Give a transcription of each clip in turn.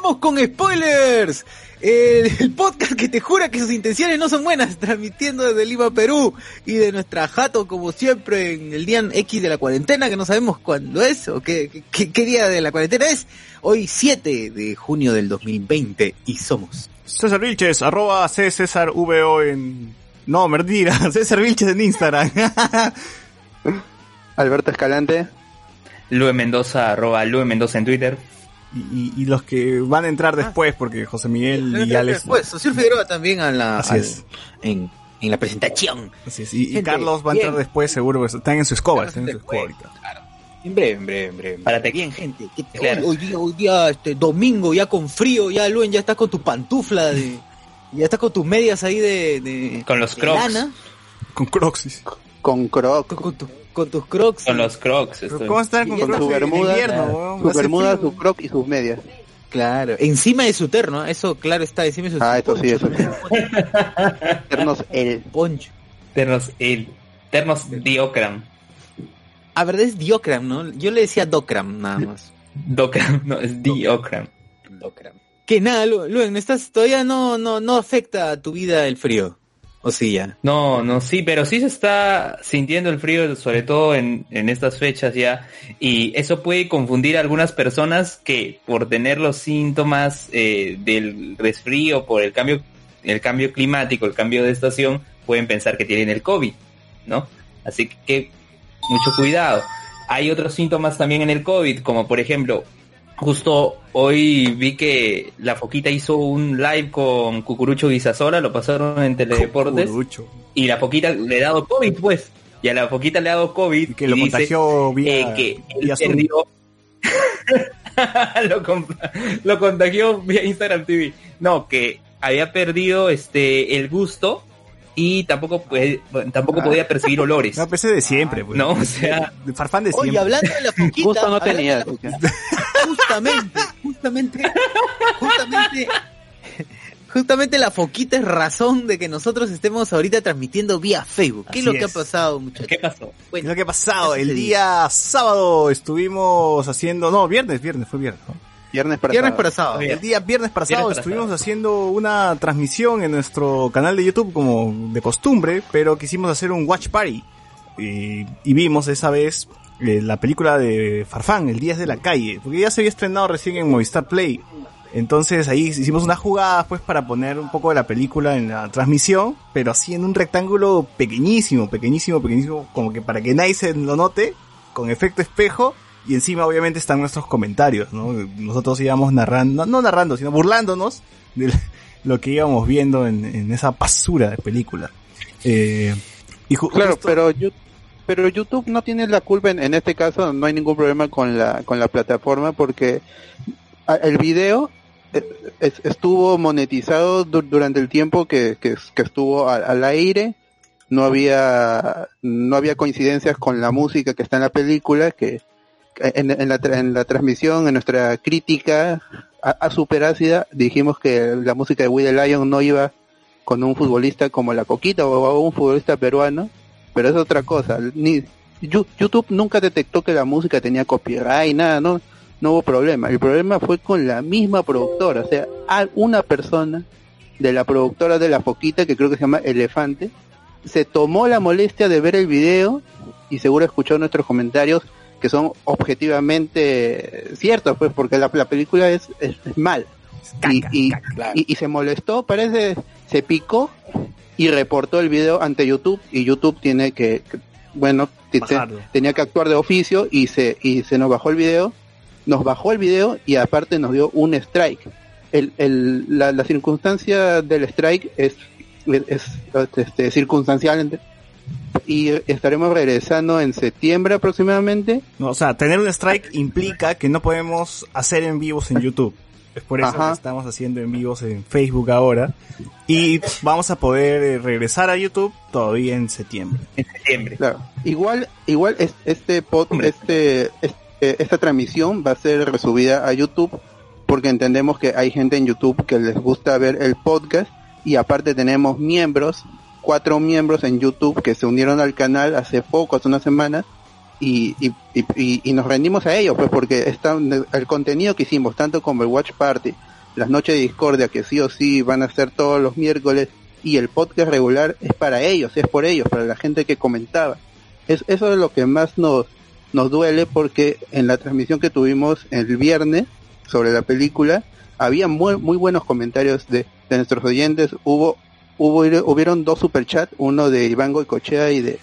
Hablemos con Spoilers, el, el podcast que te jura que sus intenciones no son buenas, transmitiendo desde Lima, Perú, y de nuestra jato, como siempre, en el día X de la cuarentena, que no sabemos cuándo es, o qué, qué, qué día de la cuarentena es, hoy 7 de junio del 2020, y somos. César Vilches, arroba C César VO en... No, mentira, César Vilches en Instagram. Alberto Escalante. Lue Mendoza, arroba Lue Mendoza en Twitter. Y, y- y los que van a entrar después, porque José Miguel y Alex... Pues, Socio Figueroa también a la, Así al- es. en, en la presentación. Así es, y, y Gente, Carlos va a entrar bien. después, seguro, pues, están en su escoba, están en su escoba Después, ahorita. claro. En breve, en breve, en breve. Para te- Bien, gente. ¿qué te- Claro. hoy, hoy día, hoy día, este, domingo, ya con frío, ya Luen, ya estás con tu pantufla de... Ya estás con tus medias ahí de... de Con los de Crocs. lana, Con Croxis. Con Croc. con, con tu- con tus crocs. Con los Crocs. Estoy. ¿Cómo están con Con Crocs su bermuda, invierno? Su bermuda, frío. su Croc y sus medias. Claro, encima de su terno, ¿eh? eso claro está, encima de su Ah, eso sí, eso sí. Ternos el. poncho. Ternos, el, Ternos Diocram. A ver, es Diocram, ¿no? Yo le decía Docram, nada más. Docram, no, es Diocram. Docram. Que nada, Lu- Luen, estás, todavía no, no, no afecta a tu vida el frío. O sí, ya. No, no, sí, pero sí se está sintiendo el frío, sobre todo en, en estas fechas ya, y eso puede confundir a algunas personas que por tener los síntomas eh, del resfrío, por el cambio, el cambio climático, el cambio de estación, pueden pensar que tienen el COVID, ¿no? Así que mucho cuidado. Hay otros síntomas también en el COVID, como por ejemplo, justo hoy vi que la Foquita hizo un live con Cucurucho Guisasola, lo pasaron en Teledeportes. Cucurucho. Y la poquita le ha dado COVID, pues. Y a la poquita le ha dado COVID. Y que lo y dice, contagió vía, eh, que vía perdió... lo, lo contagió vía Instagram TV. No, que había perdido este el gusto y tampoco puede, tampoco podía percibir olores. No, pues es de siempre, pues. No, o sea- De Farfán de Oye, siempre. hablando de la foquita. Gusto no tenía. Justamente, justamente, justamente, justamente la foquita es razón de que nosotros estemos ahorita transmitiendo vía Facebook. ¿Qué es lo que es. ha pasado, muchachos? ¿Qué pasó? Es Bueno, lo que ha pasado. ¿qué El día sábado estuvimos haciendo... No, viernes, viernes, fue viernes. ¿no? Viernes para viernes sábado. para sábado. El día viernes pasado Viernes estuvimos pasado. haciendo una transmisión en nuestro canal de YouTube como de costumbre, pero quisimos hacer un watch party. Y, y vimos esa vez eh, la película de Farfán, El Días de la Calle, porque ya se había estrenado recién en Movistar Play. Entonces ahí hicimos unas jugadas pues para poner un poco de la película en la transmisión, pero así en un rectángulo pequeñísimo, pequeñísimo, pequeñísimo, como que para que nadie se lo note, con efecto espejo, y encima obviamente están nuestros comentarios, ¿no? Nosotros íbamos narrando, no, no narrando, sino burlándonos de lo que íbamos viendo en, en esa basura de película. Eh, y Claro, pero yo pero YouTube no tiene la culpa en, en este caso, no hay ningún problema con la con la plataforma porque el video eh, es- estuvo monetizado du- durante el tiempo que, que, que estuvo al, al aire, no había no había coincidencias con la música que está en la película que en, en la, en la transmisión, en nuestra crítica a, a Super Ácida, dijimos que la música de the Lion no iba con un futbolista como la Coquita o un futbolista peruano, pero es otra cosa. Ni, YouTube nunca detectó que la música tenía copyright, nada, no, no hubo problema. El problema fue con la misma productora, o sea, una persona de la productora de la Foquita, que creo que se llama Elefante, se tomó la molestia de ver el video y seguro escuchó nuestros comentarios que son objetivamente ciertos, pues porque la, la película es, es, es mal. y, y, y- y se molestó, parece, se picó y reportó el video ante YouTube y YouTube tiene que, que- bueno, te- tenía que actuar de oficio y se, y se nos bajó el video, nos bajó el video y aparte nos dio un strike. El, el, la, la circunstancia del strike es, es, este, circunstancial y estaremos regresando en septiembre aproximadamente. No, o sea, tener un strike implica que no podemos hacer en vivos en YouTube. Es por eso Ajá. que estamos haciendo en vivos en Facebook ahora. Y vamos a poder eh, regresar a YouTube todavía en septiembre. En septiembre. Claro. Igual, igual es- este pod, este, este- esta transmisión va a ser resubida a YouTube porque entendemos que hay gente en YouTube que les gusta ver el podcast y aparte tenemos miembros, cuatro miembros en YouTube que se unieron al canal hace poco, hace una semana y, y, y, y- nos rendimos a ellos pues porque está, el contenido que hicimos tanto como el Watch Party, las noches de discordia que sí o sí van a ser todos los miércoles y el podcast regular es para ellos, es por ellos, para la gente que comentaba. Es, eso es lo que más nos, nos duele porque en la transmisión que tuvimos el viernes sobre la película había muy, muy buenos comentarios de, de nuestros oyentes. Hubo, hubo, hubieron dos superchats, uno de Iván Goicochea y de,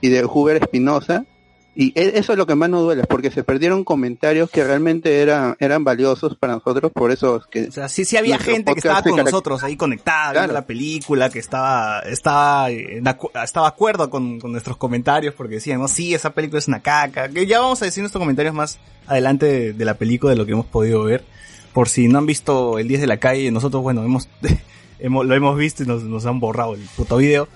y de Huber Espinosa. Y e- eso es lo que más nos duele, porque se perdieron comentarios que realmente eran, eran valiosos para nosotros, por eso es que O sea, sí, sí había gente que estaba con nosotros ahí conectada, viendo la película, que estaba, estaba, estaba de acuerdo con, con nuestros comentarios porque decían, no, sí, esa película es una caca. Que ya vamos a decir nuestros comentarios más adelante de, de la película, de lo que hemos podido ver. Por si no han visto el 10 de la calle, nosotros, bueno, hemos, hemos lo hemos visto y nos, nos han borrado el puto video.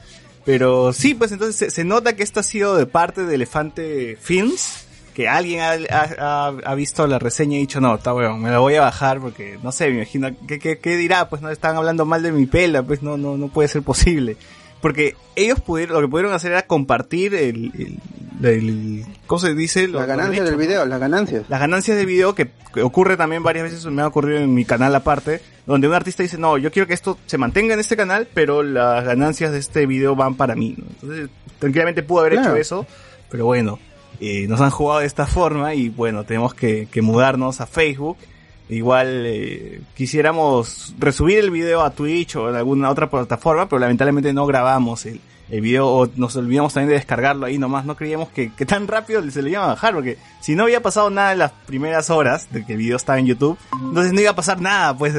Pero sí, pues entonces se, se nota que esto ha sido de parte de Elefante Films, que alguien ha, ha- ha- visto la reseña y dicho, no, está bueno, me la voy a bajar porque, no sé, me imagino, ¿qué, qué, qué dirá? Pues no están hablando mal de mi pela, pues no, no, no puede ser posible. Porque ellos pudieron, lo que pudieron hacer era compartir el, el, el- ¿cómo se dice? Los- la ganancia del video, las ganancias. Las ganancias de video que, que ocurre también varias veces, me ha ocurrido en mi canal aparte, donde un artista dice, no, yo quiero que esto se mantenga en este canal, pero las ganancias de este video van para mí. ¿no? Entonces, tranquilamente pudo haber Claro. hecho eso, pero bueno, eh, nos han jugado de esta forma y bueno, tenemos que, que mudarnos a Facebook. Igual eh, quisiéramos resubir el video a Twitch o en alguna otra plataforma, pero lamentablemente no grabamos el, el video o nos olvidamos también de descargarlo ahí nomás. No creíamos que, que tan rápido se lo iban a bajar, porque si no había pasado nada en las primeras horas de que el video estaba en YouTube, entonces no iba a pasar nada, pues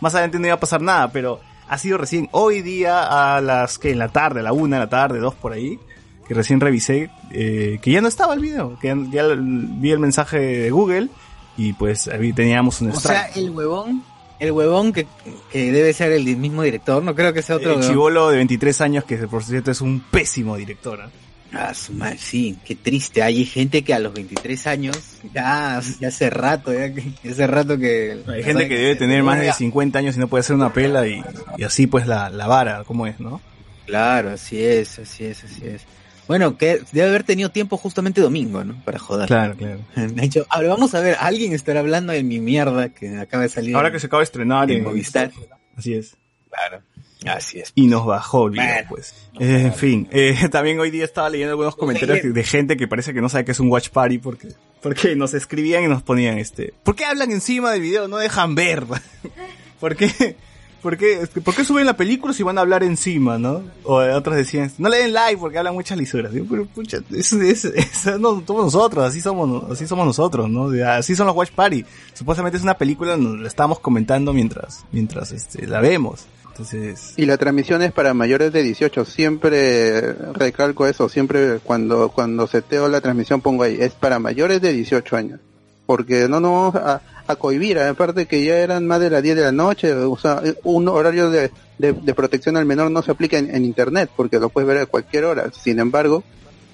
más adelante no iba a pasar nada, pero ha sido recién hoy día a las que en la tarde, a la una de la tarde, dos por ahí, que recién revisé, eh, que ya no estaba el video, que ya, ya vi el mensaje de Google y pues ahí teníamos un O sea, el huevón, el huevón que, que debe ser el mismo director, no creo que sea otro el chivolo de 23 años, que por cierto es un pésimo director. ¿ah? Ah, su madre, sí, qué triste. Hay gente que a los 23 años, ya, ya hace rato, ya que, hace rato que... Hay gente que debe tener más de 50 años y no puede hacer una pela y, y así pues la, la vara, ¿cómo es, no? Claro, así es, así es, así es. Bueno, que debe haber tenido tiempo justamente domingo, ¿no? Para joder. Claro, claro. De hecho, ahora vamos a ver, alguien estará hablando de mi mierda que acaba de salir Ahora que se acaba de estrenar en en Movistar. Así es. Claro, así es. Y nos bajó el video, pues. Eh, en fin, eh, también hoy día estaba leyendo algunos comentarios de gente que parece que no sabe que es un watch party porque, porque nos escribían y nos ponían este, ¿por qué hablan encima del video? No dejan ver. ¿Por qué? ¿Por qué, ¿Por qué suben la película si van a hablar encima, no? O otros decían, no le den like porque hablan muchas lisuras. Digo, pero pucha, eso, es- eso no somos nosotros, así somos, así somos nosotros, ¿no? Así son los watch party. Supuestamente es una película, nos la estamos comentando mientras, mientras este, la vemos. Y la transmisión es para mayores de 18. Siempre recalco eso. Siempre cuando cuando seteo la transmisión pongo ahí. Es para mayores de 18 años. Porque no nos vamos a, a cohibir. Aparte que ya eran más de las 10 de la noche. O sea, un horario de, de, protección al menor no se aplica en, Internet. Porque lo puedes ver a cualquier hora. Sin embargo,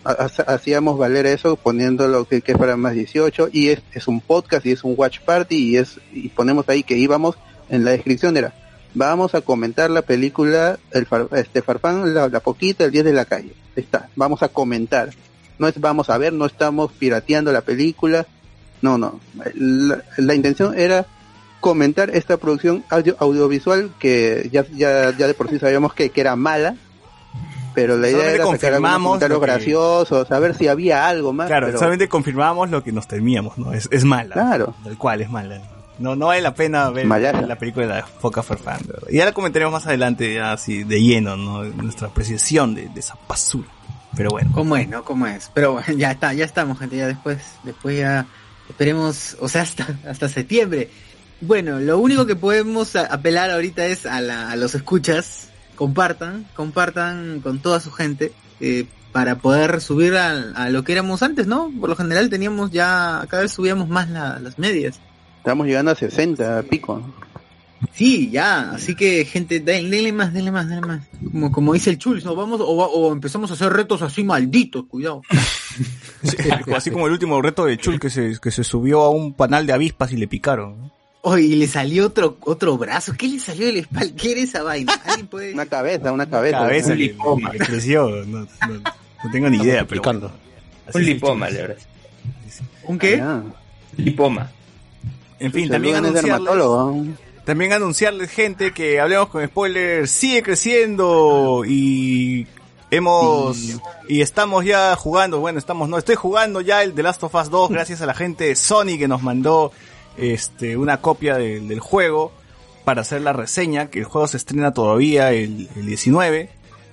ha- ha- hacíamos valer eso poniendo lo que, que es para más 18. Y es, es un podcast y es un watch party. Y, es, y ponemos ahí que íbamos en la descripción era vamos a comentar la película el Far- este Farfán la, la poquita el 10 de la calle está vamos a comentar no es vamos a ver no estamos pirateando la película no no la, la intención era comentar esta producción audio- audiovisual que ya, ya ya de por sí sabíamos que, que era mala pero la idea Solamente era sacar confirmamos comentarios lo que- graciosos, saber si había algo más. Claro, pero- solamente confirmamos lo que nos temíamos, ¿no? Es, es mala. Claro. Tal cual, es mala. No, no vale la pena ver la película de la Foca verdad. Y ya la comentaremos más adelante, ya así de lleno, ¿no? Nuestra apreciación de, de esa basura. Pero bueno. ¿Cómo es, no? ¿Cómo es? Pero bueno, ya está, ya estamos, gente, ya después, después ya esperemos, o sea, hasta, hasta septiembre. Bueno, lo único que podemos a- apelar ahorita es a, la- a los escuchas, compartan, compartan con toda su gente, eh, para poder subir a, a lo que éramos antes, ¿no? Por lo general teníamos ya, cada vez subíamos más la- las medias. Estamos llegando a 60 pico. Sí, ya, así que gente, den- denle más, denle más, denle más. Como, como dice el Chuls, ¿no? Vamos, o, va- o empezamos a hacer retos así malditos, cuidado. Sí, así como el último reto de Chul que se, que se subió a un panal de avispas y le picaron. Oye, y le salió otro otro brazo. ¿Qué le salió de la espalda? ¿Qué era esa vaina? ¿Alguien puede Una cabeza, una cabeza. Cabeza un lipoma. le creció. No, no- no tengo ni idea, pero. Bueno. Un lipoma, la verdad. ¿Un qué? Ah, Lipoma. En fin, también anunciarles, dermatólogo. también anunciarles, gente, que Hablemos con Spoilers sigue creciendo y hemos y estamos ya jugando, bueno, estamos no, estoy jugando ya el The Last of Us 2 gracias a la gente de Sony que nos mandó este una copia de- del juego para hacer la reseña, que el juego se estrena todavía el, el 19,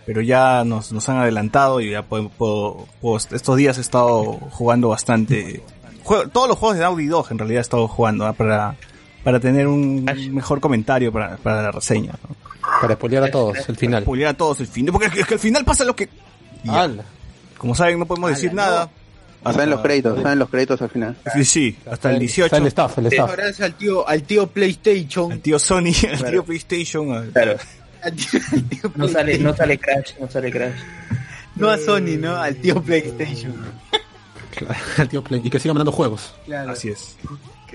pero ya nos, nos han adelantado y ya puedo, puedo- puedo- estos días he estado jugando bastante. Juego- todos los juegos de Naughty Dog en realidad he estado jugando ¿ah? para, para tener un mejor comentario para, para la reseña. ¿no? Para spoilear a todos, el final. Pulir a todos el fin. Porque es que al final pasa lo que... Como saben, no podemos decir nada. Saben los créditos, saben los créditos al final. Sí, sí, hasta el 18. Está el staff, el staff. Es al tío, al tío PlayStation. Al tío Sony, al tío PlayStation. al- Claro. Al tío, al tío No sale, PlayStation. no sale Crash, no sale Crash. No a Sony, ¿no? Al tío PlayStation. El tío Play. Y que siga mandando juegos. Claro. Así es.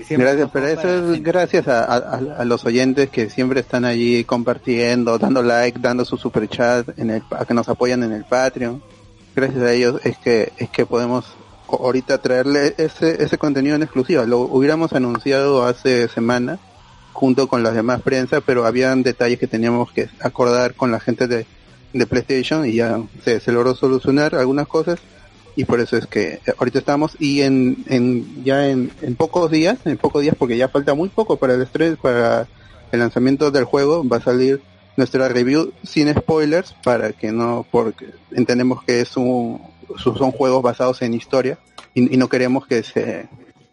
Gracias, pero eso es gracias a, a- a los oyentes que siempre están allí compartiendo, dando like, dando su super chat, en el, a que nos apoyan en el Patreon. Gracias a ellos es que es que podemos ahorita traerle ese ese contenido en exclusiva. Lo hubiéramos anunciado hace semana junto con las demás prensa, pero habían detalles que teníamos que acordar con la gente de, de PlayStation y ya se, se logró solucionar algunas cosas y por eso es que ahorita estamos y en, en ya en, en pocos días, en pocos días porque ya falta muy poco para el estrés, para el lanzamiento del juego, va a salir nuestra review sin spoilers para que no, porque entendemos que es un, son juegos basados en historia y, y no queremos que se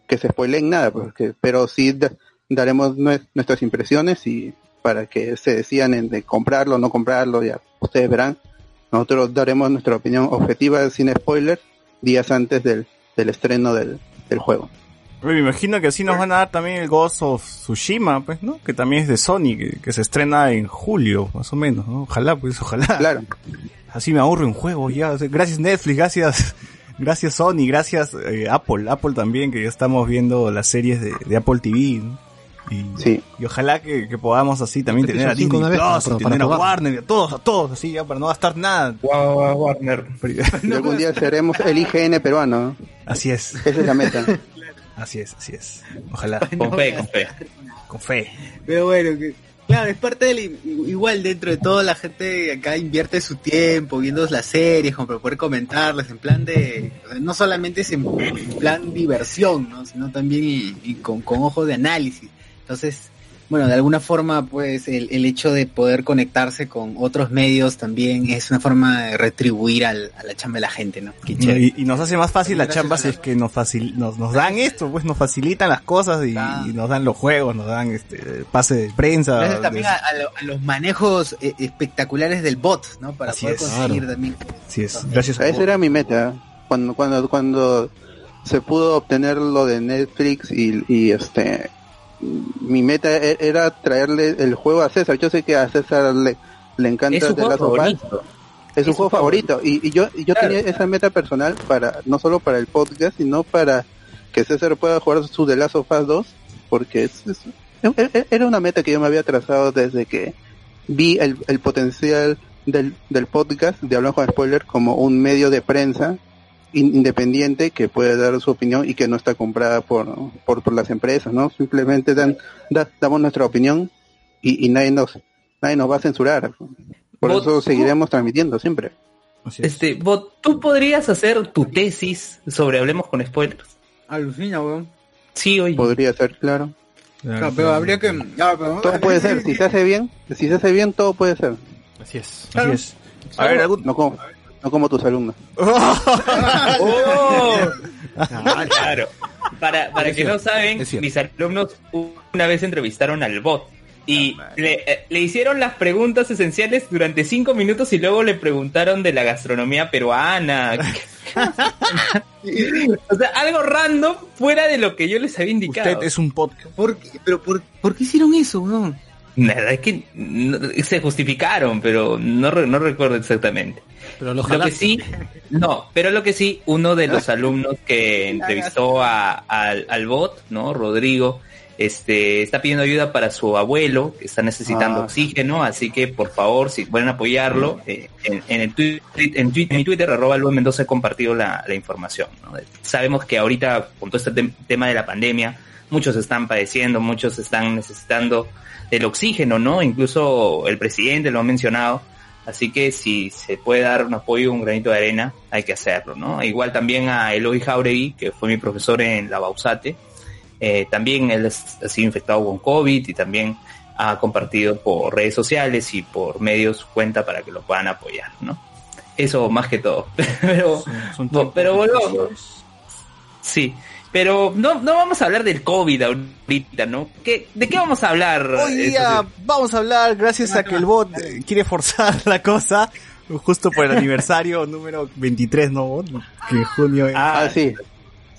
que se spoilen nada, porque, pero sí da- daremos nue- nuestras impresiones y para que se decidan en de comprarlo o no comprarlo, ya ustedes verán. Nosotros daremos nuestra opinión objetiva sin spoilers días antes del, del estreno del, del juego. Pero me imagino que así nos van a dar también el Ghost of Tsushima, pues, ¿no? Que también es de Sony, que, que se estrena en julio, más o menos, ¿no? Ojalá, pues, ojalá. Claro, Así me ahorro en juego ya. O sea, Gracias Netflix, gracias, gracias Sony, gracias eh, Apple, Apple también, que ya estamos viendo las series de, de Apple TV, ¿no? Y, sí. y ojalá que, que podamos así también tener a Disney cinco una vez Plus, para- y para tener a. Warner, y a todos, a todos, así ya, para no gastar nada. Guau, guau, Warner. Y algún día seremos el IGN peruano. ¿no? Así es, Esa es la meta. así es, así es. Ojalá, Con fe, con fe. con fe. Pero bueno, que, claro, es parte del, igual dentro de todo la gente acá invierte su tiempo viendo las series, como para poder comentarlas en plan de, no solamente es en, en plan diversión, ¿no? sino también y, y con, con ojo de análisis. Entonces, bueno, de alguna forma, pues el, el hecho de poder conectarse con otros medios también es una forma de retribuir al, a la chamba de la gente, ¿no? Y, y nos hace más fácil la chamba si es que nos, facil, nos, nos dan esto, pues nos facilitan las cosas y, Ah. y nos dan los juegos, nos dan este pase de prensa. Gracias también de- a, a lo- a los manejos eh, espectaculares del bot, ¿no? Para Así poder es. conseguir también. Así es, gracias a Esa era mi meta. Cuando, cuando, cuando se pudo obtener lo de Netflix y, y este mi meta e- era traerle el juego a César. Yo sé que a César le, le encanta Es of Us. favorito. Es su juego favorito. Y, y yo, y yo Claro. tenía esa meta personal para, no solo para el podcast, sino para que César pueda jugar su The Last of Us 2, porque es, es- e- e- era una meta que yo me había trazado desde que vi el, el potencial del, del podcast de Hablando con Spoiler como un medio de prensa independiente que puede dar su opinión y que no está comprada por, por, por las empresas, ¿no? Simplemente dan, da- damos nuestra opinión y, y nadie nos, nadie nos va a censurar. Por eso seguiremos transmitiendo siempre. Es. Este, vos, ¿tú podrías hacer tu tesis sobre Hablemos con Spoilers? Alucina, weón. Sí, oye. Podría ser, claro. Claro, pero habría que... pero- Todo puede ser, si se hace bien, si se hace bien, todo puede ser. Así es. Así es. A ver, algún... No como, no como tus alumnos. ¡Oh! Ah, claro. Para, para Es que no saben, mis alumnos una vez entrevistaron al bot y le, eh, le hicieron las preguntas esenciales durante cinco minutos y luego le preguntaron de la gastronomía peruana. o sea, algo random fuera de lo que yo les había indicado. Usted es un podcast. ¿Por qué? ¿Pero por, por qué hicieron eso, weón? Nada, es que no- se justificaron, pero no, re- no recuerdo exactamente. Pero lo que sí, no, pero lo que sí, uno de los alumnos que entrevistó a, al, al bot, ¿no? Rodrigo, este, está pidiendo ayuda para su abuelo, que está necesitando Ah. oxígeno, así que por favor, si pueden apoyarlo, eh, en, en el tweet, en, tweet- en mi Twitter, arroba Luis Mendoza, he compartido la, la información, ¿no? Sabemos que ahorita, con todo este tem- tema de la pandemia, muchos están padeciendo, muchos están necesitando del oxígeno, ¿no? Incluso el presidente lo ha mencionado. Así que si se puede dar un apoyo, un granito de arena, hay que hacerlo, ¿no? Igual también a Eloy Jauregui, que fue mi profesor en la Bausate. Eh, también él ha sido infectado con COVID y también ha compartido por redes sociales y por medios cuenta para que lo puedan apoyar, ¿no? Eso más que todo. pero, Son pero volvamos. Sí, pero no, no vamos a hablar del COVID ahorita, ¿no? ¿Qué, ¿De qué vamos a hablar? Hoy eh, día vamos a hablar, gracias a que el bot eh, quiere forzar la cosa, justo por el aniversario número 23, ¿no, bot? Que en junio... Ah, sí.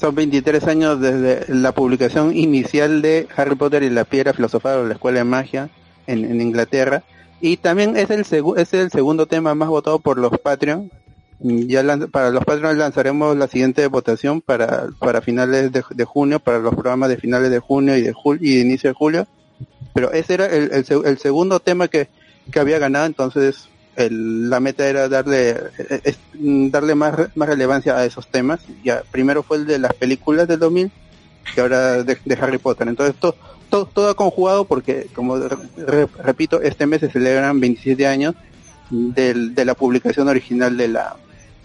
Son 23 años desde la publicación inicial de Harry Potter y la piedra filosofal o la escuela de magia en, en Inglaterra. Y también es el, segu- es el segundo tema más votado por los Patreon. Mm, Ya para los Patreon lanzaremos la siguiente votación para, para finales de, de junio, para los programas de finales de junio y de, jul- y de inicio de julio. Pero ese era el, el, seg- el segundo tema que, que había ganado, entonces el- la meta era darle eh, es- mm, darle más, más relevancia a esos temas. Ya primero fue el de las películas del 2000 y ahora de, de Harry Potter. Entonces to- to- todo ha conjugado porque, como re- repito, este mes se celebran 27 años del- de la publicación original de la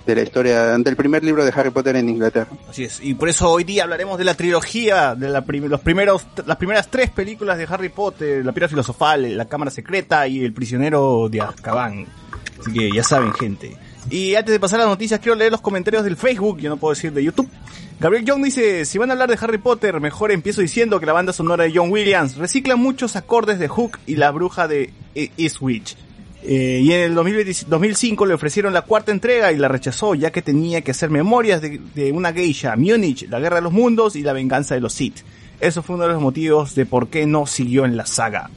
de la historia del primer libro de Harry Potter en Inglaterra. Así es, y por eso hoy día hablaremos de la trilogía, de la prim- los primeros, las primeras tres películas de Harry Potter, La Piedra Filosofal, La Cámara Secreta y El Prisionero de Azkaban. Así que ya saben, gente. Y antes de pasar a las noticias, quiero leer los comentarios del Facebook, yo no puedo decir de YouTube. Gabriel Young dice, si van a hablar de Harry Potter, mejor empiezo diciendo que la banda sonora de John Williams recicla muchos acordes de Hook y la bruja de E- Eastwich. Eh, y en el 2020 2005 le ofrecieron la cuarta entrega y la rechazó ya que tenía que hacer memorias de, de una geisha, Munich, la guerra de los mundos y la venganza de los Sith. Eso fue uno de los motivos de por qué no siguió en la saga.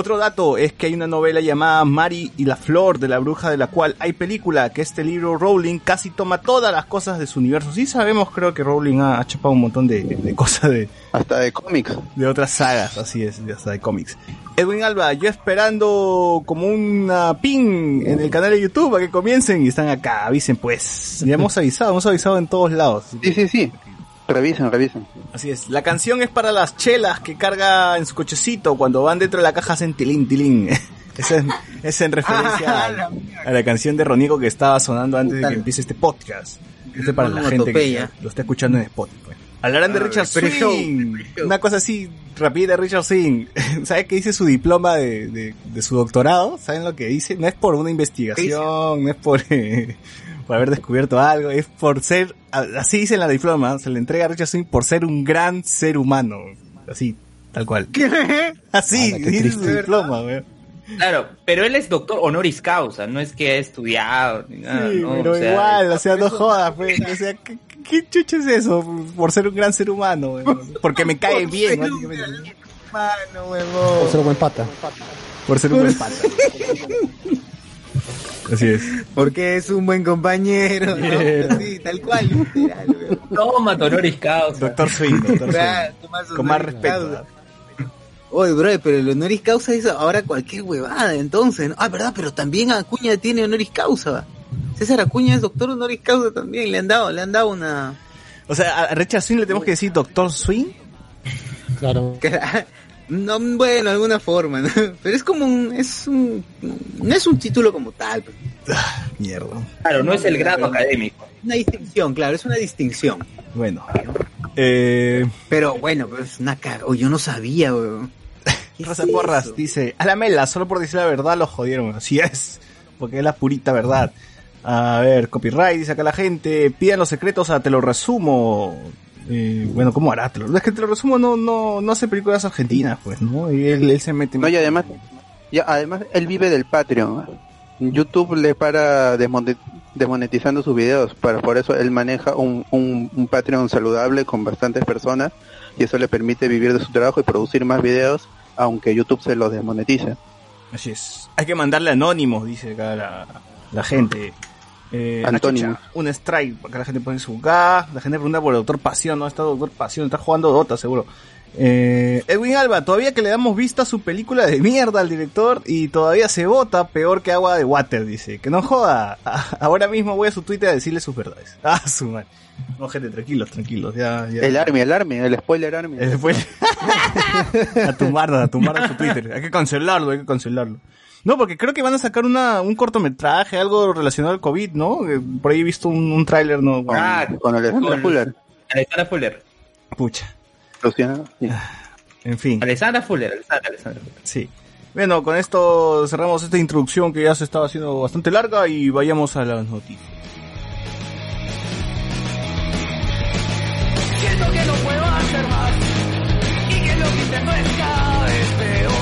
Otro dato es que hay una novela llamada Mary y la Flor de la Bruja de la cual hay película, que este libro Rowling casi toma todas las cosas de su universo. Sí sabemos, creo que Rowling ha, ha chapado un montón de, de cosas de, Hasta de cómics. de otras sagas, así es, hasta de cómics. Edwin Alba, yo esperando como una ping en el canal de YouTube a que comiencen y están acá, avisen pues. Ya hemos avisado, hemos avisado en todos lados. Sí, sí, sí. Revisen, revisen. Así es, la canción es para las chelas que carga en su cochecito cuando van dentro de la caja hacen tilín tilín. Es en, es en referencia a, a la canción de Ronico que estaba sonando antes de que empiece este podcast. Este es para la gente que lo está escuchando en Spotify. Hablarán de Ah, Richard Swing. Una cosa así, rapidita de Richard Swing. ¿Sabes qué dice su diploma de, de, de su doctorado? ¿Saben lo que dice? No es por una investigación, no es por, eh, por haber descubierto algo, es por ser, a- así dice en la diploma, se le entrega a Richard Swing por ser un gran ser humano. Así, tal cual. Así, qué dice su diploma, weón. Claro, pero él es doctor honoris causa, no es que ha estudiado ni nada, Sí, ¿no? pero O sea, igual, o sea, no jodas, pues. O sea, ¿qué, qué chucha es eso? Por ser un gran ser humano, weón. Porque me cae Por bien, ser un básicamente. Por ser buen pata. Por ser un buen pata. Así es. Porque es un buen compañero. ¿no? Sí, tal cual. Toma tu honoris causa. Doctor Swing, doctor Swing. tomás Con más respeto. Oye, bro, pero el honoris causa es ahora cualquier huevada, entonces. ¿no? Ah, verdad, pero también Acuña tiene honoris causa. César Acuña es doctor honoris causa también. Le han dado, le han dado una. O sea, a Richard Swing le tenemos que decir Doctor Swing. Claro. No, bueno, de alguna forma, ¿no? Pero es como un, es un, no es un título como tal. pues. Mierda. Claro, no es el grado académico. Una distinción, claro, es una distinción. Bueno. Eh, Pero bueno, pues una caga. Oh, yo no sabía, weón. ¿Qué es Rosa Porras eso? dice, a la mela, solo por decir la verdad lo jodieron. Así es, porque es la purita verdad. A ver, copyright, dice acá la gente, pidan los secretos a Te lo resumo. Eh, bueno, ¿cómo hará? Es que Te lo resumo no, no, no hace películas argentinas, pues, ¿no? Y él, él se mete... No, y además, ya, además él vive del Patreon. YouTube le para desmonetizando sus videos, para, por eso él maneja un, un, un Patreon saludable con bastantes personas y eso le permite vivir de su trabajo y producir más videos, aunque YouTube se los desmonetice. Así es. Hay que mandarle anónimos, dice acá la, la gente. Eh, Antónimos. achucha, un strike, porque la gente pone su gas. La gente pregunta por el Doctor Pasión, ¿no? Está Doctor Pasión, está jugando Dota, seguro. Eh, Edwin Alba, todavía que le damos vista a su película de mierda al director y todavía se vota peor que agua de water, dice. Que no joda. Ah, Ahora mismo voy a su Twitter a decirle sus verdades. Ah, su madre. No, gente, tranquilos, tranquilos. Ya, ya. El Army, el Army, el spoiler Army. Eh, fue- a tumbarlo, a tumbarlo su Twitter. Hay que cancelarlo, hay que cancelarlo. No, porque creo que van a sacar una, un cortometraje, algo relacionado al COVID, ¿no? Eh, Por ahí he visto un, un tráiler, ¿no? Con, Ah, con Alessandra con- Fuller. Alexandra Fuller. Pucha. Luciano, sí. En fin, Alexandra Fuller, Alexandra, Alexandra Fuller. sí. Bueno, con esto cerramos esta introducción que ya se estaba haciendo bastante larga y vayamos a las noticias. Siento que no puedo hacer más y que lo que intento es cada vez peor.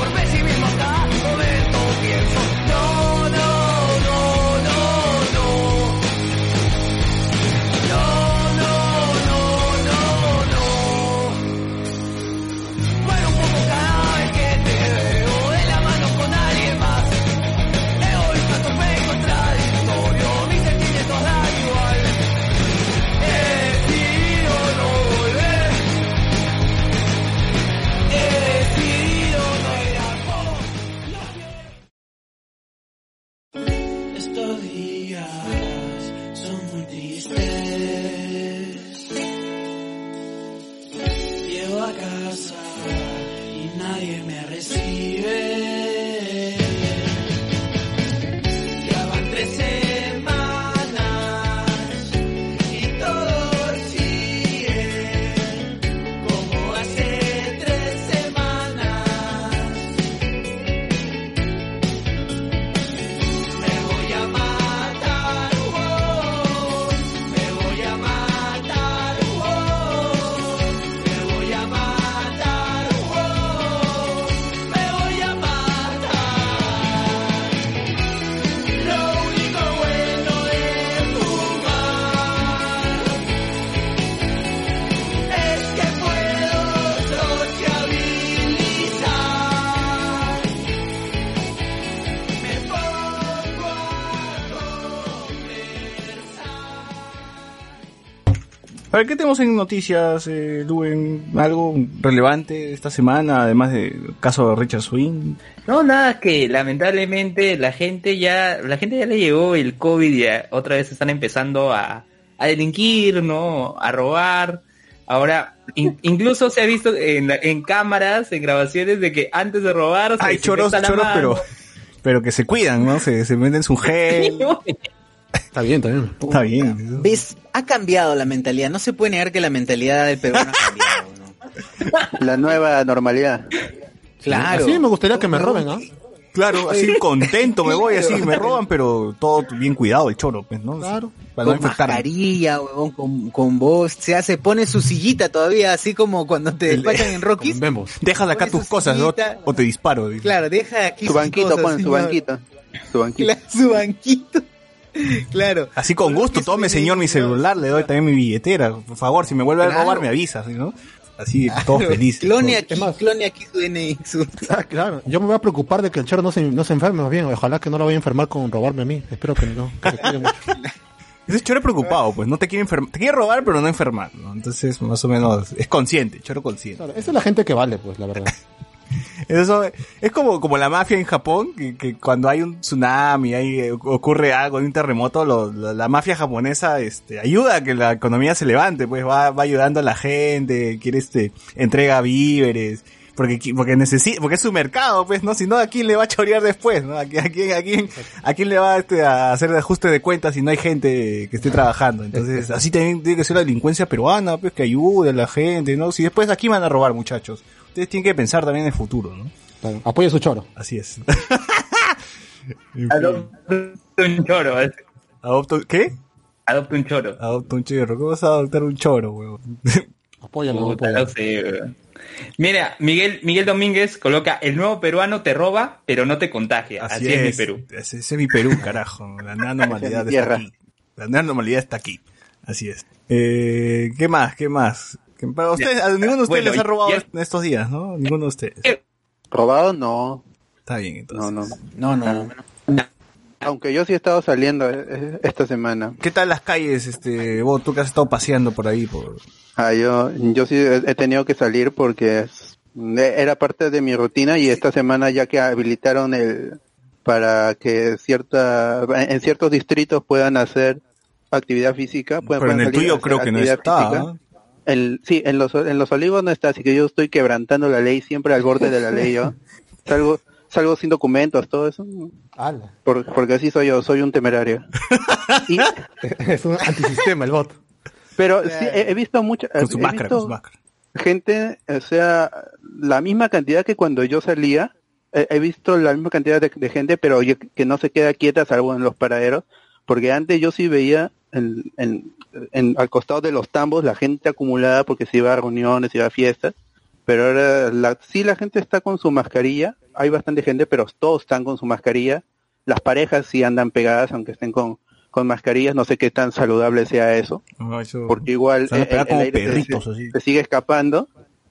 Ver, ¿qué tenemos en noticias, eh, Luen? ¿Algo relevante esta semana, además del caso de Richard Swing? No, nada que lamentablemente la gente ya, la gente ya le llegó el COVID y ya otra vez están empezando a, a delinquir, ¿no? A robar. Ahora, in- incluso se ha visto en, en cámaras, en grabaciones de que antes de robar Hay choros, choros, pero, pero que se cuidan, ¿no? Se, se meten su gel. Está bien, está bien. Está bien. ¿Ves? Ha cambiado la mentalidad. No se puede negar que la mentalidad del peruano ha cambiado, ¿no? La nueva normalidad. Claro. Así me gustaría que me roben, ¿ah? Claro, así contento me voy, así me roban, pero todo bien cuidado el choro, pues, ¿no? Claro. Para no con infectarme. mascarilla, huevón, con, con voz, se hace, pone su sillita todavía, así como cuando te despachan en Rockies. Vemos. Dejas acá Pone tus cosas, ¿no? O te disparo. dice. Claro, deja aquí Su banquito, cosas, pon su banquito. Su banquito. Su banquito. Claro. Así con gusto, tome señor mi celular, le doy también mi billetera. Por favor, si me vuelve a robar me avisa, ¿sí, ¿no? Así, todos felices. Clone aquí, clone aquí su DNI. Su... Ah, claro. Yo me voy a preocupar de que el chero no se, no se enferme más bien. Ojalá que no lo vaya a enfermar con robarme a mí. Espero que no. Ese choro es preocupado, pues, no te quiere enfermar. Te quiere robar, pero no enfermar, ¿no? Entonces, más o menos, es consciente, choro consciente. Claro, esa es la gente que vale, pues, la verdad. Eso es como, como la mafia en Japón, que, que cuando hay un tsunami, hay, eh, ocurre algo, hay un terremoto, lo- la, mafia japonesa este, ayuda a que la economía se levante, pues va, va ayudando a la gente, quiere este, entrega víveres. Porque, porque necesita, porque es su mercado, pues, ¿no? Si no, ¿a quién le va a chorear después, no? ¿A quién, a quién, a quién, a le va este, a hacer ajuste de cuentas si no hay gente que esté trabajando? Entonces, así también tiene que ser la delincuencia peruana, pues, que ayude a la gente, ¿no? Si después aquí van a robar, muchachos. Ustedes tienen que pensar también en el futuro, ¿no? Claro, Apoya su choro. Así es. Adopta un choro. ¿eh? Adopta, ¿qué? Adopta un choro. Adopta un chorro. ¿Cómo vas a adoptar un choro, weón? Apóyalo, Puta, apóyalo. weón. Mira, Miguel, Miguel Domínguez coloca, el nuevo peruano te roba, pero no te contagia. Así, es. mi Perú. Ese, ese es mi Perú, carajo. La nueva normalidad está Tierra. aquí. La nueva normalidad está aquí. Así es. Eh, ¿Qué más? ¿Qué más? ¿Qué- para ustedes, a ninguno de ustedes Bueno, les ha robado ya- en estos días, ¿no? Ninguno de ustedes. Eh, ¿Robado? No. Está bien, entonces. No, no. No, no. Aunque yo sí he estado saliendo eh, eh, esta semana. ¿Qué tal las calles, este, vos, tú que has estado paseando por ahí? Por... Ah, yo, yo sí he tenido que salir porque es- era parte de mi rutina y esta semana ya que habilitaron el para que cierta en ciertos distritos puedan hacer actividad física. puedan- Pero en el tuyo creo que no actividad está. física. El, sí, en los, en los olivos no está, así que yo estoy quebrantando la ley, siempre al borde de la ley yo. Salgo, salgo sin documentos, todo eso. Por- porque así soy yo, soy un temerario. Y- es un antisistema el bot. pero sí, he, he visto mucha, Con su he máscara, visto con su máscara. gente, o sea, la misma cantidad que cuando yo salía, he, he visto la misma cantidad de, de gente, pero yo- que no se queda quieta salvo en los paraderos, porque antes yo sí veía en, en, en- al costado de los tambos la gente acumulada porque se iba a reuniones, se iba a fiestas, pero ahora la, sí la gente está con su mascarilla, hay bastante gente, pero todos están con su mascarilla, las parejas sí andan pegadas aunque estén con, con mascarillas, no sé qué tan saludable sea eso No, eso- porque igual el, aire se- perritos, se, así. se sigue escapando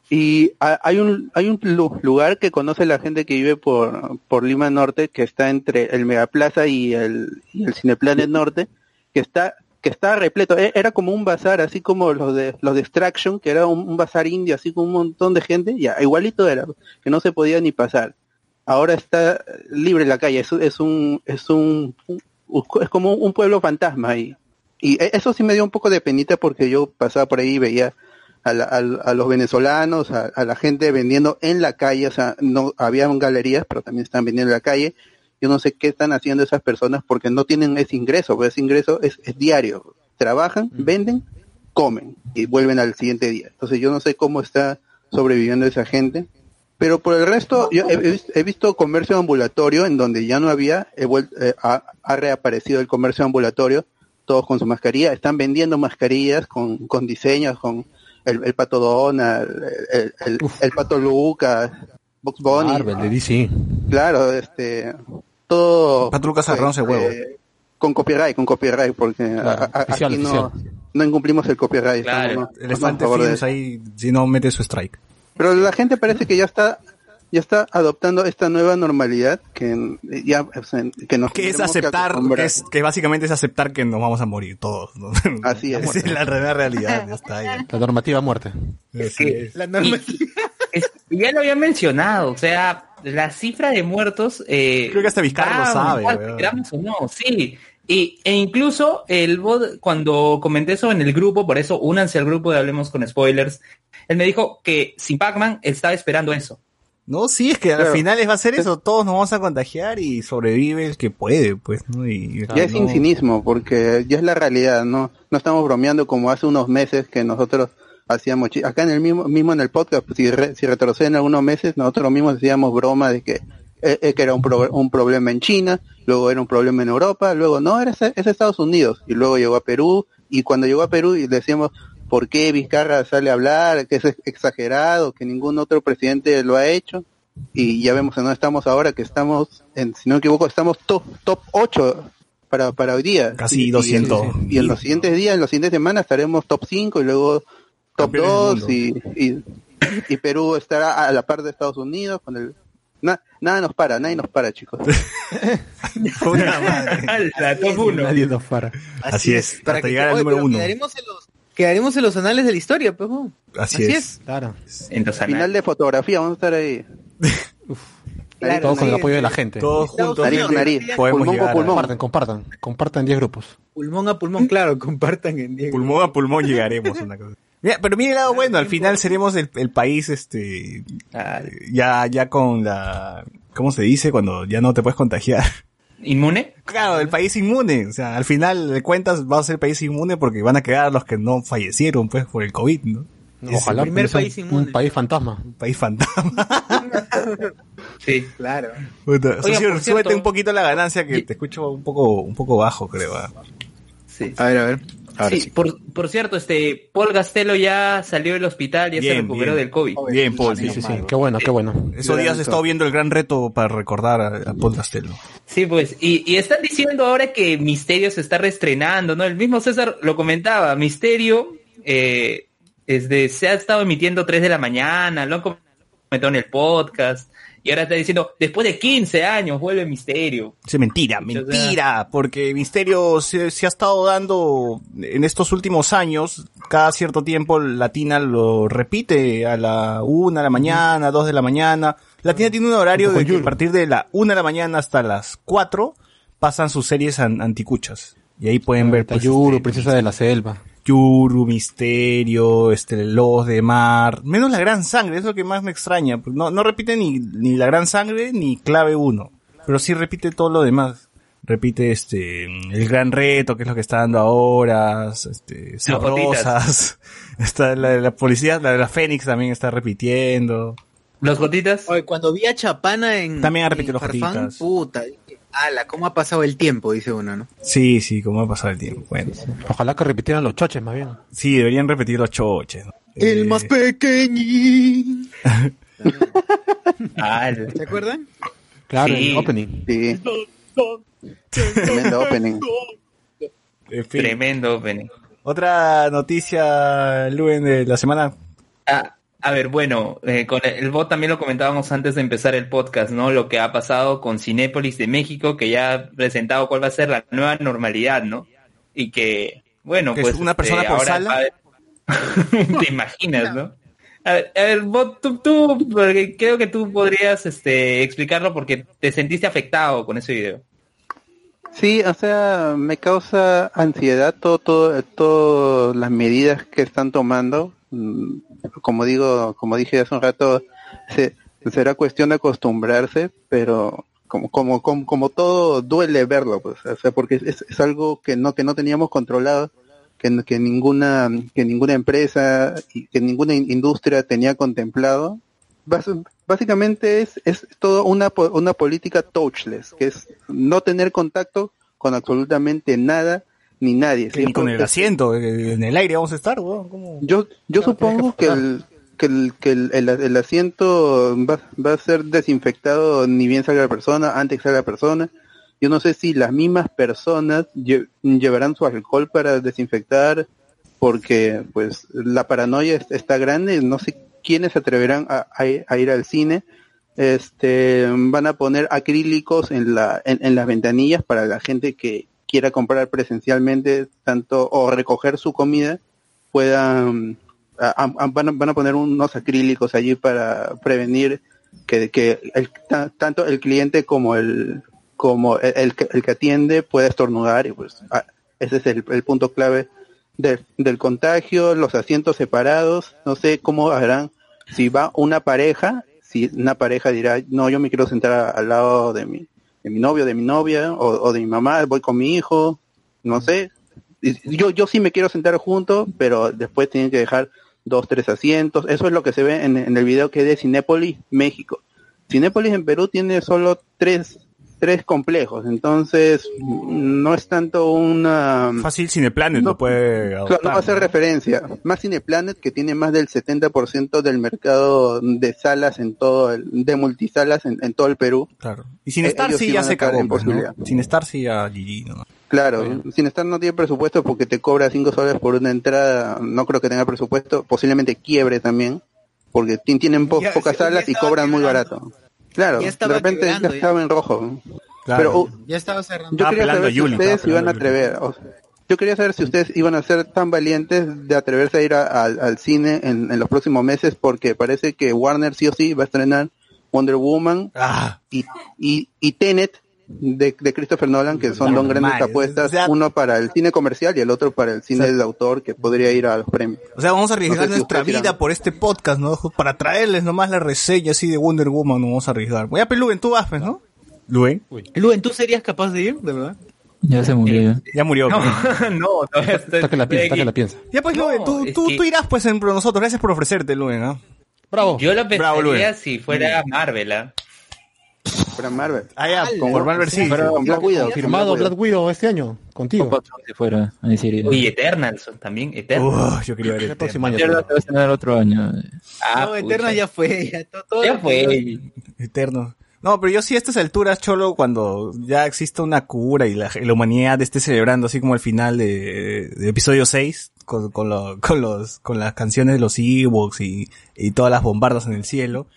y ha- hay un hay un lu- lugar que conoce la gente que vive por por Lima Norte que está entre el Megaplaza y el y el Cineplanet Norte que está está repleto. E- era como un bazar así como los de los de Extraction que era un, bazar indio así con un montón de gente ya igualito era que no se podía ni pasar. Ahora está libre la calle es, es un es un, es como un pueblo fantasma ahí. Y e- eso sí me dio un poco de penita porque yo pasaba por ahí y veía a, la- a- a los venezolanos, a, la gente vendiendo en la calle, o sea, no había galerías, pero también están vendiendo en la calle. Yo no sé qué están haciendo esas personas porque no tienen ese ingreso, porque ese ingreso es, es diario. Trabajan, venden, comen y vuelven al siguiente día. Entonces yo no sé cómo está sobreviviendo esa gente. Pero por el resto, yo he, he vis- he visto comercio ambulatorio en donde ya no había, he vuel- eh, ha, ha reaparecido el comercio ambulatorio, todos con su mascarilla, están vendiendo mascarillas con, con diseños, con el, el pato Donald, el, el, el pato Lucas, Box Bunny, Marvel, de DC. claro, este, todo. Pato Lucas arroz de huevo. eh, con copyright, con copyright, porque a- a- oficial, aquí no, oficial. no incumplimos el copyright. Claro. estamos- estamos Elefante Films ahí, si no mete su strike. Pero la gente parece que ya está ya está adoptando esta nueva normalidad que ya o sea, que nos Que es que aceptar, que, es, que básicamente es aceptar que nos vamos a morir todos. ¿no? Así es. Esa es la nueva realidad, ya está ahí. La normativa muerte. Así es. La norma- Es- ya lo había mencionado, o sea, la cifra de muertos. Eh, Creo que hasta Vizcarra lo sabe, queramos o no, sí. Y, e incluso el bot, cuando comenté eso en el grupo, por eso únanse al grupo de Hablemos con Spoilers, él me dijo que sin Pac-Man estaba esperando eso. No, sí, es que al Claro. final va a ser eso, todos nos vamos a contagiar y sobrevive el que puede, pues, ¿no? Y, ya es no- sin cinismo porque ya es la realidad no no estamos bromeando como hace unos meses que nosotros hacíamos acá en el mismo mismo en el podcast pues, si re- si retroceden algunos meses nosotros mismos hacíamos broma de que eh, eh, que era un, pro- un problema en China, luego era un problema en Europa, luego no, era es Estados Unidos, y luego llegó a Perú, y cuando llegó a Perú y decíamos, ¿por qué Vizcarra sale a hablar? Que es exagerado, que ningún otro presidente lo ha hecho, y ya vemos en dónde estamos ahora, que estamos, en, si no me equivoco, estamos top, top 8 para, para hoy día. Casi Y- y- 200. Y, en los siguientes días, en las siguientes semanas estaremos top 5 y luego top Campeones del 2 y, y, y Perú estará a la par de Estados Unidos con el na- nada nos para, nadie nos para, chicos. Puta madre. La top 1. Nadie nos para. Así es, Para hasta que- llegar al número pero uno. Quedaremos en los, quedaremos en los anales de la historia, pues. ¿no? Así, es. Claro. En los Final anales. de fotografía, vamos a estar ahí. Claro, Todos con el apoyo de la gente. Todos juntos Nariz, nariz, podemos pulmón llegar a- pulmón. Compartan, compartan. Compartan 10 grupos. Pulmón a pulmón, claro, compartan en Diego. Pulmón a pulmón llegaremos. Una cosa. Mira, pero mira el lado bueno, al final seremos el, el país, este, Ah, ya, ya con la, ¿cómo se dice? Cuando ya no te puedes contagiar. ¿Inmune? Claro, el país inmune. O sea, al final de cuentas va a ser el país inmune porque van a quedar los que no fallecieron, pues, por el COVID, ¿no? Ojalá el primer un- país un, inmune. país fantasma. Un país fantasma. Sí. Claro. Puta, Oiga, socio, por súbete un poquito la ganancia que Y- te escucho un poco, un poco bajo, creo. ah. sí. A ver, a ver. Ahora Sí, sí. Por, por cierto, este Paul Gastelo ya salió del hospital, ya se Bien, recuperó bien. del COVID. Bien, Paul, Sí, sí, sí. Qué bueno, qué bueno. Esos días he estado viendo el gran reto para recordar a, a Paul Castello. Sí, pues, y, y están diciendo ahora que Misterio se está reestrenando, ¿no? El mismo César lo comentaba, Misterio eh, desde, se ha estado emitiendo 3 de la mañana, lo han comentado en el podcast, y ahora está diciendo, después de 15 años vuelve Misterio. Sí, mentira, mentira, porque Misterio se, se ha estado dando en estos últimos años, cada cierto tiempo Latina lo repite a la una de la mañana, dos de la mañana. Latina tiene un horario de que a partir de la una de la mañana hasta las cuatro pasan sus series an- anticuchas. Y ahí pueden ver pues, Tayuru, este, princesa de la selva. Yuru, Misterio, este, Los de Mar, menos la Gran Sangre, es lo que más me extraña. porque No, no repite ni, ni la Gran Sangre ni Clave 1, pero sí repite todo lo demás. Repite este, el Gran Reto, que es lo que está dando ahora, este, Sabrosas, está la, la policía, la de la Fénix también está repitiendo. ¿Los gotitas? Oye, cuando vi a Chapana en. También ha repetido los Farfán, Jotitas. Puta, dije, ala, ¿cómo ha pasado el tiempo? Dice uno, ¿no? Sí, sí, como ha pasado el tiempo. Bueno, Ojalá que repitieran los choches más bien. sí, deberían repetir los choches. ¿no? El Eh, más pequeñín. Ah, ¿Se acuerdan? Claro, Sí. el opening. Sí. Tremendo opening. en fin. tremendo opening. Otra noticia, Luen, de la semana. Ah, a ver, bueno, eh, con el, bot también lo comentábamos antes de empezar el podcast, ¿no? Lo que ha pasado con Cinépolis de México, que ya ha presentado cuál va a ser la nueva normalidad, ¿no? Y que, bueno, ¿Que es pues... una persona por ahora sala? va- Te imaginas, ¿no? A ver, a ver, bot, tú, tú, porque creo que tú podrías este, explicarlo porque te sentiste afectado con ese video. Sí, o sea, me causa ansiedad todo, todo, todas las medidas que están tomando. Como digo, como dije hace un rato, se- será cuestión de acostumbrarse, pero como, como, como, todo duele verlo, pues, o sea, porque es, es algo que no, que no teníamos controlado, que, que ninguna, que ninguna empresa que ninguna in- industria tenía contemplado. Básicamente es, es todo una, una política touchless, que es no tener contacto con absolutamente nada ni nadie. Que ni con el asiento, eh, en el aire vamos a estar, weón. ¿Cómo? yo, yo supongo que el, que el, que el, el- el asiento va, va a ser desinfectado ni bien salga la persona, antes que salga la persona. Yo no sé si las mismas personas lle- llevarán su alcohol para desinfectar, porque pues la paranoia es- está grande, no sé quiénes se atreverán a, a ir- a ir al cine. Este, van a poner acrílicos en la, en, en las ventanillas para la gente que quiera comprar presencialmente tanto o recoger su comida puedan a- van, a, van a poner unos acrílicos allí para prevenir que, que el- ta- tanto el cliente como el como el, el el que atiende pueda estornudar y pues ese es el, punto clave de- del contagio los asientos separados no sé cómo harán. Si va una pareja si una pareja dirá no yo me quiero sentar al lado de mi de mi novio de mi novia o, o de mi mamá voy con mi hijo no sé. Yo yo sí me quiero sentar junto pero después tienen que dejar dos tres asientos. Eso es lo que se ve en, en el video que es de Cinépolis México. Cinépolis en Perú tiene solo tres tres complejos entonces mm, no es tanto una Fácil Cineplanet No. lo puede adoptar. no va a hacer ¿no? referencia. Más Cineplanet, que tiene más del 70% del mercado de salas en todo el, de multisalas en, en todo el Perú. Claro. Y Cinestar Eh, sí sí ya se estar cagó, pues, ¿no? Cinestar sí ya GG, ¿no? Claro, Cinestar no tiene presupuesto porque te cobra 5 soles por una entrada. No creo que tenga presupuesto. Posiblemente quiebre también. Porque ti- tienen po- Ya, pocas salas y cobran muy barato. Claro, Ya de repente quebrando, ya ya. estaba en rojo. Claro. Pero uh, Ya estaba cerrando. yo quería saber si Yuli, ustedes iban a atrever. o sea, yo quería saber si ustedes iban a ser tan valientes de atreverse a ir a- al- al cine en, en los próximos meses, porque parece que Warner sí o sí va a estrenar Wonder Woman Ah, y, y, y Tenet de, de Christopher Nolan, que son dos grandes apuestas, o sea- uno para el cine comercial y el otro para el cine O sea- de autor, que podría ir a los premios. O sea, vamos a arriesgar No sé nuestra vida dirán. por este podcast, ¿no? Para traerles nomás la reseña así de Wonder Woman, no vamos a arriesgar. Voy a Luen, tú vas, pues, ¿no? Luen, Luen, ¿tú serías capaz de ir, de verdad? Ya se murió ya. ya murió. No, pues. no, todavía Está que la estoy piensa, está que la piensa. Ya pues, No, Luen, tú, tú, que- tú irás pues en pro nosotros. Gracias por ofrecerte, Luen, ¿ah? Bravo. Yo lo pensaría si fuera Marvel, ¿ah? Para Marvel. Ah, ya, por Marvel sí. Pero con Black Widow. Firmado con Black Black Widow este año, contigo. Con fuera, sí iría. Y Eternals también, Eternals. Yo quería ver El próximo año. Eterna te va a el otro año. Ah, no, pucha. Eterna ya fue, ya, todo, Ya fue. Eterno. No, pero yo sí a estas alturas, Cholo, cuando ya existe una cura y la, la humanidad esté celebrando así como el final de, de episodio 6, con, con, lo- con los, con las canciones de los Ewoks y, y todas las bombardas en el cielo.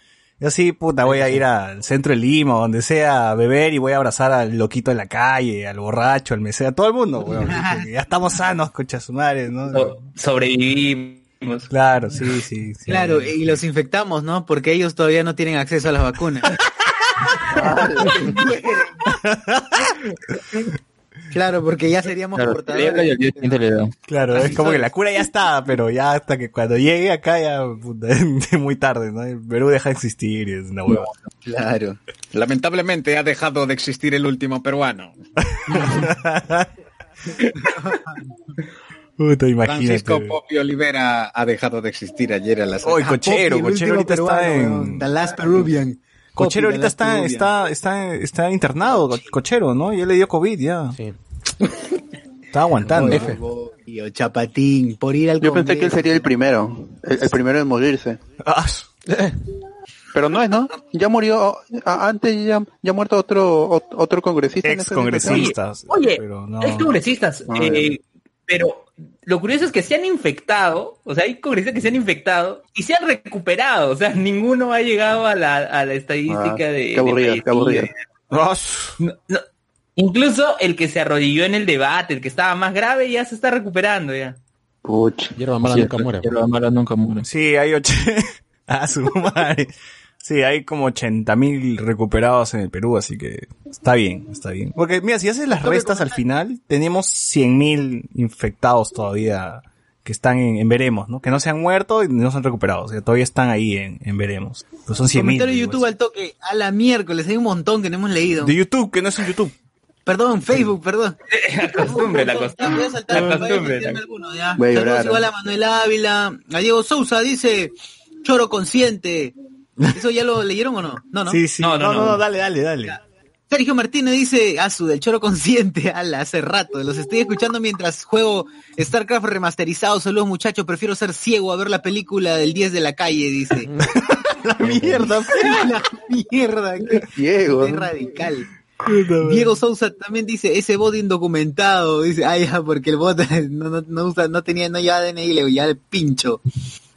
Yo sí, puta, voy a ir al centro de Lima, o donde sea, a beber y voy a abrazar al loquito de la calle, al borracho, al mesero, a todo el mundo, weón. Ya estamos sanos, concha su madre, ¿no? So- sobrevivimos. Claro, sí, sí, sí. Claro, y los infectamos, ¿no? Porque ellos todavía no tienen acceso a las vacunas. claro, porque ya seríamos Claro, portadores. Claro, es como que la cura ya está, pero ya hasta que cuando llegue acá ya puta, es muy tarde, ¿no? El Perú deja de existir y es una hueva. Claro. Lamentablemente ha dejado de existir el último peruano. Puta, imagínate. Francisco Popi Olivera ha dejado de existir ayer a las Oye, Ah, Cochero, Cochero ahorita está en-. The Last Peruvian. Cochero ahorita está, está, está, está internado, Co- Cochero, ¿no? Ya le dio COVID, ya. Sí. Está aguantando. F. Tío, Chapatín, por ir al Yo pensé que él sería el primero, el, el primero en morirse. Ah, Pero no es, ¿no? Ya murió, antes ya, ya ha muerto otro, ot- otro congresista. ex congresistas. Oye, pero no. hay congresistas, Ah, eh, pero lo curioso es que se han infectado, o sea, hay congresistas que se han infectado y se han recuperado, o sea, ninguno ha llegado a la, a la estadística Ah, de... qué aburrido, de qué aburrido. Ah, No, no. Incluso el que se arrodilló en el debate, el que estaba más grave, ya se está recuperando ya. Puch. Hierba mala Sí, nunca muere. Hierba mala nunca muere. Sí, hay och... a su madre. Sí, hay como 80 mil recuperados en el Perú, así que está bien, está bien. Porque mira, si haces las restas al final, tenemos 100 mil infectados todavía que están en, en veremos, ¿no? Que no se han muerto y no se han recuperado, o sea, todavía están ahí en, en veremos. Pues son 100 mil. Comentario de YouTube al toque. A la miércoles, hay un montón que no hemos leído. De YouTube, que no es en YouTube. Perdón, Facebook, perdón. La costumbre, la Ya, costumbre. voy a saltar, La voy a costumbre, saltarme la- alguno, ya. Voy a llorar. igual a Manuel Ávila. A Diego Sousa dice, choro consciente. ¿Eso ya lo leyeron o no? No, no. Sí, sí. No, no, no, no. dale, dale, dale. Sergio Martínez dice, Asu, del choro consciente, ala, hace rato. Los estoy escuchando mientras juego StarCraft remasterizado. Saludos muchachos, prefiero ser ciego a ver la película del 10 de la calle, dice. La mierda. la mierda, qué, Diego. qué radical. Diego Sousa también dice, ese bot indocumentado, dice, ah ya, porque el bot no, no, no usa, no tenía, no ya DNI, le ya el pincho.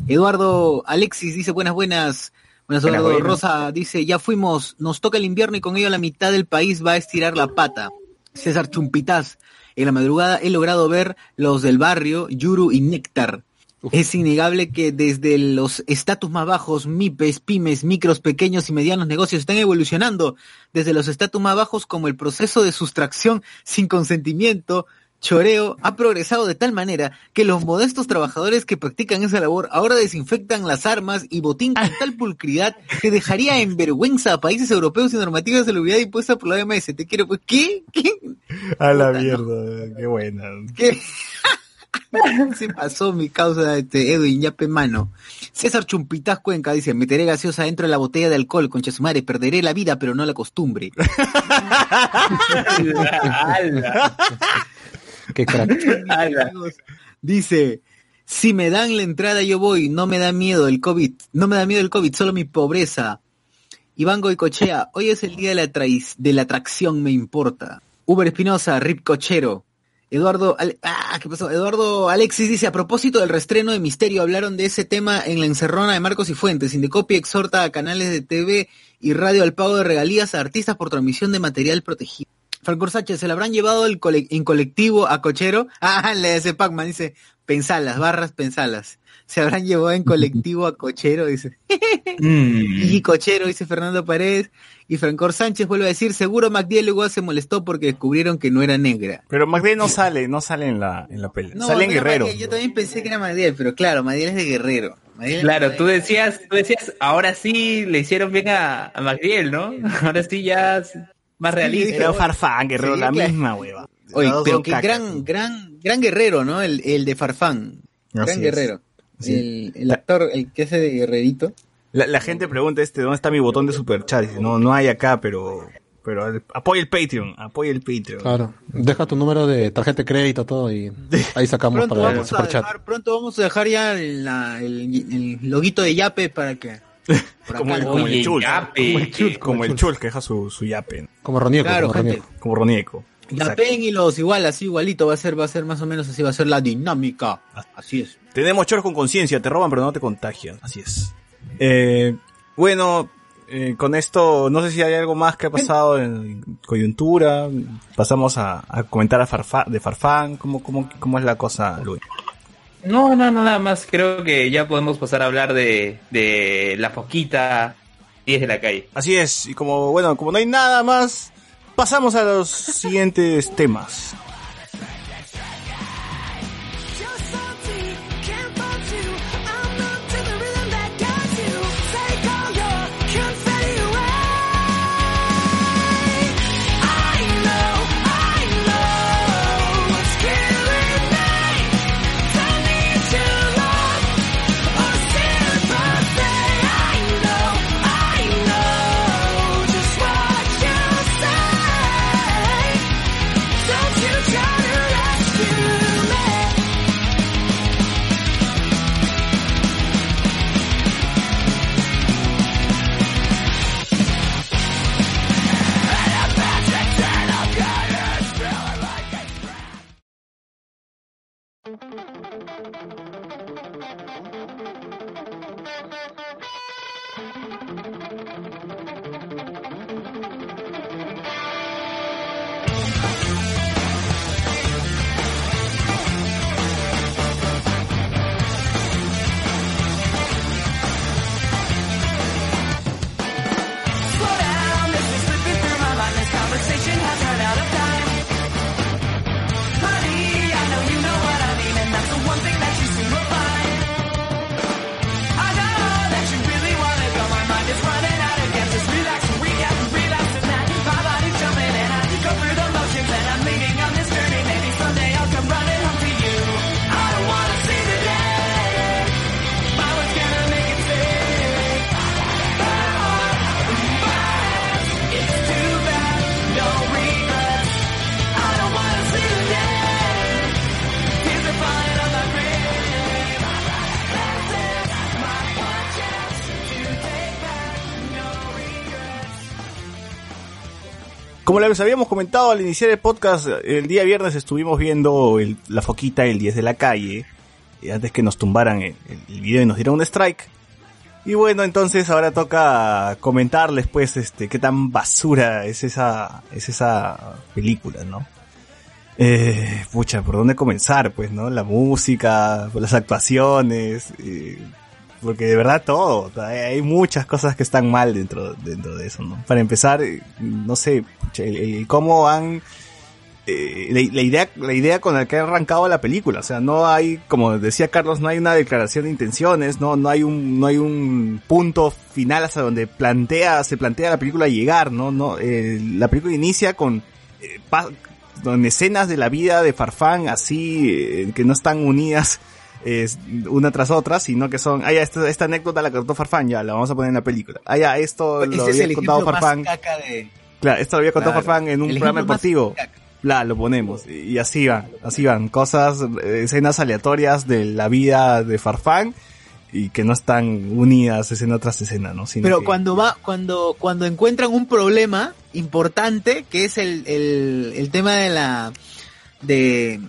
Eduardo Alexis dice, buenas, buenas. Eduardo buenas. Rosa dice, ya fuimos, nos toca el invierno y con ello la mitad del país va a estirar la pata. César Chumpitaz, en la madrugada he logrado ver los del barrio, Yuru y Néctar. Es innegable que desde los estatus más bajos, MIPES, pymes, micros, pequeños y medianos negocios están evolucionando desde los estatus más bajos como el proceso de sustracción sin consentimiento, choreo, ha progresado de tal manera que los modestos trabajadores que practican esa labor ahora desinfectan las armas y botín con tal pulcridad que dejaría en vergüenza a países europeos y normativas de salubridad impuesta por la OMS. Te quiero, pues, ¿qué? ¿Qué? A la Puta, no. mierda, qué buena. ¿Qué? Se pasó mi causa este Edwin Yape Mano. César Chumpitaz Cuenca dice, meteré gaseosa dentro de la botella de alcohol, concha su madre, perderé la vida pero no la costumbre. Qué crack. Dice, si me dan la entrada yo voy, no me da miedo el COVID, no me da miedo el COVID, solo mi pobreza. Iván Goicochea, hoy es el día de la, de la atracción, me importa. Uber Espinosa, Rip Cochero. Eduardo, Ale- ah, ¿qué pasó? Eduardo Alexis dice, a propósito del restreno de Misterio, hablaron de ese tema en la encerrona de Marcos y Fuentes. Indecopia exhorta a canales de TV y radio al pago de regalías a artistas por transmisión de material protegido. Falcor Sánchez, ¿se le habrán llevado el cole- en colectivo a Cochero? Ah, le dice Pac-Man, dice, pensalas, barras pensalas. Se habrán llevado en colectivo a Cochero, dice. Mm. Y Cochero, dice Fernando Paredes. Y Francor Sánchez vuelve a decir, seguro MacDiel luego se molestó porque descubrieron que no era negra. Pero McDay no sale, no sale en la, en la peli. No, sale en Guerrero. Magdiel, Yo también pensé que era Magdiel, pero claro, Magdiel es de Guerrero. Magdiel- Claro, tú decías, tú decías, ahora sí le hicieron bien a, a Magdiel, ¿no? Ahora sí ya más realista. Era Farfán, Guerrero, Sí, la claro. misma hueva. Oye, pero caca. gran, gran, gran guerrero, ¿no? El, el de Farfán. Así gran es. guerrero. Sí. El, el actor, el que hace de guerrerito. La, la gente pregunta este, ¿dónde está mi botón de superchat? Dice, no, no hay acá, pero, pero el- apoya el Patreon, apoya el Patreon. Claro. Deja tu número de tarjeta de crédito, todo, y ahí sacamos Pronto para el vamos, a superchat. dejar, pronto vamos a dejar ya la- el, el loguito de Yape para que... Como el, como chul, yape. como el chul, como el chul que deja su, su yape, Como Ronieco, Claro, como gente. Ronieco. como Ronieco. Yapen y los igual, así igualito, va a ser, va a ser más o menos así, va a ser la dinámica. Así es. Tenemos choros con conciencia, te roban pero no te contagian, así es. Eh, bueno, eh, con esto, no sé si hay algo más que ha pasado en coyuntura. Pasamos a, a comentar a Farfa, de Farfán, ¿cómo, cómo, cómo es la cosa, Luis? No, no, nada más. Creo que ya podemos pasar a hablar de, de la foquita 10 de la calle. Así es, y como, bueno, como no hay nada más, pasamos a los siguientes temas. Como les habíamos comentado al iniciar el podcast, el día viernes estuvimos viendo la foquita el 10 de la calle, eh, antes que nos tumbaran el, el video y nos dieran un strike. Y bueno, entonces ahora toca comentarles pues este qué tan basura es esa es esa película, ¿no? Eh, pucha, ¿por dónde comenzar? Pues, ¿no? La música, las actuaciones, eh, porque de verdad todo, hay muchas cosas que están mal dentro, dentro de eso, ¿no? Para empezar, no sé, el- cómo han eh, la, idea la idea con la que ha arrancado la película o sea no hay como decía Carlos no hay una declaración de intenciones no no hay un no hay un punto final hasta donde plantea se plantea la película llegar no no Eh, la película inicia con eh, con escenas de la vida de Farfán así eh, que no están unidas eh, una tras otra, sino que son, ah, ya, esta, esta anécdota la contó Farfán, ya, la vamos a poner en la película. Ah, ya, esto Ese lo es había contado Farfán. de... Claro, esto lo había contado Claro. Farfán en un El programa deportivo. Bla, lo ponemos. Y y así van, así van. Cosas, eh, escenas aleatorias de la vida de Farfán y que no están unidas escena tras escena, ¿no? Sino Pero que- cuando va, cuando, cuando encuentran un problema importante, que es el, el, el tema de la, de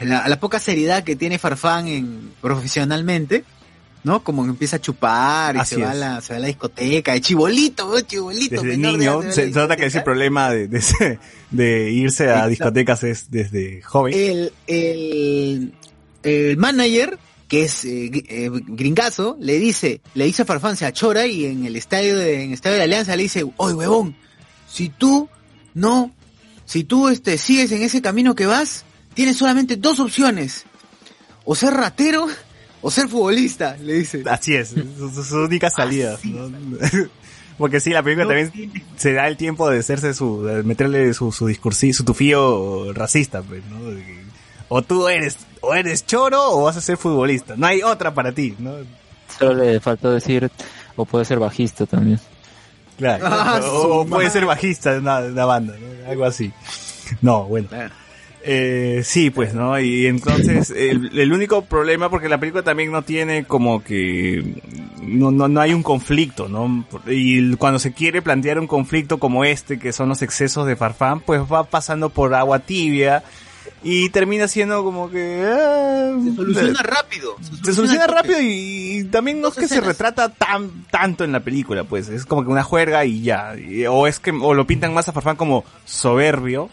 la, la poca seriedad que tiene Farfán en, profesionalmente, ¿no? Como que empieza a chupar y Así se va, a la, se va a la discoteca, de chibolito, ¿no? chibolito. desde de niño, se, se la nota que ese problema de, de, ese- de irse a discotecas es desde joven. el, el, el manager, que es eh, eh, gringazo, le dice, le dice a Farfán, se achora y en el estadio de, en el estadio de Alianza le dice, oye huevón, si tú no, si tú este, sigues en ese camino que vas, tienes solamente dos opciones, o ser ratero o ser futbolista, le dice. Así es, su, su- única salida. ¿no? Porque sí, la película No también se da el tiempo de hacerse su, de meterle su, su discursi, su tufío racista, pues, ¿no? O tú eres, o eres choro o vas a ser futbolista. No hay otra para ti, ¿no? Solo le faltó decir, o puede ser bajista también. Claro. Ah, o, puede ser bajista de una, de una banda, ¿no? Algo así. No, bueno. Eh, sí, pues, ¿no? Y entonces, el, el único problema, porque la película también no tiene como que, no, no, no hay un conflicto, ¿no? Y cuando se quiere plantear un conflicto como este, que son los excesos de Farfán, pues va pasando por agua tibia y termina siendo como que... ah, Se soluciona rápido. se soluciona rápido y, y también no es que se retrata tan tanto en la película, pues es como que una juerga y ya, Y- o es que o lo pintan más a Farfán como soberbio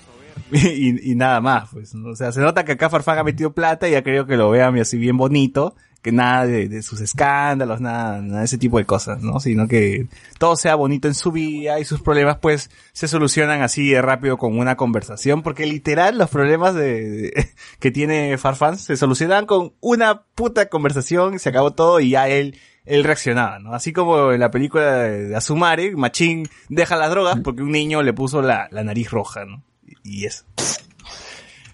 y, y nada más, pues, o sea, se nota que acá Farfán ha metido plata y ha querido que lo vean así bien bonito, que nada de, de sus escándalos, nada, nada de ese tipo de cosas, ¿no? Sino que todo sea bonito en su vida y sus problemas pues se solucionan así de rápido con una conversación, porque literal los problemas de, de- que tiene Farfán se solucionan con una puta conversación, se acabó todo y ya él él reaccionaba, ¿no? Así como en la película de, Azumare, Machín deja las drogas porque un niño le puso la, la nariz roja, ¿no? Y eso.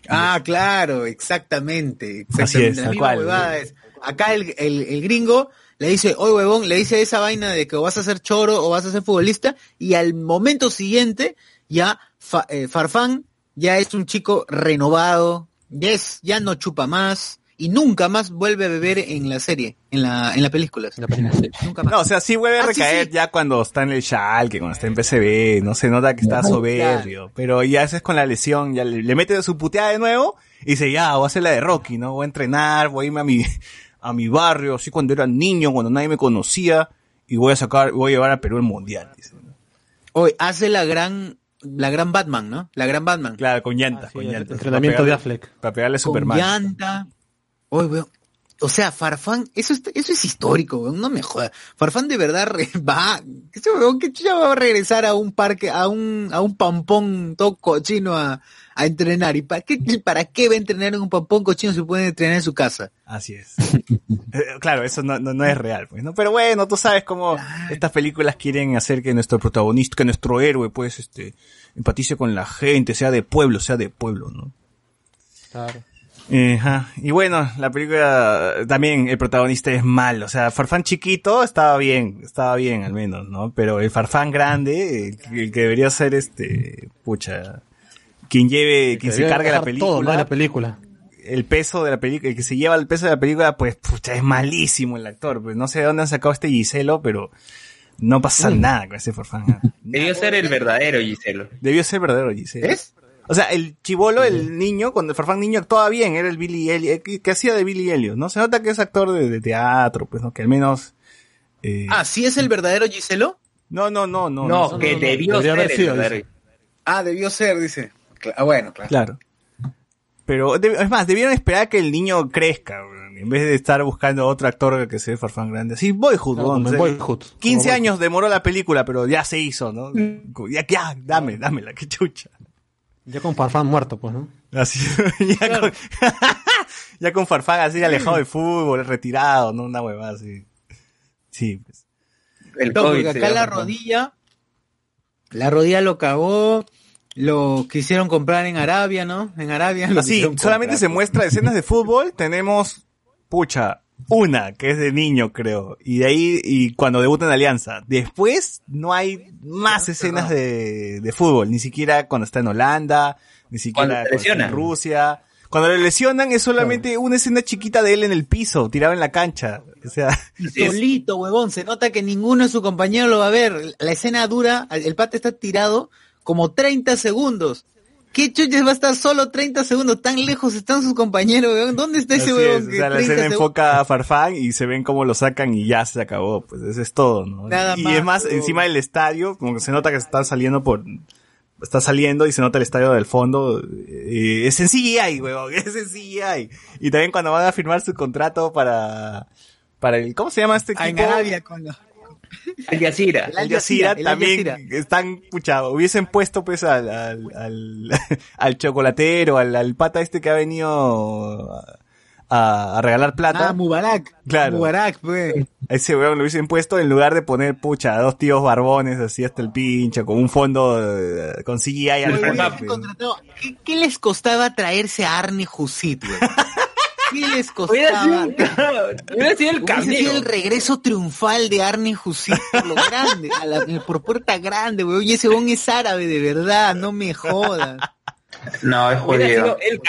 Ah, claro, exactamente. exactamente. Así es, La tal misma cual. huevada es. Acá el, el, el gringo le dice, oye huevón, le dice esa vaina de que o vas a ser choro o vas a ser futbolista, y al momento siguiente, ya Fa- eh, Farfán ya es un chico renovado, ya es, ya no chupa más, y nunca más vuelve a beber en la serie, en la, en la película. Nunca más. No, o sea, sí vuelve a Ah, recaer sí. ya cuando está en el Schalke, cuando está en PCB, no se nota que está soberbio, pero ya ese es con la lesión, ya le, le mete su puteada de nuevo y dice, ya, voy a hacer la de Rocky, ¿no? Voy a entrenar, voy a irme a mi, a mi barrio, así cuando era niño, cuando nadie me conocía, y voy a sacar, voy a llevar a Perú el mundial, dice. Hoy hace la gran, la gran Batman, ¿no? La gran Batman. Claro, con llanta, Ah, sí, con el llanta. entrenamiento Para de Affleck. Para pegarle a con Superman. llanta. Oye, weón. O sea, Farfán, eso es, eso es histórico, weón, no me jodas. Farfán de verdad re- va, ese weón que chucha va a regresar a un parque, a un, a un pampón todo cochino a, a entrenar. ¿Y para qué, para qué va a entrenar en un pampón cochino si puede entrenar en su casa? Así es. Eh, claro, eso no, no, no es real, pues, ¿no? Pero bueno, tú sabes cómo estas películas quieren hacer que nuestro protagonista, que nuestro héroe, pues, este, empatice con la gente, sea de pueblo, sea de pueblo, ¿no? Claro. Ajá. Y bueno, la película también el protagonista es malo. O sea, Farfán chiquito estaba bien, estaba bien al menos, ¿no? Pero el Farfán grande, el, que- el que debería ser este, pucha, quien lleve, quien se cargue la todo, película, en la película. el peso de la película, el que se lleva el peso de la película, pues, pucha, es malísimo el actor. Pues no sé de dónde han sacado este Giselo, pero no pasa nada con ese Farfán. Debió ser el verdadero Giselo. Debió ser verdadero Giselo. ¿Es? O sea, el chivolo, el niño, cuando el Farfán niño actuaba bien, era el Billy Elliot, que, que hacía de Billy Elliot, ¿no? Se nota que es actor de, de teatro, pues, ¿no? Que al menos... eh, Ah, ¿sí es el verdadero Giselo? no, no, no, no. No, no, que no, no. debió ser el. Ah, debió ser, dice. Ah, bueno, claro. Claro. Pero, es más, debieron esperar que el niño crezca, en vez de estar buscando otro actor que sea Farfán grande. Así, Boyhood, Claro, weón, como o en sea, Boyhood. 15 Como años demoró la película, pero ya se hizo, ¿no? Ya, ya, dame, dámela, qué chucha. Ya con Farfán muerto, pues, ¿no? Así, ya, con, ya con Farfán así alejado del fútbol, retirado, ¿no? Una huevada así. Sí, pues. El No, COVID porque se acá la rodilla, la rodilla lo cagó, lo quisieron comprar en Arabia, ¿no? En Arabia. Así, solamente comprar. se muestra escenas de fútbol, tenemos, pucha, una, que es de niño, creo. Y de ahí, y cuando debuta en Alianza. Después, no hay más escenas de, de fútbol, ni siquiera cuando está en Holanda, ni siquiera Cuando se cuando está en. Rusia. Cuando le lesionan es solamente una escena chiquita de él en el piso, tirado en la cancha. O sea, Solito, huevón, se nota que ninguno de sus compañeros lo va a ver. La escena dura, el pate está tirado como 30 segundos. ¿Qué chuches va a estar solo 30 segundos? Tan lejos están sus compañeros, weón. ¿Dónde está ese Así weón? es, o que sea, la 30 escena enfoca a Farfán y se ven cómo lo sacan y ya se acabó, pues eso es todo, ¿no? Nada y más, es más, encima del estadio, como que se nota que se están saliendo por, está saliendo y se nota el estadio del fondo. eh, es en CGI, weón, es en CGI. Y también cuando van a firmar su contrato para, para el, ¿cómo se llama este Ah, en equipo? Arabia con los... Al Jazeera. Al Jazeera Al también están, pucha, hubiesen puesto pues al, al, al, al chocolatero, al, al pata este que ha venido a, a regalar plata. Ah, Mubarak. Claro. Mubarak, pues. A ese weón lo hubiesen puesto en lugar de poner, pucha, dos tíos barbones así hasta el pincho, con un fondo eh, con CGI al fondo. ¿Qué, qué les costaba traerse a Arne Husit, güey? ¿Qué les Hubiera sido, costaba? hubiera sido el Hubiese sido el regreso triunfal de Arne Husit por lo grande, a la- por puerta grande, güey. Oye, ese bon es árabe, de verdad, no me jodas. No, es Hubiera jodido. sido el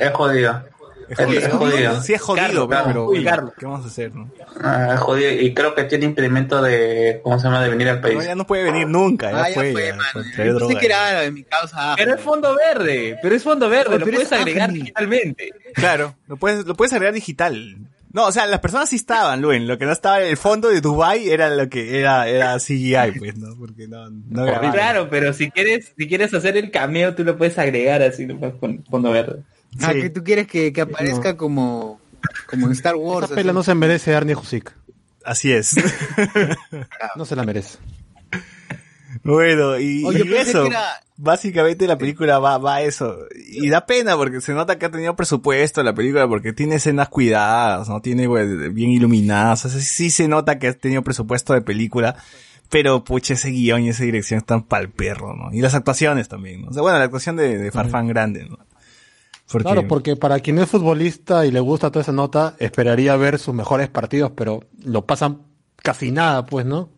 Es jodido. Es jodido. Es. Sí es jodido, Carlos, pero, Carlos, pero, Carlos. ¿qué vamos a hacer, no? Ah, es jodido. Y creo que tiene impedimento de, ¿cómo se llama? De venir al país. No, ya no puede venir nunca, ya Ah, ya fue, fue, ya, mano. por Yo traer pensé droga. que era mi causa. Pero es fondo verde, pero es fondo verde, lo puedes es agregar digitalmente. Claro, lo puedes, lo puedes agregar digital. No, o sea, las personas sí estaban, Luen. Lo que no estaba en el fondo de Dubai era lo que era, era CGI, pues, ¿no? Porque no, no. Claro, pero si quieres, si quieres hacer el cameo, tú lo puedes agregar así, nomás con fondo verde. Ah, Sí. que tú quieres que, que aparezca como, como en Star Wars. Esa pela así. no se merece Arnie Husik. Así es. No se la merece. bueno, y, Oye, y eso. era- Básicamente la película va, va a eso. Y da pena porque se nota que ha tenido presupuesto la película porque tiene escenas cuidadas, ¿no? Tiene güey, bien iluminadas. O sea, sí, sí se nota que ha tenido presupuesto de película. Pero, pucha, ese guion y esa dirección están pa'l perro, ¿no? Y las actuaciones también, ¿no? O sea, bueno, la actuación de, de Farfán grande, ¿no? Porque, Claro, porque para quien es futbolista y le gusta toda esa nota, esperaría ver sus mejores partidos, pero lo pasan casi nada, pues, ¿no?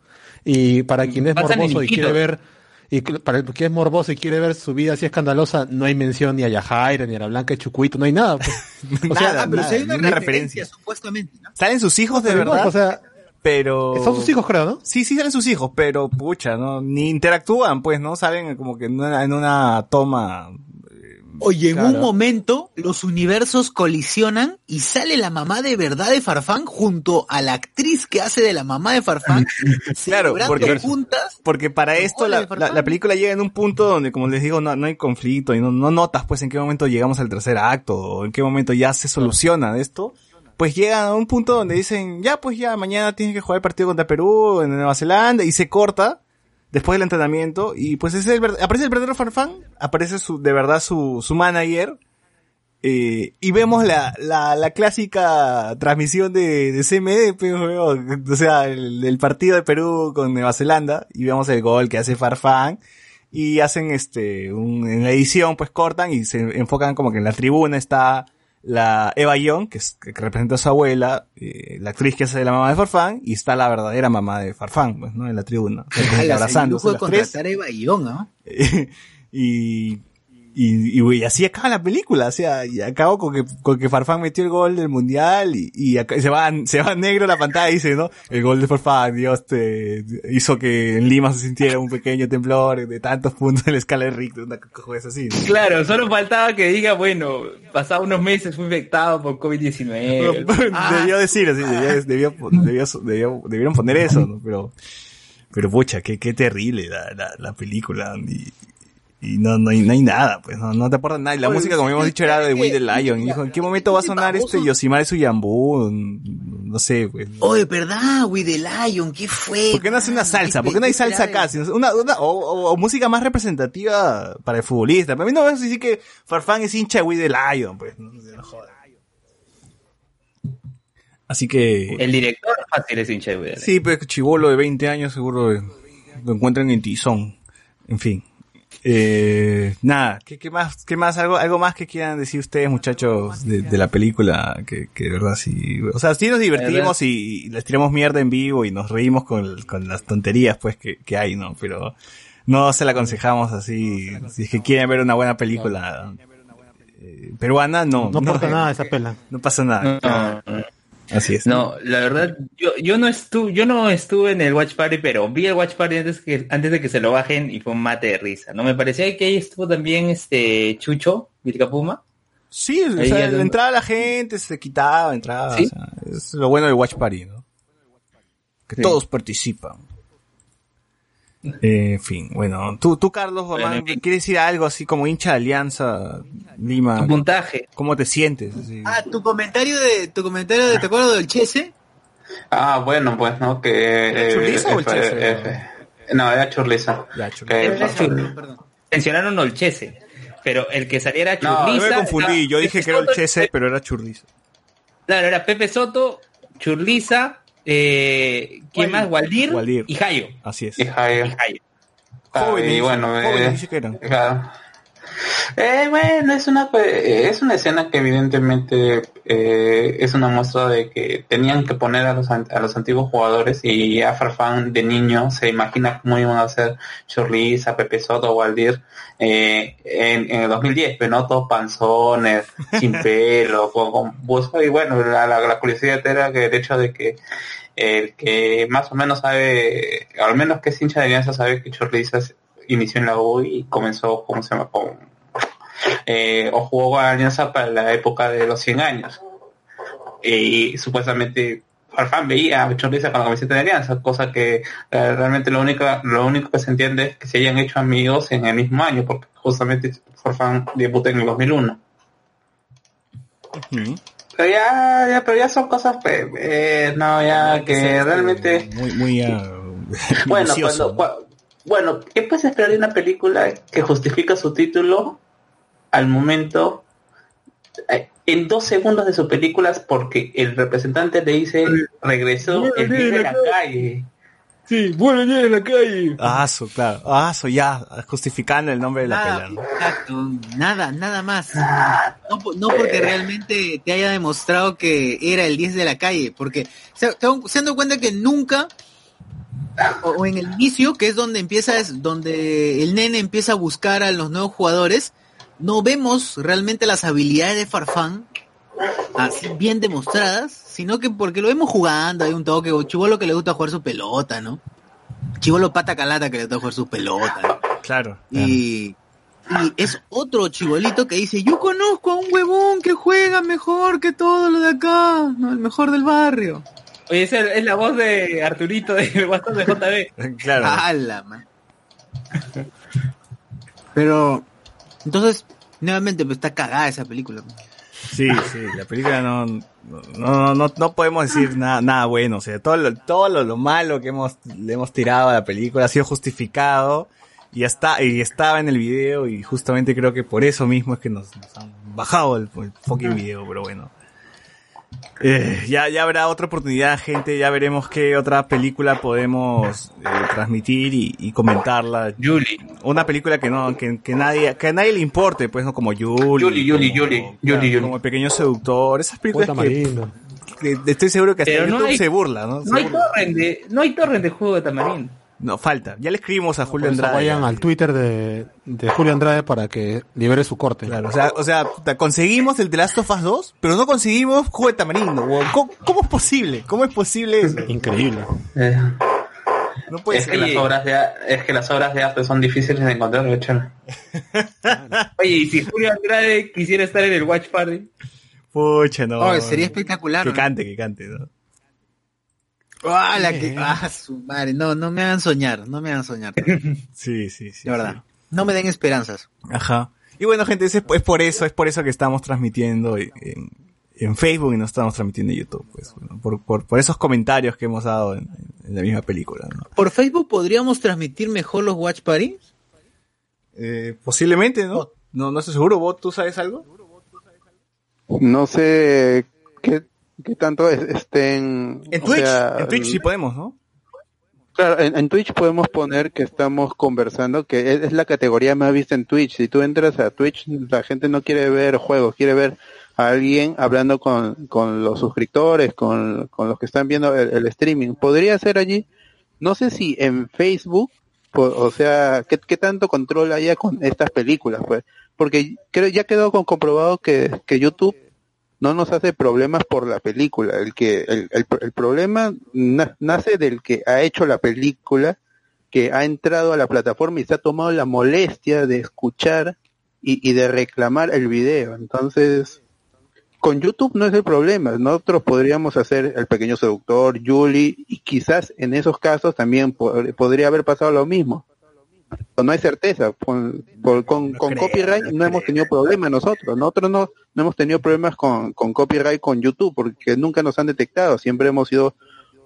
Y para quien es Pasan morboso y quiere ver, y para quien es morboso y quiere ver su vida así escandalosa, no hay mención ni a Yajaira, ni a la Blanca de Chucuito, no hay nada. Pues. O sea, Nada, pero nada, si hay una, referencia, referencia. supuestamente, ¿no? Salen sus hijos de pero verdad, o sea, pero... son sus hijos, creo, ¿no? Sí, sí salen sus hijos, pero pucha, ¿no? Ni interactúan, pues, ¿no? Salen como que en una, en una toma... Oye, en Claro. un momento los universos colisionan y sale la mamá de verdad de Farfán junto a la actriz que hace de la mamá de Farfán. Claro, porque- juntas. Porque para esto la- la película llega en un punto donde, como les digo, no, no hay conflicto y no, no notas pues en qué momento llegamos al tercer acto o en qué momento ya se soluciona esto. Pues llegan a un punto donde dicen, ya pues ya mañana tienes que jugar el partido contra Perú en Nueva Zelanda y se corta después del entrenamiento y pues es el, aparece el verdadero Farfán, aparece su, de verdad su, su manager eh, y vemos la, la, la clásica transmisión de, de CMD, pues, o sea, el, partido de Perú con Nueva Zelanda, y vemos el gol que hace Farfán, y hacen este, en la edición, pues cortan y se enfocan como que en la tribuna está la Eva Young, que, es, que representa a su abuela, eh, la actriz que hace de la mamá de Farfán, y está la verdadera mamá de Farfán, pues, ¿no? En la tribuna. Ala, abrazándose se lujo de las tres. contratar a Eva ¿no? y, y, y, güey, así acaba la película, o sea, y acabó con que, con que Farfán metió el gol del mundial y, y acá- se va, se va negro la pantalla y dice, ¿no? El gol de Farfán, Dios te hizo que en Lima se sintiera un pequeño temblor de tantos puntos en la escala de Richter, una cosa así, ¿no? Claro, solo faltaba que diga, bueno, pasado unos meses fue infectado por COVID-19. debió decir así, debió, debió, debió- debió- debieron poner eso, ¿no? Pero, pero pucha, qué, qué terrible la, la, la película, y, y no, no hay, no hay nada, pues, no, no te aporta nada. Y la Oye, música, como ¿usted habíamos dicho, era de Will the Lion. Y dijo, ¿en qué momento va a sonar este Yosimar Suyambú? No sé, pues. Oye, ¿verdad, güey? The Lion, ¿qué fue? ¿Por qué no hace una salsa? ¿Por qué no hay salsa acá? Una, una, o, o- o música más representativa para el futbolista. Para mí no vas a decir que Farfán es hincha de Will the Lion, pues. No, no jodas. Así que... El director fácil es hincha de. Sí, pues chivolo de 20 años seguro lo encuentran en Tizón. En fin. Eh, nada, ¿qué, qué más, qué más, algo, algo más que quieran decir ustedes, muchachos, de, de la película, que, que de verdad sí, o sea, sí nos divertimos y, y les tiramos mierda en vivo y nos reímos con, con las tonterías, pues, que, que hay, ¿no? Pero no se la aconsejamos así, si es que quieren ver una buena película eh, peruana, no. No aporta nada esa pela. No pasa nada. Así es. no, la verdad, yo, yo no estuve, yo no estuve en el Watch Party, pero vi el Watch Party antes que, antes de que se lo bajen y fue un mate de risa. No me parecía que ahí estuvo también este Chucho, Vilcapuma. Sí, o sea, entraba la gente, se quitaba, entraba. ¿Sí? o sea, es lo bueno del Watch Party, ¿no? Que Sí. todos participan. Eh, en fin, bueno, tú, tú Carlos, Bueno, mamá, en fin. ¿quieres decir algo así como hincha de Alianza Lima? Tu puntaje. ¿Cómo te sientes? Así. Ah, tu comentario de, tu comentario de, ¿te acuerdas del Chese? Ah, bueno, pues, ¿no? Que... ¿Era churliza o el chese? F- no, era churliza. Ya, chulo. Que Era Farfán- churli- Perdón. Mencionaron Olchese, pero el que salía era No, Yo Churliza. me confundí, yo dije que era el Chese, pero era Churliza. Claro, era Pepe Soto, Churliza, eh, ¿quién más? Waldir, Waldir. y Jayo. Así es. Y Jairo. Y Jayo. Ah, Jóvenes, y bueno, jóvenes eh, dice que eran. Claro. Eh, bueno, es una es una escena que evidentemente eh, es una muestra de que tenían que poner a los a los antiguos jugadores y a Farfán de niño se imagina cómo iban a ser Chorliza, Pepe Soto, Waldir eh, en, en el 2010, pero no todos panzones, sin pelo, con, con buzo y bueno, la, la, la curiosidad era que el hecho de que el que más o menos sabe, al menos que es hincha de alianza sabe que Chorliza inició en la U y comenzó, ¿cómo se llama? Con, eh, o jugó con Alianza para la época de los 100 años. Y supuestamente Farfán veía a Chorliza con la camiseta de Alianza, cosa que eh, realmente lo único, lo único que se entiende es que se hayan hecho amigos en el mismo año, porque justamente Farfán debuta en el 2001. Ujú. Pero ya, ya, pero ya son cosas, pues, eh, no, ya que realmente... Muy, muy ah, Bueno, cuando, cua- bueno, ¿qué puedes esperar de una película que justifica su título al momento, eh, en dos segundos de su película, porque el representante le dice, regresó el día de la calle? Sí, bueno, ya en la calle. Ah, su, claro. Ah, su, ya, justificando el nombre de la pela. ¿no? exacto, nada, nada más. No, po- no porque realmente te haya demostrado que era el 10 de la calle, porque se, se han dado cuenta que nunca, o, en el inicio, que es donde empieza, es donde el nene empieza a buscar a los nuevos jugadores, no vemos realmente las habilidades de Farfán así bien demostradas, sino que porque lo vemos jugando, hay un toque, o chivolo que le gusta jugar su pelota, ¿no? Chivolo pata calata que le gusta jugar su pelota, ¿no? Claro. Y, y es otro chibolito que dice, yo conozco a un huevón que juega mejor que todo lo de acá, ¿no? el mejor del barrio. Oye, esa es la voz de Arturito de Bastón de JB. Claro. ¡Hala, man! Pero, entonces, nuevamente, pues está cagada esa película. man. Sí, sí, la película no, no, no, no, no podemos decir nada, nada bueno, o sea, todo lo, todo lo, lo malo que hemos, le hemos tirado a la película ha sido justificado y está, y estaba en el video y justamente creo que por eso mismo es que nos, nos han bajado el, el fucking video, pero bueno. Eh, ya, ya habrá otra oportunidad, gente, ya veremos qué otra película podemos eh, transmitir y, y comentarla. Julie. Una película que no, que, que nadie, que a nadie le importe, pues, no como Julie. Julie, Julie, como- Julie, como- Julie, Julie. Como el pequeño seductor, esas películas Poeta que, estoy seguro que hasta Pero no YouTube hay- se burla, ¿no? Se No hay burla. torrent de, no hay torrent de juego de Tamarindo. No, falta. Ya le escribimos a Julio Andrade. vayan al Twitter de, de Julio Andrade para que libere su corte. Claro, o sea, o sea, puta, conseguimos el The Last of Us 2, pero no conseguimos juego de tamarindo. ¿Cómo, cómo es posible? ¿Cómo es posible eso? Increíble. Eh, No puede es, ser. que las obras de, es que las obras de arte son difíciles de encontrar, de hecho. Oye, y si Julio Andrade quisiera estar en el Watch Party. Pucha, no. Oh, sería espectacular. Que ¿no? cante, que cante, ¿no? ¡Ah, la que- ah, su madre! No, no me hagan soñar, no me hagan soñar. De Sí, sí, sí. verdad. No me den esperanzas. Ajá. Y bueno, gente, es, es por eso, es por eso que estamos transmitiendo en, en Facebook y no estamos transmitiendo en YouTube, pues, bueno, por, por, por esos comentarios que hemos dado en, en la misma película, ¿no? ¿Por Facebook podríamos transmitir mejor los Watch Party? Eh, posiblemente, ¿no? No, no estoy seguro. ¿Vos tú sabes algo? No sé qué, qué tanto es- estén... En Twitch, sea, en Twitch sí podemos, ¿no? Claro, en, en Twitch podemos poner que estamos conversando, que es, es la categoría más vista en Twitch. Si tú entras a Twitch, la gente no quiere ver juegos, quiere ver a alguien hablando con, con los suscriptores, con, con los que están viendo el, el streaming. Podría ser allí, no sé si en Facebook, po- o sea, ¿qué, qué tanto control haya con estas películas, pues. Porque creo ya quedó con- comprobado que, que YouTube no nos hace problemas por la película. El que el, el, el problema na- nace del que ha hecho la película, que ha entrado a la plataforma y se ha tomado la molestia de escuchar y, y de reclamar el video. Entonces, con YouTube no es el problema. Nosotros podríamos hacer El Pequeño Seductor, Julie, y quizás en esos casos también po- podría haber pasado lo mismo. No hay certeza. Con, con, con copyright no hemos tenido problemas nosotros. Nosotros no, no hemos tenido problemas con, con copyright con YouTube porque nunca nos han detectado. Siempre hemos sido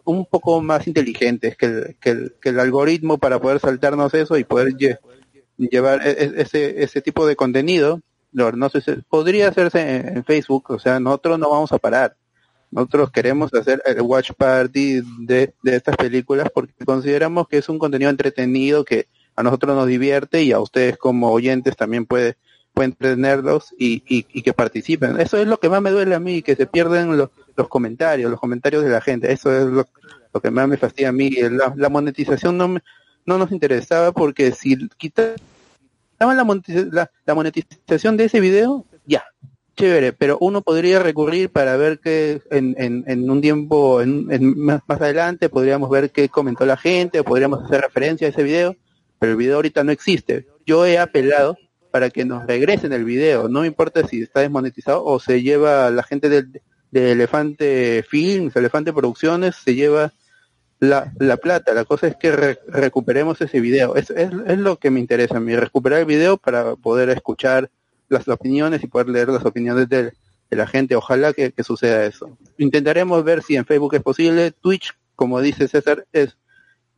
un poco más inteligentes que el, que el, que el algoritmo para poder saltarnos eso y poder lle- llevar e- e- ese, ese tipo de contenido. No, sé, podría hacerse en, en Facebook, o sea, nosotros no vamos a parar. Nosotros queremos hacer el watch party de, de estas películas porque consideramos que es un contenido entretenido que a nosotros nos divierte y a ustedes como oyentes también puede, pueden tenerlos y, y, que participen. Eso es lo que más me duele a mí, que se pierden los, los comentarios, los comentarios de la gente. Eso es lo, que más me fastidia a mí. La, monetización no, me- no nos interesaba porque si quitaban la, la, la monetización de ese video, ya, chévere, pero uno podría recurrir para ver que en, en, en un tiempo, en más, más adelante, podríamos ver qué comentó la gente, o podríamos hacer referencia a ese video, pero el video ahorita no existe. Yo he apelado para que nos regresen el video, no importa si está desmonetizado o se lleva la gente del, de Elefante Films, Elefante Producciones, se lleva la, la plata. La cosa es que re- recuperemos ese video. Es, es, es lo que me interesa a mí, recuperar el video para poder escuchar las opiniones y poder leer las opiniones de, de la gente. Ojalá que, que suceda eso. Intentaremos ver si en Facebook es posible. Twitch, como dice César, es,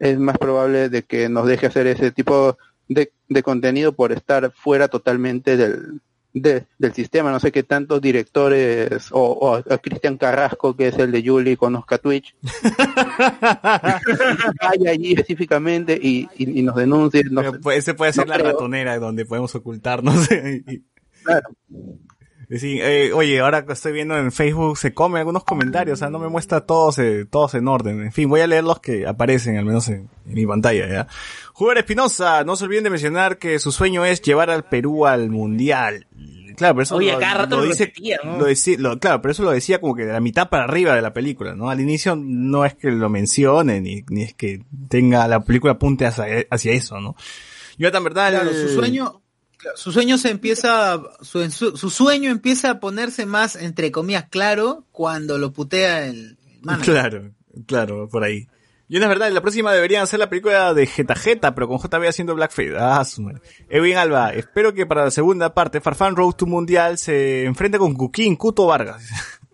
es más probable de que nos deje hacer ese tipo de, de contenido por estar fuera totalmente del, de- del sistema. No sé qué tantos directores o, o a Cristian Carrasco, que es el de Julie, conozca Twitch. Vaya allí específicamente y, y, y nos denuncie. No ese puede ser No la creo. ratonera donde podemos ocultarnos. Y- Claro. Sí, eh, oye, ahora que estoy viendo en Facebook se come algunos comentarios, o sea, no me muestra todos, eh, todos en orden. En fin, voy a leer los que aparecen, al menos en, en mi pantalla, ¿ya? Jugar Espinosa, no se olviden de mencionar que su sueño es llevar al Perú al Mundial. Claro, pero eso Oye, lo, a cada rato lo dice, repetía, ¿no? lo decí- lo- claro, pero eso lo decía como que de la mitad para arriba de la película, ¿no? Al inicio no es que lo mencione, ni, ni es que tenga la película apunte hacia, hacia eso, ¿no? Yo en verdad, Claro, el- su sueño, su sueño se empieza, su, su, su sueño empieza a ponerse más, entre comillas, claro cuando lo putea el, el manager. Claro, claro, por ahí. Y es verdad, la próxima deberían hacer la película de Jeta Jeta, pero con JB haciendo Blackface. Ah, su madre. Edwin Alba, espero que para la segunda parte Farfán Road to Mundial se enfrente con Cuquín, Cuto Vargas.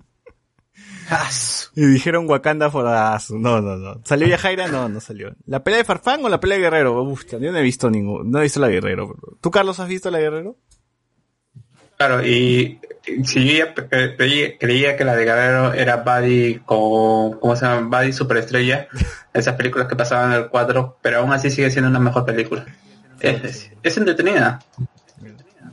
Y dijeron Wakanda for No, no, no. ¿Salió Yajaira? No, no salió. ¿La pelea de Farfán o la pelea de Guerrero? Uf, yo no he visto ningún, no he visto la de Guerrero. ¿Tú, Carlos, has visto la de Guerrero? Claro, y si yo ya pe- creía, que la de Guerrero era Buddy con, ¿cómo se llama? Buddy Superestrella, esas películas que pasaban en el 4, pero aún así sigue siendo una mejor película. Es, es- es entretenida.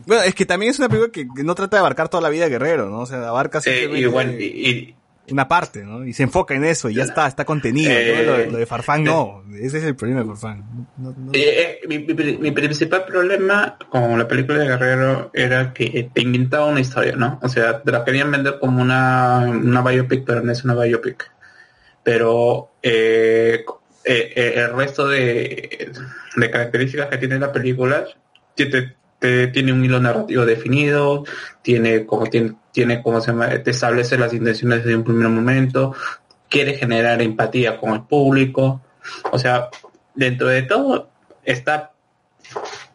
Bueno, es que también es una película que no trata de abarcar toda la vida de Guerrero, ¿no? O sea, abarca Eh, simplemente y bueno, y, y- una parte, ¿no? Y se enfoca en eso y ya está, está contenido. Eh, ¿no? Lo, de- lo de Farfán no. Ese es el problema de Farfán. No- no- eh, eh, mi, mi- mi principal problema con la película de Guerrero era que te inventaba una historia, ¿no? O sea, te la querían vender como una, una biopic, pero no es una biopic. Pero eh, eh, eh, el resto de, de características que tiene la película te- te- tiene un hilo narrativo definido, tiene como tiene, tiene como se establece las intenciones desde un primer momento, quiere generar empatía con el público, o sea, dentro de todo está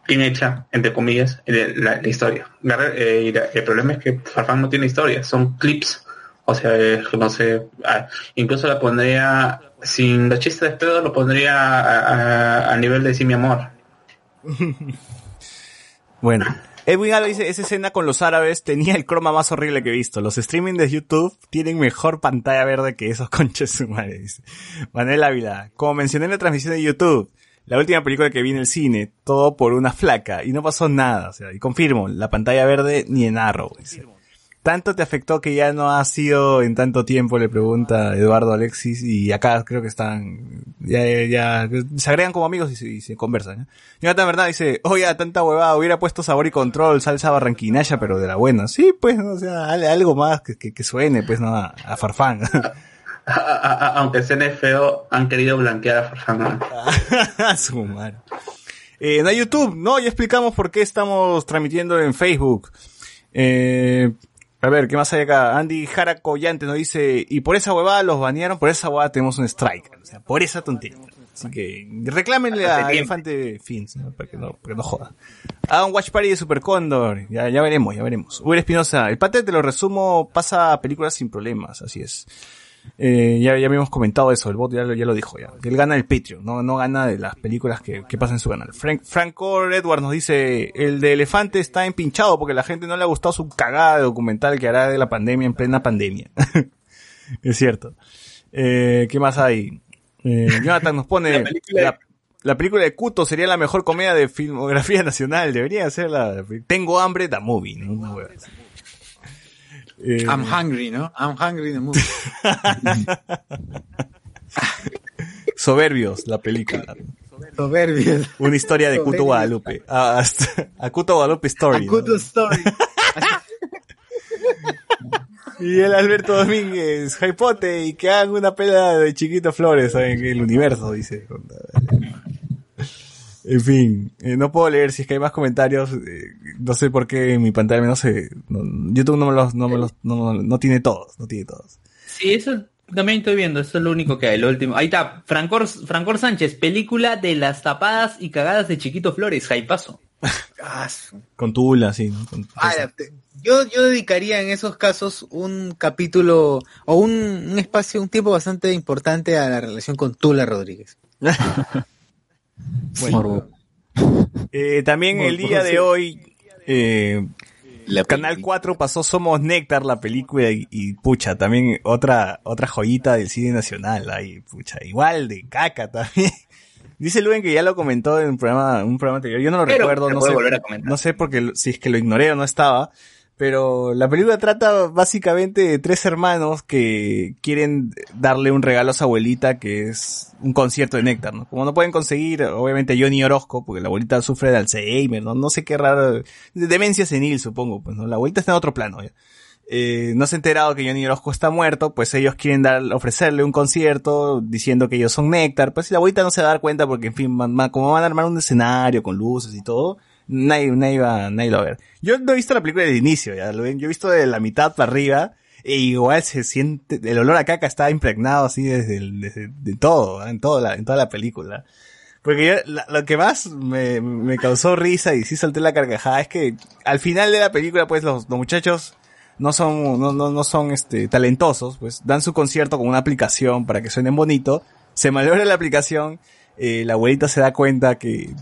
bien hecha, entre comillas, el- la, historia. Eh, el problema es que Farfán no tiene historia, son clips. O sea, eh, no sé, ah, incluso la pondría, sin los chistes de pedo, lo pondría a, a- a nivel de sí mi amor. Bueno. Edwin Alba dice, esa escena con los árabes tenía el croma más horrible que he visto. Los streaming de YouTube tienen mejor pantalla verde que esos conches su madre, dice. Manuel Ávila, como mencioné en la transmisión de YouTube, la última película que vi en el cine, todo por una flaca, y no pasó nada, o sea, y confirmo, la pantalla verde ni en Arrow, dice. ¿Tanto te afectó que ya no ha sido en tanto tiempo? Le pregunta Eduardo Alexis y acá creo que están, ya, ya, se agregan como amigos y se, y se conversan. ¿eh? Jonathan Verdad dice, oye, tanta huevada, hubiera puesto sabor y control, salsa barranquinaya, pero de la buena. Sí, pues, o sea, al- algo más que, que, que suene, pues, no, a, a farfán. A- a- a- aunque suene feo, han querido blanquear a Farfán. Su madre. Eh, no hay YouTube, no, ya explicamos por qué estamos transmitiendo en Facebook. Eh, A ver, ¿qué más hay acá? Andy Jara Collante nos dice, y por esa huevada los banearon, por esa huevada tenemos un strike. O sea, por esa tontería. Así que reclámenle a. Elefante Fins, ¿no? Para que no, para que no joda. Haga un watch party de Super Cóndor. Ya, ya veremos, ya veremos. Uber Espinosa, el pate te lo resumo, pasa a películas sin problemas, así es. Eh, ya, ya habíamos comentado eso, el bot ya, lo- ya lo dijo ya. Él gana el Patreon, no, no gana de las películas que, que pasan en su canal. Frank, Franco Edward nos dice, el de Elefante está empinchado porque la gente no le ha gustado su cagada de documental que hará de la pandemia en plena pandemia. es cierto. Eh, ¿Qué más hay? Eh, Jonathan nos pone, La película de- la, la película de Kuto sería la mejor comedia de filmografía nacional, debería ser la, Tengo hambre, da movie, ¿no? Así. Eh, I'm hungry, ¿no? I'm hungry the movie. Soberbios, la película. Soberbios. Una historia de Soberbios. Guadalupe. Ah, hasta- a Kuto Guadalupe Story. ¿no? Akuto story. Y el Alberto Domínguez, Jaipote, y que hagan una pela de Chiquito Flores en el universo, dice. En fin, eh, no puedo leer si es que hay más comentarios. eh, no sé por qué en mi pantalla no sé. no- YouTube no me los, no me los, no, no- no tiene todos, no tiene todos. Sí, eso también estoy viendo, eso es lo único que hay, lo último. Ahí está, Francor, Francor Sánchez, película de las tapadas y cagadas de Chiquito Flores, Jaipazo. Ah, Con Tula, sí, ¿no? Con- Ah, te- yo, yo dedicaría en esos casos un capítulo o un, un espacio, un tiempo bastante importante a la relación con Tula Rodríguez. Bueno. Eh, también el día de hoy, eh, Canal 4 pasó Somos Néctar, la película, y, y, pucha, también otra, otra joyita del cine nacional, ahí, pucha, igual de caca también. Dice Luen que ya lo comentó en un programa, un programa anterior, yo no lo Pero recuerdo, no sé, no sé porque si es que lo ignoré o no estaba, pero la película trata básicamente de tres hermanos que quieren darle un regalo a su abuelita que es un concierto de Néctar, ¿no? Como no pueden conseguir, obviamente, Johnny Orozco, porque la abuelita sufre de Alzheimer, ¿no? No sé qué raro, de demencia senil, supongo, pues, ¿no? La abuelita está en otro plano, ya. Eh, no se ha enterado que Johnny Orozco está muerto, pues ellos quieren dar, ofrecerle un concierto diciendo que ellos son Néctar, pues y la abuelita no se va a dar cuenta porque, en fin, como van a armar un escenario con luces y todo, nadie, nadie, va, nadie va a ver. Yo no he visto la película del inicio, ya lo yo he visto de la mitad para arriba, e igual se siente, el olor a caca está impregnado así desde, el- desde de todo, en toda la, en toda la película. Porque yo, lo que más me, me causó risa y sí salté la carcajada es que al final de la película, pues los, los muchachos no son, no, no, no son este, talentosos, pues dan su concierto con una aplicación para que suenen bonito, se malogra la aplicación, eh, la abuelita se da cuenta que,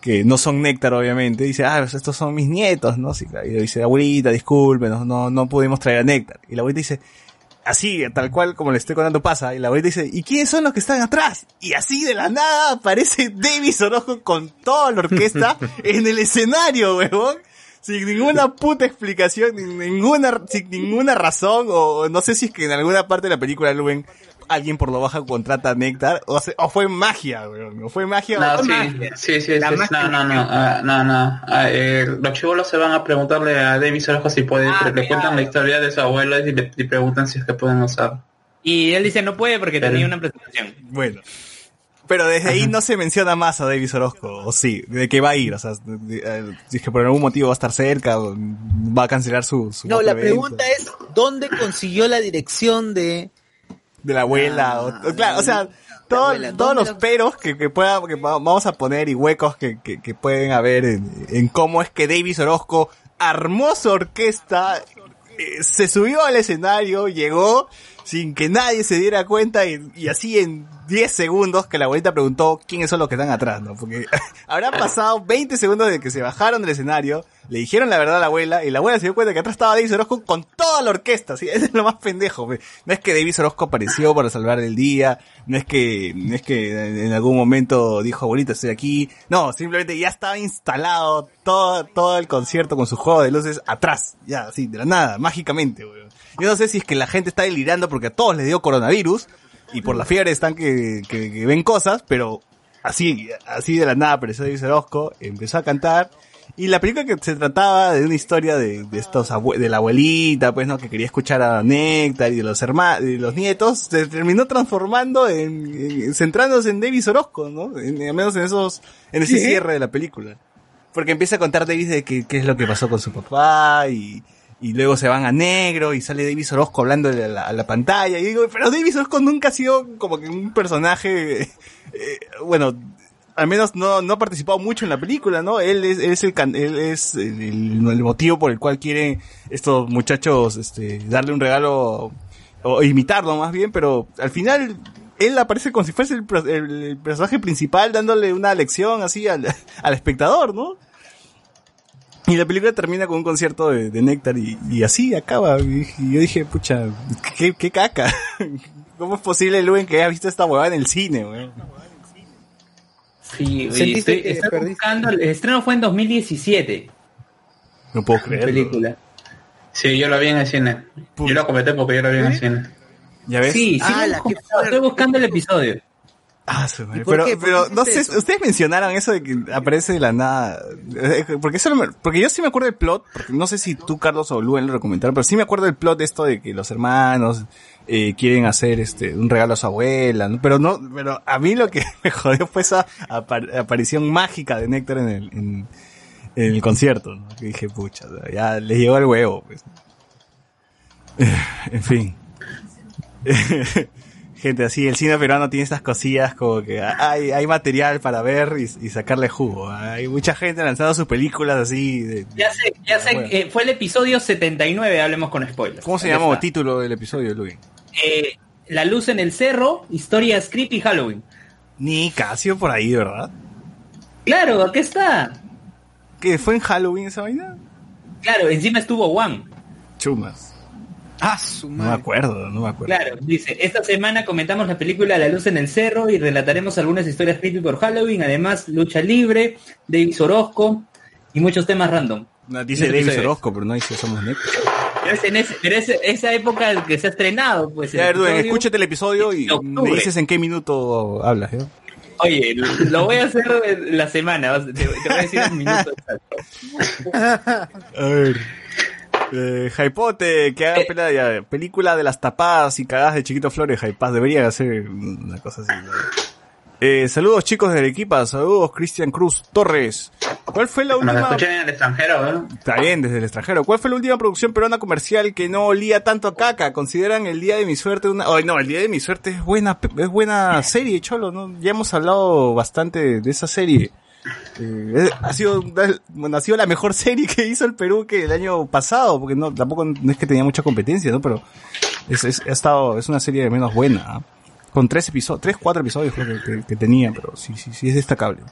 que no son néctar, obviamente, dice, ah, pues estos son mis nietos, ¿no? Y dice, abuelita, disculpe, no, no, no pudimos traer a néctar. Y la abuelita dice, así, tal cual como le estoy contando pasa, y la abuelita dice, ¿y quiénes son los que están atrás? Y así de la nada aparece Davis Orozco con toda la orquesta en el escenario, huevón. Sin ninguna puta explicación, ni ninguna, sin ninguna razón, o no sé si es que en alguna parte de la película Luven alguien por lo baja contrata a Néctar, o, se- o fue magia, weón, o fue magia. No, sí, magia. sí, sí, La sí, magia. no, no, no, ah, no, no. Ah, eh, los chivolos se van a preguntarle a Davis Orozco si puede, Ah, le cuentan la historia de su abuela y le y preguntan si es que pueden usar. Y él dice no puede porque Pero- tenía una presentación. Bueno. Pero desde ahí no se menciona más a Davis Orozco, o sí, de que va a ir, o sea, eh, si es que por algún motivo va a estar cerca, o va a cancelar su, su No, la evento. pregunta es, ¿dónde consiguió la dirección de... de la abuela, o- o, claro, o sea, todo- abuela, todos ¿dónde los lo- peros que, que pueda, que va- vamos a poner y huecos que, que, que pueden haber en, en cómo es que Davis Orozco armó su orquesta, eh, se subió al escenario, llegó sin que nadie se diera cuenta y, y así en 10 segundos que la abuelita preguntó quiénes son los que están atrás, ¿no? Porque habrán pasado 20 segundos de que se bajaron del escenario, le dijeron la verdad a la abuela y la abuela se dio cuenta que atrás estaba Davis Orozco con toda la orquesta, ¿sí? Eso es lo más pendejo, pe. No es que Davis Orozco apareció para salvar el día, no es que, no es que en algún momento dijo, abuelita, estoy aquí. No, simplemente ya estaba instalado todo, todo el concierto con su juego de luces atrás, ya, así, de la nada, mágicamente, weón. Yo no sé si es que la gente está delirando porque a todos les dio coronavirus y por la fiebre están que, que, que ven cosas, pero así, así de la nada apareció Davis Orozco, empezó a cantar y la película que se trataba de una historia de, de estos de la abuelita, pues, ¿no? Que quería escuchar a Néctar y de los hermanos, de los nietos, se terminó transformando en, en- centrándose en Davis Orozco, ¿no? En- al menos en esos, en ese cierre de la película. Porque empieza a contar Davis de qué, qué es lo que pasó con su papá y, y luego se van a negro y sale Davis Orozco hablando a la, pantalla y digo, pero Davis Orozco nunca ha sido como que un personaje, eh, bueno, al menos no, no ha participado mucho en la película, ¿no? Él es, es el, él es el, motivo por el cual quieren estos muchachos, este, darle un regalo o imitarlo más bien, pero al final él aparece como si fuese el- el personaje principal dándole una lección así al, al espectador, ¿no? Y la película termina con un concierto de, de Néctar y, y así acaba. Y, y yo dije, pucha, qué, qué caca. ¿Cómo es posible, Luen, que haya visto esta huevada en el cine, weón? Sí, ¿Sentiste estoy, buscando, el estreno fue en 2017, No puedo la creerlo. película. Sí, yo la vi en el cine. Yo la comenté porque yo la vi en el cine. ¿Ya ves? Sí, sí, Ah, lo la estoy buscando el episodio. Ah, su madre. ¿Y por Pero, pero no sé, eso? ustedes mencionaron eso de que aparece de la nada. Eh, Porque, eso porque yo sí me acuerdo del plot, porque no sé si tú, Carlos o Luen lo recomendaron, pero sí me acuerdo del plot de esto de que los hermanos eh, quieren hacer este un regalo a su abuela, ¿no? pero no, pero a mí lo que me jodió fue esa apar- aparición mágica de Néctar en el, en, en el concierto, ¿no? Que dije, pucha, ya le llegó el huevo, pues. En fin. Gente, así, el cine peruano tiene estas cosillas como que hay, hay material para ver y, y sacarle jugo. Hay mucha gente lanzando sus películas así. de- Ya sé, ya sé, Bueno. eh, fue el episodio 79, hablemos con spoilers. ¿Cómo se Ahí llama el título del episodio, Luis? Eh, La luz en el cerro, historias creepy Halloween. Ni Casio por ahí, ¿verdad? Claro, aquí está. ¿Que fue en Halloween esa vaina? Claro, encima estuvo Juan. Chumas. Ah, su No me madre. acuerdo, no me acuerdo. Claro, dice, esta semana comentamos la película La luz en el cerro y relataremos algunas historias creepy por Halloween, además lucha libre, Davis Orozco y muchos temas random. No, dice Ese Davis. Orozco, pero no dice Somos Néctar. Pero en ese- pero es esa época que se ha estrenado, pues. Ya, episodio. escúchate el episodio y me dices en qué minuto hablas, ¿eh? Oye, lo voy a hacer la semana, te voy a decir un minuto exacto. A ver. Eh, Jaipote, que haga ya, película de las tapadas y cagadas de Chiquito Flores, Jaipaz, debería hacer una cosa así. ¿no? Eh, saludos chicos del equipo, saludos Cristian Cruz Torres. ¿Cuál fue la Nos última? escuchan en el extranjero, ¿eh? Está bien, desde el extranjero. ¿Cuál fue la última producción peruana comercial que no olía tanto a caca? ¿Consideran el Día de mi Suerte una... Ay, no, el Día de mi Suerte es buena, es buena serie, cholo, ¿no? Ya hemos hablado bastante de esa serie. Eh, ha sido, bueno, ha sido la mejor serie que hizo el Perú que el año pasado, porque no, tampoco no es que tenía mucha competencia, ¿no? Pero es, ha estado, es una serie de menos buena, ¿ah? Con tres episodios, tres, cuatro episodios creo que tenía, pero sí, sí, sí es destacable.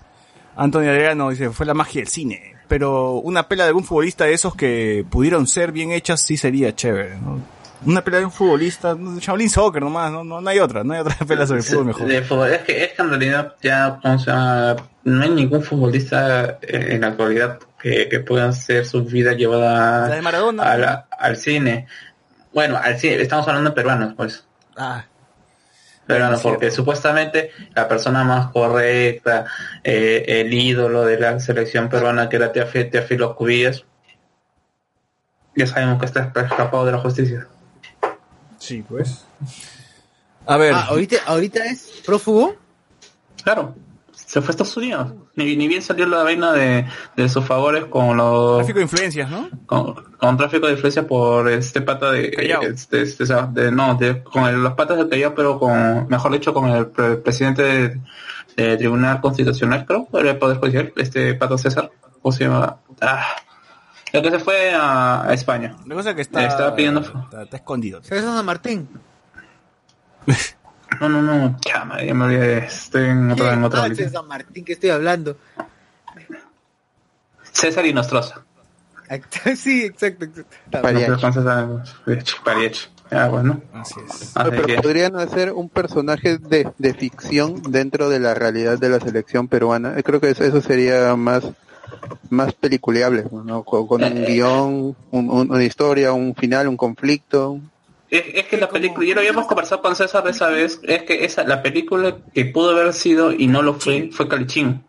Antonio Adriano dice, fue la magia del cine. Pero una pela de algún futbolista de esos que pudieron ser bien hechas sí sería chévere, ¿no? Una pela de un futbolista, no, Shaolin Soccer nomás, no, no, no hay otra, no hay otra pela sobre fútbol mejor. De fútbol. Es, que, es que en realidad ya o sea, no hay ningún futbolista en la actualidad que, que pueda hacer su vida llevada La de Maradona. a la- al cine. Bueno, al cine, estamos hablando de peruanos, pues. Ah, Peruanos, porque supuestamente la persona más correcta, eh, el ídolo de la selección peruana que era Teófilo Cubillas, ya sabemos que está escapado de la justicia. Sí, pues. A ver, Ah, ahorita, ahorita es prófugo. Claro, se fue a Estados Unidos. Ni, ni bien salió la vaina de, de sus favores con los tráfico de influencias, ¿no? con, con tráfico de influencia por este pata de, este, este, o sea, de- no de, con el- los patas del Callao pero con mejor dicho con el pre- presidente de, de Tribunal Constitucional creo el poder judicial este pato César o se llama ah, el que se fue a, a España La cosa es que está, Le estaba pidiendo- está, está escondido. César San Martín. no no no chama ya me olvidé estoy en otra en otra Ah. César San Martín que estoy hablando. César y Nostroza Sí, exacto. exacto. Pariachi. ah bueno Así es. Así Pero que- podrían hacer un personaje de, de ficción dentro de la realidad de la selección peruana. Creo que eso, eso sería más más peliculeable, ¿no? Con, con un guion, un- un- una historia, un final, un conflicto. Es, es que la película, ya lo habíamos conversado con César esa vez, es que esa, la película que pudo haber sido y no lo fue, fue Calichín.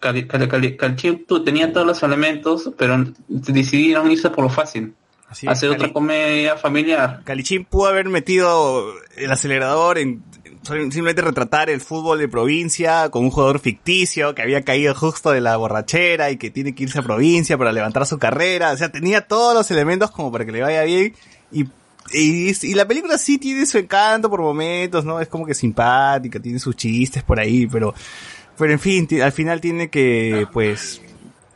Cali, Cali, Cali- Calichín tú, tenía todos los elementos, pero decidieron irse por lo fácil. Así es. Hacer otra Cali- comedia familiar. Calichín pudo haber metido el acelerador en simplemente retratar el fútbol de provincia con un jugador ficticio que había caído justo de la borrachera y que tiene que irse a provincia para levantar su carrera. O sea, tenía todos los elementos como para que le vaya bien y y, y la película sí tiene su encanto por momentos, ¿no? Es como que simpática, tiene sus chistes por ahí, pero, pero en fin, al final tiene que, pues,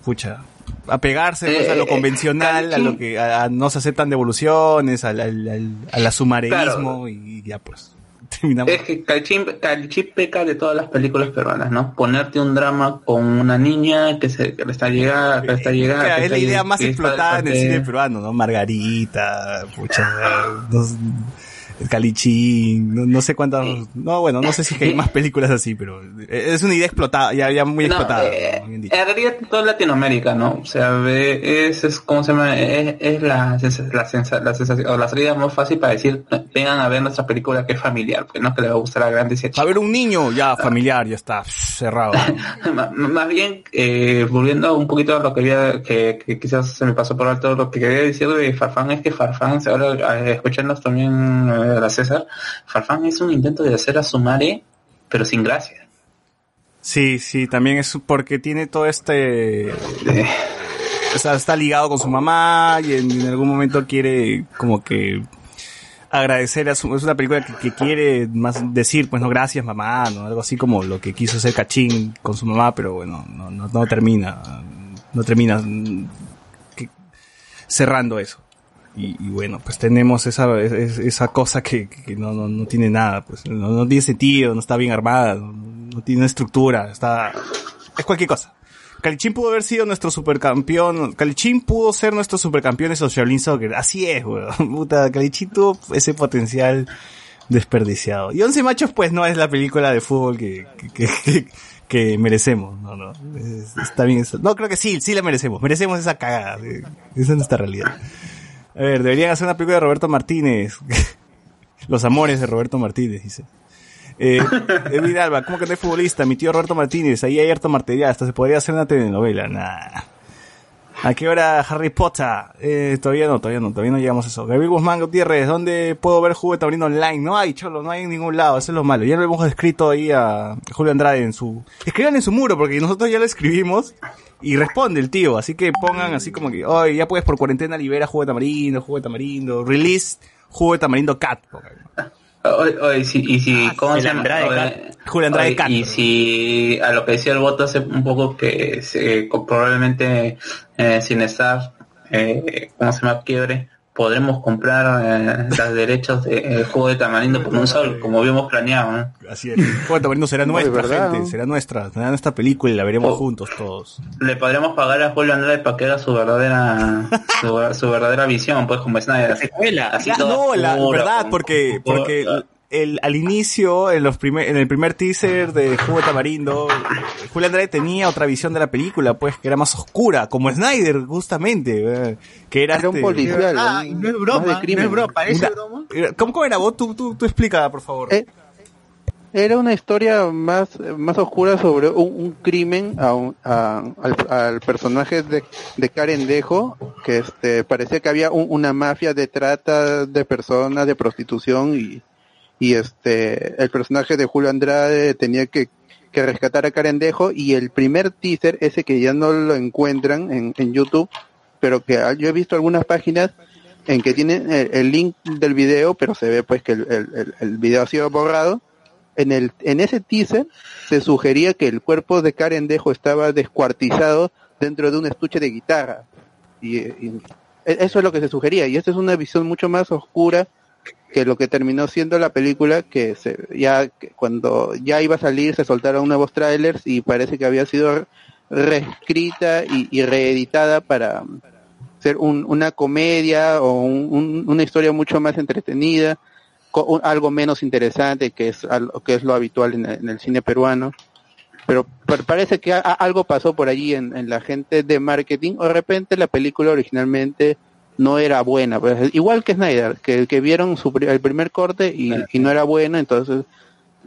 pucha, apegarse pues, a lo Eh, convencional, a lo que, a, a no se aceptan devoluciones, al, al, al, al asumareísmo y ya pues, terminamos. Es que Calchín, Calchín peca de todas las películas peruanas, ¿no? Ponerte un drama con una niña que se que le está llegando, que está llegando. Claro, que es la idea más explotada en el cine peruano, ¿no? Margarita, pucha, el Calichín, no, no sé cuántas, no, bueno, no sé si hay más películas así, pero es una idea explotada, ya, ya muy No, explotada. eh. Bien dicho. en realidad toda Latinoamérica, ¿no? O sea, ve- es, es ¿cómo se llama? Es, es la, la, sensa- la sensación, o la salida más fácil para decir, vengan a ver nuestra película que es familiar, pues no que le va a gustar a grandes y a A ver, un niño, ya, familiar, ya está, cerrado. Más bien, eh, volviendo un poquito a lo que había, que, que quizás se me pasó por alto, lo que quería decir de Farfán es que Farfán, ahora eh, escuchando también eh, a César, Farfán es un intento de hacer a Sumare, pero sin gracia. Sí, sí, también es porque tiene todo este... O sea, está ligado con su mamá y en, en algún momento quiere como que agradecer a su... Es una película que, que quiere más decir, pues no, gracias mamá, ¿no? Algo así como lo que quiso hacer Cachín con su mamá, pero bueno, no, no, no termina. No termina que- cerrando eso. Y, y bueno, pues tenemos esa, es- esa cosa que, que no, no, no tiene nada, pues no, no tiene sentido, no está bien armada, no, tiene estructura, está... Es cualquier cosa. Calichín pudo haber sido nuestro supercampeón. Calichín pudo ser nuestro supercampeón en Shaolin Soccer. Así es, weón. Puta, Calichín tuvo ese potencial desperdiciado. Y Once Machos, pues, no es la película de fútbol que, que, que, que merecemos. No, no. Es- está bien eso. No, creo que sí, sí la merecemos. Merecemos esa cagada. Esa es nuestra realidad. A ver, deberían hacer una película de Roberto Martínez. Los amores de Roberto Martínez, dice. Eh, David Alba, ¿cómo que no hay futbolista? Mi tío Roberto Martínez, ahí hay harto material, hasta se podría hacer una telenovela. Nah. ¿A qué hora Harry Potter? Eh, todavía no, todavía no, todavía no llegamos a eso. Gabriel Guzmán Gutiérrez, ¿dónde puedo ver Jugo de Taurino online? No hay, cholo, no hay en ningún lado, eso es lo malo. Ya lo hemos escrito ahí a Julio Andrade en su... Escriban en su muro, porque nosotros ya lo escribimos y responde el tío, así que pongan así como que, oye, ya puedes por cuarentena libera Jugo de Tamarindo, Jugo de Tamarindo, release Jugo de Tamarindo Cat. oye, si- y si, ¿cómo el se llama? Andrade Oye, Cat. Julio Andrade Cat. Y si, a lo que decía el voto hace un poco que se, probablemente eh, sin estar, eh, ¿cómo se llama? Quiebre, podremos comprar eh, los derechos del juego de tamarindo por un sol, como habíamos planeado, ¿no? Así es. Jugo de Tamarindo será de nuestra, verdad, gente, ¿no? será nuestra, será nuestra película y la veremos Oh. juntos todos. Le podríamos pagar a Julio Andrade para que haga su verdadera, su, su verdadera visión, pues como Snyder. Secuela. Así Ya, no, la verdad, porque, porque el, al inicio, en los primer, en el primer teaser de Jugo de Tamarindo, Julio Andrade tenía otra visión de la película, pues, que era más oscura, como Snyder, justamente, eh, que era, Era un este- policial. Ah, no es broma, no es broma, parece broma. ¿Cómo, cómo era vos? Tú, tú, tú explica, por favor. Eh, Era una historia más, más oscura sobre un, un crimen a un- a- al, al personaje de, de Karen Dejo, que este, parecía que había un- una mafia de trata de personas, de prostitución, y, y este, el personaje de Julio Andrade tenía que, que rescatar a Karen Dejo, y el primer teaser, ese que ya no lo encuentran en, en YouTube, pero que ah, yo he visto algunas páginas en que tienen el, el link del video, pero se ve pues que el, el, video ha sido borrado. En el, en ese teaser se sugería que el cuerpo de Karen Dejo estaba descuartizado dentro de un estuche de guitarra. Y, y eso es lo que se sugería. Y esta es una visión mucho más oscura que lo que terminó siendo la película, que se, ya cuando ya iba a salir se soltaron nuevos trailers y parece que había sido reescrita y, reeditada para ser un- una comedia o un- un- una historia mucho más entretenida, algo menos interesante que es que es lo habitual en el, en el cine peruano. Pero, parece que algo pasó por allí en, en la gente de marketing o de repente la película originalmente no era buena, pues, igual que Snyder, que, que vieron su, pri- el primer corte y, y no era buena, entonces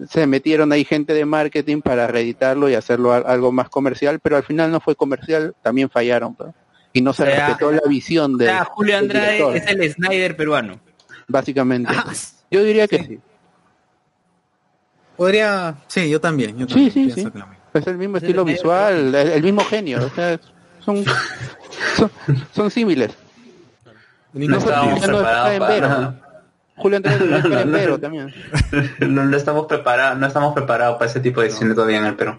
se metieron ahí gente de marketing para reeditarlo y hacerlo al- algo más comercial, pero al final no fue comercial, también fallaron. pues. Y no se O sea, respetó la visión O de, sea, Julio Andrade director, es el Snyder peruano. básicamente. Ah, Yo diría que sí. Podría, sí, yo también. Yo Sí, también sí, sí. mismo. Es el mismo estilo visual, el, el mismo genio, o sea, son, son, son símiles. No No, estábamos preparados Vero. para... Julio Andrés está en No, no, Vero no. también. No, no estamos preparados, no estamos preparados para ese tipo de cine todavía en el Perú.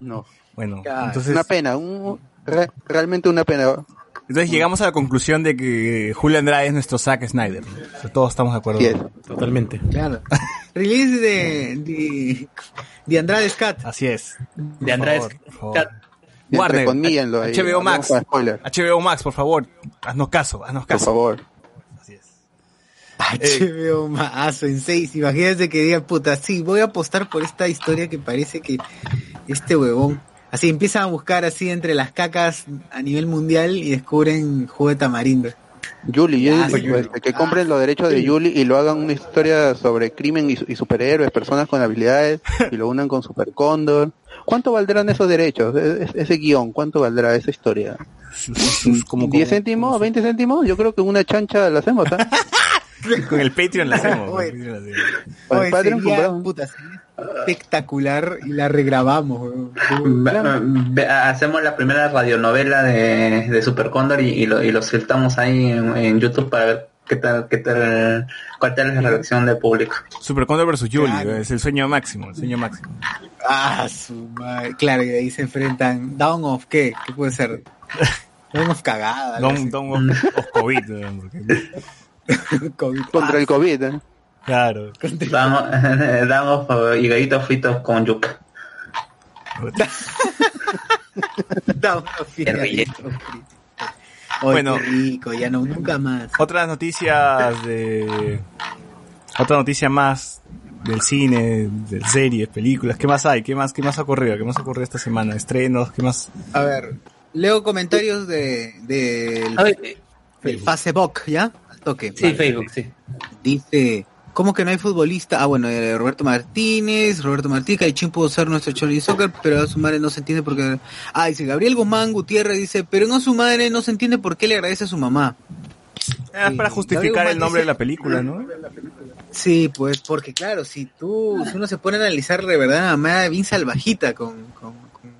No. Bueno, entonces, Una pena, un- re- realmente una pena. entonces llegamos a la conclusión de que Julio Andrade es nuestro Zack Snyder. O sea, todos estamos de acuerdo. Sí. Totalmente. Claro. Release de, de, de Andrade Scat. Así es. De Andrés. Por por Warner, ahí, HBO Max. HBO Max, por favor, haznos caso, haznos Por caso. favor. Así es. HBO Mazo en 6. Imagínense que diga, puta, sí, voy a apostar por esta historia que parece que este huevón. Así empiezan a buscar así entre las cacas a nivel mundial y descubren jugo de tamarindo. Julie, yo Ah, digo, sí, pues, que compren los derechos de Julie y lo hagan una historia sobre crimen y superhéroes, personas con habilidades y lo unan con Super Cóndor. ¿Cuánto valdrán esos derechos? E- e- ese guion, ¿cuánto valdrá esa historia? Sus- sus- como- ¿10 como- céntimos? ¿20 céntimos? Yo creo que una chancha la hacemos, ¿ah? Con el Patreon la hacemos. Oye. Patreon la hacemos. Con el Oye, Patreon sería, compramos. puta, sería espectacular y la regrabamos, ve- Hacemos la primera radionovela de, de Super Cóndor y, y lo, y lo soltamos ahí en, en YouTube para ver qué tal, qué tal, cuál tal es la reacción del público. Super Condor versus Julie, Claro. es el sueño máximo, el sueño máximo. Ah, su madre. Claro, y ahí se enfrentan. Down of qué? ¿Qué puede ser? Down of cagada. Don, don of, of COVID. Porque-. COVID. Contra el COVID, ¿eh? claro. Damos, damos eh, higaditos fritos con yuca. Down of. Oye, Bueno. qué rico, ya no, nunca más. Otras noticias de... Otra noticia más del cine, de series, películas. ¿Qué más hay? ¿Qué más, qué más ha ocurrido? ¿Qué más ha ocurrido esta semana? ¿Estrenos? ¿Qué más? A ver, leo comentarios de, ver, eh, del Facebook, ¿ya? Al toque. sí, Facebook, sí. Dice, ¿cómo que no hay futbolista? Ah, bueno, eh, Roberto Martínez, Roberto Martínez, Caichín pudo ser nuestro Chori Soccer, pero a su madre no se entiende por qué. Ah, dice Gabriel Guzmán Gutiérrez, dice, pero no su madre no se entiende por qué le agradece a su mamá. Es para justificar Gabriel el nombre de la película, ¿no? Sí, pues, porque claro, si tú, si uno se pone a analizar de verdad, bien salvajita con, con, con,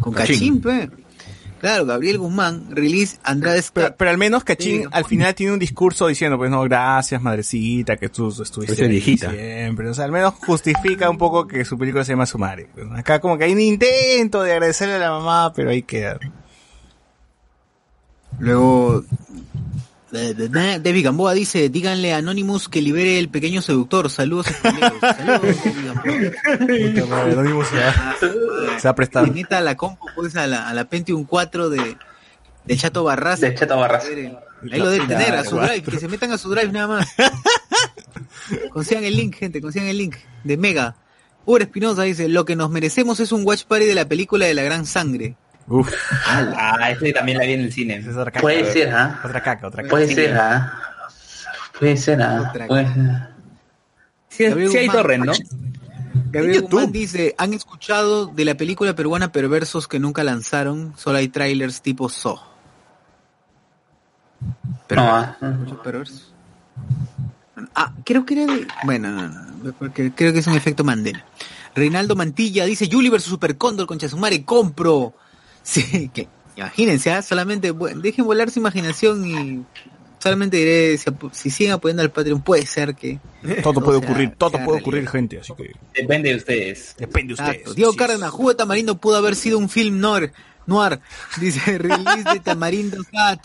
con Cachín. Cachín, pues. Claro, Gabriel Guzmán, release Andrade Pero, Scott. pero al menos Cachín Sí. al final tiene un discurso diciendo, pues no, gracias madrecita, que tú estuviste viejita. siempre. O sea, al menos justifica un poco que su película se llama Su madre. Pues, Acá como que hay un intento de agradecerle a la mamá, pero ahí queda. Luego, David Gamboa dice, díganle a Anonymous que libere el pequeño seductor. Saludos. Saludos. Puta madre, se va, se va a prestar. Que meta la compu, pues, a la, a la Pentium 4 de, de Chato Barras. De Chato Barras. Ahí lo deben tener, a su drive, que se metan a su drive nada más. Consigan el link, gente, consigan el link de Mega. Ur Espinosa dice, lo que nos merecemos es un watch party de la película de la gran sangre. Uf, Ah, ese también la vi en el cine. esa es otra caca. Puede ser, ¿ah? Otra caca, otra caca. Puede ser, ¿ah? Puede ser, ¿ah? Otra Puede ser. Sí, sí hay ¿no? Gabriel YouTube. Guzmán dice, ¿han escuchado de la película peruana Perversos que nunca lanzaron? Solo hay trailers tipo So. No, ah. Muchos perversos. Ah, creo que era de... Bueno, no, no, no, porque creo que es un efecto Mandela. Reinaldo Mantilla dice, Julie versus Super Cóndor con Chasumare, compro. Sí, que imagínense, ¿ah? solamente dejen volar su imaginación y solamente diré, si, si siguen apoyando al Patreon, puede ser que... Todo puede sea, ocurrir, todo puede realidad. ocurrir, gente, así que Depende de ustedes. depende de ustedes. Diego Sí, Cárdenas, Jugo de Tamarindo pudo haber sido un film noir, noir. Dice, release de Tamarindo Cat.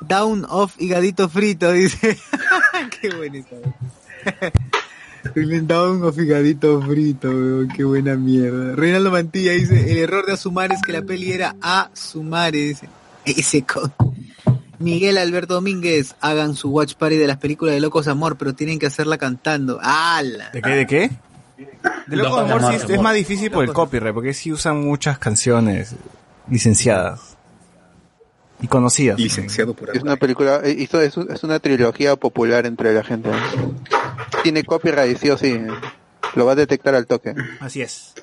Down of higadito frito, dice. qué buena Down of higadito frito, weón, qué buena mierda. Reinaldo Mantilla dice, el error de Asumar es que la peli era Asumare, dice. Ese con... Miguel Alberto Domínguez, hagan su watch party de las películas de Locos Amor, pero tienen que hacerla cantando. ¡Hala! ¿De qué? ¿De qué? De Loco de Amor sí es, es más difícil por el copyright, porque sí usan muchas canciones licenciadas y conocidas. Licenciado por Es una película, eh, esto es, es una trilogía popular entre la gente. Tiene copyright, sí o sí. Lo va a detectar al toque. Así es.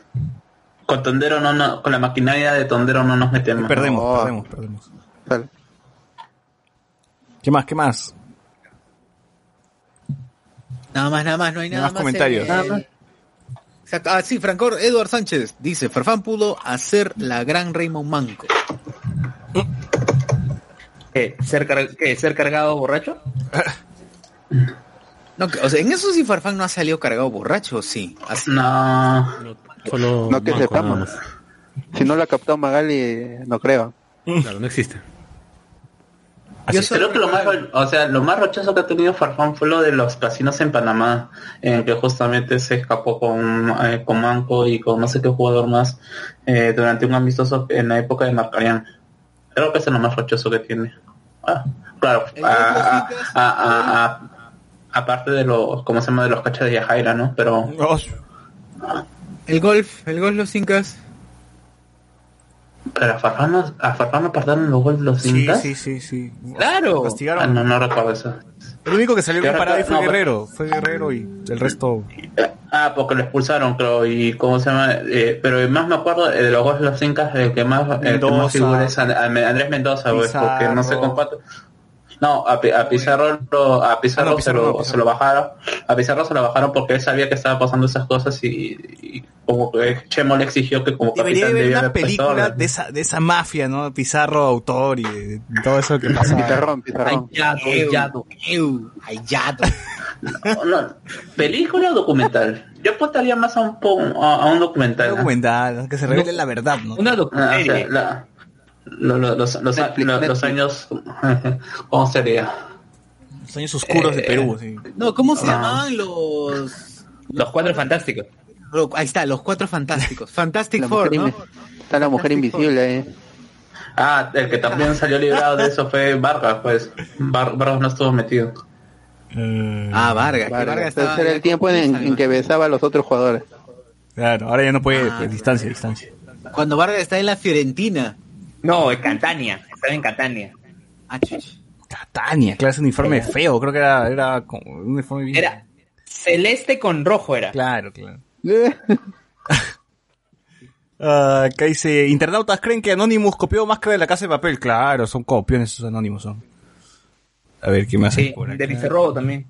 Con Tondero no, no, con la maquinaria de Tondero no nos metemos. Perdemos, No. perdemos, perdemos. ¿Qué más? ¿Qué más? Nada más, nada más, no hay nada más más. comentarios. en Nada más. Exacto. Ah, sí, Francor, Edward Sánchez dice, Farfán pudo hacer la gran Raymond Manco. ¿Qué? ¿Ser, car- qué? ¿Ser cargado borracho? No, que- o sea, en eso sí Farfán no ha salido cargado borracho, sí. Así. No. Solo No que Manco, sepamos. Si no lo ha captado Magali, no creo. Claro, no existe. Yo Creo que lo más, o sea, lo más rochoso que ha tenido Farfán fue lo de los casinos en Panamá, en el que justamente se escapó con, eh, con Manco y con no sé qué jugador más eh, durante un amistoso en la época de Marcarián. Creo que es lo más rochoso que tiene. Ah, claro, a- a- Incas, a- a- a- aparte de los, ¿cómo se llama? De los cachas de Yajaira, ¿no? Pero Oh, El golf, el golf los incas. Pero a Farfán, a Farfán apartaron los goles de los incas. sí, sí, sí. Claro. Ah, no, no recuerdo eso. El único que salió Que bien parado ahí fue no, Guerrero. Fue Guerrero y el resto. Ah, porque lo expulsaron, creo, y cómo se llama, eh, pero más me acuerdo eh, de los de los incas, el que más, el que más figura es Andrés Mendoza, pues, porque no sé Pizarro. No, a, a Pizarro, lo- a Pizarro, Ah, no, Pizarro se, lo, no, Pizarro. se lo bajaron, a Pizarro se lo bajaron porque él sabía que estaba pasando esas cosas y, y como que Chemo le exigió que como Debería capitán haber una película de esa, de esa mafia, ¿no? Pizarro, autor y de todo eso que pasa. Pizarrón, pizarrón. Ayado, ayado. Ew, ay, ya. No, no, ¿Película o documental? Yo apostaría más a un, a, a un documental. ¿no? documental, ¿no? que se revele la verdad, ¿no? Una Ah, o sea, la- lo- lo- los, los, Netflix, los- los Netflix. años, ¿cómo sería? Los años oscuros de Eh, Perú, sí. No, ¿cómo se Ah. llamaban los... Los cuatro fantásticos. Ahí está, los cuatro fantásticos. Fantastic La Four, Está la mujer invisible, eh. Ah, el que también salió librado de eso fue Vargas, pues. Var- Vargas no estuvo metido. Eh, Ah, Vargas. que Vargas. Vargas estaba era el tiempo en, en que besaba a los otros jugadores. Claro, ahora ya no puede, Ah. pues, distancia, distancia. Cuando Vargas está en la Fiorentina. No, en Catania. Estaba en Catania. Ah, chuch. Catania, claro, ese uniforme feo, creo que era, era como un uniforme bien. Era celeste con rojo era. Claro, claro. Ah, acá dice, internautas creen que Anonymous copió Máscara de la Casa de Papel. Claro, son copiones esos Anonymous son. A ver, ¿qué más hay Sí, de Vicerrobo también.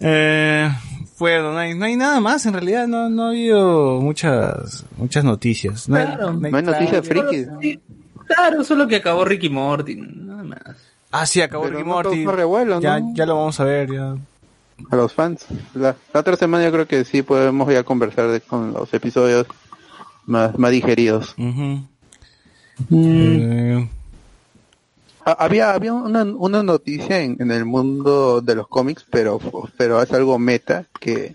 Eh, bueno, no hay, no hay nada más, en realidad no, no ha habido muchas, muchas noticias. No hay, Claro. no hay- No hay noticias frikis. sí, Claro, solo que acabó Ricky Morty, nada más. Ah, sí, acabó Pero Ricky no Morty. causó revuelo, ya, ¿no? ya lo vamos a ver, ya. A los fans. La, la otra semana yo creo que sí podemos ya conversar de- con los episodios más, más digeridos. Ujú. Mm. Eh, Ah, Había, había una, una noticia en, en el mundo de los cómics, pero, pero es algo meta, que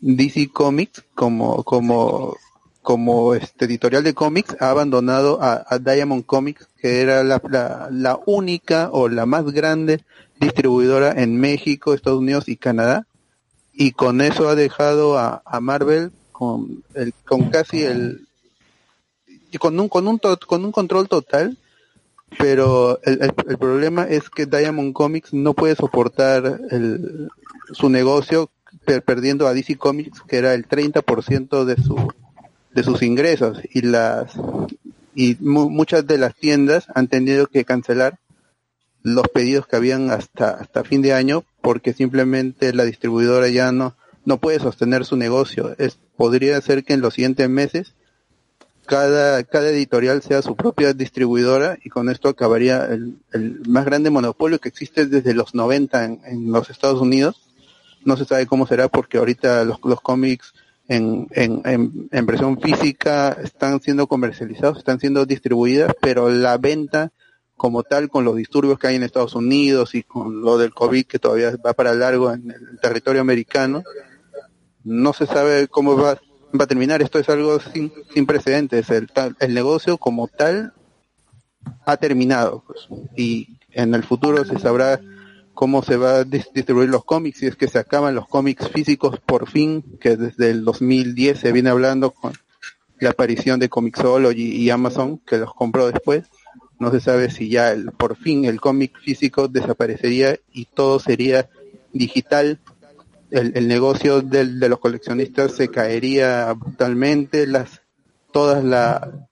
DC Comics, como, como, como este editorial de cómics, ha abandonado a, Diamond Comics, que era la, la, la única o la más grande distribuidora en México, Estados Unidos y Canadá, y con eso ha dejado a, a Marvel con, el, con casi el, con un, con un, to- con un control total pero el, el- problema es que Diamond Comics no puede soportar el, su negocio per- perdiendo a DC Comics que era el 30% de su de sus ingresos. Y las y mu- muchas de las tiendas han tenido que cancelar los pedidos que habían hasta hasta fin de año porque simplemente la distribuidora ya no no puede sostener su negocio. Es podría ser que en los siguientes meses cada, cada editorial sea su propia distribuidora y con esto acabaría el, el más grande monopolio que existe desde los 90 en, en los Estados Unidos. No se sabe cómo será porque ahorita los, los cómics en, en, en, en física están siendo comercializados, están siendo distribuidas, pero la venta como tal con los disturbios que hay en Estados Unidos y con lo del COVID que todavía va para largo en el territorio americano, no se sabe cómo va, va a terminar. Esto es algo sin, sin precedentes. El, tal- el negocio como tal ha terminado. pues. Y en el futuro se sabrá cómo se va a dis- distribuir los cómics, si es que se acaban los cómics físicos por fin, que desde el 2010 se viene hablando con la aparición de Comixology y Amazon, que los compró después. No se sabe si ya el, por fin el cómic físico desaparecería y todo sería digital el, el negocio del- de los coleccionistas se caería brutalmente, las todas la-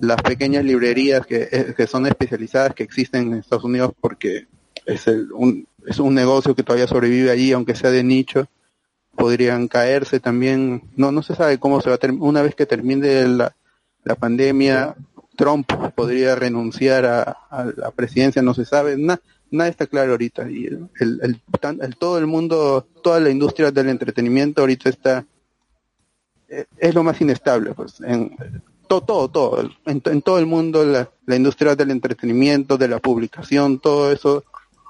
las pequeñas librerías que, eh, que son especializadas que existen en Estados Unidos porque es el, un, es un negocio que todavía sobrevive allí aunque sea de nicho podrían caerse también. No, no se sabe cómo se va a terminar. Una vez que termine la, la pandemia, Trump podría renunciar a, a la presidencia, no se sabe. Na- nada está claro ahorita. Y el, el- todo el mundo, toda la industria del entretenimiento ahorita está eh, es lo más inestable, pues, en todo, todo, todo, en, en todo el mundo, la, la industria del entretenimiento, de la publicación, todo eso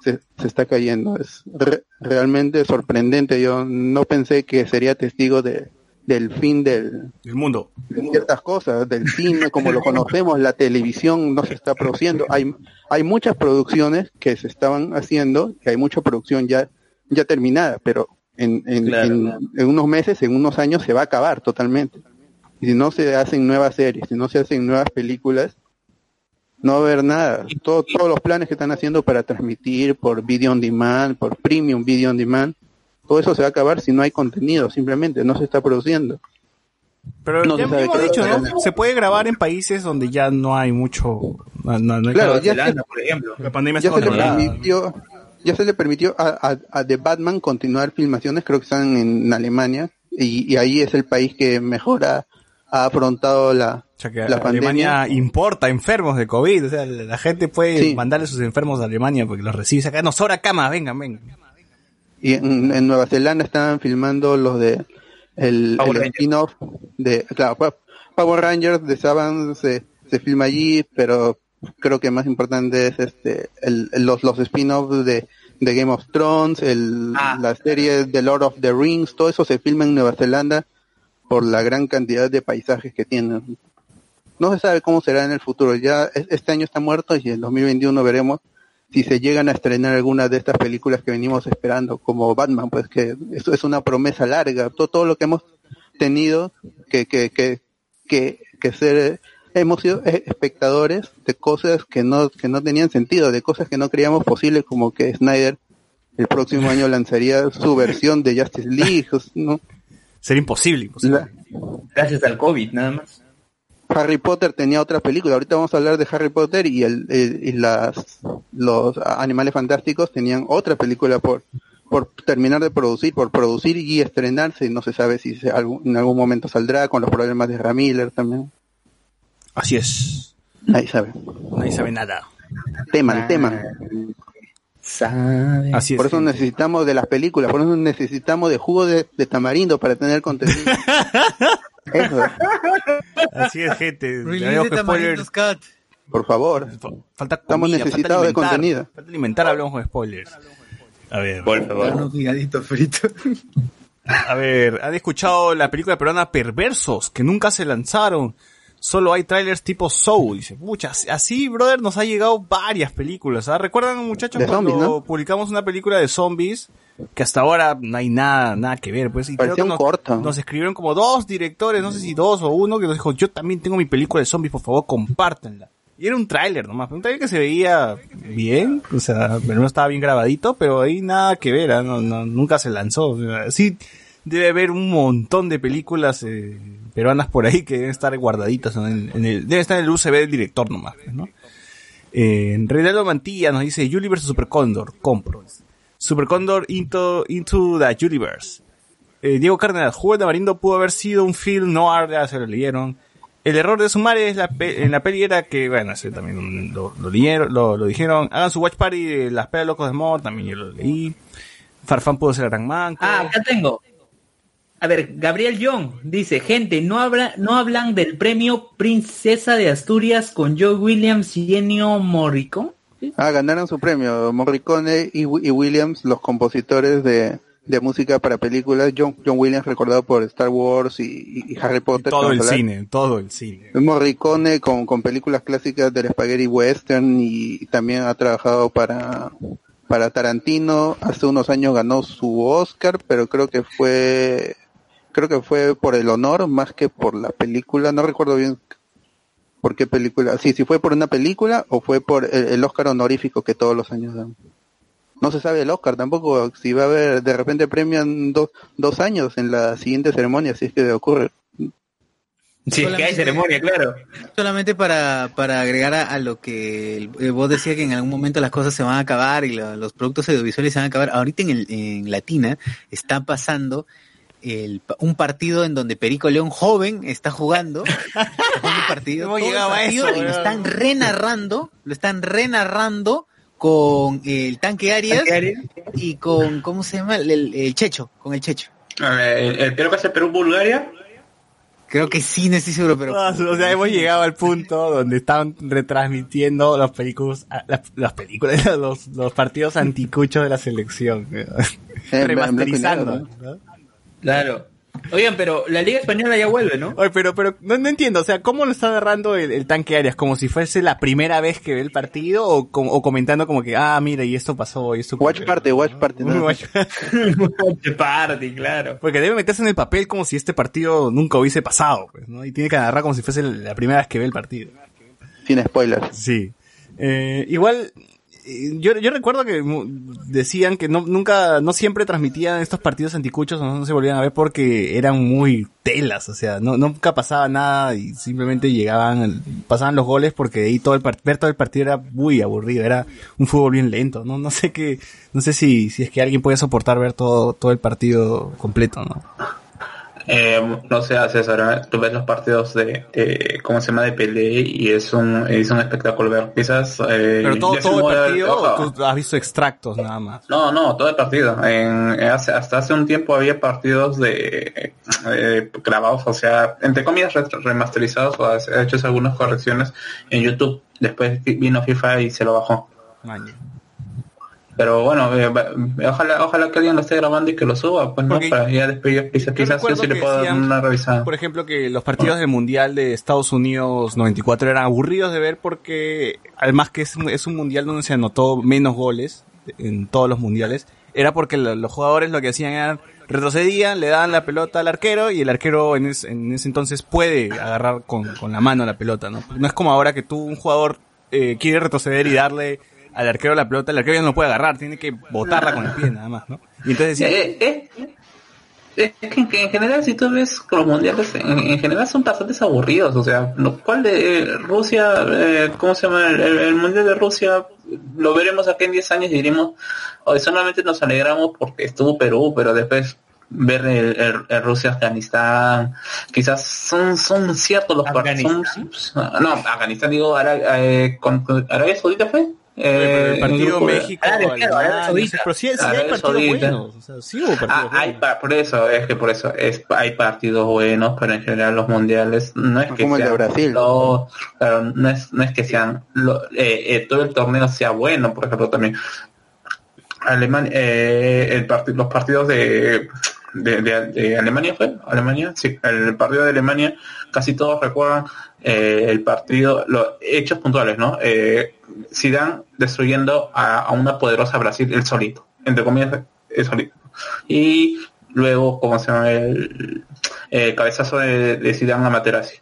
se, se está cayendo. Es re- realmente sorprendente. Yo no pensé que sería testigo de, del fin del, del mundo. de ciertas cosas, del cine como lo conocemos, la televisión no se está produciendo. Hay, hay muchas producciones que se estaban haciendo, que hay mucha producción ya, ya terminada, pero en, en, Claro. en, en unos meses, en unos años se va a acabar totalmente. Y si no se hacen nuevas series, si no se hacen nuevas películas, no va a haber nada. Todo, todos los planes que están haciendo para transmitir por video on demand, por premium video on demand, todo eso se va a acabar si no hay contenido, simplemente no se está produciendo. Pero No ya se hemos dicho, ¿no? Se puede grabar en países donde ya no hay mucho... no- no- no hay Claro, ya Zelanda, por ejemplo. La pandemia ya se le permitió ya se le permitió a, a, a The Batman continuar filmaciones creo que están en Alemania y, y ahí es el país que mejor ha, ha afrontado la, O sea que la Alemania pandemia importa enfermos de COVID. O sea, la gente puede Sí. mandarle sus enfermos a Alemania porque los recibe acá. Nos sobra cama, vengan, vengan. Y en, en Nueva Zelanda estaban filmando los de el, el spin-off de claro, Power Rangers de Saban se, se filma allí pero creo que más importante es este el, los los spin-offs de, de Game of Thrones el, Ah. la serie de Lord of the Rings todo eso se filma en Nueva Zelanda por la gran cantidad de paisajes que tienen no se sabe cómo será en el futuro ya es- este año está muerto y en 2021 veremos si se llegan a estrenar algunas de estas películas que venimos esperando, como Batman, pues que eso es una promesa larga, todo, todo lo que hemos tenido que, que, que, que, que ser, hemos sido eh, espectadores de cosas que no, que no tenían sentido, de cosas que no creíamos posibles, como que Snyder el próximo año lanzaría su versión de Justice League, ¿no? Sería imposible. imposible. La- Gracias al COVID, nada más. Harry Potter tenía otra película. Ahorita vamos a hablar de Harry Potter y, el, el- y las los animales fantásticos tenían otra película por por terminar de producir, por producir y estrenarse. Y no se sabe si se- algún- en algún momento saldrá con los problemas de Ramiller también. Así es. Nadie sabe. Nadie sabe nada. Teman, teman. Sabe. Así es. Por eso gente. necesitamos de las películas, por eso necesitamos de jugo de, de tamarindo para tener contenido. Eso, Así es, gente. Release de spoilers. Por favor. Falta Estamos comida, necesitados de falta alimentar. contenido. Falta alimentar, hablamos con spoilers. A ver. Por favor. Unos figaditos fritos. A ver, ¿han escuchado la película peruana Perversos? Que nunca se lanzaron. Solo hay trailers tipo Soul. Dice, pucha, así, brother, nos ha llegado varias películas. ¿ah? ¿Recuerdan, muchachos, De cuando zombies, ¿no? publicamos una película de zombies? Que hasta ahora no hay nada, nada que ver, pues. Y creo que nos, corto. nos escribieron como dos directores, no sé si dos o uno, que nos dijo, yo también tengo mi película de zombies, por favor, compártanla. Y era un tráiler nomás, un tráiler que se veía bien, o sea, pero no estaba bien grabadito, pero ahí nada que ver, ¿ah? no, no, nunca se lanzó. O sea, sí, debe haber un montón de películas eh, peruanas por ahí que deben estar guardaditas, ¿no? en, en el, debe estar en el USB del director nomás, ¿no? Eh, Reinaldo Mantilla nos dice Julie vs Super Condor, compro. Super Condor into, into the Universe. Eh, Diego Cárdenas, Juego de Marindo pudo haber sido un film noir, ya se lo leyeron. El error de Sumar es la en la peli era que, bueno, ese también lo, lo, leyeron- lo, dijeron. Hagan su watch party de Las Pelas Locos de Mod, también yo lo leí. Farfán pudo ser Gran Manco. Ah, acá tengo. A ver, Gabriel Young dice, gente, no habla, no hablan del premio Princesa de Asturias con Joe Williams y Ennio Ah, ganaron su premio. Morricone y, y Williams, los compositores de, de música para películas. John, John Williams, recordado por Star Wars y, y Harry Potter. todo el hablar. cine, todo el cine. Morricone con, con películas clásicas del spaghetti western y también ha trabajado para, para Tarantino. Hace unos años ganó su Oscar, pero creo que fue, creo que fue por el honor más que por la película. No recuerdo bien por qué película. Sí, si fue por una película o fue por el, el Oscar honorífico que todos los años dan. No se sabe el Oscar tampoco, si va a haber, de repente premian dos, dos años en la siguiente ceremonia, si es que ocurre. Si es que hay ceremonia, claro. Solamente para, para agregar a, a lo que el- eh, vos decías que en algún momento las cosas se van a acabar y la- los productos audiovisuales se van a acabar. Ahorita en, el, en Latina está pasando el, un partido en donde Perico León joven está jugando, un partido, todo el eso, y lo están renarrando, lo están renarrando con el tanque Arias, ¿Tanque Arias? y con, ¿cómo se llama? El, Checho, con el Checho. Ver, el, creo que es el Perú-Bulgaria. Creo que sí, no estoy seguro, pero... Ah, o sea, hemos llegado al punto donde están retransmitiendo los películas, ah, las, las películas, los, los partidos anticuchos de la selección. Remasterizando. Claro. Oigan, pero la Liga Española ya vuelve, ¿no? Oye, pero, pero no, no entiendo, o sea, ¿cómo lo está narrando el, el tanque Arias? ¿Como si fuese la primera vez que ve el partido o, com- o comentando como que, ah, mira, y esto pasó, y esto Watch party, watch party. ¿no? watch- party, claro. Porque debe meterse en el papel como si este partido nunca hubiese pasado, pues, ¿no? Y tiene que narrar como si fuese la primera vez que ve el partido. Sin spoilers. Sí. Eh, igual, yo, yo recuerdo que decían que no, nunca, no siempre transmitían estos partidos anticuchos, no, se volvían a ver porque eran muy telas, o sea, no, nunca pasaba nada y simplemente llegaban, pasaban los goles porque ahí todo el ver todo el partido era muy aburrido, era un fútbol bien lento, no, no sé qué, no sé si, si es que alguien puede soportar ver todo, todo el partido completo, ¿no? Eh, no sé, César, ¿eh? tú ves los partidos de, de- ¿cómo se llama? De Pelé y es un, es un espectáculo ver. Quizás, eh, Pero todo, todo el partido, o tú has visto extractos nada más. No, no, todo el partido. En, hace- hasta hace un tiempo había partidos de eh, grabados, o sea, entre comillas re- remasterizados o ha hecho algunas correcciones en YouTube. Después vino FIFA y se lo bajó. Pero bueno, eh, va- ojalá, ojalá que alguien lo esté grabando y que lo suba, pues no, Porque para ya después quizás, quizás yo sí le puedo dar una revisada. Por ejemplo, que los partidos del Mundial de Estados Unidos 94 eran aburridos de ver porque, además que es, un- es un mundial donde se anotó menos goles en todos los mundiales, era porque lo- los jugadores lo que hacían era retrocedían, le daban la pelota al arquero y el arquero en, es- en ese entonces puede agarrar con, con la mano la pelota, ¿no? No es como ahora que tú, un jugador, eh, quiere retroceder y darle al arquero la pelota, el arquero ya no puede agarrar, tiene que botarla con el pie nada más, ¿no? Y entonces decían, Eh, eh, eh, es que en, que en general si tú ves los mundiales en, en general son bastante aburridos o sea lo cual de eh, Rusia eh, cómo se llama el, el- el mundial de Rusia lo veremos aquí en 10 años y diremos hoy solamente nos alegramos porque estuvo Perú pero después ver el, el- el Rusia Afganistán quizás son son ciertos los partidos no Afganistán digo Ara- eh, con, con Arabia Saudita fue Eh, partido el de- México, claro, Alemania, pero sí, sí hay partidos Saudita. buenos, o sea, sí hubo partidos Ah, hay pa- por eso, es que por eso, es, hay partidos buenos, pero en general los mundiales no es que Como el de sean Brasil. lo- claro, no es, no es que sean, lo- eh, eh, todo el torneo sea bueno, por ejemplo, también. Alemania, eh, el parti- los partidos de, de, de- de Alemania fue, Alemania, sí, el partido de Alemania, casi todos recuerdan eh, el partido, los hechos puntuales, ¿no? Eh, Zidane destruyendo a, a una poderosa Brasil, el solito, entre comillas, el solito. Y luego, como se llama el, el cabezazo de, de Zidane a Materazzi.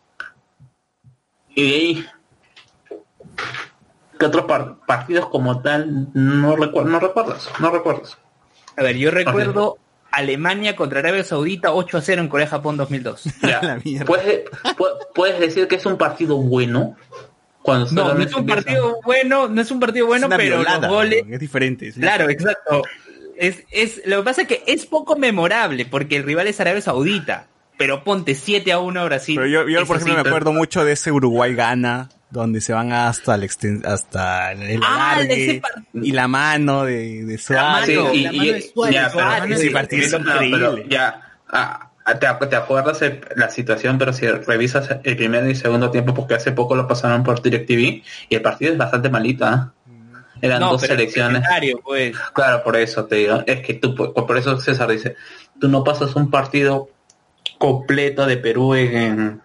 Y de ahí, ¿qué otros par- partidos como tal no recuerdo, no recuerdas, no recuerdas? A ver, yo recuerdo Alemania contra Arabia Saudita 8 a 0 en Corea-Japón 2002. Ya. La mierda. ¿Puedes, pu- puedes decir que es un partido bueno cuando No, no es un partido bueno, no es un partido bueno, pero violada, los goles, es diferente. sí. claro, exacto. Es, es, lo que pasa es que es poco memorable porque el rival es Arabia Saudita, pero ponte 7 a 1 a Brasil. Pero yo, por ejemplo, sí, me pero- acuerdo mucho de ese Uruguay-Gana, donde se van hasta el, exten- hasta el Ah, alargue ese par- y la mano de, de Suárez. Mano, y- la mano de Suárez, ya, la pero- mano de ese partido es No, pero increíble. ya, ah, ah, te, te acuerdas de la situación, pero si revisas el primer y segundo tiempo, porque hace poco lo pasaron por DirecTV, y el partido es bastante malito, ¿ah? Eran No, dos pero el selecciones. pues. Claro, por eso te digo. Es que tú, por, por eso César dice, tú no pasas un partido completo de Perú en,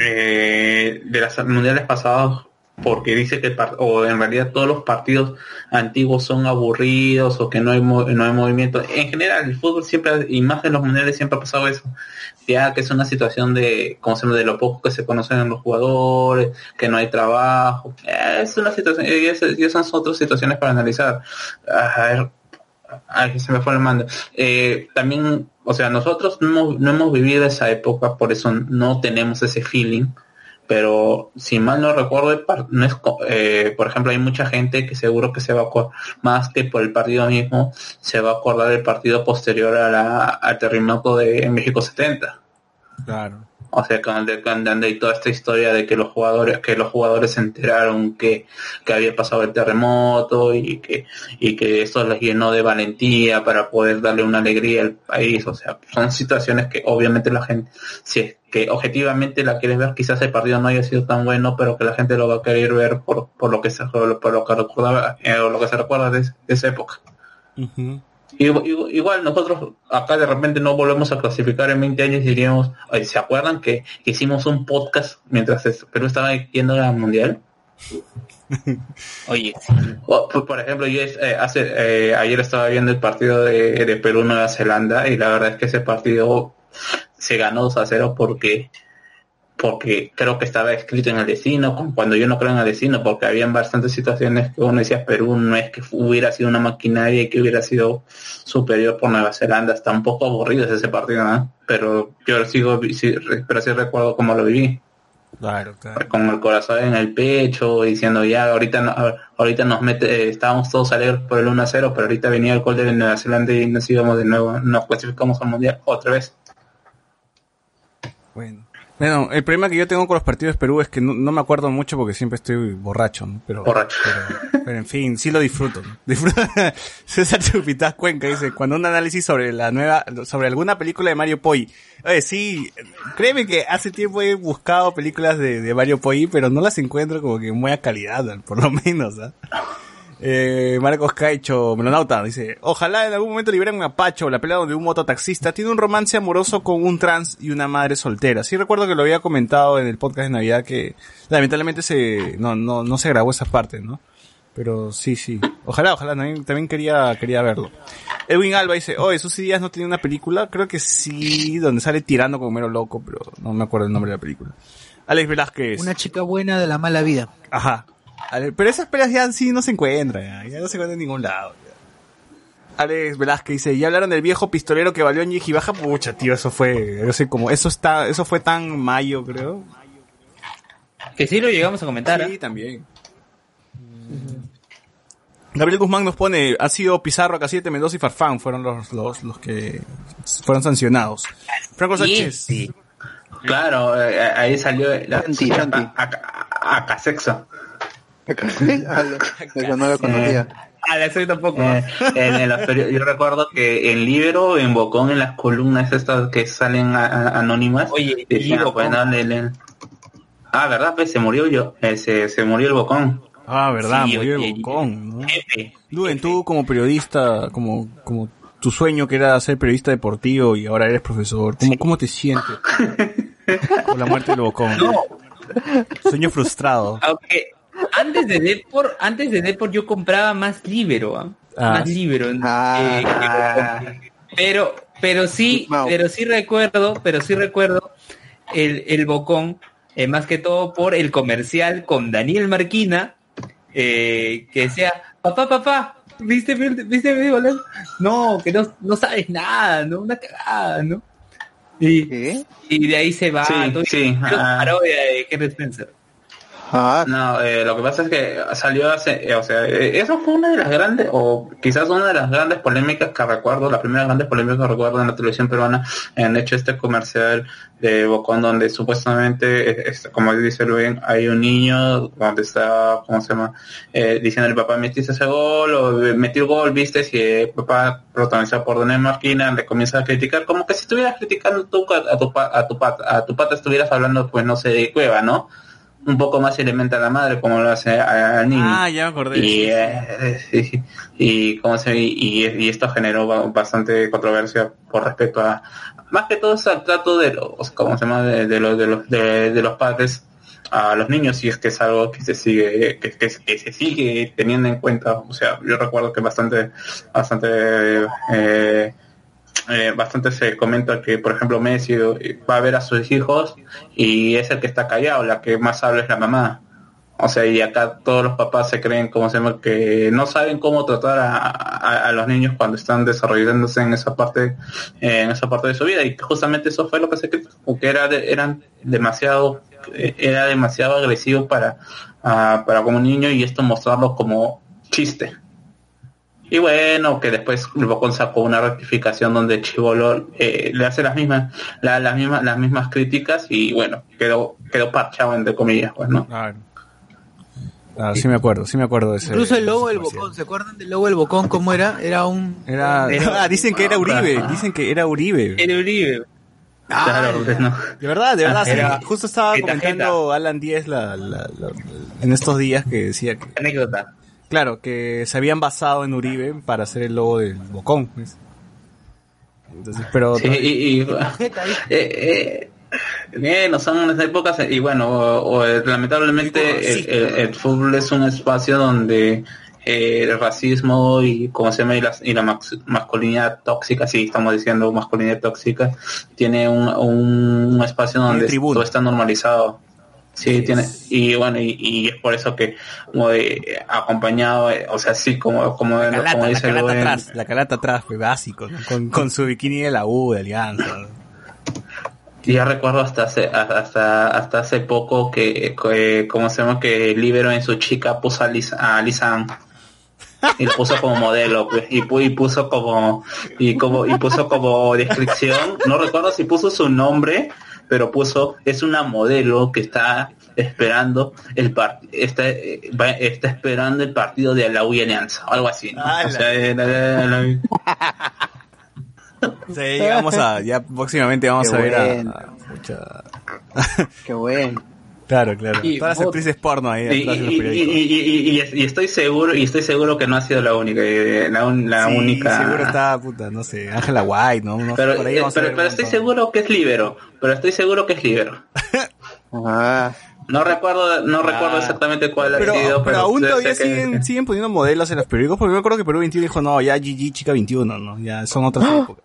eh, de las mundiales pasados porque dice que o en realidad todos los partidos antiguos son aburridos o que no hay no hay movimiento. En general el fútbol siempre y más en los mundiales siempre ha pasado eso. Ya que es una situación de como se llama, de lo poco que se conocen en los jugadores que no hay trabajo. Eh, es una situación y es- y esas son otras situaciones para analizar. A ver Ay, se me fue el mando. Eh, también, o sea, nosotros no no hemos vivido esa época, por eso no tenemos ese feeling. Pero si mal no recuerdo, el no es, eh, por ejemplo, hay mucha gente que seguro que se va a acordar, más que por el partido mismo, se va a acordar del partido posterior a la, al terremoto de México 70. Claro. O sea, con con de- de toda esta historia de que los jugadores, que los jugadores se enteraron que, que había pasado el terremoto y que, y que esto les llenó de valentía para poder darle una alegría al país. O sea, son situaciones que obviamente la gente, si es que objetivamente la quieres ver, quizás el partido no haya sido tan bueno, pero que la gente lo va a querer ver por, por lo que se, por lo que recordaba, eh, o lo que se recuerda de, esa época. Igual- igual nosotros acá de repente no volvemos a clasificar en 20 años y diríamos, "Oye, ¿se acuerdan que hicimos un podcast mientras Perú estaba yendo al mundial? Oye. O, por, por ejemplo, yo eh, hace, eh, ayer estaba viendo el partido de, de Perú-Nueva Zelanda y la verdad es que ese partido se ganó 2 a 0 porque porque creo que estaba escrito en el destino, cu- cuando yo no creo en el destino, porque habían bastantes situaciones que uno decía Perú no es que hubiera sido una maquinaria y que hubiera sido superior por Nueva Zelanda, está un poco aburrido ese partido, ¿no? Pero yo sigo, pero sí recuerdo cómo lo viví Claro, claro. con el corazón en el pecho, diciendo ya, ahorita no- ahorita nos mete, eh, estábamos todos alegres por el 1 a 0, pero ahorita venía el gol de Nueva Zelanda y nos íbamos de nuevo, nos clasificamos al mundial otra vez. Bueno. Bueno, el problema que yo tengo con los partidos de Perú es que no, no me acuerdo mucho porque siempre estoy borracho, ¿no? Pero, Borracho. Pero, pero en fin, sí lo disfruto. ¿no? Disfruto. César Chupitaz Cuenca dice, cuando un análisis sobre la nueva, sobre alguna película de Mario Poi. Oye, sí, créeme que hace tiempo he buscado películas de, de Mario Poi, pero no las encuentro como que en buena calidad, por lo menos, ¿ah? Eh, Marcos Caicho, Melonauta, dice, ojalá en algún momento liberen a Pacho, la pelea donde un mototaxista tiene un romance amoroso con un trans y una madre soltera. Sí recuerdo que lo había comentado en el podcast de Navidad que lamentablemente se, no, no, no se grabó esa parte, ¿no? Pero sí, sí. Ojalá, ojalá, también, también quería, quería verlo. Edwin Alba dice, oye, Susy Díaz no tiene una película, creo que sí, donde sale tirando como mero loco, pero no me acuerdo el nombre de la película. Alex Velázquez. Una chica buena de la mala vida. Ajá. Ale- Pero esas peleas ya sí no se encuentran, ya, ya no se encuentran en ningún lado. ya. Alex Velázquez dice, ya hablaron del viejo pistolero que valió en baja, pucha, tío, eso fue, yo sé como, eso está, eso fue tan mayo, creo. Que sí lo llegamos a comentar. Sí, ¿ah? también. Gabriel Guzmán nos pone, ha sido Pizarro, Casillete, Mendoza y Farfán fueron los, los, los que fueron sancionados. Franco Sánchez. Sí. Claro, eh, ahí salió la Santi, Santi. acá sexo. Ah, lo- Eso no lo conocía. A la soy tampoco. Eh, en, los yo recuerdo que en Libro, en Bocón, en las columnas estas que salen a- a- anónimas, Oye, decían, pues, no, le- le- ah, verdad, pues se murió yo, eh, se, se murió el Bocón. Ah, verdad, Sí, murió oye, el Bocón, ¿no? Jefe. Luen, tú como periodista, como, como tu sueño que era ser periodista deportivo y ahora eres profesor, ¿cómo, cómo te sientes con la muerte del Bocón? Sueño frustrado. Aunque antes de Depor, antes de Depor yo compraba más libero, ¿ah? Ah. más libero. Ah. eh, pero, pero sí, Mau. pero sí recuerdo, pero sí recuerdo el, el Bocón, eh, más que todo por el comercial con Daniel Marquina, eh, que decía, papá, papá, ¿viste, viste mi balón? No, que no, no sabes nada, ¿no? Una cagada, ¿no? Y, ¿Qué? y de ahí se va, Sí, todo, sí, parodia de Henry Spencer. No, eh, lo que pasa es que salió hace, eh, o sea, eh, eso fue una de las grandes, o quizás una de las grandes polémicas que recuerdo, la primera grandes polémica que recuerdo en la televisión peruana, han hecho este comercial de Bocón donde supuestamente, eh, es- como dice Luis, hay un niño donde está, ¿cómo se llama? Diciendo el papá metiste ese gol, o metió gol, viste, si el papá protagonizado por Daniel Marquina le comienza a criticar, como que si estuvieras criticando tú a, a tu, a tu pata, a tu pata estuvieras hablando, pues no sé, de cueva, ¿no? Un poco más elementa a la madre como lo hace al niño. Ah, ya me acordé. y, eh, sí, y cómo se y, y esto generó ba- bastante controversia por respecto a más que todo es al trato de los cómo se llama de, de los de los de, de los padres a los niños y es que es algo que se sigue que, que- que se sigue teniendo en cuenta. O sea yo recuerdo que bastante bastante eh, eh, bastante se comenta que, por ejemplo, Messi eh, va a ver a sus hijos y es el que está callado, la que más habla es la mamá. O sea, y acá todos los papás se creen, como se llama, que no saben cómo tratar a, a- los niños cuando están desarrollándose en esa parte, eh, en esa parte de su vida. Y justamente eso fue lo que se que era de- eran demasiado era demasiado agresivo para, ah, para como niño y esto mostrarlo como chiste. Y bueno, que después el Bocón sacó una rectificación donde Chivolo eh, le hace las mismas, la- las mismas, las mismas críticas y bueno, quedó, quedó parchado entre comillas, pues, ¿no? Claro. Claro, sí me acuerdo, sí me acuerdo de ese. Incluso el logo del. Bocón, ¿se acuerdan del logo del Bocón cómo era? Era un... Era, Era- ah, dicen que era Uribe, dicen que era Uribe. Era Uribe. Claro, pues, ¿no? De verdad, de verdad, sí. Era- Justo estaba comentando Alan 10 la, la- la- en estos días que decía que, Anécdota. Claro, que se habían basado en Uribe para hacer el logo del Bocón. pues. Entonces, pero Sí, y, ahí. eh, eh, no son unas épocas y bueno, o- o, eh, lamentablemente el, el- el fútbol es un espacio donde eh, el racismo y como se llama y la, y la max- masculinidad tóxica, sí estamos diciendo masculinidad tóxica, tiene un, un, espacio donde todo está normalizado. Sí, tiene, y bueno, y, y es por eso que como de, acompañado, eh, o sea, sí, como, como, la como calata, la dice calata Luen, atrás, la calata atrás, fue básico, ¿no? con, con su bikini de la U, de Alianza. ¿no? Y ya recuerdo hasta hace, hasta, hasta hace poco que, que como llama, que Libero en su chica puso a, Liz, a Lisan y lo puso como modelo pues, y, pu- y puso como y como y puso como descripción no recuerdo si puso su nombre pero puso es una modelo que está esperando el part está, está esperando el partido de la y Alianza o algo así ¿no? ¡Hala! O sea, eh, la- llegamos a, ya próximamente vamos Qué a ver a- a, mucha- Qué bueno. Claro, claro. Y Todas las actrices porno ahí y, atrás de los y- y- periódicos. y- y- y- y estoy seguro y estoy seguro que no ha sido la única eh, la, un- la Sí, única seguro está, puta, no sé, Ángela White, ¿no? no sé, pero, por ahí eh, vamos pero, estoy seguro que es libero pero estoy seguro que es libero Ah, no recuerdo no recuerdo exactamente cuál Pero, ha sido pero aún todavía que- siguen, siguen poniendo modelos en los periódicos, porque yo me acuerdo que Perú 21 dijo, no, ya GG Chica 21, ¿no? Ya son otras épocas.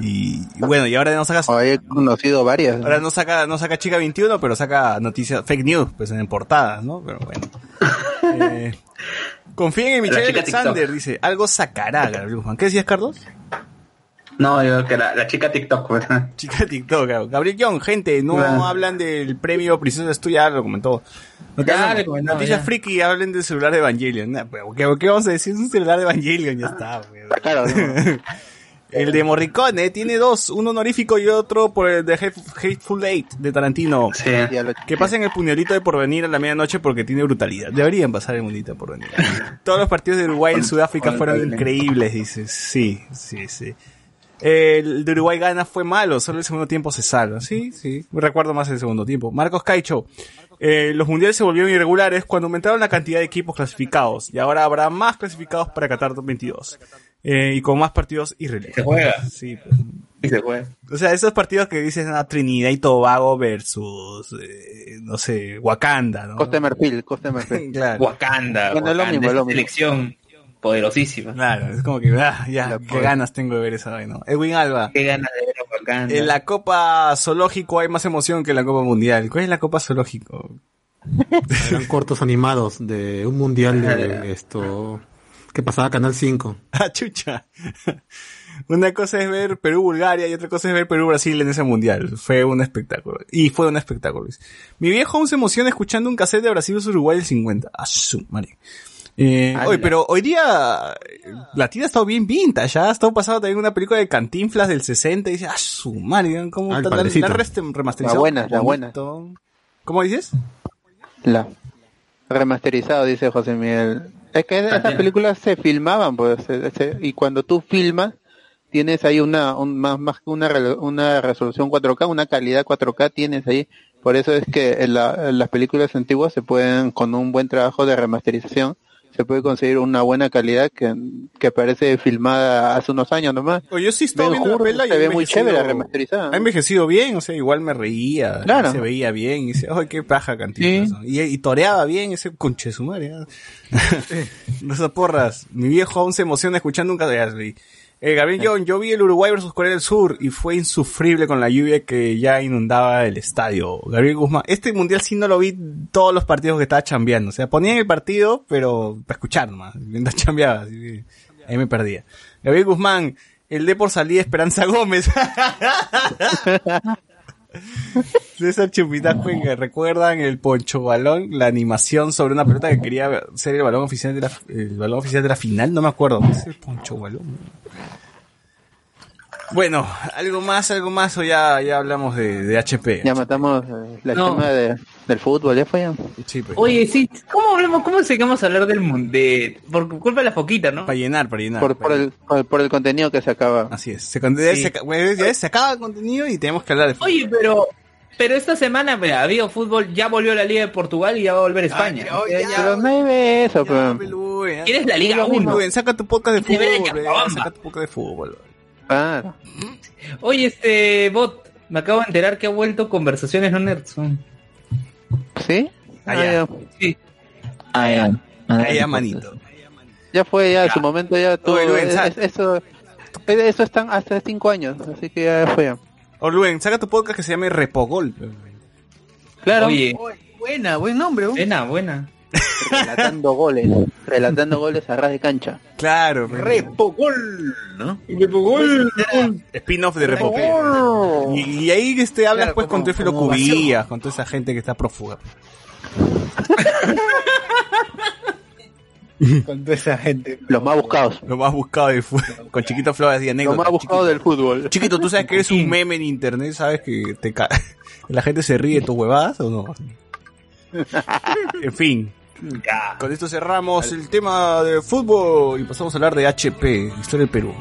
Y, y bueno, y ahora no saca, he conocido varias. ahora no saca, no saca Chica 21, pero saca noticias, fake news, pues en portadas, ¿no? Pero bueno. Eh, confíen en Michelle chica Alexander, TikTok. dice, algo sacará Gabriel Guzmán. ¿Qué decías, Carlos? no yo que la, la chica TikTok ¿verdad? Chica TikTok, Gab- Gabriel Young, gente, no Bueno. hablan del premio Princesa ya lo comentó. Noticias, noticias friki, hablen del celular de Evangelion. Nah, ¿qué, qué vamos a decir? Es un celular de Evangelion, ya está. güey. Está claro, ¿no? El de Morricone tiene dos, uno honorífico y otro por el de Hate- Hateful Eight de Tarantino. sí Que pasen el puñalito de porvenir a la medianoche porque tiene brutalidad. Deberían pasar el puñalito de porvenir. Todos los partidos de Uruguay en Sudáfrica fueron increíbles, dices. Sí, sí, sí. El de Uruguay gana fue malo, solo el segundo tiempo se salva. Sí, sí. Recuerdo más el segundo tiempo. Marcos Caicho. eh, los mundiales se volvieron irregulares cuando aumentaron la cantidad de equipos clasificados. Y ahora habrá más clasificados para Qatar 2022. Eh, y con más partidos irrelevantes. Se juega. Sí, pues. Y se juega. O sea, esos partidos que dicen a Trinidad y Tobago versus, eh, no sé, Wakanda, ¿no? Costa de Marfil, Costa de Marfil. claro, Wakanda. Bueno, es lo Wakanda, mismo, es lo mismo. selección poderosísima. claro, es como que, ah, ya, La qué ganas tengo de ver esa vaina. Edwin Alba, Qué ganas de ver a Wakanda. en la Copa Zoológico hay más emoción que en la Copa Mundial. ¿Cuál es la Copa Zoológico? Eran cortos animados de un mundial de esto que pasaba Canal 5. Ah, chucha. Una cosa es ver Perú-Bulgaria y otra cosa es ver Perú-Brasil en ese mundial. Fue un espectáculo. Y fue un espectáculo. Mi viejo aún se emociona escuchando un cassette de Brasil vs Uruguay del 50. Ah, su madre. Eh, pero hoy día la tira ha estado bien vintage, ya ha estado pasando también una película de Cantinflas del 60 y dice, ah, su madre, ¿cómo Ah, está la remasterizado? La buena, la bonito. ¿Cómo dices? La remasterizado, dice José Miguel. Es que esas También. películas se filmaban, pues, se- se- y cuando tú filmas, tienes ahí una, un- más, más que una, una resolución 4K, una calidad 4K tienes ahí. Por eso es que en, la- en las películas antiguas se pueden, con un buen trabajo de remasterización, se puede conseguir una buena calidad que, que parece filmada hace unos años nomás. Oye, yo sí estaba Ben viendo la pela y se ve muy chévere remasterizada. Ha envejecido bien, o sea, igual me reía, Claro. se veía bien, y dice, ay, qué paja. Sí. ¿no? Y, y toreaba bien ese conche su madre. ¿no? Esas porras. Mi viejo aún se emociona escuchando un cadáver. Eh, Gabriel John, yo vi el Uruguay versus Corea del Sur y fue insufrible con la lluvia que ya inundaba el estadio. Gabriel Guzmán, este mundial sí no lo vi todos los partidos que estaba chambeando. O sea, ponían el partido, pero para escuchar nomás. Mientras chambeaba, así ahí me perdía. Gabriel Guzmán, el de por salida Esperanza Gómez. César Chupita Cuenca, ¿recuerdan el Poncho Balón? La animación sobre una pelota que quería ser el balón oficial de la, el balón oficial de la final, no me acuerdo. ¿Qué es el Poncho Balón? Bueno, algo más, algo más, o ya, ya hablamos de, de HP. Ya matamos eh, la No. tema de, del fútbol, ya fue ya. Sí, pues. Oye, sí, ¿cómo hablamos, cómo llegamos a hablar del mundo? De, por culpa de la foquita, ¿no? Para llenar, para llenar. Por, por, el, por, por el contenido que se acaba. Así es. Se, ya Sí. se, bueno, ya se acaba el contenido y tenemos que hablar de fútbol. Oye, pero, pero esta semana ha habido fútbol, ya volvió la Liga de Portugal y ya va a volver España. ya, ya, ya- Pero no hay eso, Ya, pero... Ya. ¿Quieres la Liga 1? Rubén, saca tu podcast de fútbol, ya, saca tu podcast de fútbol. Claro. Oye, este bot, me acabo de enterar que ha vuelto conversaciones no nerds. ¿Sí? Ah, Ah. Ah. Ah, Ahí, ya, manito. Ya fue, ya, en su momento ya Rubén, es- eso, eso están hasta cinco años, así que ya fue ya. O Rubén, saca tu podcast que se llame Repogol. Claro, Oye, Buena, buen nombre. ¿no? buena, buena. Relatando goles, relatando goles a ras de cancha. Claro. pues. Repogol, ¿no? Spin-off de Repogol. Y, y ahí este, hablas Claro, pues como- con Teófilo como Cubillas, con toda esa gente que está prófuga. Con toda esa gente. Los más buscados. Lo más buscado de fútbol. Con Chiquito Flores y Los anécdotas. más buscados del fútbol. Chiquito, ¿tú sabes que eres un meme en internet? ¿Sabes que te ca- la gente se ríe de tus huevadas o no? en fin. Con esto cerramos el tema de fútbol y pasamos a hablar de HP, Historia del Perú.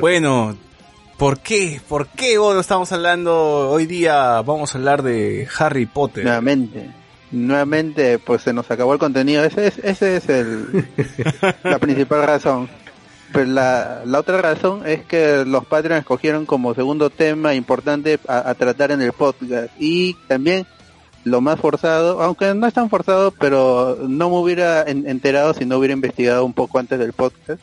Bueno, ¿por qué? ¿Por qué hoy estamos hablando? Hoy día vamos a hablar de Harry Potter. Nuevamente. Nuevamente, pues se nos acabó el contenido. Ese es, ese es el, la principal razón. Pero la, la otra razón es que los Patreons escogieron como segundo tema importante a, a tratar en el podcast. Y también lo más forzado, aunque no es tan forzado, pero no me hubiera en- enterado si no hubiera investigado un poco antes del podcast,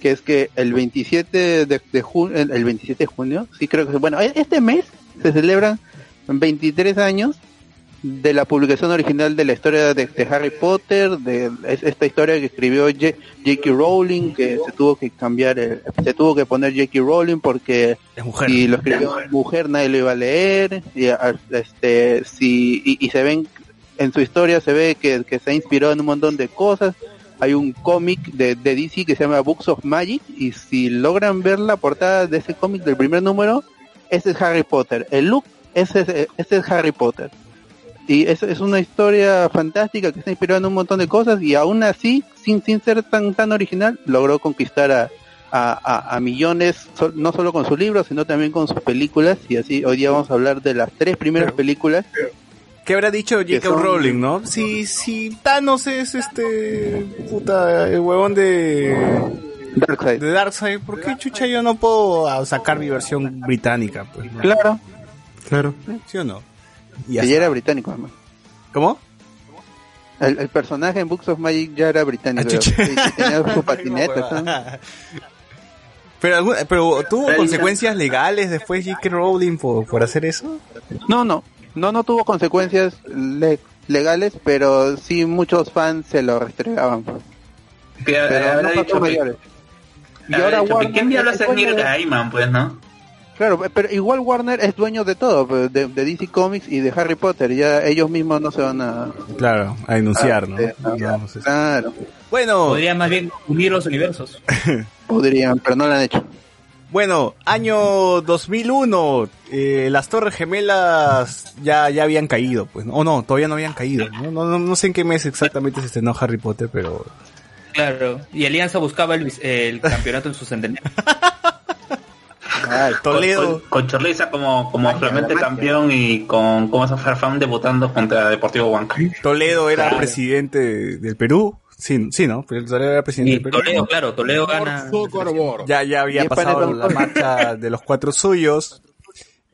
que es que el 27 de, de junio, el el 27 de junio, sí creo que, bueno, e- este mes se celebran 23 años de la publicación original de la historia de, de Harry Potter, de es- esta historia que escribió J.K. Rowling, que se tuvo que cambiar, el- se tuvo que poner J.K. Rowling porque si lo escribió mujer nadie lo iba a leer, y este, si, y, y se ven, en su historia se ve que, que se ha inspirado en un montón de cosas. Hay un cómic de, de DC que se llama Books of Magic y si logran ver la portada de ese cómic del primer número, ese es Harry Potter. El look, ese es, ese es Harry Potter. Y es, es una historia fantástica que está inspirada en un montón de cosas y aún así, sin, sin ser tan, tan original, logró conquistar a, a, a- a millones, so- no solo con sus libros, sino también con sus películas. Y así, hoy día vamos a hablar de las tres primeras películas. ¿Qué habrá dicho J.K. Rowling, no? Si, si Thanos es este. puta, el huevón de. Darkseid. de Darkseid, ¿por qué chucha yo no puedo ah, sacar mi versión británica? Pues, ¿no? Claro, Claro. ¿Sí o no? Y era británico, además. ¿Cómo? El, el personaje en Books of Magic ya era británico. Ah, chucha. y- y tenía su patineta. Pero, algún- pero tuvo consecuencias legales después J.K. Rowling por, por hacer eso. No, no, no, no tuvo consecuencias le- legales, pero sí muchos fans se lo restregaban. Que Pero no dicho que- mayores. Y habrá ahora dicho que Warner ¿Quién diablos es es dueño Neil de- Gaiman, pues, no? Claro, pero igual Warner es dueño de todo, pues, de, de DC Comics y de Harry Potter. Ya ellos mismos no se van a... Claro, a denunciar, ¿no? a- a- No, no sé. Claro, Bueno, Podría más bien unir los universos. podrían, pero no lo han hecho. Bueno, año 2001, eh, las Torres Gemelas ya, ya habían caído, pues, o no, todavía no habían caído, ¿no? No, no, no sé en qué mes exactamente se estrenó Harry Potter, pero Claro. Y Alianza buscaba el, el campeonato en su centenario. Ay, Toledo, Con, con Chorliza como, como actualmente campeón y con como Farfán debutando contra Deportivo Huanca. Toledo era presidente de- del Perú, sí, sí, ¿no? Pero Toledo era presidente Y del Perú. Toledo, claro, Toledo gana. Ya, ya había pasado la marcha de los cuatro suyos.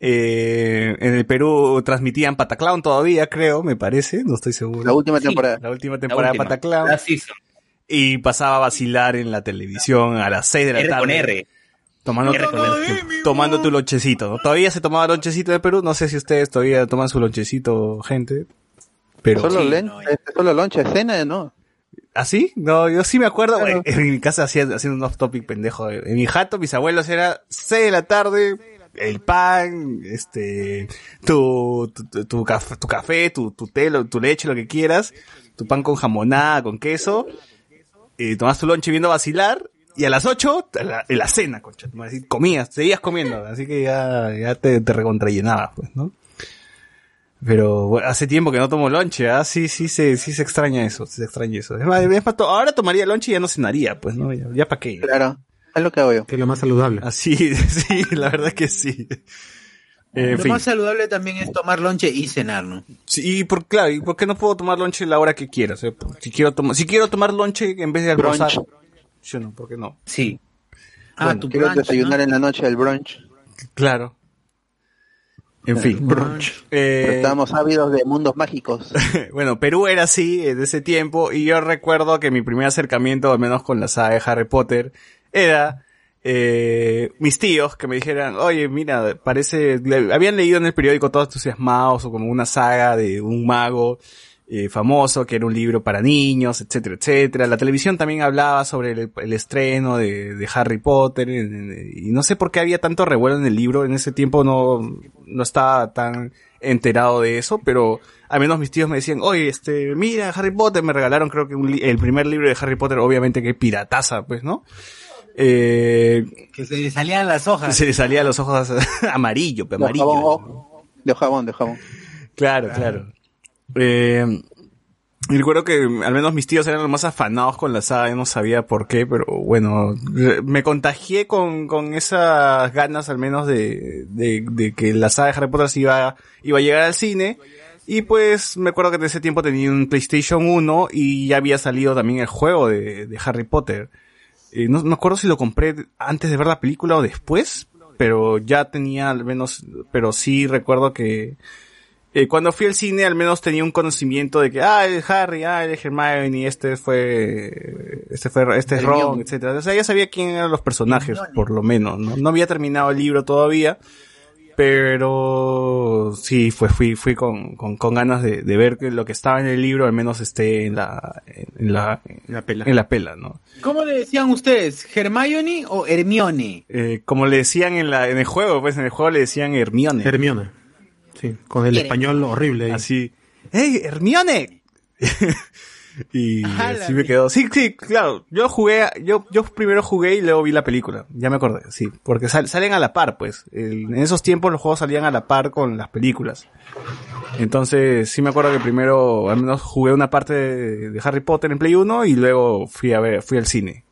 Eh, en el Perú transmitían Pataclown todavía, creo, me parece, no estoy seguro. La última Sí. temporada. La última temporada de Pataclown. Y pasaba a vacilar en la televisión a las 6 de la R tarde. con R. Tomando, R con R. tu- tomando tu lonchecito. ¿no? Todavía se tomaba lonchecito de Perú. No sé si ustedes todavía toman su lonchecito, gente. Pero solo, sí, no, solo loncha, cena, ¿no? ¿Así? No, yo sí me acuerdo. Claro. En mi casa haciendo un off topic pendejo. En mi jato, mis abuelos era 6 de la tarde, el pan, este, tu, tu, tu, tu café, tu, café tu, tu té, lo- tu leche, lo que quieras, tu pan con jamonada, con queso, y tomas tu lonche viendo vacilar, y a las 8, la, la cena, concha, comías, seguías comiendo, así que ya, ya te, te recontrallenabas, pues, ¿no? Pero bueno, hace tiempo que no tomo lonche, ¿ah? Sí, sí, se, sí se extraña eso, se extraña eso. Es más, es más, to- ahora tomaría lonche y ya no cenaría, pues, ¿no? Ya, ya para qué. Claro, es lo que hago yo. Que es lo más saludable. Así, sí, la verdad que sí. En Lo fin. más saludable también es tomar lonche y cenar, ¿no? Sí, y por, claro, ¿y por qué no puedo tomar lonche la hora que quiera? O sea, si quiero tomar, si quiero tomar lonche en vez de almorzar. Brunch. Yo no, ¿por qué no? Sí. Ah, Bueno, tu Quiero brunch, desayunar ¿no? en la noche el brunch. Claro. En fin. Brunch. Eh, Estamos ávidos de mundos mágicos. bueno, Perú era así en ese tiempo y yo recuerdo que mi primer acercamiento, al menos con la saga de Harry Potter, era eh, mis tíos que me dijeran, oye, mira, parece, le- habían leído en el periódico todos entusiasmados o como una saga de un mago eh, famoso que era un libro para niños, etcétera, etcétera. La televisión también hablaba sobre el, el estreno de, de Harry Potter en- en- y no sé por qué había tanto revuelo en el libro. En ese tiempo no, no estaba tan enterado de eso, pero al menos mis tíos me decían, oye, este, mira, Harry Potter, me regalaron creo que un el primer libro de Harry Potter, obviamente que pirataza, pues, ¿no? Eh, Que se le salían las hojas. se le salía a los ojos amarillo, pe, De amarillo. jabón, de jabón, de jabón. Claro, claro. Eh, recuerdo que al menos mis tíos eran los más afanados con la saga, yo no sabía por qué, pero bueno, eh, me contagié con, con esas ganas al menos de, de, de que la saga de Harry Potter iba, iba a llegar al cine. Y pues me acuerdo que en ese tiempo tenía un PlayStation 1 y ya había salido también el juego de, de Harry Potter. Eh, no me acuerdo si lo compré antes de ver la película o después, pero ya tenía al menos, pero sí recuerdo que eh, cuando fui al cine al menos tenía un conocimiento de que, ah, el Harry, ah, el Hermione, este fue, este fue, este es Ron, etcétera. O sea, ya sabía quién eran los personajes, por lo menos, ¿no? No había terminado el libro todavía, pero sí, fue, fui, fui con, con, con ganas de, de ver que lo que estaba en el libro al menos esté en la, en la, La pela. en la pela, ¿no? ¿Cómo le decían ustedes? ¿Hermione o Hermione? Eh, como le decían en la, en el juego, pues en el juego le decían Hermione. Hermione. Sí, con el español horrible. ahí. Así, ¡Hey, Hermione! y Ah, la así me quedó. Sí, sí, claro. Yo jugué, yo, yo primero jugué y luego vi la película. Ya me acordé, sí. Porque sal- salen a la par, pues. El- en esos tiempos los juegos salían a la par con las películas. Entonces, sí me acuerdo que primero, al menos jugué una parte de, de Harry Potter en Play 1 y luego fui a ver, fui al cine.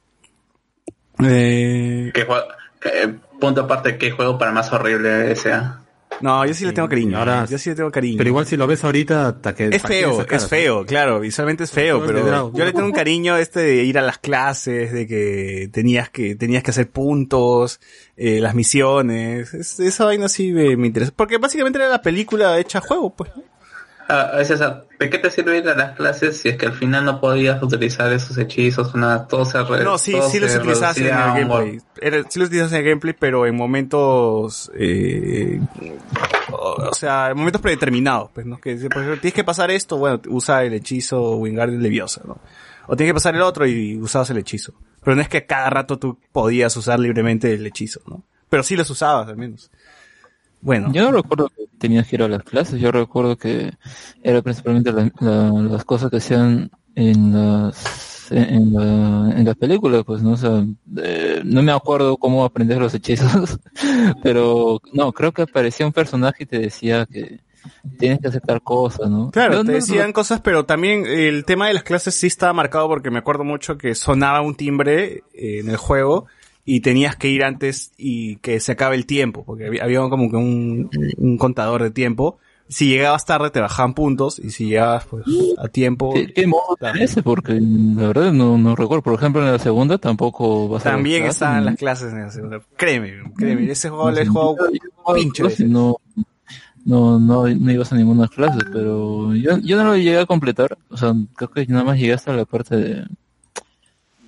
Eh, ¿Qué juego- eh, punto aparte, ¿qué juego para más horrible sea? No, yo sí le tengo cariño. ahora- yo sí le tengo cariño. Pero igual si lo ves ahorita, hasta que... Es ¿para qué feo, es feo, claro, visualmente es feo, No, pero yo le tengo un cariño este de ir a las clases, de que tenías que, tenías que hacer puntos, eh, las misiones, es- esa vaina sí me, me interesa, porque básicamente era la película hecha a juego, pues. Ah, es esa, ¿De qué te sirve ir a las clases si es que al final no podías utilizar esos hechizos? Una, todo se re- No, sí, sí los utilizas en el a gameplay. Era- sí los utilizas en el gameplay, pero en momentos, eh, o o sea, en momentos predeterminados, pues, ¿no? Que, por ejemplo, tienes que pasar esto, bueno, usa el hechizo Wingardium Leviosa, ¿no? O tienes que pasar el otro y usabas el hechizo. Pero no es que cada rato tú podías usar libremente el hechizo, ¿no? Pero sí los usabas, al menos. Bueno. Yo no recuerdo que tenías que ir a las clases, yo recuerdo que era principalmente la- la- las cosas que hacían en las en, la- en las películas, pues, ¿no? O sea, eh, no me acuerdo cómo aprender los hechizos, pero no, creo que aparecía un personaje y te decía que tienes que aceptar cosas, ¿no? Claro, te no- decían cosas, pero también el tema de las clases sí estaba marcado porque me acuerdo mucho que sonaba un timbre eh, en el juego y tenías que ir antes y que se acabe el tiempo, porque había, había como que un, un contador de tiempo. Si llegabas tarde te bajaban puntos y si llegabas pues a tiempo ¿Qué, qué modo ese? Porque la verdad no, no recuerdo. Por ejemplo, en la segunda tampoco vas también estaban ¿no? las clases en la segunda. Créeme, créeme, ese juego juego pinche. Pues, no, no, no, no ibas a ninguna clase, pero yo, yo no lo llegué a completar. O sea, creo que nada más llegué hasta la parte de,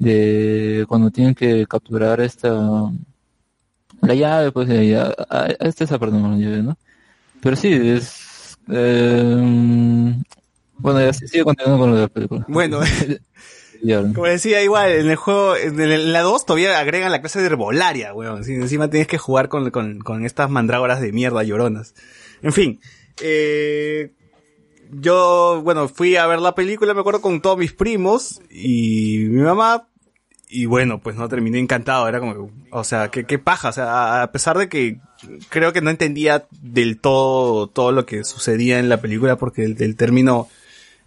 de cuando tienen que capturar esta, la llave, pues, de ahí, a, a- a esta esa parte no la llevé, ¿no? Pero sí, es, eh, bueno, ya sigue continuando con lo de la película. Bueno, Ya, Como decía, igual, en el juego, en, el- en la 2 todavía agregan la clase de herbolaria, weón. Sí, encima tienes que jugar con, con, con estas mandrágoras de mierda lloronas. En fin, eh, yo, bueno, fui a ver la película, me acuerdo, con todos mis primos y mi mamá. Y bueno, pues no terminé encantado, era como, o sea, qué, qué paja, o sea, a- pesar de que creo que no entendía del todo todo lo que sucedía en la película porque el, el término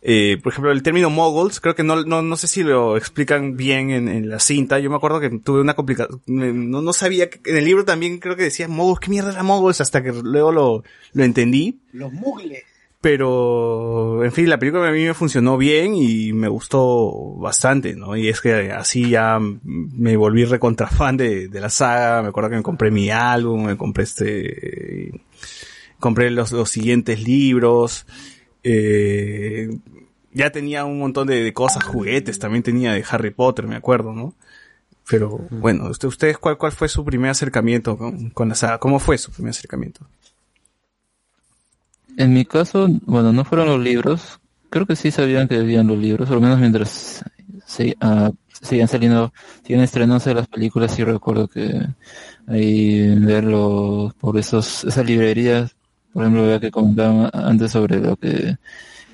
eh, por ejemplo, el término moguls, creo que no, no, no sé si lo explican bien en, en la cinta. Yo me acuerdo que tuve una complicación, no, no sabía, que, en el libro también creo que decía moguls, ¿qué mierda era moguls? Hasta que luego lo, lo entendí. Los mugles. Pero, en fin, la película a mí me funcionó bien y me gustó bastante, ¿no? Y es que así ya me volví recontra fan de, de la saga. Me acuerdo que me compré mi álbum, me compré este, compré los, los siguientes libros. Eh, ya tenía un montón de, de cosas, juguetes, también tenía de Harry Potter, me acuerdo, ¿no? Pero bueno, usted- ustedes, ¿cuál, cuál fue su primer acercamiento con, con la saga? ¿Cómo fue su primer acercamiento? En mi caso, bueno, no fueron los libros. Creo que sí sabían que habían los libros, al menos mientras se, ah, seguían saliendo, siguen estrenándose las películas, sí recuerdo que ahí verlo por esos, esas librerías, por ejemplo, vea que comentaban antes sobre lo que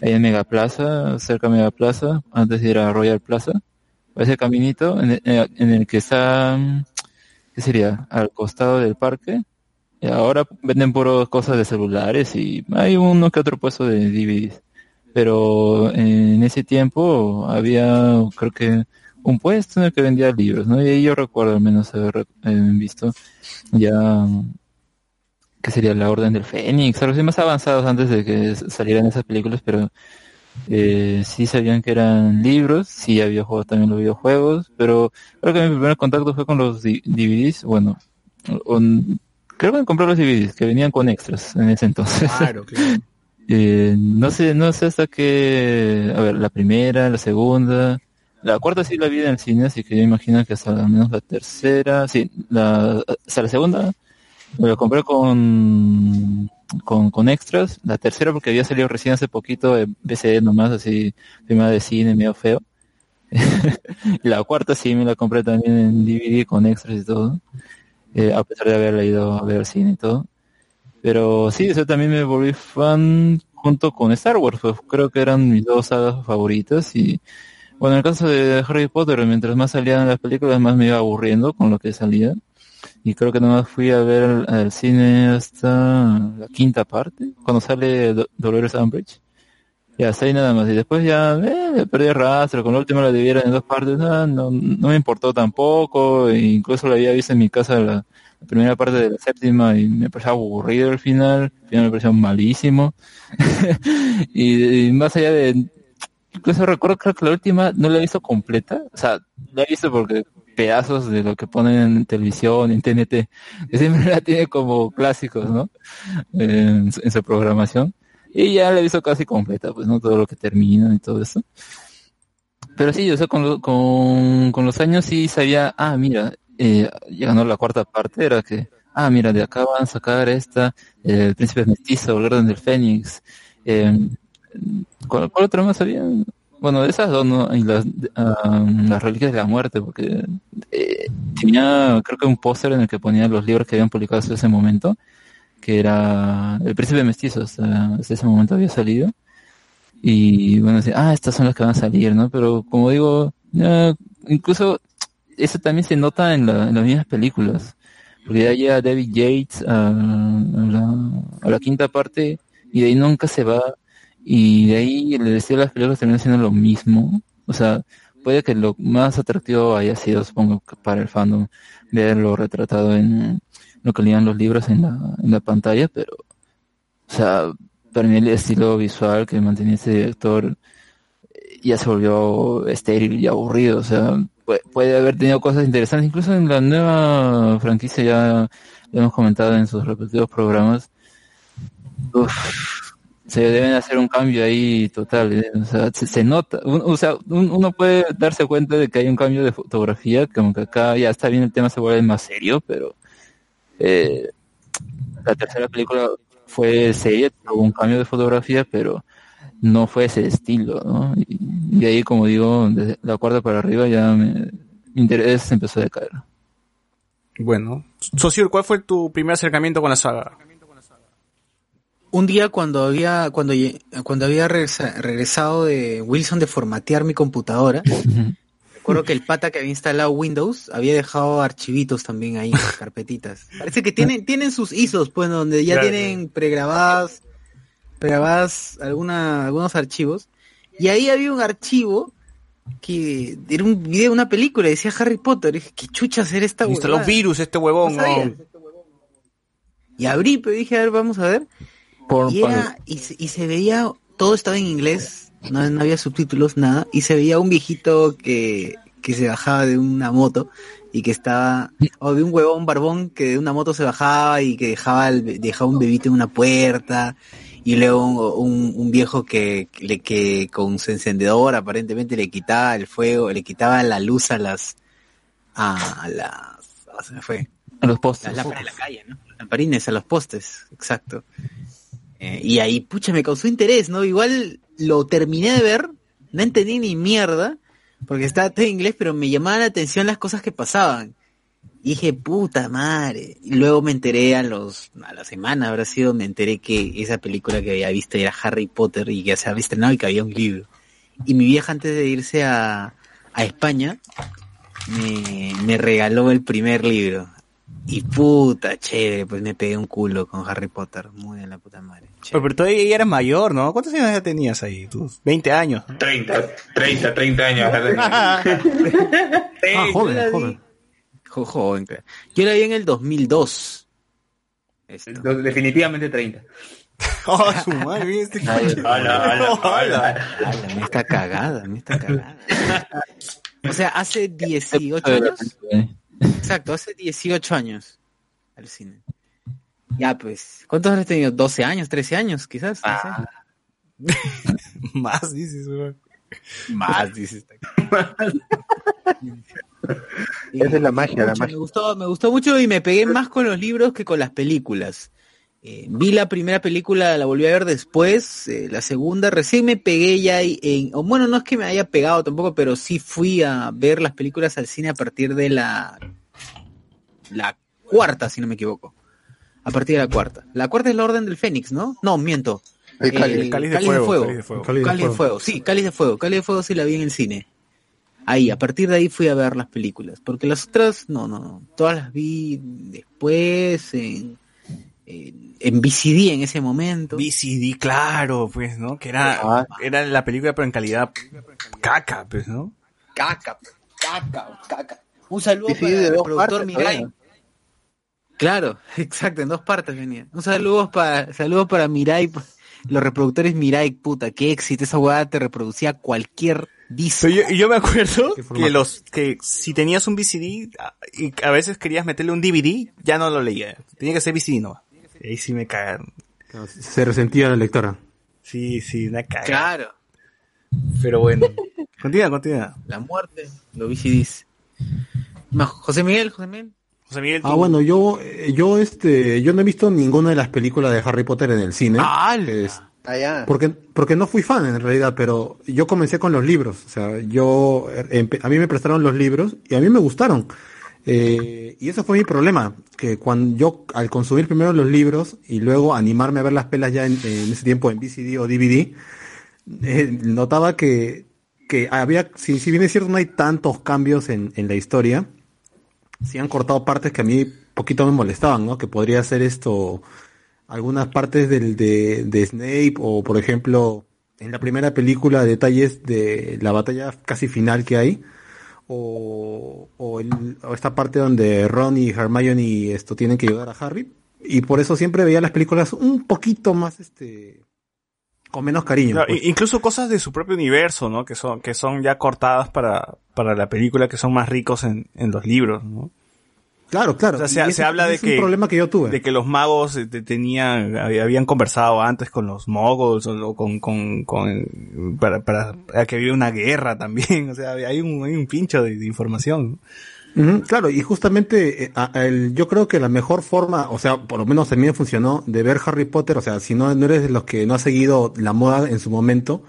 hay en Megaplaza, cerca de Megaplaza, antes de ir a Royal Plaza, ese caminito el, en el que está, ¿qué sería? Al costado del parque, y ahora venden puras cosas de celulares y hay uno que otro puesto de DVDs. Pero en ese tiempo había, creo que, un puesto en el que vendía libros, ¿no? Y ahí yo recuerdo al menos haber eh, visto ya, que sería La Orden del Fénix, algo así más avanzados antes de que salieran esas películas, pero eh, sí sabían que eran libros, sí había jugado también los videojuegos, pero creo que mi primer contacto fue con los DVDs, bueno, creo que compré los DVDs que venían con extras en ese entonces. Claro, claro. Eh, no sé, no sé hasta qué, a ver, la primera, la segunda, la cuarta sí la vi en el cine, así que yo imagino que hasta al menos la tercera, sí, la, hasta la segunda Me lo compré con, con, con extras. La tercera porque había salido recién hace poquito en BCD nomás, así, primera de cine, medio feo. La cuarta sí me la compré también en DVD con extras y todo. Eh, a pesar de haberla ido a ver cine y todo. Pero sí, eso también me volví fan junto con Star Wars, pues creo que eran mis dos sagas favoritas y bueno, en el caso de Harry Potter, mientras más salían las películas, más me iba aburriendo con lo que salía. Y creo que nomás fui a ver al, cine hasta la quinta parte, cuando sale Do- Dolores Umbridge. Y hasta ahí nada más. Y después ya eh, perdí el rastro, con la última la dividieron en dos partes, ah, no, no me importó tampoco, e incluso la había visto en mi casa la, la primera parte de la séptima y me pareció aburrido el final, el final me pareció malísimo. y, más allá de, incluso recuerdo creo que la última no la he visto completa, o sea, la he visto porque pedazos de lo que ponen en televisión, en TNT, siempre la tiene como clásicos, ¿no? Su- en su programación. Y ya la he visto casi completa, pues, ¿no? Todo lo que termina y todo eso. Pero sí, o sea, con, con, con los años sí sabía, ah, mira, eh, llegando a la cuarta parte era que, ah, mira, de acá van a sacar esta, el príncipe mestizo, el orden del Fénix, eh, ¿cuál, cuál otra más había? Bueno, de esas dos, ¿no? Y las, ah, las reliquias de la muerte, porque eh, tenía, creo que un póster en el que ponía los libros que habían publicado hasta ese momento, que era El Príncipe Mestizo, hasta, hasta ese momento había salido. Y bueno, decía, ah, estas son las que van a salir, ¿no? Pero como digo, incluso eso también se nota en, la- en las mismas películas. Porque ya llega David Yates a, a la, a la quinta parte y de ahí nunca se va. Y de ahí el estilo de las películas termina siendo lo mismo. O sea, puede que lo más atractivo haya sido, supongo, para el fandom, verlo retratado en lo que leían los libros en la, en la pantalla, pero, o sea, para mí el estilo visual que mantenía ese director eh, ya se volvió estéril y aburrido, o sea, puede, haber tenido cosas interesantes, incluso en la nueva franquicia ya lo hemos comentado en sus respectivos programas, se deben hacer un cambio ahí total, ¿eh? o sea, se, nota, o sea, un- uno puede darse cuenta de que hay un cambio de fotografía, como que acá ya está bien el tema se vuelve más serio, pero eh, la tercera película fue seria, tuvo un cambio de fotografía, pero no fue ese estilo, ¿no? Y, y ahí, como digo, desde la cuarta para arriba ya me- mi interés empezó a decaer. Bueno, Socio, ¿cuál fue tu primer acercamiento con la saga? Un día cuando había cuando cuando había regresa- regresado de Wilson de formatear mi computadora, recuerdo que el pata que había instalado Windows había dejado archivitos también ahí, carpetitas. Parece que tienen tienen sus ISOs, pues donde ya Claro, tienen pregrabadas pregrabadas alguna algunos archivos y ahí había un archivo que era un video de una película, decía Harry Potter, y dije, ¿qué chucha hacer esta Instaló huevada?". virus este huevón. No. Y abrí, pero dije, a ver, vamos a ver. Por, Y, era, y, se, y se veía, todo estaba en inglés, no, no había subtítulos, nada, y se veía un viejito que, que se bajaba de una moto y que estaba, o de un huevón barbón que de una moto se bajaba y que dejaba, el- dejaba un bebito en una puerta, y luego un, un- un viejo que, que que con su encendedor aparentemente le quitaba el fuego, le quitaba la luz a las, a las, ah, se me fue, a los postes. las lámparas de la calle, ¿no? Lamparines a los postes, exacto. Eh, y ahí, pucha, me causó interés, ¿no? Igual lo terminé de ver, no entendí ni mierda, porque estaba todo en inglés, pero me llamaban la atención las cosas que pasaban. Y dije, puta madre. Y luego me enteré a los, a la semana habrá sido, me enteré que esa película que había visto era Harry Potter y que se había estrenado y que había un libro. Y mi vieja antes de irse a, a España, me, me regaló el primer libro. Y puta, chévere, pues me pegué un culo con Harry Potter. Muy de la puta madre. Pero, pero todavía ya eras mayor, ¿no? ¿Cuántos años ya tenías ahí? ¿Tú? 20 años. 30, 30, 30 años. Ah, joven, yo la vi- joven. Jo- joven, claro. Yo la vi en el 2002. Esto. Definitivamente 30. Oh, su madre, mira este. Ala, me está cagada, me está cagada. O sea, hace 18 años. Exacto, hace 18 años. Al cine. Ya, pues. ¿Cuántos años has tenido? ¿12 años? ¿13 años? Quizás. no sé. Más, dices, weón. Más, dices. Esa es la magia, la magia. Me gustó, me gustó mucho y me pegué más con los libros que con las películas. Eh, vi la primera película, la volví a ver después, eh, la segunda recién me pegué ya en, o bueno, no es que me haya pegado tampoco, pero sí fui a ver las películas al cine a partir de la la cuarta, si no me equivoco. A partir de la cuarta. La cuarta es la Orden del Fénix, ¿no? No, miento. El cáliz. El cáliz de fuego, de fuego. Cáliz de Cáliz de fuego. fuego, sí, Cáliz de Fuego. Cáliz de Fuego sí la vi en el cine. Ahí, a partir de ahí fui a ver las películas. Porque las otras, no, no, no. Todas las vi después, en, en, en VCD en ese momento. VCD, claro, pues, ¿no? Que era, Ah. era la película pero en calidad caca, pues, ¿no? Caca, caca, caca. Un saludo VCD para el productor partes, Mirai. todavía. Claro, exacto, en dos partes venía. Un saludo para, saludo para Mirai, los reproductores Mirai, puta, qué éxito, esa hueá te reproducía cualquier disco. Pero yo, y yo me acuerdo que los que si tenías un VCD a- y a veces querías meterle un DVD, ya no lo leía. Tenía que ser VCD, no. Y ahí sí me cagaron. Se resentía la lectora. Sí, sí, una cagada. Claro, Pero bueno. continúa, continúa. la muerte, los VCDs. Ma- José Miguel, José Miguel. José Miguel, Ah, bueno, yo, eh, yo, este, yo no he visto ninguna de las películas de Harry Potter en el cine. Es- Allá. porque, porque no fui fan en realidad, pero yo comencé con los libros. O sea, yo, eh, empe- a mí me prestaron los libros y a mí me gustaron. Eh, y ese fue mi problema, que cuando yo, al consumir primero los libros y luego animarme a ver las pelas ya en, en ese tiempo en VCD o DVD, eh, notaba que, que había, si, si bien es cierto no hay tantos cambios en, en la historia, sí han cortado partes que a mí poquito me molestaban, ¿no? Que podría ser esto, algunas partes del, de, de Snape o por ejemplo en la primera película detalles de la batalla casi final que hay o, o, el- o esta parte donde Ron y Hermione esto tienen que ayudar a Harry y por eso siempre veía las películas un poquito más este con menos cariño. Claro, pues. incluso cosas de su propio universo, ¿no? Que son, que son ya cortadas para, para la película, que son más ricos en, en los libros, ¿no? Claro, claro. O sea, se, habla de es que, un problema que yo tuve. de que los magos eh, te- tenían, hab- habían conversado antes con los moguls o, o con, con, con, para, para, para que había una guerra también. O sea, hay un, hay un pincho de, de información. Claro, y justamente eh, a- el- yo creo que la mejor forma, o sea, por lo menos a mí me funcionó, de ver Harry Potter, o sea, si no, no eres de los que no ha seguido la moda en su momento,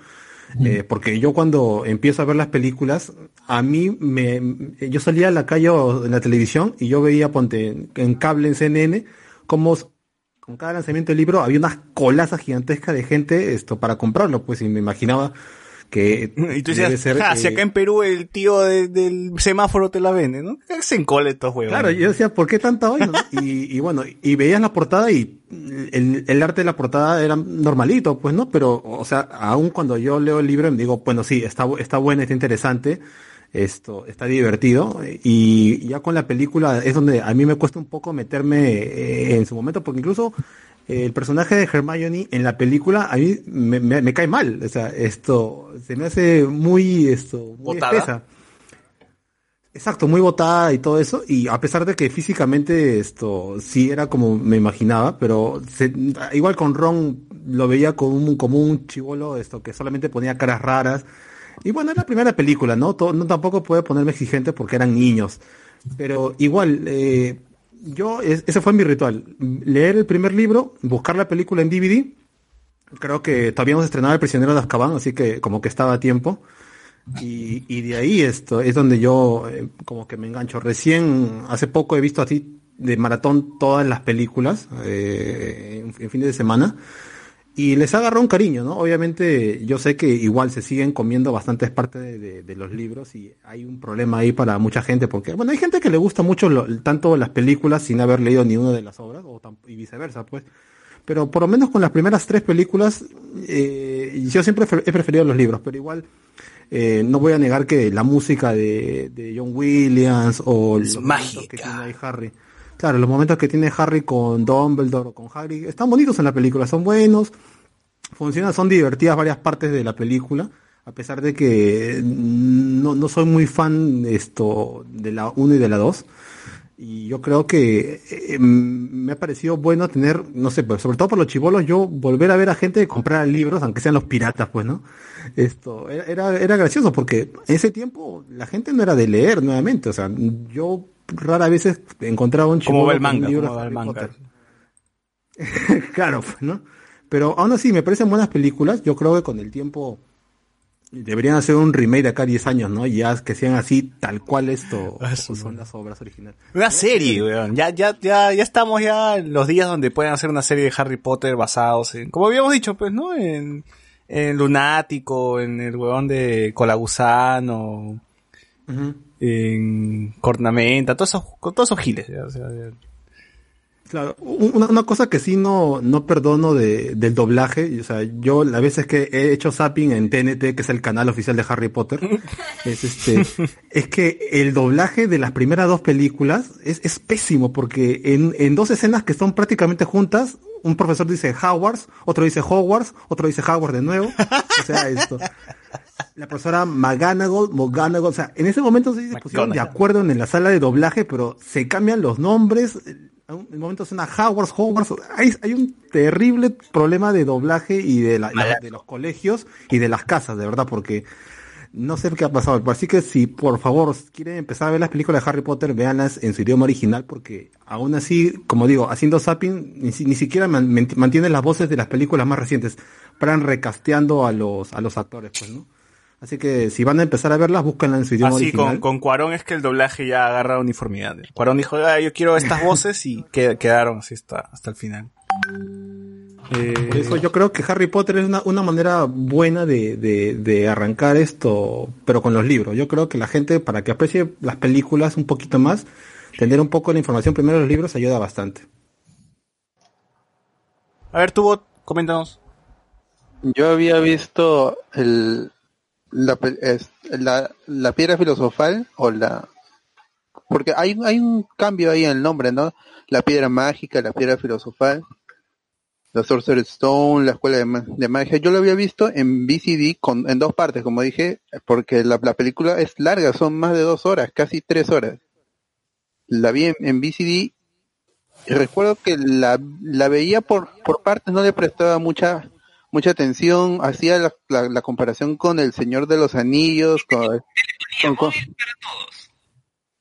eh, porque yo cuando empiezo a ver las películas, a mí me, yo salía a la calle o en la televisión y yo veía, ponte, en, cable, en CNN, como con cada lanzamiento del libro había unas colazas gigantescas de gente esto para comprarlo, pues, y me imaginaba que Y tú debe decías, ser, "Ja, si eh, acá en Perú el tío de- del semáforo te la vende, ¿no? Se encole estos huevos. Claro, yo decía, ¿por qué tanta vaina? Y, y bueno, y veías la portada y el, el arte de la portada era normalito, pues, ¿no? Pero, o sea, aún cuando yo leo el libro me digo, bueno, sí, está, está bueno, está interesante, esto, está divertido, y ya con la película es donde a mí me cuesta un poco meterme eh, en su momento, porque incluso eh, el personaje de Hermione en la película a mí me, me- me cae mal, o sea, esto, se me hace muy, esto, muy ¿Botada? espesa. Exacto, muy botada y todo eso, y a pesar de que físicamente esto sí era como me imaginaba, pero se- igual con Ron lo veía como un, como un chivolo esto que solamente ponía caras raras. Y bueno, es la primera película, ¿no? To- no tampoco puede ponerme exigente porque eran niños. Pero igual, eh, yo, es- ese fue mi ritual. Leer el primer libro, buscar la película en DVD. Creo que todavía no se estrenaba El prisionero de Azkaban, así que como que estaba a tiempo. Y, y de ahí esto es donde yo eh, como que me engancho. Recién, hace poco he visto así de maratón todas las películas eh, en, en fines de semana y les agarró un cariño, ¿no? Obviamente yo sé que igual se siguen comiendo bastantes partes de, de- de los libros y hay un problema ahí para mucha gente porque, bueno, hay gente que le gusta mucho lo- tanto las películas sin haber leído ni una de las obras o y viceversa, pues. Pero por lo menos con las primeras tres películas, eh, yo siempre he preferido los libros, pero igual eh, no voy a negar que la música de, de John Williams o los momentos que tiene ahí Harry, claro, los momentos que tiene Harry con Dumbledore o con Harry, están bonitos en la película, son buenos, funcionan, son divertidas varias partes de la película, a pesar de que no, no soy muy fan de esto de la 1 y de la 2. Y yo creo que eh, me ha parecido bueno tener, no sé, sobre todo por los chivolos, yo volver a ver a gente comprar libros, aunque sean los piratas, pues, ¿no? Esto era, era gracioso porque en ese tiempo la gente no era de leer nuevamente, o sea, yo rara vez encontraba un ¿Cómo chivolo va el manga? Potter. claro, pues, ¿no? Pero aún así, me parecen buenas películas. Yo creo que con el tiempo deberían hacer un remake de acá a 10 años, ¿no? Y ya que sean así, tal cual esto Ah, como son las obras originales. Una serie, weón. Ya, ya, ya, ya estamos ya en los días donde pueden hacer una serie de Harry Potter basados en, como habíamos dicho, pues, ¿no? En, en Lunático, en el weón de Colagusano, en Cornamenta, todos esos, todos esos giles. ya, o sea, ya. Claro, un- una, una cosa que sí no, no perdono de, del doblaje, o sea, yo las veces que he hecho zapping en TNT, que es el canal oficial de Harry Potter, es este, es que el doblaje de las primeras dos películas es, es pésimo, porque en, en dos escenas que son prácticamente juntas, un profesor dice Hogwarts, otro dice Hogwarts, otro dice Hogwarts de nuevo, o sea, esto. La profesora McGonagall, McGonagall, o sea, en ese momento sí se pusieron de acuerdo en la sala de doblaje, pero se cambian los nombres, en un momento suena Hogwarts, Hogwarts, hay, hay un terrible problema de doblaje y de, la- la- de los colegios y de las casas, de verdad, porque no sé qué ha pasado. Así que si por favor quieren empezar a ver las películas de Harry Potter, véanlas en su idioma original, porque aún así, como digo, haciendo zapping, ni, ni siquiera man- man- mantienen las voces de las películas más recientes, paran recasteando a los, a los actores, pues, ¿no? Así que si van a empezar a verlas, búsquenlas en su idioma Así original. con, con Cuarón es que el doblaje ya agarra uniformidad. Cuarón dijo, "Ah, yo quiero estas voces y que- quedaron así hasta, hasta el final. Eh, Por eso yo creo que Harry Potter es una, una manera buena de, de, de arrancar esto, pero con los libros. Yo creo que la gente, para que aprecie las películas un poquito más, tener un poco de información primero de los libros ayuda bastante. A ver, tú, coméntanos. Yo había visto el, la, es- la, la piedra filosofal o la... Porque hay, hay un cambio ahí en el nombre, ¿no? La piedra mágica, la piedra filosofal, la Sorcerer's Stone, la escuela de, de magia. Yo lo había visto en VCD con, en dos partes, como dije, porque la, la película es larga, son más de dos horas, casi tres horas. La vi en, en VCD y recuerdo que la, la veía por, por partes, no le prestaba mucha mucha atención, hacía la, la, la comparación con el Señor de los Anillos, con, con- con-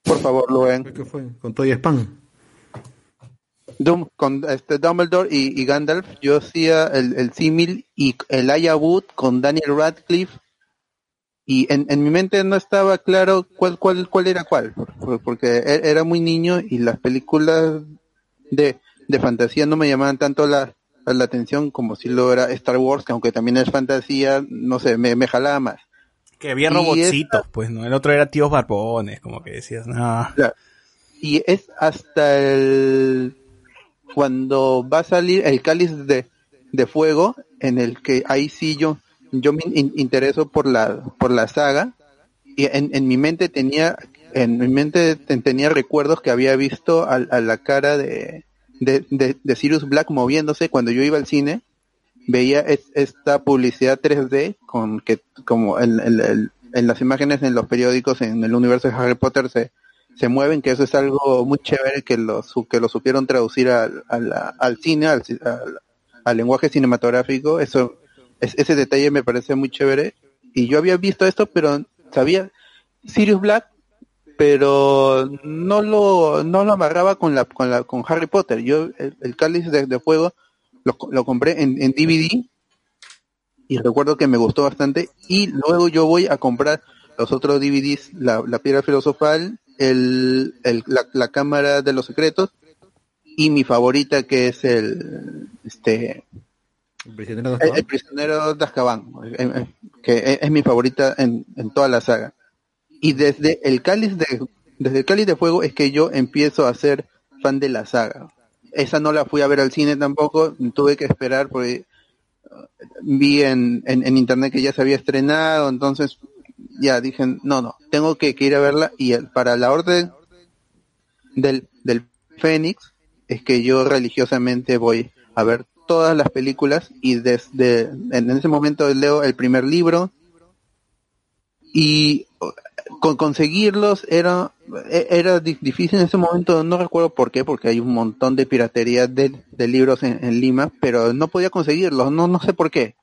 por favor, lo ven. ¿Qué fue? Con todo y spam. Con este Dumbledore y, y Gandalf, yo hacía el, el símil y el Aya Wood con Daniel Radcliffe y en, en mi mente no estaba claro cuál cuál cuál era cuál, por- porque e- era muy niño y las películas de, de fantasía no me llamaban tanto la, la atención como si lo era Star Wars, que aunque también es fantasía, no sé, me, me jalaba más. Que había Y robotcitos, pues, ¿no? El otro era tíos barbones, como que decías, no. Claro. Y es hasta el cuando va a salir el cáliz de, de fuego, en el que ahí sí yo, yo me in- intereso por la, por la saga, y en, en mi mente tenía, en mi mente ten- tenía recuerdos que había visto a, a la cara de, de, de, de Sirius Black moviéndose cuando yo iba al cine, veía es- esta publicidad 3D con que como en, en- en- en las imágenes en los periódicos en el universo de Harry Potter se, se mueven, que eso es algo muy chévere que lo, que lo supieron traducir al, al, al cine, al, al, lenguaje cinematográfico, eso, es- ese detalle me parece muy chévere. Y yo había visto esto, pero sabía Sirius Black, pero no lo, no lo amarraba con la, con la, con Harry Potter. Yo, el, el cáliz de, de fuego, lo, lo compré en, en DVD y recuerdo que me gustó bastante y luego yo voy a comprar los otros DVDs, la, la piedra filosofal, el, el- la, la cámara de los secretos y mi favorita que es el este El prisionero de el, Azkaban. el prisionero de Azkaban, eh, eh, que es, es mi favorita en, en toda la saga. Y desde el cáliz de desde el cáliz de fuego es que yo empiezo a ser fan de la saga. Esa no la fui a ver al cine tampoco, tuve que esperar porque uh, vi en, en, internet que ya se había estrenado, entonces ya dije, no, no, tengo que, ir a verla y para la orden del, del Fénix es que yo religiosamente voy a ver todas las películas y desde en ese momento leo el primer libro y con conseguirlos era e- era di- difícil en ese momento, no recuerdo por qué, porque hay un montón de piratería de, de libros en, Lima, pero no podía conseguirlos, no no sé por qué.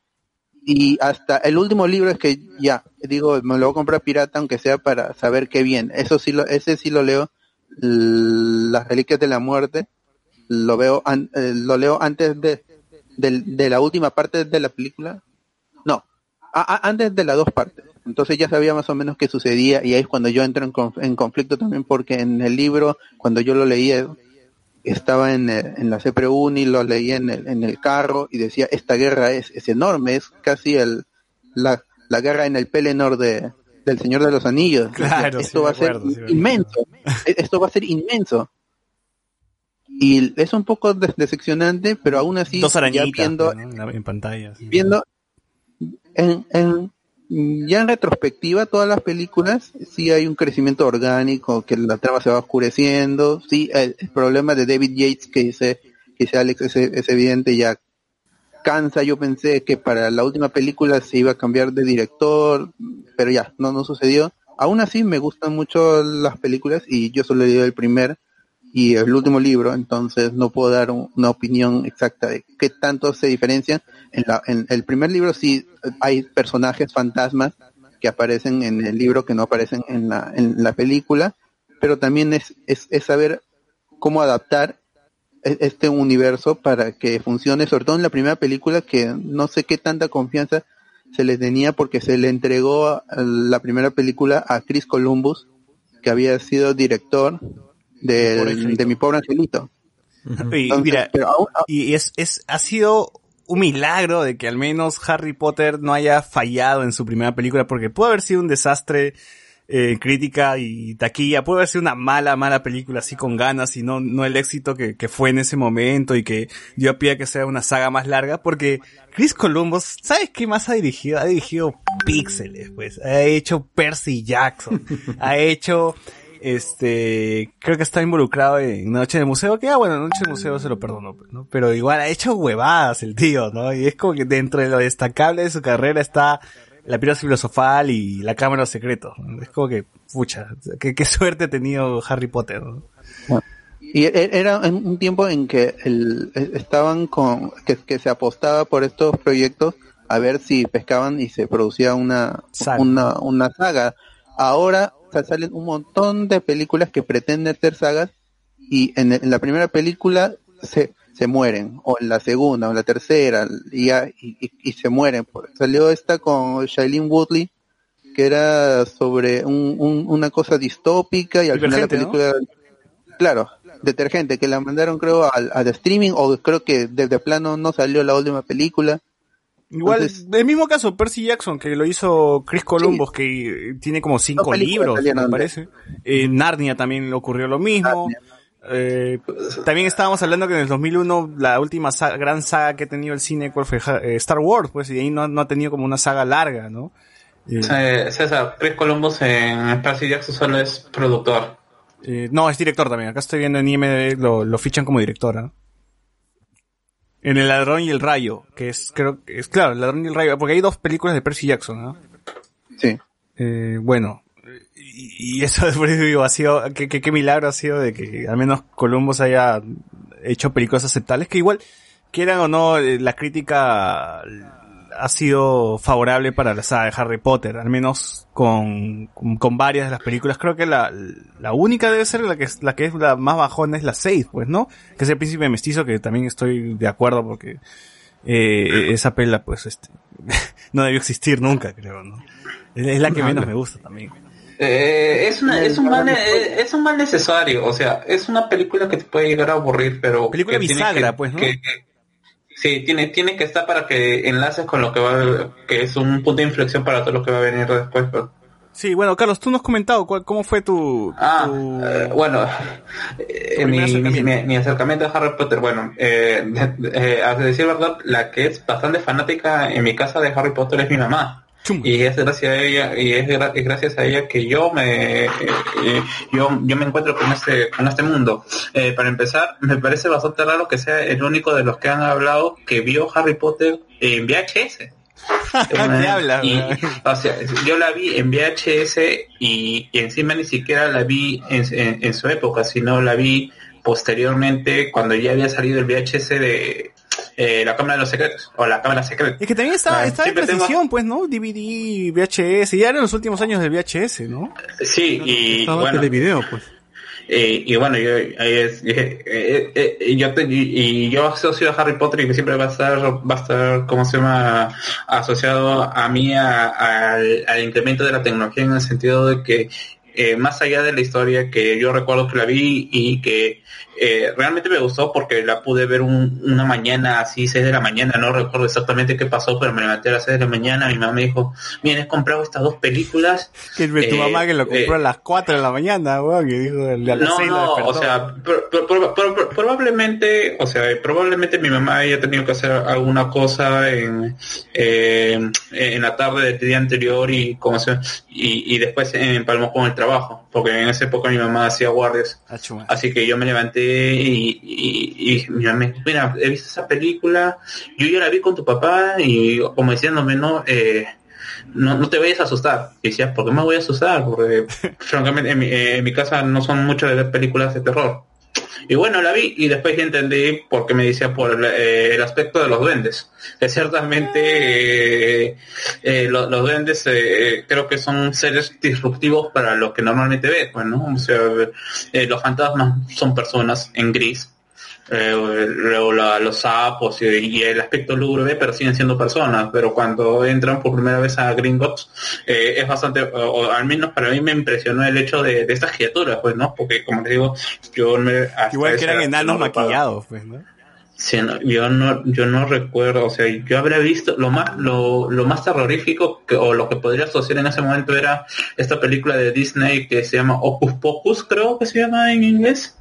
Y hasta el último libro es que ya, digo, me lo voy a comprar pirata aunque sea para saber qué bien. Eso sí lo, ese sí lo leo, Las Reliquias de la Muerte, lo veo, an- eh, lo leo antes de, de la última parte de la película. A- a- antes de las dos partes. Entonces ya sabía más o menos qué sucedía y ahí es cuando yo entro en, conf- en conflicto también porque en el libro, cuando yo lo leía, estaba en, el- en la CPRUNI, lo leía en el, en el carro y decía, esta guerra es, es enorme, es casi el, la, la guerra en el Pelennor de, del Señor de los Anillos. Claro, esto sí va a ser sí inmenso, e- esto va a ser inmenso. Y es un poco des- decepcionante, pero aún así, Dos ya arañitas viendo, ¿no? en, la- en pantalla. sí. viendo en, ya en retrospectiva todas las películas sí hay un crecimiento orgánico que la trama se va oscureciendo sí el, el problema de David Yates que dice que dice Alex es, es evidente ya cansa yo pensé que para la última película se iba a cambiar de director pero ya no no sucedió aún así me gustan mucho las películas y yo solo leído el primer y el último libro, entonces no puedo dar un- una opinión exacta de qué tanto se diferencian. En, la, en el primer libro sí hay personajes fantasmas que aparecen en el libro que no aparecen en la, en la película, pero también es, es, es saber cómo adaptar e- este universo para que funcione, sobre todo en la primera película que no sé qué tanta confianza se le tenía porque se le entregó la primera película a Chris Columbus, que había sido director de, de Mi Pobre Angelito. Y Entonces, mira, pero aún- y es, es, ha sido un milagro de que al menos Harry Potter no haya fallado en su primera película, porque puede haber sido un desastre eh, crítica y taquilla, puede haber sido una mala, mala película así con ganas y no, no el éxito que, que fue en ese momento y que dio a pie a que sea una saga más larga, porque Chris Columbus, ¿sabes qué más ha dirigido? Ha dirigido Píxeles, pues, ha hecho Percy Jackson, ha hecho este, creo que está involucrado en Noche de Museo, que ah, bueno, Noche de Museo se lo perdono, pues, ¿no? Pero igual ha hecho huevadas el tío, ¿no? Y es como que dentro de lo destacable de su carrera está la piedra filosofal y la cámara de secretos. ¿no? Es como que, pucha, qué, qué suerte ha tenido Harry Potter, ¿no? Y e- era un tiempo en que el, e- estaban con, que, que se apostaba por estos proyectos a ver si pescaban y se producía una, Saga. una, una saga. Ahora sea, salen un montón de películas que pretenden ser sagas y en, en la primera película se, se mueren, o en la segunda, o en la tercera, y, ya- y, y- y se mueren. Salió esta con Shailene Woodley, que era sobre un, un- una cosa distópica y al final la película claro, detergente, que la mandaron creo al, al streaming o creo que desde plano no salió la última película. Igual, Entonces- el mismo caso, Percy Jackson, que lo hizo Chris Columbus, que tiene como cinco libros, me parece. En Narnia también le ocurrió lo mismo. Eh, también estábamos hablando que en el 2001 la última sa- gran saga que ha tenido el cine ¿cuál fue? Eh, Star Wars, pues, y ahí no, no ha tenido como una saga larga, ¿no? Eh, Eh, César, Chris Columbus en Percy Jackson solo es productor. eh, no, es director también. Acá estoy viendo en IMDb, lo, lo fichan como directora. ¿no? En El Ladrón y el Rayo, que es, creo que es claro, El Ladrón y el Rayo, porque hay dos películas de Percy Jackson, ¿no? Sí. Eh, bueno, y, y eso por eso digo, ha sido, qué, qué, qué milagro ha sido de que al menos Columbus haya hecho películas aceptables, que igual, quieran o no, eh, la crítica ha sido favorable para la saga de Harry Potter, al menos con, con, con varias de las películas. Creo que la, la única debe ser la que es, la que es la más bajona es la 6, pues, ¿no? Que es el príncipe mestizo, que también estoy de acuerdo porque eh, esa pela, pues, este, no debió existir nunca, creo, ¿no? Es es la que menos me gusta también. Eh, es, una, es, un mal, eh, es un mal necesario, o sea, es una película que te puede llegar a aburrir, pero... Película bisagra, que- pues, ¿no? que- que- sí, tiene, tiene que estar para que enlaces con lo que va a- que es un punto de inflexión para todo lo que va a venir después. pues. Sí, bueno, Carlos, tú nos has comentado cuál, cómo fue tu... Ah, tu- eh, bueno, eh, mi, acercamiento. mi- mi acercamiento a Harry Potter, bueno, eh, de- de- eh, a decir verdad, la que es bastante fanática en mi casa de Harry Potter es mi mamá. Y es gracias a ella, y es, gra- es gracias a ella que yo me, eh, yo, yo me encuentro con este, con este mundo. Eh, para empezar, me parece bastante raro que sea el único de los que han hablado que vio Harry Potter en VHS. ¿Qué hablas, Y, weón? o sea, yo la vi en VHS y, y encima ni siquiera la vi en, en- en su época, sino la vi posteriormente cuando ya había salido el VHS de eh, la Cámara de los Secretos o la Cámara Secreta. Es que también estaba, Ah, estaba en tengo- transición, pues, ¿no? DVD, VHS, ya eran los últimos años del VHS, ¿no? Sí, y bueno, televideo, pues. Eh, y bueno, yo, es- eh, eh, eh, yo, te- y, y yo asocio a Harry Potter y que siempre va a estar, va a estar, ¿cómo se llama? Asociado a mí a- al, al incremento de la tecnología en el sentido de que eh, más allá de la historia que yo recuerdo que la vi y que eh, realmente me gustó porque la pude ver un- una mañana así, 6 de la mañana, no recuerdo exactamente qué pasó, pero me levanté a las 6 de la mañana, mi mamá me dijo, miren, he comprado estas dos películas. Que tu Eh, mamá que lo compró eh, a las 4 de la mañana, weón, que dijo a las no, 6 lo no, o sea, pro- pro- pro- pro- pro- probablemente, o sea, probablemente mi mamá haya tenido que hacer alguna cosa en, eh, en la tarde del día anterior y como se, y, y después empalmó con el trabajo, porque en esa época mi mamá hacía guardias. Ah. Así que yo me levanté y, y, y mi mamá me mira, he visto esa película, yo ya la vi con tu papá y como diciéndome, no, eh, no, no te vayas a asustar. Y decía, ¿por qué me voy a asustar? Porque francamente en mi, eh, en mi casa no son mucho de ver películas de terror. Y bueno, la vi y después ya entendí por qué me decía por el, eh, el aspecto de los duendes. Ciertamente eh, eh, lo- los, duendes creo que son seres disruptivos para lo que normalmente ves, pues, ¿no? O sea, los fantasmas son personas en gris. Eh, luego la- los sapos y, y el aspecto lúgubre, pero siguen siendo personas. Pero cuando entran por primera vez a Gringotts, eh, es bastante, o, o al menos para mí me impresionó el hecho de, de estas criaturas, pues, ¿no? Porque, como les digo, yo me... Igual que eran enanos no maquillados, pues, ¿no? Sí, no, yo no, yo no recuerdo, o sea, yo habría visto lo más, lo, lo más terrorífico que, o lo que podría asociar en ese momento era esta película de Disney que se llama Ocus Pocus, creo que se llama en inglés,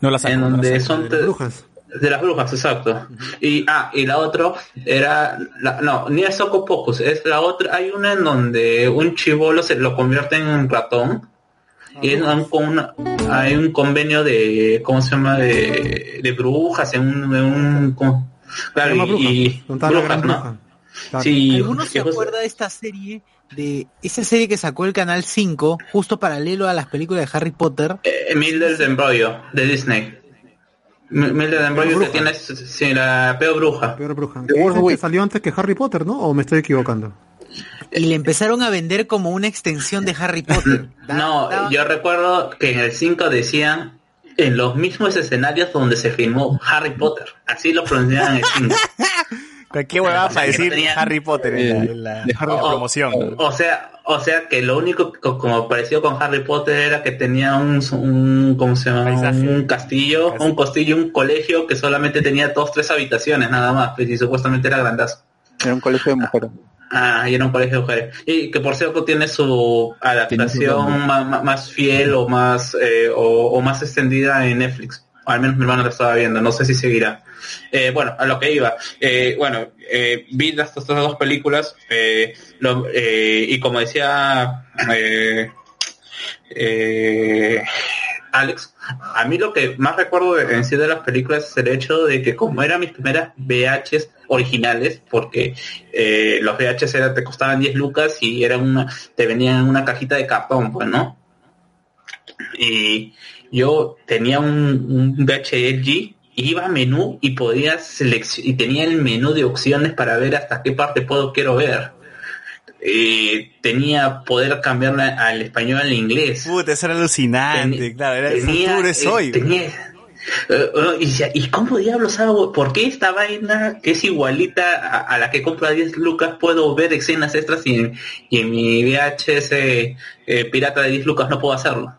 No la saco, en no la donde saco. son De las brujas. de las brujas, exacto. Y ah, y la otra era la, no, ni es Ocus Pocus, es la otra, hay una en donde un chivolo se lo convierte en ratón y es un, con una- hay un convenio de ¿cómo se llama? de, de brujas en un, en un con- claro, bruja. y la brujas, ¿no? Claro. Sí, ¿Alguno se que acuerda de esta serie? De esa serie que sacó el Canal 5, justo paralelo a las películas de Harry Potter. eh, Mildred de Embrollo de Disney. Mildred de Embrollo que tiene sí, la peor bruja. Peor bruja. Witch. salió antes que Harry Potter, ¿no? ¿O me estoy equivocando? Y le empezaron a vender como una extensión de Harry Potter. No, yo recuerdo que en el 5 decían en los mismos escenarios donde se filmó Harry Potter. Así lo pronunciaban en el 5. Cualquier huevada para decir Harry Potter en la, en la- De Harry en la O- promoción. O sea, o sea que lo único que como pareció con Harry Potter era que tenía un, un ¿cómo se llama? Paisaje. Un castillo, un castillo, un colegio que solamente tenía dos, tres habitaciones nada más, pues, y supuestamente era grandazo. Era un colegio de mujeres. Ah, y era un colegio de mujeres. Y que por cierto tiene su adaptación más, fiel o más eh, o, o más extendida en Netflix. Al menos mi hermano lo estaba viendo, no sé si seguirá. Eh, bueno, a lo que iba. Eh, bueno, eh, vi las- estas dos películas y como decía Alex, a mí lo que más recuerdo de- en sí de las películas es el hecho de que como eran mis primeras VHs originales, porque los VHs era, te costaban 10 lucas y era una, te venían en una cajita de cartón, pues, ¿no? Y yo tenía un, un VHLG, iba a menú y podía seleccionar, y tenía el menú de opciones para ver hasta qué parte puedo quiero ver. Eh, tenía poder cambiarla al español al inglés. Puta, eso era alucinante, Teni- claro, era el tenía, es eh, tenía- eh, y, decía, ¿y cómo diablos hago? ¿Por qué esta vaina que es igualita a, a la que compro a 10 lucas puedo ver escenas extras y en, y en mi VHS eh, pirata de 10 lucas no puedo hacerlo?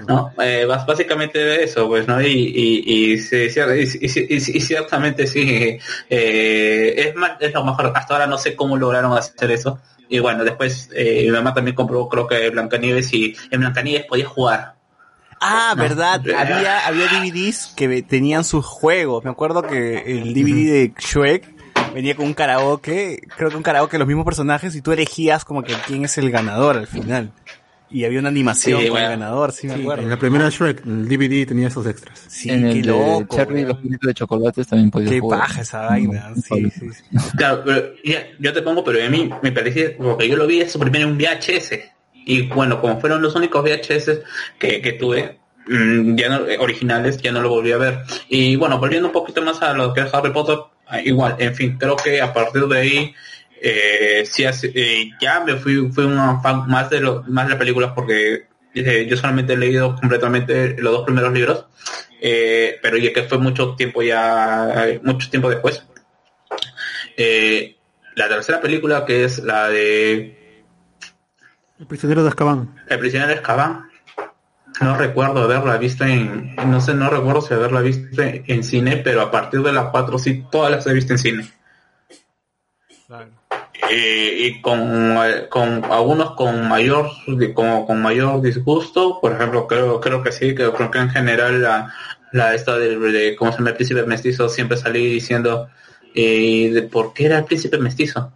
Claro. ¿no? Eh, básicamente eso, pues, ¿no? Y, y, y, sí, y- y- y- y ciertamente sí, eh, es, más, es lo mejor. Hasta ahora no sé cómo lograron hacer eso. Y bueno, después eh, mi mamá también compró, creo que Blancanieves y en Blancanieves podía jugar. Ah, No. verdad, había, había DVDs que tenían sus juegos. Me acuerdo que el DVD de Shrek venía con un karaoke, creo que un karaoke de los mismos personajes y tú elegías como que quién es el ganador al final. Y había una animación Sí, el ganador, sí me acuerdo. en la primera Shrek, el DVD tenía esos extras. Sí, en el qué de loco. Charlie y los pinitos de chocolates también podía Qué jugar. paja esa vaina. Sí, sí, sí. Claro, pero ya, yo te pongo, pero a mí me parecía, porque yo lo vi eso primero en un VHS. Y bueno, como fueron los únicos VHS que, que tuve, mm, ya no, eh, originales, ya no lo volví a ver. Y bueno, volviendo un poquito más a lo que es Harry Potter, ah, igual, en fin, creo que a partir de ahí, eh, sí hace- eh, ya me fui, fui un fan más de lo, más de las películas porque eh, yo solamente he leído completamente los dos primeros libros, eh, pero ya que fue mucho tiempo ya, mucho tiempo después. Eh, la tercera película que es la de El prisionero de Azkaban. El prisionero de Azkaban. No recuerdo haberla visto en, no sé, no recuerdo si haberla visto en, en cine, pero a partir de la 4 sí, todas las he visto en cine. Eh, y con, eh, con algunos con mayor como con mayor disgusto por ejemplo creo creo que sí creo que en general la, la esta de, de cómo se llama el príncipe mestizo siempre salí diciendo eh, de por qué era el príncipe mestizo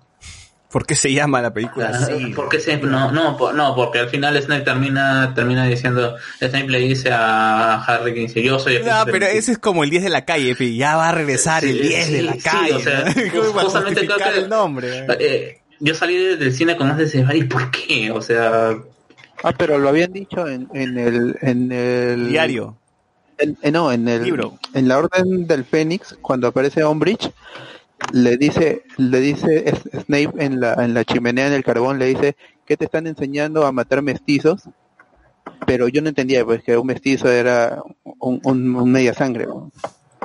¿Por qué se llama la película así? ¿Por qué se- no, no, no, porque al final Snape termina, termina diciendo, Snape le dice a Harry que dice, yo soy el No, pero mestizo". ese es como el 10 de la calle, ya va a regresar el Sí, 10 de la sí, calle. o sea, ¿no? ¿Cómo va a justamente creo que- el nombre? Eh, yo salí de- del cine con más de ese ¿y por qué? O sea, Ah, pero lo habían dicho en, en el en el Diario. en- en- no, en el Libro. en la Orden del Fénix cuando aparece Umbridge le dice le dice Snape en la en la chimenea en el carbón le dice que te están enseñando a matar mestizos pero yo no entendía pues que un mestizo era un, un, un media sangre ¿no?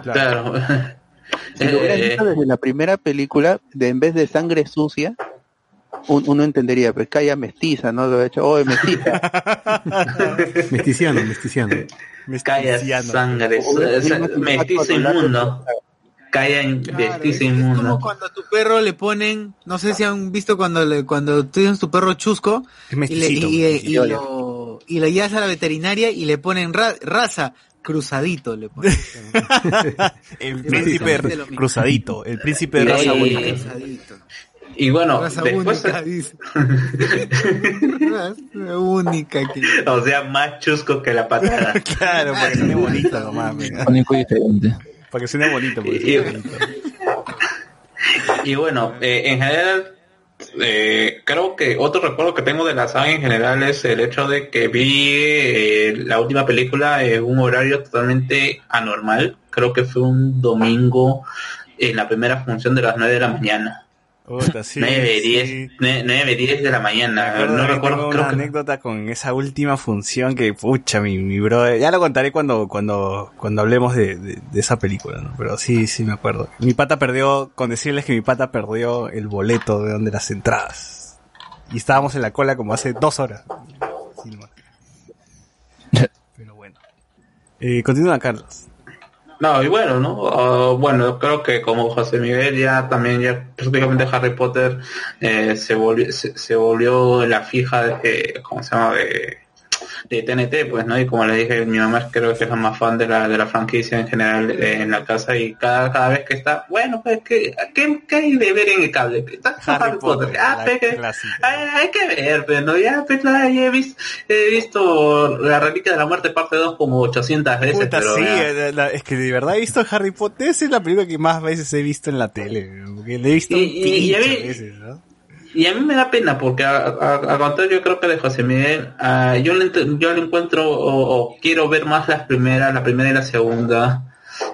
claro. si lo hubieran Eh, dicho desde la primera película de en vez de sangre sucia un- uno entendería pues calla mestiza no lo he hecho oh mestiza Mesticiano, mesticiano. Calla Mesticiano. sangre, mestizo inmundo. Calla en Claro, mestizo es, es como cuando a tu perro le ponen, no sé si han visto cuando le, cuando tú tienes tu perro chusco Es y le, mesticito. y, y- y lo, y lo llevas a la veterinaria y le ponen ra- raza, cruzadito le ponen. el Es príncipe cruzadito. El príncipe de raza y- única. Y bueno, Raza después, única, dice. Raza única que... o sea, más chusco que la patada. Claro, para que suene bonito nomás. Único y diferente. Para que suene bonito. porque Y- suene bonito. Y bueno, eh, en general, eh, creo que otro recuerdo que tengo de la saga en general es el hecho de que vi eh, la última película en un horario totalmente anormal. Creo que fue un domingo en la primera función de las 9 de la mañana. Puta, sí, 9, sí. 10, 9, 10 de la mañana. no recuerdo, tengo creo una que... anécdota con esa última función que, pucha, mi, mi brother, ya lo contaré cuando, cuando, cuando hablemos de, de, de esa película, ¿no? Pero sí, sí me acuerdo. Mi pata perdió, con decirles que mi pata perdió el boleto de donde las entradas. Y estábamos en la cola como hace dos horas. Pero bueno. Eh, continúa, Carlos. No, y bueno, ¿no? Ah, bueno, creo que como José Miguel ya también ya prácticamente Harry Potter eh, se volvió se, volvió la fija de, ¿cómo se llama? De, de TNT, pues, ¿no? Y como les dije, mi mamá creo que es la más fan de la, de la franquicia en general eh, en la casa y cada, cada vez que está, bueno, pues, ¿qué, qué, qué hay de ver en el cable? Está Harry Harry, Potter. Potter, Ah, la pues, que- hay, hay que ver, pero no, ya, pues, la- ya he, visto, he visto La Reliquia de la Muerte parte 2 como 800 veces, Puta, pero sí, eh, la- es que de verdad he visto Harry Potter, esa es la película que más veces he visto en la tele, porque la he visto Y- un veces, ¿no? Y a mí me da pena porque a, a- al contrario yo creo que de José Miguel, ah, yo, le, yo le encuentro o, o quiero ver más las primeras, la primera y la segunda,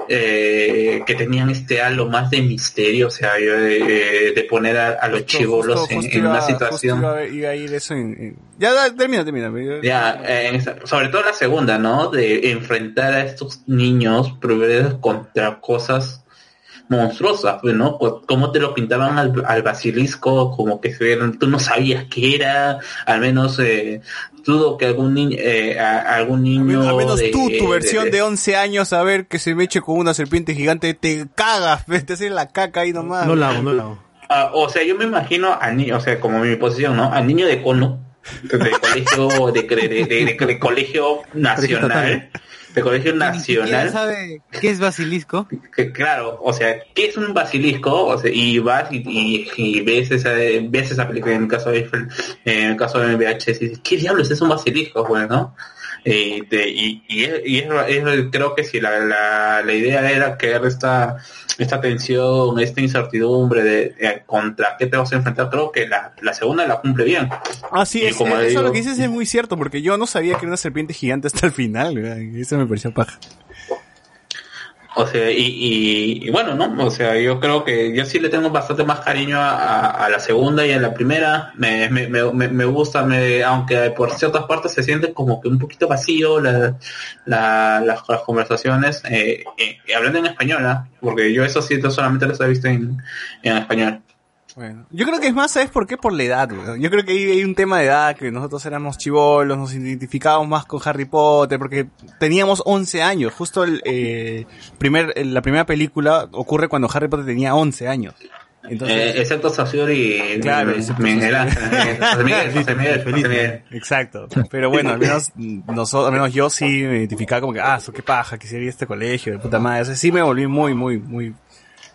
eh, que tenían este halo más de misterio, o sea, yo, eh, de poner a, a los chivolos en, en una situación. A- a eso en, en- Ya, da- termina, termina. Ya, eh, sobre todo la segunda, ¿no? De enfrentar a estos niños prohibidos contra cosas monstruosas, pues, ¿no? Cómo te lo pintaban al, al basilisco, como que se- tú no sabías qué era, al menos eh, dudo que algún niño, eh, a- algún niño Al menos de- tú, tu de- versión de, de- 11 años, a ver que se me eche con una serpiente gigante, te cagas, te haces la caca ahí nomás. No la hago, no la hago. Ah, o sea, yo me imagino al niño, o sea, como mi posición, ¿no? Al niño de cono de colegio, de, de, de- de- de colegio nacional, de colegio nacional, sabe qué es basilisco. que claro, o sea, ¿qué es un basilisco? O sea, y vas y, y- y ves esa ves esa película en el caso de Eiffel, en el caso de VHS, y dices, ¿qué diablos es un basilisco? Bueno, y, te- y, y, es- y es- es- creo que si la, la, la idea era crear esta, esta tensión, esta incertidumbre de eh, contra qué te vas a enfrentar, creo que la, la segunda la cumple bien. Ah, sí, es, como eso digo- lo que dices es muy cierto, porque yo no sabía que era una serpiente gigante hasta el final, eso me pareció paja. O sea, y, y, bueno, ¿no? O sea, yo creo que yo sí le tengo bastante más cariño a, a- la segunda y a la primera. Me, me, me, me- gusta, me, aunque por ciertas partes se siente como que un poquito vacío la, la- las, las conversaciones, eh, eh, hablando en español, ¿ah? Porque yo eso sí solamente los he visto en, en español. Bueno, yo creo que es más, ¿sabes por qué? Por la edad, weón. Yo creo que hay, hay un tema de edad, que nosotros éramos chivolos, nos identificábamos más con Harry Potter, porque teníamos 11 años. Justo el, eh, primer, la primera película ocurre cuando Harry Potter tenía 11 años. Entonces, Eh, excepto Saussure y Claro, Miguel. Ángel. Exacto. Pero bueno, al menos nosotros, al menos yo sí me identificaba como que, ah, eso qué paja, quisiera ir a este colegio, de puta madre. O sea, sí me volví muy, muy, muy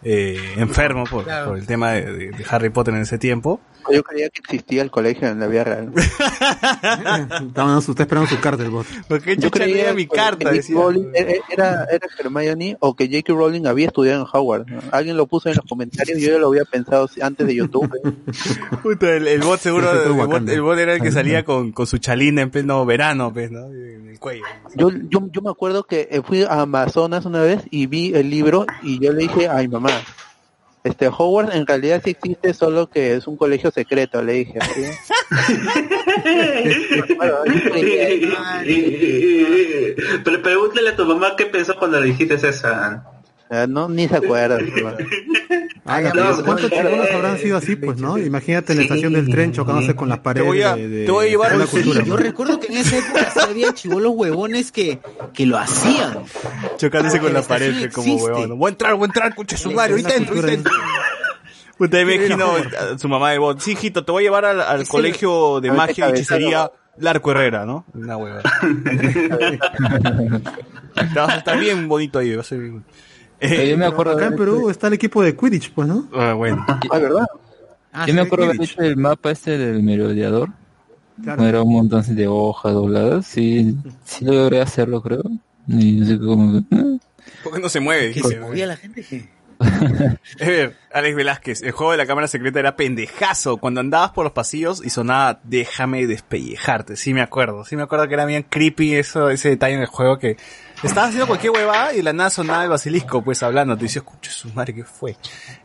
eh, enfermo por, Claro. por el tema de, de- de Harry Potter en ese tiempo. Yo creía que existía el colegio en la vida real. Estaban usted esperando su carta, el bot. Porque Yo creía mi que- carta, que decía. Rowling era, era Hermione o que J.K. Rowling había estudiado en Howard. Alguien lo puso en los comentarios y yo ya lo había pensado antes de YouTube. ¿eh? Puta, el, el bot seguro, el bot, Wakanda. el bot era el que salía con, con su chalina en pleno verano, pues, ¿no? En el cuello. Yo, yo, yo me acuerdo que eh, fui a Amazonas una vez y vi el libro y yo le dije, ay mamá, este Howard en realidad sí existe, solo que es un colegio secreto, le dije. ¿sí? Bueno, pregúntale a tu mamá qué pensó cuando le dijiste esa. Ah, no, ni se acuerda. Ah, no, ¿Cuántos eh, habrán sido así, pues, no? Imagínate en la estación del tren chocándose con las paredes voy a- de, de- te voy a llevar de la al cultura. Yo recuerdo que en esa época había chivolos huevones que, que lo hacían. Chocándose con la pared, como existe. huevón. Voy a entrar, voy a entrar, cuche su madre, ahorita entro, ahorita entro. Ahí me a imagino a su mamá de bot. Sí, hijito, te voy a llevar al, al que- colegio de a magia y hechicería Larco Herrera, ¿no? Una hueva. Te vas a estar bien bonito ahí, va a ser bien- Pero yo me acuerdo Acá en Perú está el equipo de Quidditch, pues, ¿no? Ah, bueno. Ah, ¿verdad? Ah, yo me acuerdo haber hecho el mapa este del merodeador. Claro. Era un montón de hojas dobladas. Sí, sí logré hacerlo, creo. Y no sé cómo... eh. ¿Por qué no se mueve? Que se movía la gente que... A ver, Alex Velázquez, el juego de la cámara secreta era pendejazo. Cuando andabas por los pasillos y sonaba déjame despellejarte. Sí me acuerdo, sí me acuerdo que era bien creepy eso, ese detalle en el juego que estabas haciendo cualquier huevada y la nada sonaba el basilisco pues hablando. Te decía, escucha su madre, ¿qué fue?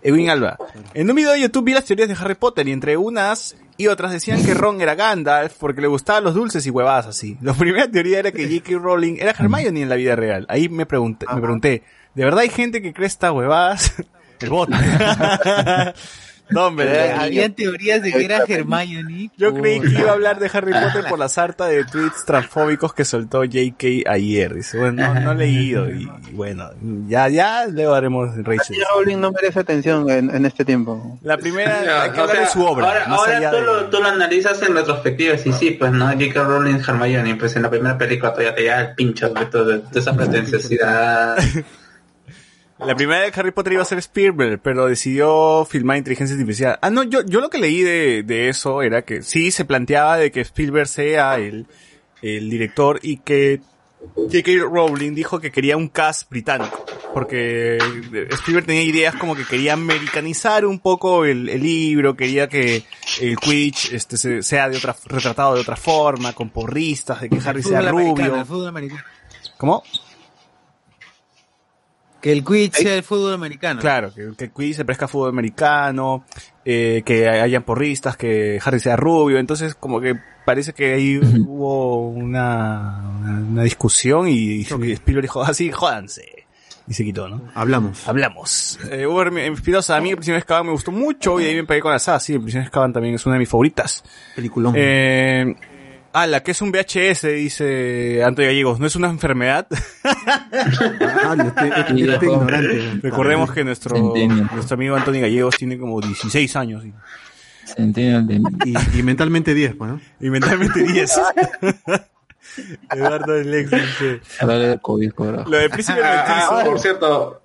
Edwin Alba. En un video de YouTube vi las teorías de Harry Potter y entre unas y otras decían que Ron era Gandalf porque le gustaban los dulces y huevadas así. La primera teoría era que J.K. Rowling era Hermione en la vida real. Ahí me pregunté, me pregunté, ¿de verdad hay gente que cree estas huevadas? El bot. no, hombre. Eh, Habían teorías de que era Hermione. Yo creí que iba a hablar de Harry Potter por la sarta de tweets transfóbicos que soltó JK ayer. Dice, bueno, no, no he leído. Y, bueno, ya, ya luego haremos Rachel. J.K. Rowling no merece atención en, en este tiempo. La primera, hay que O hablar sea, de su obra. Ahora, más ahora allá tú, de- lo, tú lo analizas en retrospectiva, sí, sí, pues no, J.K. Rowling Hermione, pues en la primera película todavía te da el pincho de, todo- de esa pretenciosidad. La primera de Harry Potter iba a ser Spielberg, pero decidió filmar inteligencia artificial. Ah, no, yo, yo lo que leí de, de eso era que sí se planteaba de que Spielberg sea el, el director y que J.K. Rowling dijo que quería un cast británico. Porque Spielberg tenía ideas como que quería americanizar un poco el, el libro, quería que el Quidditch este, se- sea de otra, retratado de otra forma, con porristas, de que Harry sea rubio. el fútbol americano. ¿Cómo? Que el Quidditch sea el fútbol americano. Claro, que, que Quidditch se parezca a fútbol americano, eh, que hayan porristas, que Harry sea rubio, entonces como que parece que ahí hubo una, una, una discusión y, Spielberg dijo, así, jódanse. Y se quitó, ¿no? Hablamos. Hablamos. Eh, Hugo Espinosa, a mí el Prisionero me gustó mucho y ahí me pegué con la saga, sí, el Prisionero de Azkaban también es una de mis favoritas. Peliculón. Eh, ala, que es un VHS, dice Antonio Gallegos, ¿no es una enfermedad? Ah, este, este- este ignorante. Recordemos que nuestro, nuestro amigo Antonio Gallegos tiene como 16 años. y- de... Y, y mentalmente 10, pues, ¿no? Y mentalmente 10. Eduardo Lex dice. Hablarle de COVID. Lo del príncipe Ah, ah, por cierto,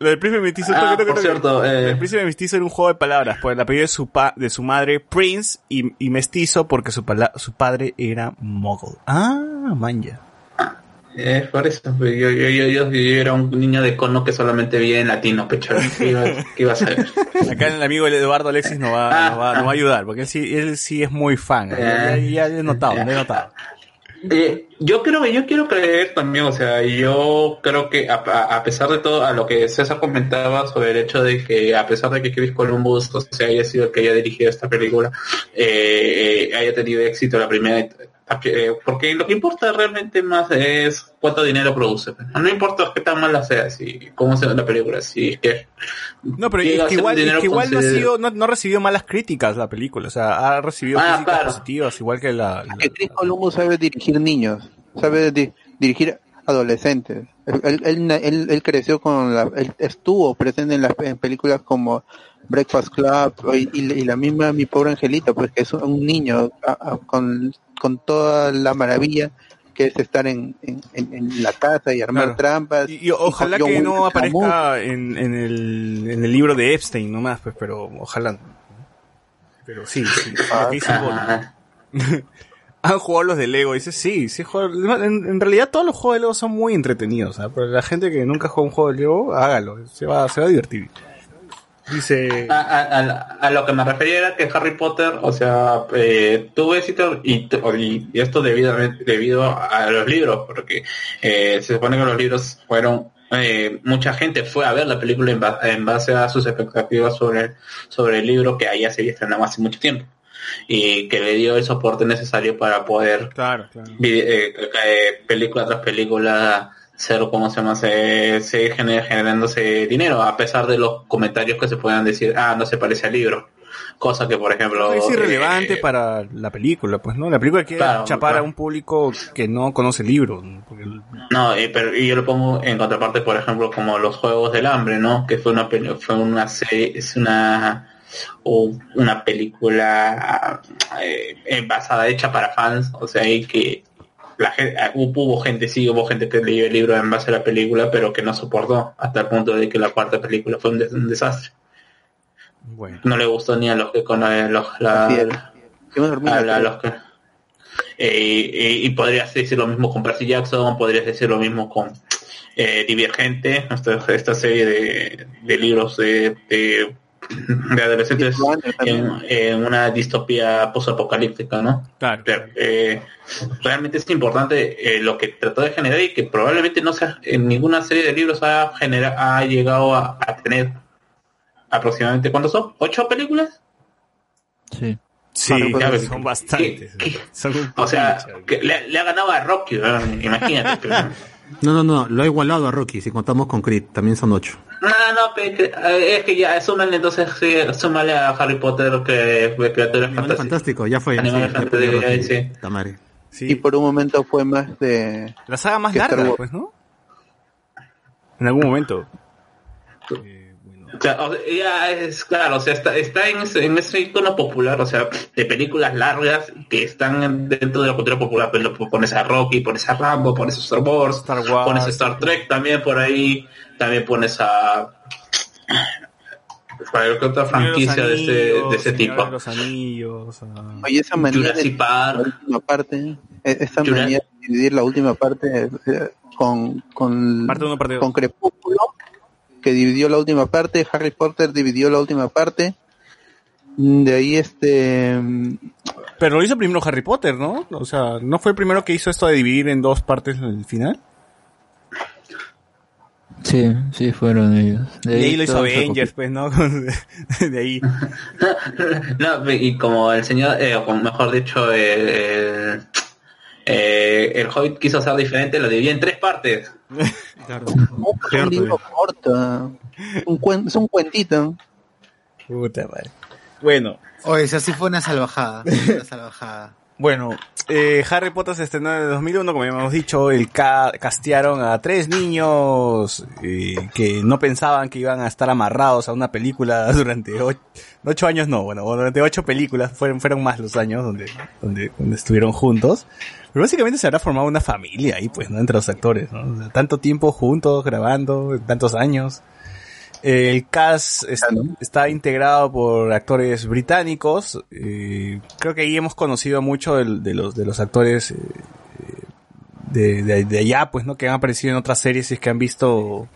Lo del príncipe mestizo. Ah, toque, por cierto, eh. El príncipe mestizo era un juego de palabras. Pues el apellido de su, pa- de su madre, Prince, y, y mestizo porque su, pala- su padre era Mogul. Ah, manja. es por eso. pues, Yo, yo, yo, yo, yo era un niño de cono que solamente veía en latino, pecho. ¿Qué iba, qué iba a saber? Acá el amigo Eduardo Alexis nos va, Ah, nos va, nos va a ayudar, porque él sí, él sí es muy fan. Ya, ya, ya he notado, ya he notado. Eh, yo creo que yo quiero creer también, o sea, yo creo que a, pesar de todo, a lo que César comentaba sobre el hecho de que a pesar de que Chris Columbus o sea, haya sido el que haya dirigido esta película, eh, eh, haya tenido éxito la primera, porque lo que importa realmente más es cuánto dinero produce. No importa qué tan mala sea, si cómo sea la película, si es que No, pero es que igual, un es dinero que igual no ha sido, no, no ha recibido malas críticas la película, o sea, ha recibido Ah, críticas claro. positivas, igual que la, la- Que Chris Columbus sabe dirigir niños, sabe di- dirigir adolescentes. Él, él, él, él- él creció con la, él estuvo presente en las en películas como Breakfast Club y, y la misma Mi Pobre Angelita, pues que es un niño a- a- con, con toda la maravilla que es estar en, en, en- la casa y armar Claro. trampas. Y, y ojalá que no aparezca en, en, el, en el libro de Epstein nomás, pues, pero ojalá. Pero sí, sí. Ajá. Han jugado los de Lego, dice sí, sí en, en realidad todos los juegos de Lego son muy entretenidos, ¿ah? pero la gente que nunca juega un juego de Lego, hágalo, se va, se va a divertir. Dice, A, a- a- a lo que me refería era que Harry Potter, o sea, eh, tuvo éxito y, y- y esto debido, debido a los libros, porque eh, se supone que los libros fueron, eh, mucha gente fue a ver la película en, ba- en base a sus expectativas sobre, sobre el libro que ahí ya se había estrenado hace mucho tiempo y que le dio el soporte necesario para poder claro, claro. eh, eh, película tras película ser como se llama se, se gener- generándose dinero a pesar de los comentarios que se puedan decir ah no se parece al libro cosa que por ejemplo Es irrelevante eh, para la película, pues, ¿no? La película quiere Claro, chapar claro. a un público que no conoce el libro. ¿no? Porque no eh, pero y yo lo pongo en contraparte por ejemplo como los juegos del hambre no que fue una fue una serie es una o una película eh, eh, basada hecha para fans o sea y que la gente, hubo, hubo gente, sí, hubo gente que leyó el libro en base a la película, pero que no soportó hasta el punto de que la cuarta película fue un, des- un desastre. Bueno, No le gustó ni a los que con eh, los, la- a los que eh, y, y podrías decir lo mismo con Percy Jackson, podrías decir lo mismo con eh, Divergente, esta, esta serie de, de libros de, de, de adolescentes en, en una distopía postapocalíptica, ¿no? claro. Pero, eh, realmente es importante eh, lo que trató de generar y que probablemente no sea en ninguna serie de libros ha genera, ha llegado a, a tener aproximadamente ¿cuántos son? ¿Ocho películas? Sí. Sí, Ya ves. son bastantes. ¿Qué- qué? Son un O sea, que le, le ha ganado a Rocky, imagínate. pero- No, no, no, lo ha igualado a Rocky, si contamos con Creed, también son ocho. No, no, que- eh, es que ya, súmale entonces, sí, súmale a Harry Potter que Animales fantásticas. fantástico, ya fue. Animales sí, fantásticos, sí. Puta madre. Sí. Y por un momento fue más de... La saga más larga, pues, ¿no? En algún momento. O sea, es claro, o sea, está, está en, ese, en ese icono popular, o sea, de películas largas que están en- dentro de la cultura popular. Pero pones a Rocky, pones a Rambo, pones a Star Wars, Star Wars. pones a Star Trek también por ahí, también pones a cualquier otra franquicia de ese, de ese tipo. de los anillos. ah. Oye, esa manía de la última parte, eh, esa de dividir la última parte eh, con, con, Parte uno, parte con Crepúsculo, que dividió la última parte, Harry Potter dividió la última parte, Mm, de ahí este... mm, Pero lo hizo primero Harry Potter, ¿no? O sea, ¿no fue el primero que hizo esto de dividir en dos partes el final? Sí, sí, fueron ellos. Y ahí lo hizo Avengers, pues, ¿no? De ahí. No, y como el señor, eh, o mejor dicho, el, el, eh, el Hobbit quiso ser diferente, lo dividió en tres partes. Claro. un Cierto, libro corto, un cuen- es un cuentito. Puta madre. Bueno, Oye, esa sí fue una salvajada. Una salvajada. Bueno, eh, Harry Potter se estrenó en el 2001, como ya hemos dicho, el ca castearon a tres niños eh, que no pensaban que iban a estar amarrados a una película durante ocho, años, no, bueno, durante ocho películas, fueron, fueron más los años donde, donde, donde estuvieron juntos. Pero básicamente se habrá formado una familia ahí, pues, ¿no? Entre los actores, ¿no? Tanto tiempo juntos, grabando, tantos años. El cast es- está integrado por actores británicos. eh, creo que ahí hemos conocido mucho del- de, los, de los actores eh, eh, de, de, de allá, pues, ¿no? Que han aparecido en otras series y es que han visto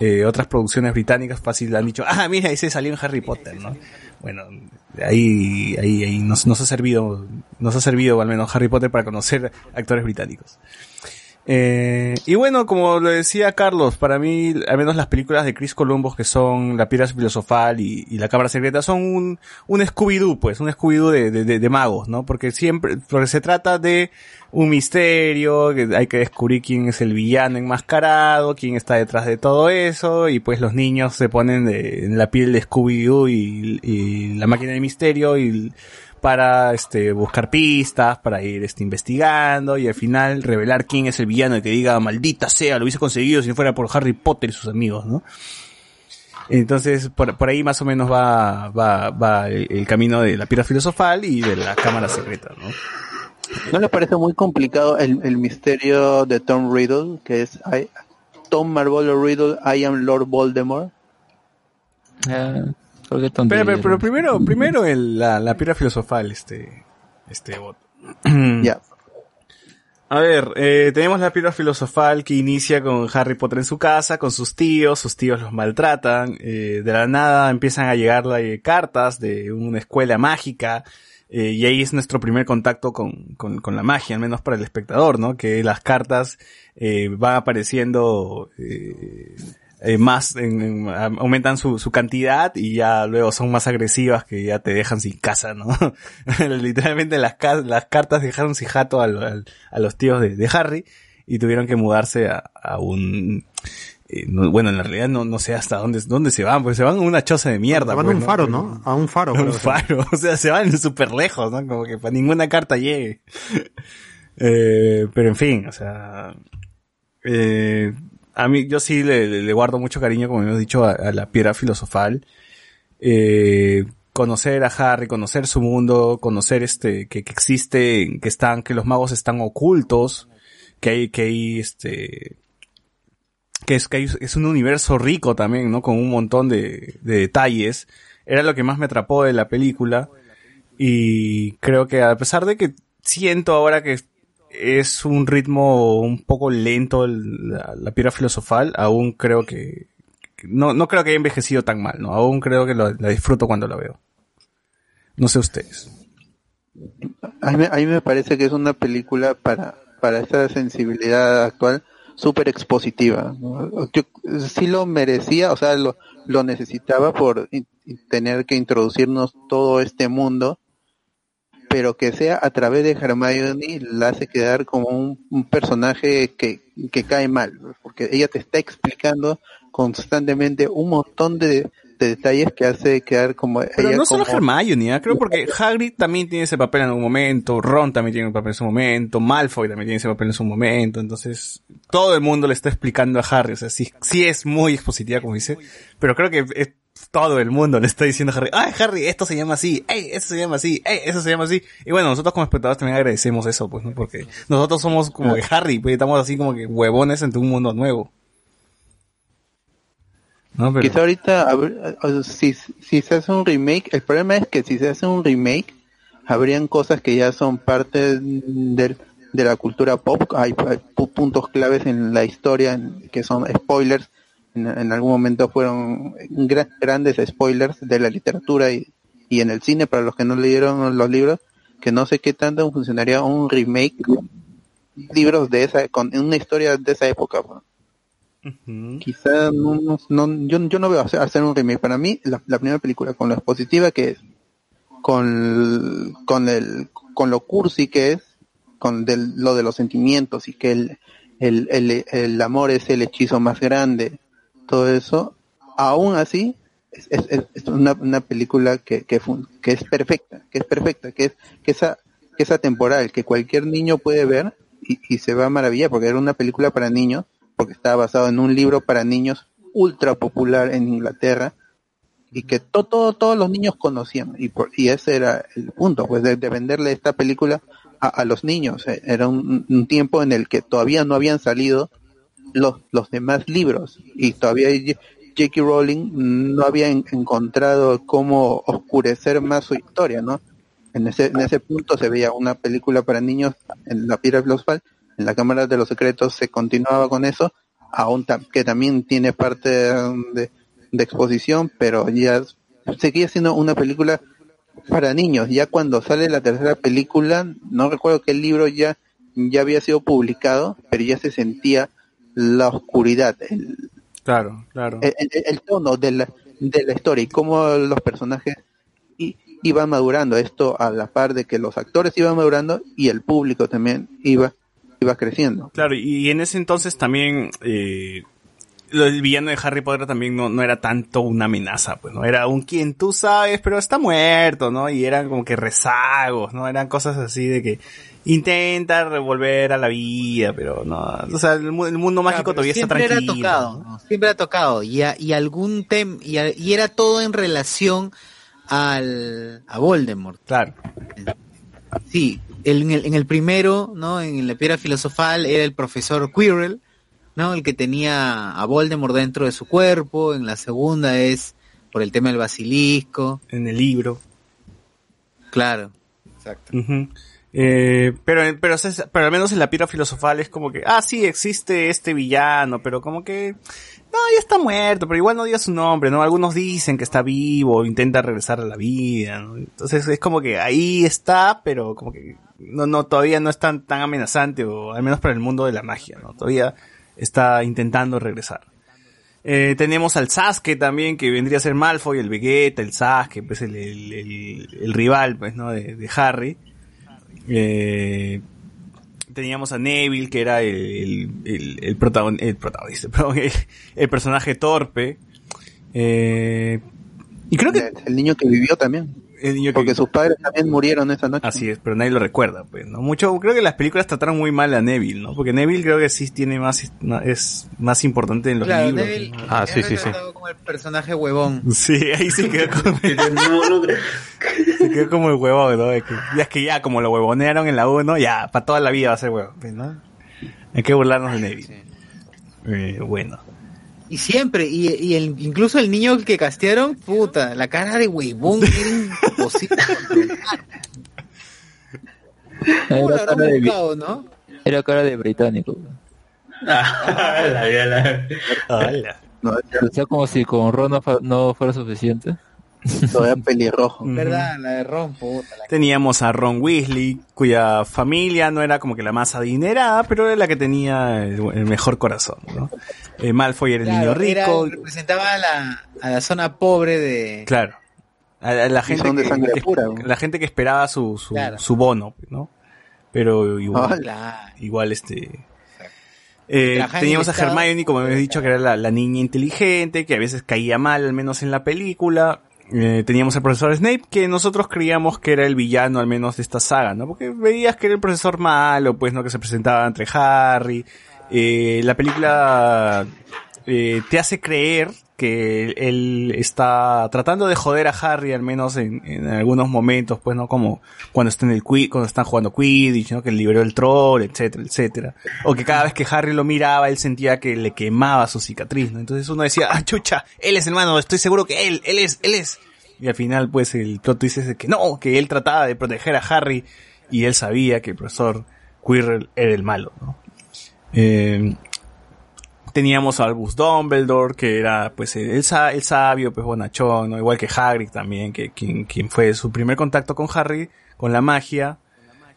eh, otras producciones británicas, fácil han dicho, ah, mira, ese salió en Harry Potter, ¿no? Bueno, ahí, ahí, ahí nos, nos ha servido, nos ha servido al menos Harry Potter para conocer actores británicos. Eh, y bueno, como lo decía Carlos, para mí, al menos las películas de Chris Columbus, que son La Piedra Filosofal y, y La Cámara Secreta, son un, un Scooby-Doo, pues, un Scooby-Doo de, de, magos, ¿no? Porque siempre, porque se trata de un misterio, que hay que descubrir quién es el villano enmascarado, quién está detrás de todo eso, y pues los niños se ponen de- en la piel de Scooby-Doo y, y la máquina de misterio y para este buscar pistas, para ir este investigando y al final revelar quién es el villano y que diga maldita sea, lo hubiese conseguido si no fuera por Harry Potter y sus amigos, ¿no? Entonces, por, por ahí más o menos va, va, va el, el camino de la piedra filosofal y de la cámara secreta, ¿no? ¿No le parece muy complicado el, el misterio de Tom Riddle, que es I- Tom Marvolo Riddle, I am Lord Voldemort? Ah, Pero, tontería. pero, pero primero, primero el, la, la piedra filosofal, este, este bot. Ya. A ver, eh, tenemos la piedra filosofal que inicia con Harry Potter en su casa, con sus tíos, sus tíos los maltratan, eh, de la nada empiezan a llegarle cartas de una escuela mágica, eh, y ahí es nuestro primer contacto con, con, con la magia, al menos para el espectador, ¿no? Que las cartas eh, van apareciendo eh, eh, más, en- en- a- aumentan su, su cantidad y ya luego son más agresivas que ya te dejan sin casa, ¿no? Literalmente las, las cartas dejaron sin jato al- al- a los tíos de, de Harry y tuvieron que mudarse a, a un... eh, no- bueno, en la realidad no, no sé hasta dónde, dónde se van, pues se van a una choza de mierda. Se van a pues, un faro, ¿no? A un faro. a un faro, o sea, se van súper lejos, ¿no? Como que para ninguna carta llegue. Eh, pero en fin, o sea, eh, a mí yo sí le, le- guardo mucho cariño, como hemos dicho, a, a la piedra filosofal. Eh, conocer a Harry, conocer su mundo, conocer este, que, que existe, que están, que los magos están ocultos, que hay, que hay este, que es que hay- es un universo rico también, ¿no? Con un montón de, de detalles. Era lo que más me atrapó de la película. Y creo que a pesar de que siento ahora que es un ritmo un poco lento la, piedra filosofal, aún creo que, no, no creo que haya envejecido tan mal, ¿no? Aún creo que lo- la disfruto cuando la veo. No sé ustedes. A mí, a mí me parece que es una película para, para esta sensibilidad actual súper expositiva. Yo sí lo merecía, o sea, lo, lo necesitaba por tener que introducirnos todo este mundo, pero que sea a través de Hermione la hace quedar como un, un personaje que, que cae mal, porque ella te está explicando constantemente un montón de, de detalles que hace quedar como Pero ella no solo como- Hermione, ¿ah? creo porque Hagrid también tiene ese papel en algún momento, Ron también tiene un papel en su momento, Malfoy también tiene ese papel en su momento, entonces todo el mundo le está explicando a Harry, o sea, sí, sí es muy expositiva como dice, pero creo que es- todo el mundo le está diciendo a Harry, ay Harry, esto se llama así, ey, esto se llama así, ey, eso se llama así, y bueno, nosotros como espectadores también agradecemos eso, pues, ¿no? Porque nosotros somos como que Harry, pues estamos así como que huevones entre un mundo nuevo. Quizá ahorita, si, si se hace un remake, el problema es que si se hace un remake, habrían cosas que ya son parte del- de la cultura pop, hay, hay pu- puntos claves en la historia que son spoilers, en, en algún momento fueron gra- grandes spoilers de la literatura y, y en el cine para los que no leyeron los libros, que no sé qué tanto funcionaría un remake libros de esa, con una historia de esa época. pues. Quizá no, no, no- yo, yo no veo hacer, hacer un remake. Para mí, la, la primera película con lo expositiva que es, con, con el, con lo cursi que es, con del- lo de los sentimientos y que el, el, el, el amor es el hechizo más grande, todo eso, aún así, es, es, es- es una, una película que, que, que es perfecta, que es perfecta, que es, que esa, que es atemporal, que cualquier niño puede ver y, y se va a maravillar, porque era una película para niños, porque estaba basado en un libro para niños ultra popular en Inglaterra y que to- todo, todos los niños conocían y, por- y ese era el punto, pues de, de venderle esta película a, a los niños. Eh, Era un, un tiempo en el que todavía no habían salido los, los demás libros y todavía J.K. Rowling no había en- encontrado cómo oscurecer más su historia, ¿no? En ese, en ese punto se veía una película para niños en la piedra filosofal, en la Cámara de los Secretos se continuaba con eso, aún que también tiene parte de, de exposición, pero ya seguía siendo una película para niños. Ya cuando sale la tercera película, no recuerdo que el libro ya, ya había sido publicado, pero ya se sentía la oscuridad, el, Claro, claro. el, el- el tono de la, de la historia y cómo los personajes iban madurando. Esto a la par de que los actores iban madurando y el público también iba, iba creciendo. Claro, y en ese entonces también eh, del villano de Harry Potter también no, no era tanto una amenaza, pues, ¿no? Era un quien tú sabes, pero está muerto, ¿no? Y eran como que rezagos, ¿no? Eran cosas así de que intenta revolver a la vida, pero no, o sea, el, el mundo mágico Claro, todavía está siempre tranquilo. Era tocado, ¿no? Siempre era tocado. Y, a- y algún tem y, a- y era todo en relación al a Voldemort. Claro. Sí, el- en, el, en el primero, ¿no? En la piedra filosofal era el profesor Quirrell, ¿no? El que tenía a Voldemort dentro de su cuerpo. En la segunda es por el tema del basilisco. En el libro. Claro. Exacto. Eh, pero, pero, pero al menos en la piedra filosofal es como que, ah, sí, existe este villano, pero como que, no, ya está muerto, pero igual no diga su nombre, ¿no? Algunos dicen que está vivo, intenta regresar a la vida, ¿no? Entonces es como que ahí está, pero como que no, no, todavía no es tan, tan amenazante, o al menos para el mundo de la magia, ¿no? Todavía está intentando regresar. Eh, tenemos al Sasuke también, que vendría a ser Malfoy, el Vegeta, el Sasuke, pues el, el, el- rival, pues, ¿no? De, Harry. Eh, teníamos a Neville, que era el, el, el, el protagon- el protagonista, el, personaje torpe. Eh, y creo que... El niño que vivió también. El niño que- Porque sus padres también murieron esa noche. Así es, pero nadie lo recuerda, pues, ¿no? Mucho, creo que las películas trataron muy mal a Neville, ¿no? Porque Neville creo que sí tiene más, es más importante en los Claro, libros. Neville ¿no? Ah, sí, sí, sí. como el personaje huevón. Sí, ahí sí quedó como, se quedó como el huevón, ¿no? Es que, ya es que ya, como lo huevonearon en la 1, ya, para toda la vida va a ser huevón, pues, ¿no? Hay que burlarnos de Neville. Eh, bueno. Y siempre, y, y el, incluso el niño que castearon, puta, la cara de huevón era imposible controlar. ¿Cómo lo Era cara de, buscado, no? era cara de británico. Ah, la vida, la- Hola. No, O sea, como si con Ron no fuera suficiente. Todavía pelirrojo. ¿Verdad? La de Ron, puta. La... Teníamos a Ron Weasley, cuya familia no era como que la más adinerada, pero era la que tenía el, el mejor corazón, ¿no? Eh, Malfoy era el Claro, niño era- rico. representaba a la, a la zona pobre de... Claro. A, a la gente que, sangre que- pura, ¿no? la gente que esperaba su, su, Claro. su bono, ¿no? Pero igual, igual este eh, teníamos a. Hermione, como hemos dicho, que era la, la niña inteligente, que a veces caía mal, al menos en la película. Eh, teníamos al profesor Snape, que nosotros creíamos que era el villano, al menos de esta saga, ¿no? Porque veías que era el profesor malo, pues, ¿no? Que se presentaba entre Harry. Eh, la película eh, te hace creer que él está tratando de joder a Harry, al menos en, algunos momentos, pues, ¿no? Como cuando está en el cuando están jugando Quidditch, ¿no? Que liberó el troll, etcétera, etcétera. O que cada vez que Harry lo miraba, él sentía que le quemaba su cicatriz, ¿no? Entonces uno decía, ah, chucha, él es hermano, estoy seguro que él, él es, él es. Y al final, pues, el plot de que no, que él trataba de proteger a Harry y él sabía que el profesor Quirrell era el malo, ¿no? Eh, teníamos a Albus Dumbledore, que era pues el, el sabio, pues bonachón, ¿no? igual que Hagrid también, que quien, quien fue su primer contacto con Harry, con la magia.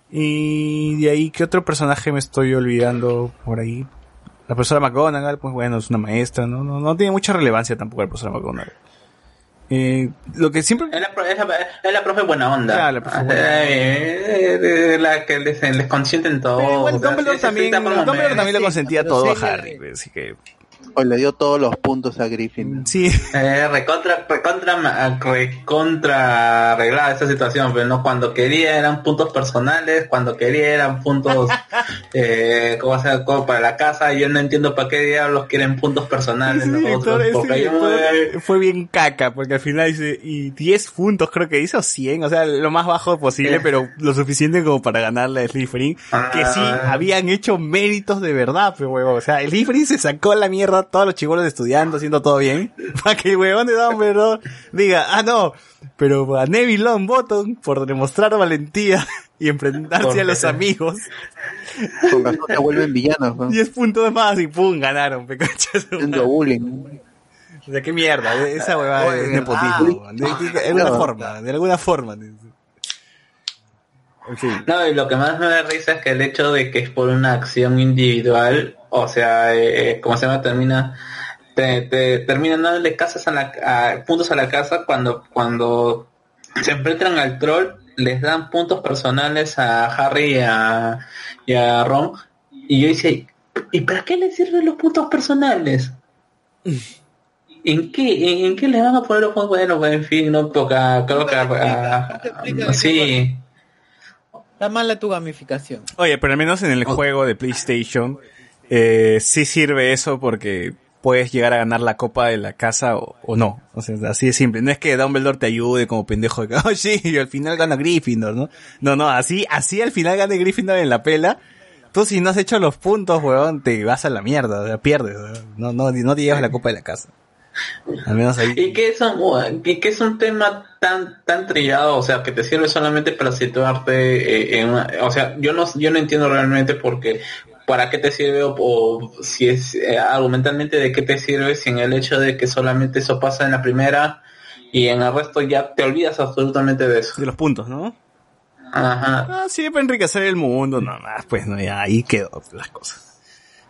Y de ahí, ¿qué otro personaje me estoy olvidando por ahí? La profesora McGonagall, pues bueno, es una maestra, ¿no? No, no tiene mucha relevancia tampoco la profesora McGonagall. Eh, lo que siempre... Es la, es la- es la profe buena onda. Claro, la profe buena Eh, eh, eh, la que les, les consienten todo. Pero igual o sea, Dumbledore sí, se también, explica por Dumbledore también le consentía todo a Harry, así que... O le dio todos los puntos a Griffin. Sí. Eh, recontra, recontra, ma- recontra arreglada esa situación, pero no cuando quería eran puntos personales, cuando quería eran puntos eh, ¿cómo se? Como para la casa, yo no entiendo para qué diablos quieren puntos personales Ese nosotros, director, ese porque yo director fue bien caca, porque al final dice, y 10 puntos creo que hizo 100, o sea, lo más bajo posible, Sí. pero lo suficiente como para ganarle a Slytherin, que sí Ah. habían hecho méritos de verdad, pero huevón, o sea, el Slytherin se sacó la mierda todos los chibolos estudiando, haciendo todo bien, para que el huevón de Dumbledore diga, ah no, pero a Neville Longbottom, por demostrar valentía y enfrentarse a los amigos, Con razón se vuelven villanos, ¿no? 10 puntos más y pum, ganaron. Haciendo bullying. O sea, qué mierda, esa huevada Oye, es ¿verdad? nepotismo. De, de- de alguna forma, de alguna forma. En fin. No, y lo que más me da risa es que el hecho de que es por una acción individual, o sea, eh, como se llama, termina, te, te terminan dándole casas a la, a- puntos a la casa cuando, cuando se enfrentan al troll, les dan puntos personales a Harry y a, y a Ron, y yo dice, ¿y para qué les sirven los puntos personales? ¿En qué, en, en qué les van a poner los puntos? Bueno, pues, en fin, no, ah, creo que... sí. Está mala tu gamificación. Oye, pero al menos en el juego de PlayStation eh, sí sirve eso porque puedes llegar a ganar la copa de la casa o, no. O sea, así de simple. No es que Dumbledore te ayude como pendejo de que, oh sí, y al final gana Gryffindor, ¿no? No, no, así, así al final gane Gryffindor en la pela. Tú si no has hecho los puntos, weón, te vas a la mierda, o sea, pierdes. No, no, no te llevas la copa de la casa. Al menos ahí. Y que es un, y que es un tema tan tan trillado, o sea, que te sirve solamente para situarte eh, en una, o sea, yo no yo no entiendo realmente porque para qué te sirve o, o si es eh, argumentalmente de qué te sirve si en el hecho de que solamente eso pasa en la primera y en el resto ya te olvidas absolutamente de eso. De los puntos, ¿no? Ajá. Ah, sí, para enriquecer el mundo, no más, pues no, ya ahí quedó las cosas.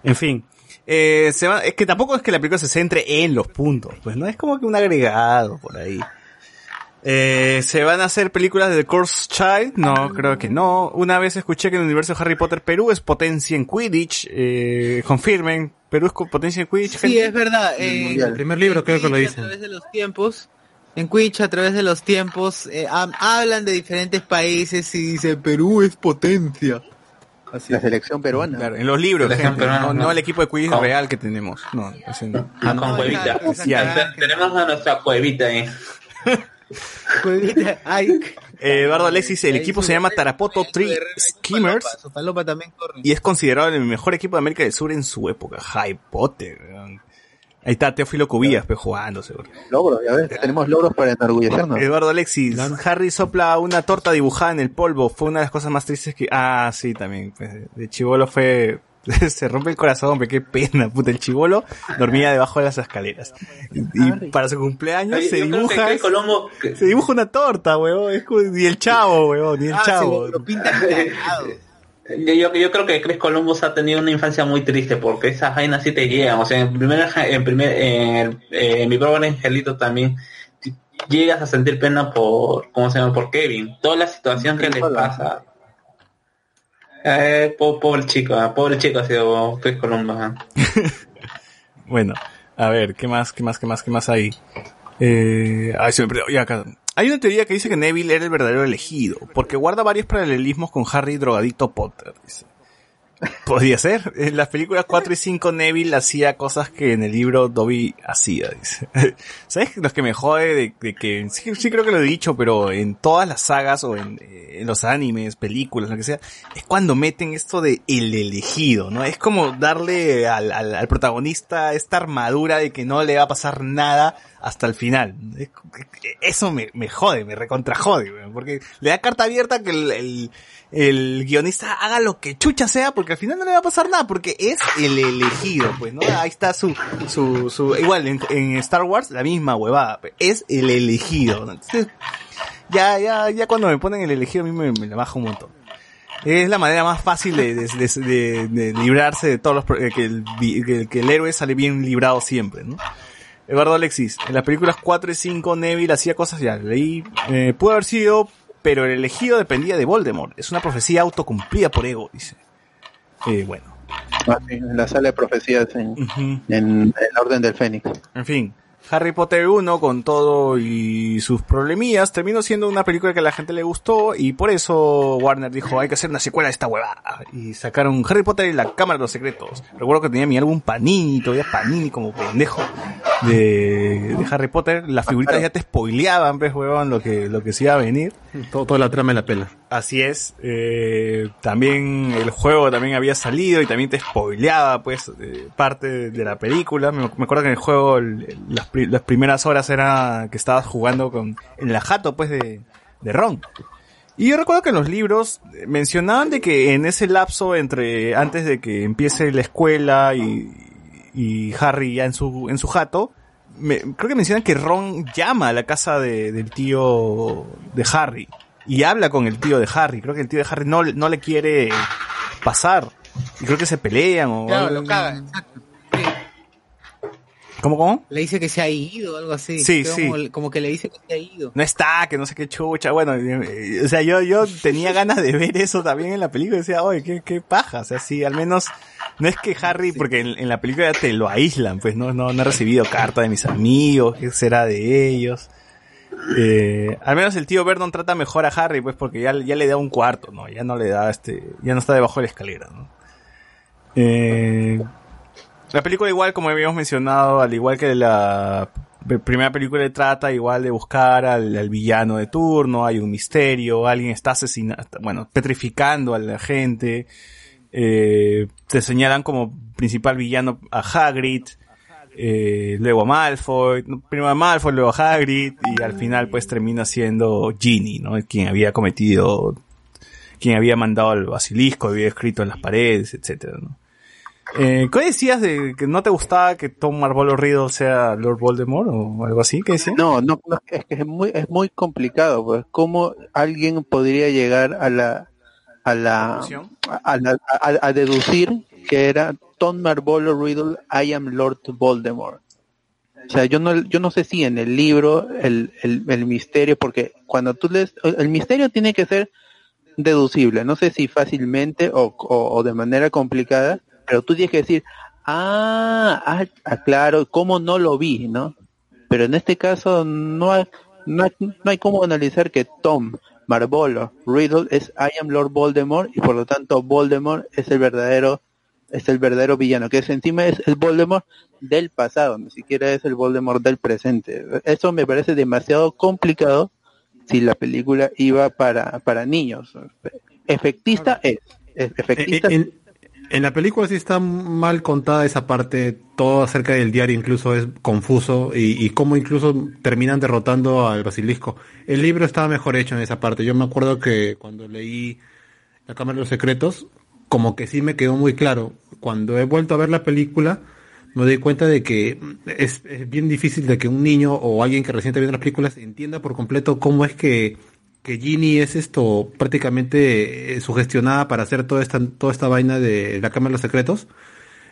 En fin, eh, se va, es que tampoco es que la película se centre en los puntos, pues no es como que un agregado por ahí. Eh, ¿Se van a hacer películas de The Course Child? No, creo que no. Una vez escuché que en el universo de Harry Potter Perú es potencia en Quidditch. Eh, confirmen, Perú es potencia en Quidditch. Sí, gente? es verdad. eh, El primer libro creo que lo dicen. A través de los tiempos, en Quidditch a través de los tiempos, eh, hab- hablan de diferentes países y dice Perú es potencia. Así La selección peruana. Claro, en los libros, Por ejemplo, gente, no, no, no no. el equipo de Quidditch ¿Cómo? real que tenemos. No. Ah, con No, cuevita. Tenemos a nuestra cuevita ahí. Eh, Eduardo Alexis, el equipo se llama Tarapoto Tree Skimmers. y es considerado el mejor equipo de América del Sur en su época. Harry Potter. weón. Ahí está Teófilo Cubillas, pues jugando, seguro. Logros, ya ves, tenemos logros para enorgullecernos. Eduardo Alexis, Harry sopla una torta dibujada en el polvo. Fue una de las cosas más tristes que. Ah, sí, también. pues, de chivolo fue. Se rompe el corazón, hombre, qué pena, puta. El chivolo dormía debajo de las escaleras. Y, y para su cumpleaños se que dibuja. Colombo, Se dibuja una torta, weón. Es como, ni el chavo, weón, ni el Ah, chavo. lo cagado. Yo, yo, yo creo que Chris Columbus ha tenido una infancia muy triste porque esas vainas sí te llegan. O sea, en primer, en primer, en, en mi pobre angelito también llegas a sentir pena por, ¿cómo se llama? Por Kevin. Toda la situación que le pasa. Eh, po- pobre chico, ah, pobre chico ha sido Chris ah. Bueno, a ver, ¿qué más, qué más, qué más, qué más hay? Eh, ay, me perdió, ya acá. Hay una teoría que dice que Neville era el verdadero elegido, porque guarda varios paralelismos con Harry drogadicto Potter, dice. Podría ser. En las películas 4 y 5 Neville hacía cosas que en el libro Dobby hacía, dice. ¿Sabes los que me jode de, de que, sí, creo que lo he dicho, pero en todas las sagas o en, eh, en los animes, películas, lo que sea, es cuando meten esto de el elegido, ¿no? Es como darle al, al protagonista esta armadura de que no le va a pasar nada hasta el final. Es- eso me, me jode, me recontra jode, weón, porque le da carta abierta que el, el, el guionista haga lo que chucha sea, porque al final no le va a pasar nada, porque es el elegido, pues, ¿no? Ahí está su, su, su, igual en, en Star Wars la misma huevada, es el elegido. Entonces, ya, ya, ya cuando me ponen el elegido a mí me, me la baja un montón. Es la manera más fácil de, de, de- de- librarse de todos los, que el, que el héroe sale bien librado siempre, ¿no? Eduardo Alexis, en las películas 4 y 5 Neville hacía cosas, ya leí, eh, pudo haber sido, pero el elegido dependía de Voldemort. Es una profecía autocumplida por ego, dice. Eh, bueno. Ah, sí, en la sala de profecías en, en el orden del Fénix. En fin, Harry Potter 1 con todo y sus problemillas terminó siendo una película que a la gente le gustó y por eso Warner dijo hay que hacer una secuela de esta huevada y sacaron Harry Potter y la Cámara de los Secretos. Recuerdo que tenía mi álbum Panini, todavía Panini como pendejo de, de Harry Potter. Las figuritas ya te spoileaban, pues huevón, lo que, lo que se iba a venir. Todo, toda la trama en la pela. Así es. eh, también el juego también había salido y también te spoileaba, pues, eh, parte de la película. Me, me acuerdo que en el juego las primeras horas era que estabas jugando con en la jato, pues, de, de Ron. Y yo recuerdo que en los libros eh, mencionaban de que en ese lapso entre antes de que empiece la escuela y, y Harry ya en su en su jato, me- creo que mencionan que Ron llama a la casa de- del tío de Harry y habla con el tío de Harry. Creo que el tío de Harry no, no le quiere pasar. Y creo que se pelean o Claro, algo. lo exacto. ¿Cómo, cómo? Le dice que se ha ido o algo así. Sí, sí. Como que le dice que se ha ido. No está, que no sé qué chucha. Bueno, o sea, yo, yo tenía ganas de ver eso también en la película. Decía, oye, qué, qué paja. O sea, sí, al menos, no es que Harry, porque en, en la película ya te lo aíslan, pues no, no, no he recibido carta de mis amigos, qué será de ellos. Eh, al menos el tío Verdon trata mejor a Harry, pues porque ya, ya le da un cuarto, ¿no? Ya no le da este, ya no está debajo de la escalera, ¿no? Eh, la película igual, como habíamos mencionado, al igual que la primera película trata igual de buscar al, villano de turno, hay un misterio, alguien está asesinando, bueno, petrificando a la gente, eh, te señalan como principal villano a Hagrid, eh, luego a Malfoy, primero a Malfoy, luego a Hagrid, y al final pues termina siendo Ginny, ¿no? Quien había cometido, quien había mandado al basilisco, había escrito en las paredes, etcétera, ¿no? Eh, ¿Qué decías de que no te gustaba que Tom Marvolo Riddle sea Lord Voldemort o algo así? ¿Qué decías? No, no, no, es que es muy, es muy complicado, pues, cómo alguien podría llegar a la, a la, a, la- a- a deducir que era Tom Marvolo Riddle, I am Lord Voldemort. O sea, yo no, yo no sé si en el libro el, el, el misterio, porque cuando tú lees, el el misterio tiene que ser deducible, no sé si fácilmente o, o, o de manera complicada, pero tú tienes que decir, ah, ah, ah, claro, cómo no lo vi, ¿no? Pero en este caso no hay, no hay, no hay cómo analizar que Tom Marvolo Riddle es I am Lord Voldemort y por lo tanto Voldemort es el verdadero es el verdadero villano, que es encima es el Voldemort del pasado, ni siquiera es el Voldemort del presente. Eso me parece demasiado complicado si la película iba para, para niños. Efectista es, es- efectista En, en la película sí está mal contada esa parte, todo acerca del diario incluso es confuso y, y cómo incluso terminan derrotando al basilisco. El libro estaba mejor hecho en esa parte. Yo me acuerdo que cuando leí La Cámara de los Secretos, como que sí me quedó muy claro. Cuando he vuelto a ver la película, me doy cuenta de que es, es bien difícil de que un niño o alguien que recién está viendo las películas entienda por completo cómo es que, que Ginny es esto prácticamente eh, sugestionada para hacer toda esta, toda esta vaina de la Cámara de los Secretos.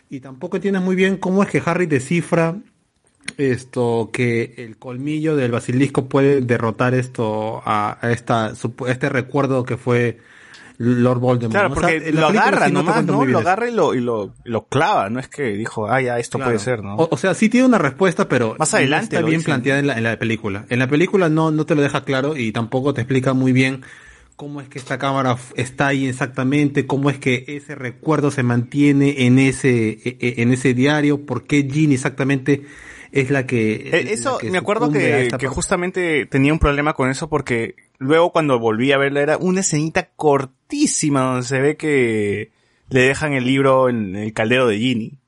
Y tampoco entiendes muy bien cómo es que Harry descifra esto que el colmillo del basilisco puede derrotar esto a, a esta a este recuerdo que fue Lord Voldemort. Claro, ¿no? O sea, porque lo agarra sí nomás, ¿no? Lo agarra y lo, y lo, y lo clava, no es que dijo, ah, ya, esto Claro. puede ser, ¿no? O, o sea, sí tiene una respuesta, pero Más no adelante está bien dicen. planteada en la, en la película. En la película no, no te lo deja claro y tampoco te explica muy bien cómo es que esta cámara está ahí exactamente, cómo es que ese recuerdo se mantiene en ese, e- e- en ese diario, por qué Ginny exactamente es la que... Eh, la Eso, que me acuerdo que, esta que parte. justamente tenía un problema con eso porque luego cuando volví a verla era una escenita cortísima donde se ve que le dejan el libro en el caldero de Ginny.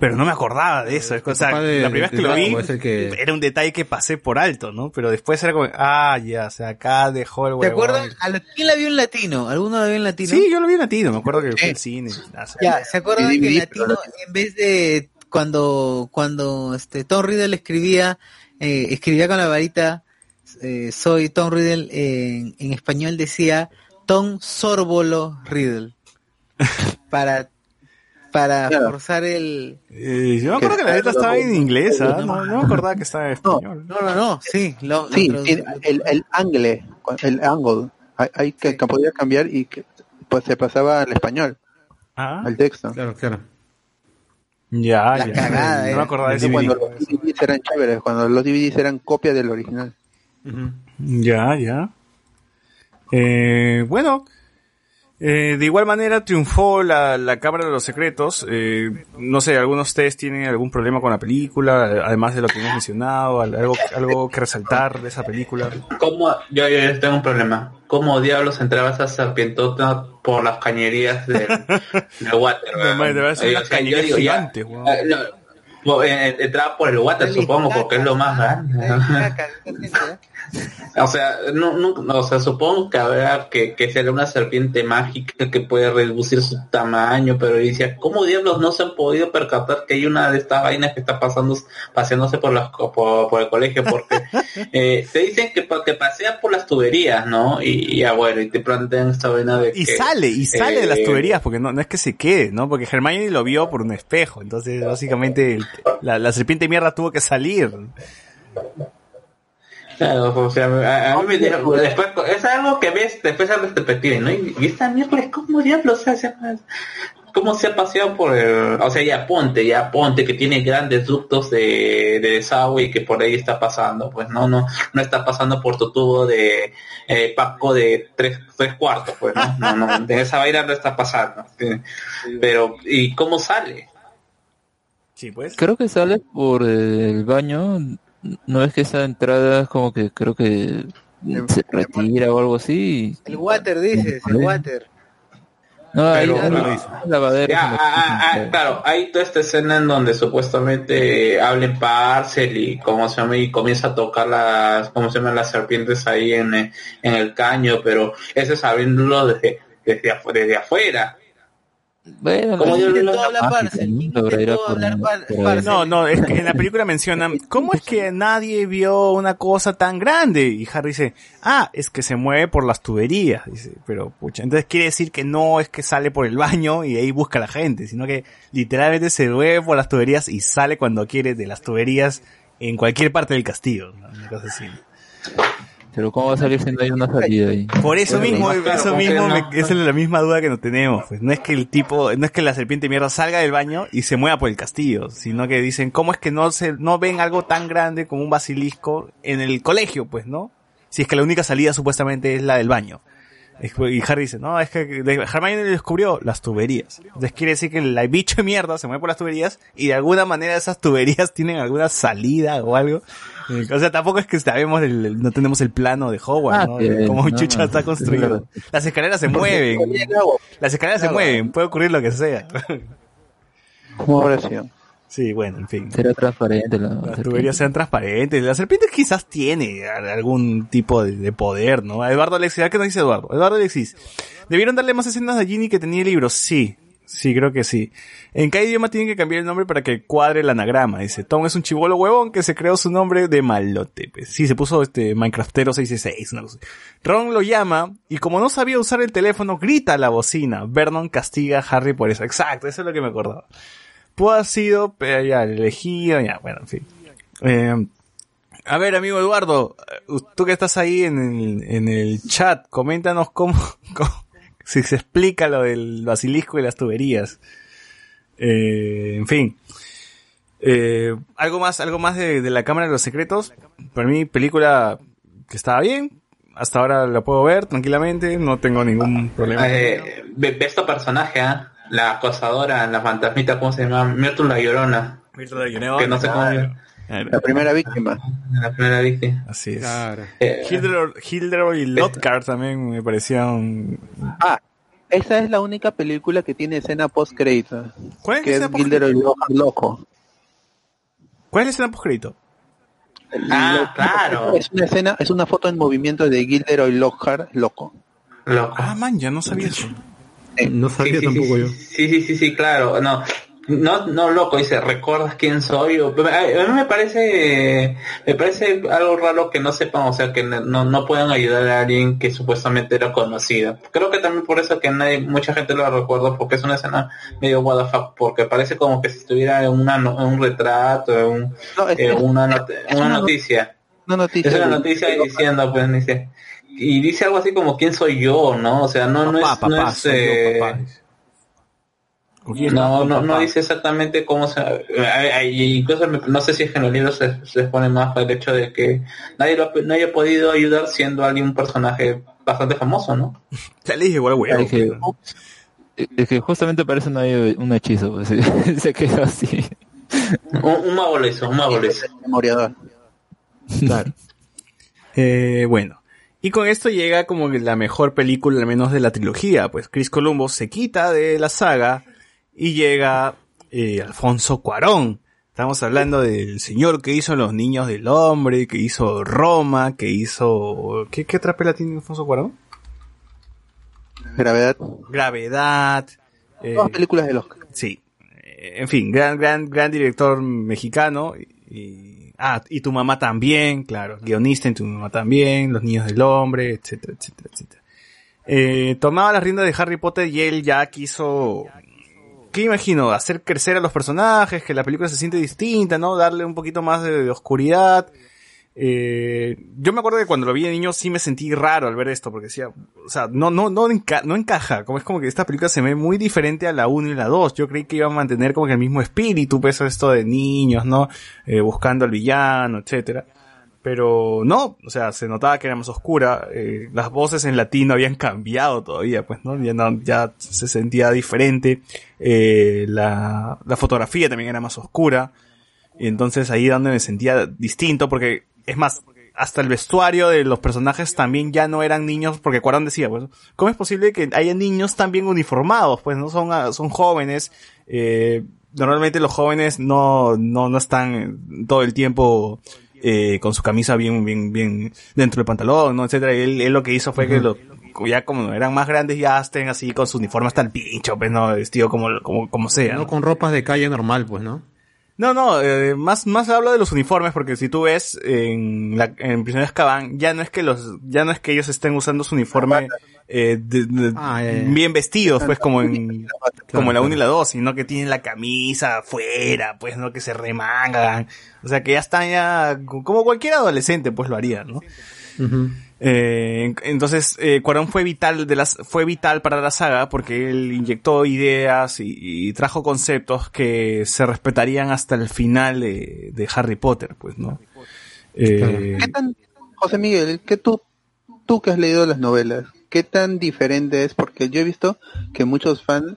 Pero no me acordaba de eso. O sea, de- la primera vez que lo vi que- era un detalle que pasé por alto, ¿no? Pero después era como, ah, ya, o sea, acá dejó el ¿Te huevón. acuerdas? ¿A la- ¿Quién la vio en latino? ¿Alguno la vio en latino? Sí, yo lo vi en latino, me acuerdo que fue al cine. Ya, ¿se acuerdan que en latino, en vez de cuando, cuando este Tom Riddle escribía, eh, escribía con la varita, eh, soy Tom Riddle, en, en español decía Tom Sorbolo Riddle. Para, para forzar el... Eh, yo me acuerdo que la letra estaba en inglés, ¿ah? no, no me acordaba que estaba en español. No, no, no, sí. Lo, Sí, lo tiene el, el angle, el angle, hay, hay que, que podía cambiar y que pues se pasaba al español. Ah, al texto. Claro, claro. Ya, La ya. cagada, no eh. me acordaba de Eso ese cuando DVD. los DVDs eran chéveres, cuando los DVDs eran copia del original. Ya, ya. Eh, bueno, eh, de igual manera triunfó la, la Cámara de los Secretos. Eh, no sé, algunos de ustedes tienen algún problema con la película, además de lo que hemos mencionado, al- algo, algo que resaltar de esa película. ¿Cómo? Yo, tengo un problema. ¿Cómo diablos entraba esa serpientota por las cañerías del, del water? No, ser Eh, una yo digo, gigante, no, entraba por el water, supongo, porque es lo más grande. O sea, no, no, o sea, supongo que habrá que, que será una serpiente mágica que puede reducir su tamaño, pero dice, ¿cómo diablos no se han podido percatar que hay una de estas vainas que está pasando, paseándose por las por, por el colegio? Porque eh, te dicen que, que pasea por las tuberías, ¿no? Y, ya bueno, y te plantean esta vaina de Y que, sale, y sale de las eh, tuberías, porque no, no es que se quede, ¿no? Porque Hermione lo vio por un espejo, entonces básicamente el- la, la serpiente mierda tuvo que salir. Claro, o sea, a, a mí me dijo- después, es algo que ves después de perspectiva, ¿no? Y, y esta mierda es como diablos se hace cómo se ha paseado por el, o sea, ya ponte, ya ponte que tiene grandes ductos de, de desagüe y que por ahí está pasando, pues no, no, no está pasando por tu tubo de eh, Paco de tres, tres cuartos, pues no, no, no, de esa vaina no está pasando. Pero, ¿y cómo sale? Sí, pues. Creo que sale por el baño. No es que esa entrada es como que creo que se retira o algo así. El water, dices, el water. No, ahí Pero-. Ya, ah, ah, ah, claro, hay toda esta escena en donde supuestamente hablen parcel y como se llama y comienza a tocar las, cómo se llaman las serpientes ahí en, en el caño, pero ese es sabiéndolo desde, desde, afu- desde afuera. Bueno, ¿Cómo no, yo lo- Intentó hablar ¿no? No, no, es que en la película mencionan, ¿cómo es que nadie vio una cosa tan grande? Y Harry dice, ah, es que se mueve por las tuberías. Dice, pero pucha, entonces quiere decir que no es que sale por el baño y ahí busca a la gente, sino que literalmente se mueve por las tuberías y sale cuando quiere de las tuberías en cualquier parte del castillo. ¿no? Una cosa así. Pero ¿cómo va a salir si no hay una salida ahí? Por eso mismo, claro, eso ¿por qué mismo, no? me- esa es la misma duda que nos tenemos. Pues no es que el tipo, no es que la serpiente mierda salga del baño y se mueva por el castillo, sino que dicen, ¿cómo es que no se, no ven algo tan grande como un basilisco en el colegio, pues, no? Si es que la única salida supuestamente es la del baño. Y Harry dice, no, es que Hermione descubrió las tuberías. Entonces quiere decir que el bicho de mierda se mueve por las tuberías y de alguna manera esas tuberías tienen alguna salida o algo. O sea, tampoco es que sabemos, el- no tenemos el plano de Hogwarts, Ah, ¿no? no, Chucha no, está es construido. Las escaleras se mueven. Las escaleras se mueven, puede ocurrir lo que sea. ¿Cómo habrá sido? Sí, bueno, en fin. Será transparente la Las tuberías sean transparentes. La serpiente quizás tiene algún tipo de, de poder, ¿no? Eduardo Alexis, ¿a qué nos dice Eduardo? Eduardo Alexis, ¿debieron darle más escenas a Ginny que tenía el libro? Sí, sí, creo que sí. En cada idioma tienen que cambiar el nombre para que cuadre el anagrama. Dice, Tom es un chivolo huevón que se creó su nombre de malote. Pues, sí, se puso este Minecraftero 666, una cosa así. Ron lo llama y como no sabía usar el teléfono, grita a la bocina. Vernon castiga a Harry por eso. Exacto, eso es lo que me acordaba. Pudo haber sido, pero ya, elegido, ya, bueno, en fin. Eh, a ver, amigo Eduardo, eh, tú que estás ahí en el, en el chat, coméntanos cómo- si se explica lo del basilisco y las tuberías. Eh, en fin. Eh, algo más, algo más de, de la Cámara de los Secretos. Para mí, película que estaba bien. Hasta ahora la puedo ver tranquilamente, no tengo ningún problema. Eh, ve, ve este personaje, ¿ah? La acosadora, la fantasmita, ¿cómo se llama? Myrtle la Llorona. Que no sé cómo La primera víctima. La primera víctima. Así es. Claro. Eh, y Lotcar también me parecían... Ah, esa es la única película que tiene escena post crédito. ¿Cuál es la Que es escena Gilderoy Lockhart loco. ¿Cuál es la escena postcrédito? Ah, claro. Es una escena, es una foto en movimiento de Gilderoy Lockhart loco. Loco. Ah, man, ya no sabía eso. No sabía tampoco yo. Sí, sí, sí, sí, claro. No, no, no loco, dice, ¿recuerdas quién soy? O- A a mí me parece, me parece algo raro que no sepan, o sea, que no, no puedan ayudar a alguien que supuestamente era conocido. Creo que también por eso que nadie, mucha gente lo recuerda, porque es una escena medio what the fuck, porque parece como que si estuviera en, una, no- en un retrato, en un- No, es, eh, una, not- es una una- noticia. una noticia. Es una de- noticia diciendo, pues, dice, y dice algo así como, ¿quién soy yo? ¿No? O sea, no, no papá, es, no es, soy yo, eh, papá. No, no, no dice exactamente cómo se... hay- hay- incluso me- no sé si es que en los libros se, se expone más el hecho de que nadie lo ha, no haya podido ayudar siendo alguien un personaje bastante famoso, ¿no? Ya le dije igual huevo. Es que, es que justamente parece no hay un hechizo, pues, se quedó así. Un, un mago lo hizo, un mago lo hizo. Memoriador. Claro. Eh, bueno. Y con esto llega como que la mejor película, al menos de la trilogía. Pues Chris Columbus se quita de la saga y llega eh, Alfonso Cuarón. Estamos hablando del señor que hizo Los Niños del Hombre, que hizo Roma, que hizo... ¿Qué, qué otra pela tiene Alfonso Cuarón? Gravedad. Gravedad. eh, Todas películas del Oscar. Sí. Eh, En fin, gran, gran, gran director mexicano. Y, y- ah, y tu mamá también, claro. Guionista en tu mamá también, Los Niños del Hombre, etcétera, etcétera, etcétera. Eh, tomaba las riendas de Harry Potter y él ya quiso, ¿qué imagino? Hacer crecer a los personajes, que la película se siente distinta, ¿no? Darle un poquito más de, oscuridad. Eh, yo me acuerdo que cuando lo vi de niño sí me sentí raro al ver esto, porque decía, o sea, no, no, no, enca- no encaja, como es como que esta película se ve muy diferente a la 1 y la 2. Yo creí que iba a mantener como que el mismo espíritu, pues esto de niños, ¿no? Eh, buscando al villano, etcétera. Pero no, o sea, se notaba que era más oscura, eh, las voces en latino habían cambiado todavía, pues, ¿no? Ya, se sentía diferente, eh, la, la fotografía también era más oscura, y entonces ahí donde me sentía distinto, porque es más, hasta el vestuario de los personajes también ya no eran niños, porque Cuarón decía, pues, ¿cómo es posible que haya niños tan bien uniformados? Pues no son, ah, son jóvenes, eh, normalmente los jóvenes no, no, no están todo el tiempo, eh, con su camisa bien, bien, bien dentro del pantalón, ¿no? etcétera. Y él, él lo que hizo fue que lo, ya como eran más grandes ya estén así con su uniforme hasta el pincho, pues no, vestido como, como, como sea. No ¿no? con ropas de calle normal, pues, ¿no? No, no, eh, más, más hablo de los uniformes, porque si tú ves en la, en Prisionero de Azkaban, ya no es que los, ya no es que ellos estén usando su uniforme, eh, de- de- Ah, bien vestidos, pues como en, como la 1 y la 2, sino que tienen la camisa afuera, pues no que se remangan, o sea que ya están ya, como cualquier adolescente pues lo haría, ¿no? Eh, entonces, eh, Cuarón fue vital de las, fue vital para la saga porque él inyectó ideas y, y trajo conceptos que se respetarían hasta el final de, de Harry Potter, pues, ¿no? Eh, ¿Qué tan, José Miguel, que tú, tú que has leído las novelas, qué tan diferente es? Porque yo he visto que muchos fans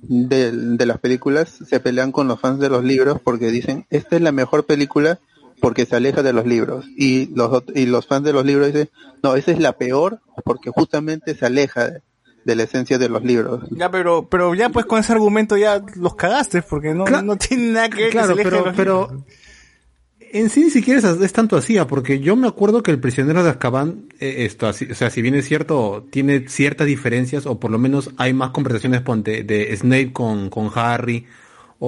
de, de las películas se pelean con los fans de los libros porque dicen, esta es la mejor película porque se aleja de los libros. Y los, y los fans de los libros dicen, no, esa es la peor porque justamente se aleja de, de la esencia de los libros. ya, pero, pero ya pues con ese argumento ya los cagaste porque no, Claro. no tiene nada que ver que Claro, se pero, pero en sí ni siquiera es, es tanto así, ah, porque yo me acuerdo que el prisionero de Azkaban, eh, esto, así, o sea, si bien es cierto, tiene ciertas diferencias, o por lo menos hay más conversaciones ponte, de Snape con, con Harry,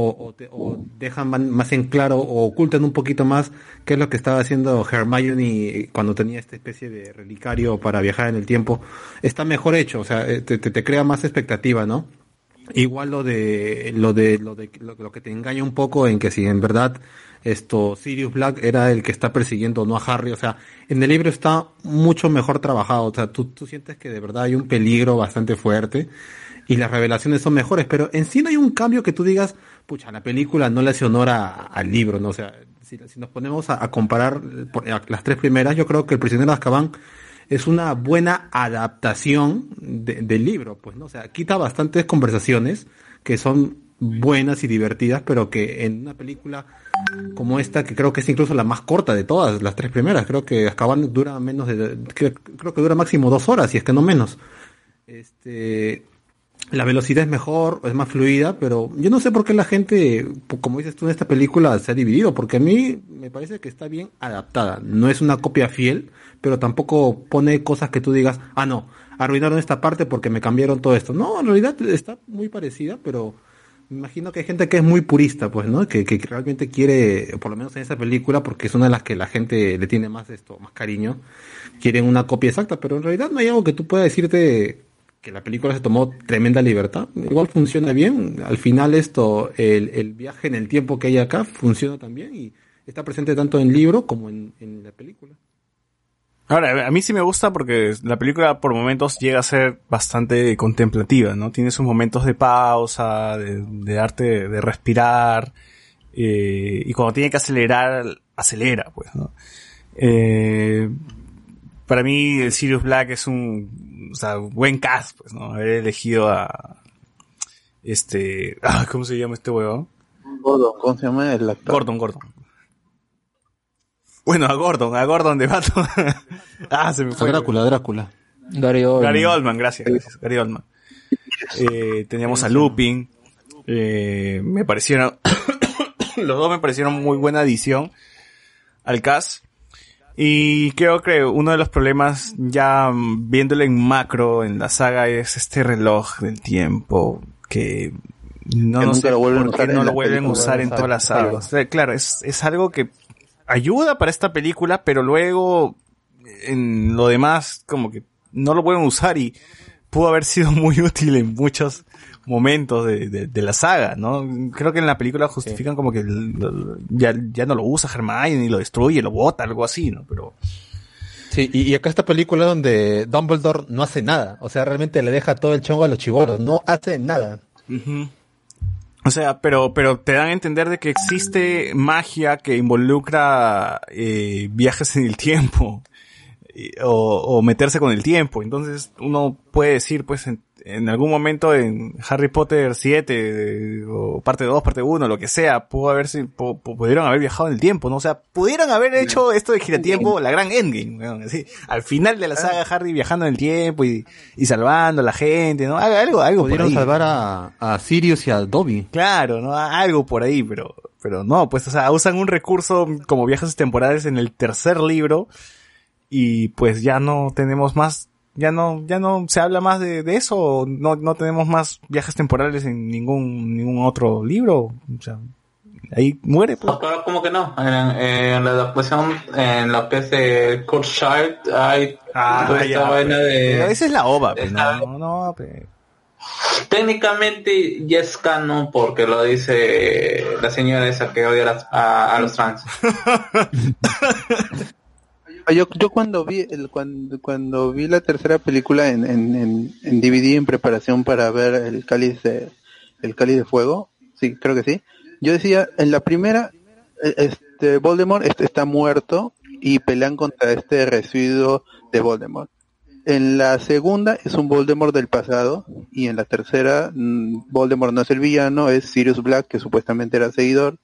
o, te- o dejan más en claro, o ocultan un poquito más qué es lo que estaba haciendo Hermione cuando tenía esta especie de relicario para viajar en el tiempo, está mejor hecho, o sea, eh, te, te, te crea más expectativa, ¿no? Igual lo de lo de lo de lo, lo que te engaña un poco en que si en verdad esto Sirius Black era el que está persiguiendo no a Harry, o sea, en el libro está mucho mejor trabajado, o sea, tú, tú sientes que de verdad hay un peligro bastante fuerte y las revelaciones son mejores, pero en sí no hay un cambio que tú digas, pucha, la película no le hace honor a- al libro, ¿no? O sea, si, si nos ponemos a, a comparar las tres primeras, yo creo que El prisionero de Azkaban es una buena adaptación de- del libro, pues, ¿no? O sea, quita bastantes conversaciones que son buenas y divertidas, pero que en una película como esta, que creo que es incluso la más corta de todas, las tres primeras, creo que Azkaban dura menos de, creo, creo que dura máximo dos horas, si es que no menos. Este, la velocidad es mejor, es más fluida, pero yo no sé por qué la gente, como dices tú en esta película, se ha dividido, porque a mí me parece que está bien adaptada. No es una copia fiel, pero tampoco pone cosas que tú digas, ah, no, arruinaron esta parte porque me cambiaron todo esto. No, en realidad está muy parecida, pero me imagino que hay gente que es muy purista, pues, ¿no? Que, que realmente quiere, por lo menos en esa película, porque es una de las que la gente le tiene más esto, más cariño, quieren una copia exacta, pero en realidad no hay algo que tú puedas decirte que la película se tomó tremenda libertad. Igual funciona bien. Al final esto, el, el viaje en el tiempo que hay acá funciona también y está presente tanto en el libro como en, en la película. Ahora, a mí sí me gusta porque la película por momentos llega a ser bastante contemplativa, ¿no? Tiene sus momentos de pausa, de, de darte, de respirar, eh, y cuando tiene que acelerar, acelera, pues, ¿no? Eh, para mí, el Sirius Black es un, o sea, buen cast, pues, ¿no? Haber elegido a, este, ah, ¿cómo se llama este huevón? Gordon, ¿cómo se llama el actor? Gordon, Gordon. Bueno, a Gordon, a Gordon de Batman. ah, se me A fue. Drácula, Drácula. Gary Oldman. Gary Oldman, gracias, gracias, Gary Oldman. Eh, teníamos a Lupin. Eh, me parecieron, los dos me parecieron muy buena adición al cast. Y creo que uno de los problemas, ya viéndolo en macro en la saga, es este reloj del tiempo que no, Que no nunca sé lo vuelven a por qué usar en no lo las vuelven a películas. usar en todas las sagas. O sea, claro, es, es algo que ayuda para esta película, pero luego en lo demás como que no lo pueden usar y pudo haber sido muy útil en muchos momentos de, de, de la saga, ¿no? Creo que en la película justifican como que lo- ya, ya no lo usa Hermione y lo destruye, lo bota, algo así, ¿no? Pero Sí, y, y acá esta película donde Dumbledore no hace nada. O sea, realmente le deja todo el chongo a los chiboros. No hace nada. O sea, pero, pero te dan a entender de que existe magia que involucra eh, viajes en el tiempo o, o meterse con el tiempo. Entonces uno puede decir, pues, en, en algún momento en Harry Potter 7 eh, o parte 2, parte 1, lo que sea, pudo haberse, pu- pu- pudieron haber viajado en el tiempo, ¿no? O sea, pudieron haber hecho esto de giratiempo, la gran endgame, weón, así. Al final de la saga, Harry viajando en el tiempo y, y salvando a la gente, ¿no? Algo, algo, algo por Pudieron ahí. salvar a, a Sirius y a Dobby. Claro, ¿no? Algo por ahí, pero, pero no, pues, o sea, usan un recurso como viajes temporales en el tercer libro y pues ya no tenemos más, ya no, ya no se habla más de, de eso, no, no tenemos más viajes temporales en ningún, ningún otro libro, o sea, ahí muere, pues. No, claro, como que no. En, en la adaptación, en que es de Kurt Child, hay Ah, toda ya, esta vaina pero de... esa es la ova, pues, Esta- no, no, pues. Técnicamente ya es canon porque lo dice la señora esa que odia a- a los trans. Ah, Yo, yo cuando vi el, cuando, cuando vi la tercera película en, en, en, DVD en preparación para ver el cáliz de el cáliz de fuego, sí, creo que sí. Yo decía, en la primera, eh, este Voldemort está muerto y pelean contra este residuo de Voldemort. En la segunda es un Voldemort del pasado y en la tercera mm, Voldemort no es el villano, es Sirius Black que supuestamente era seguidor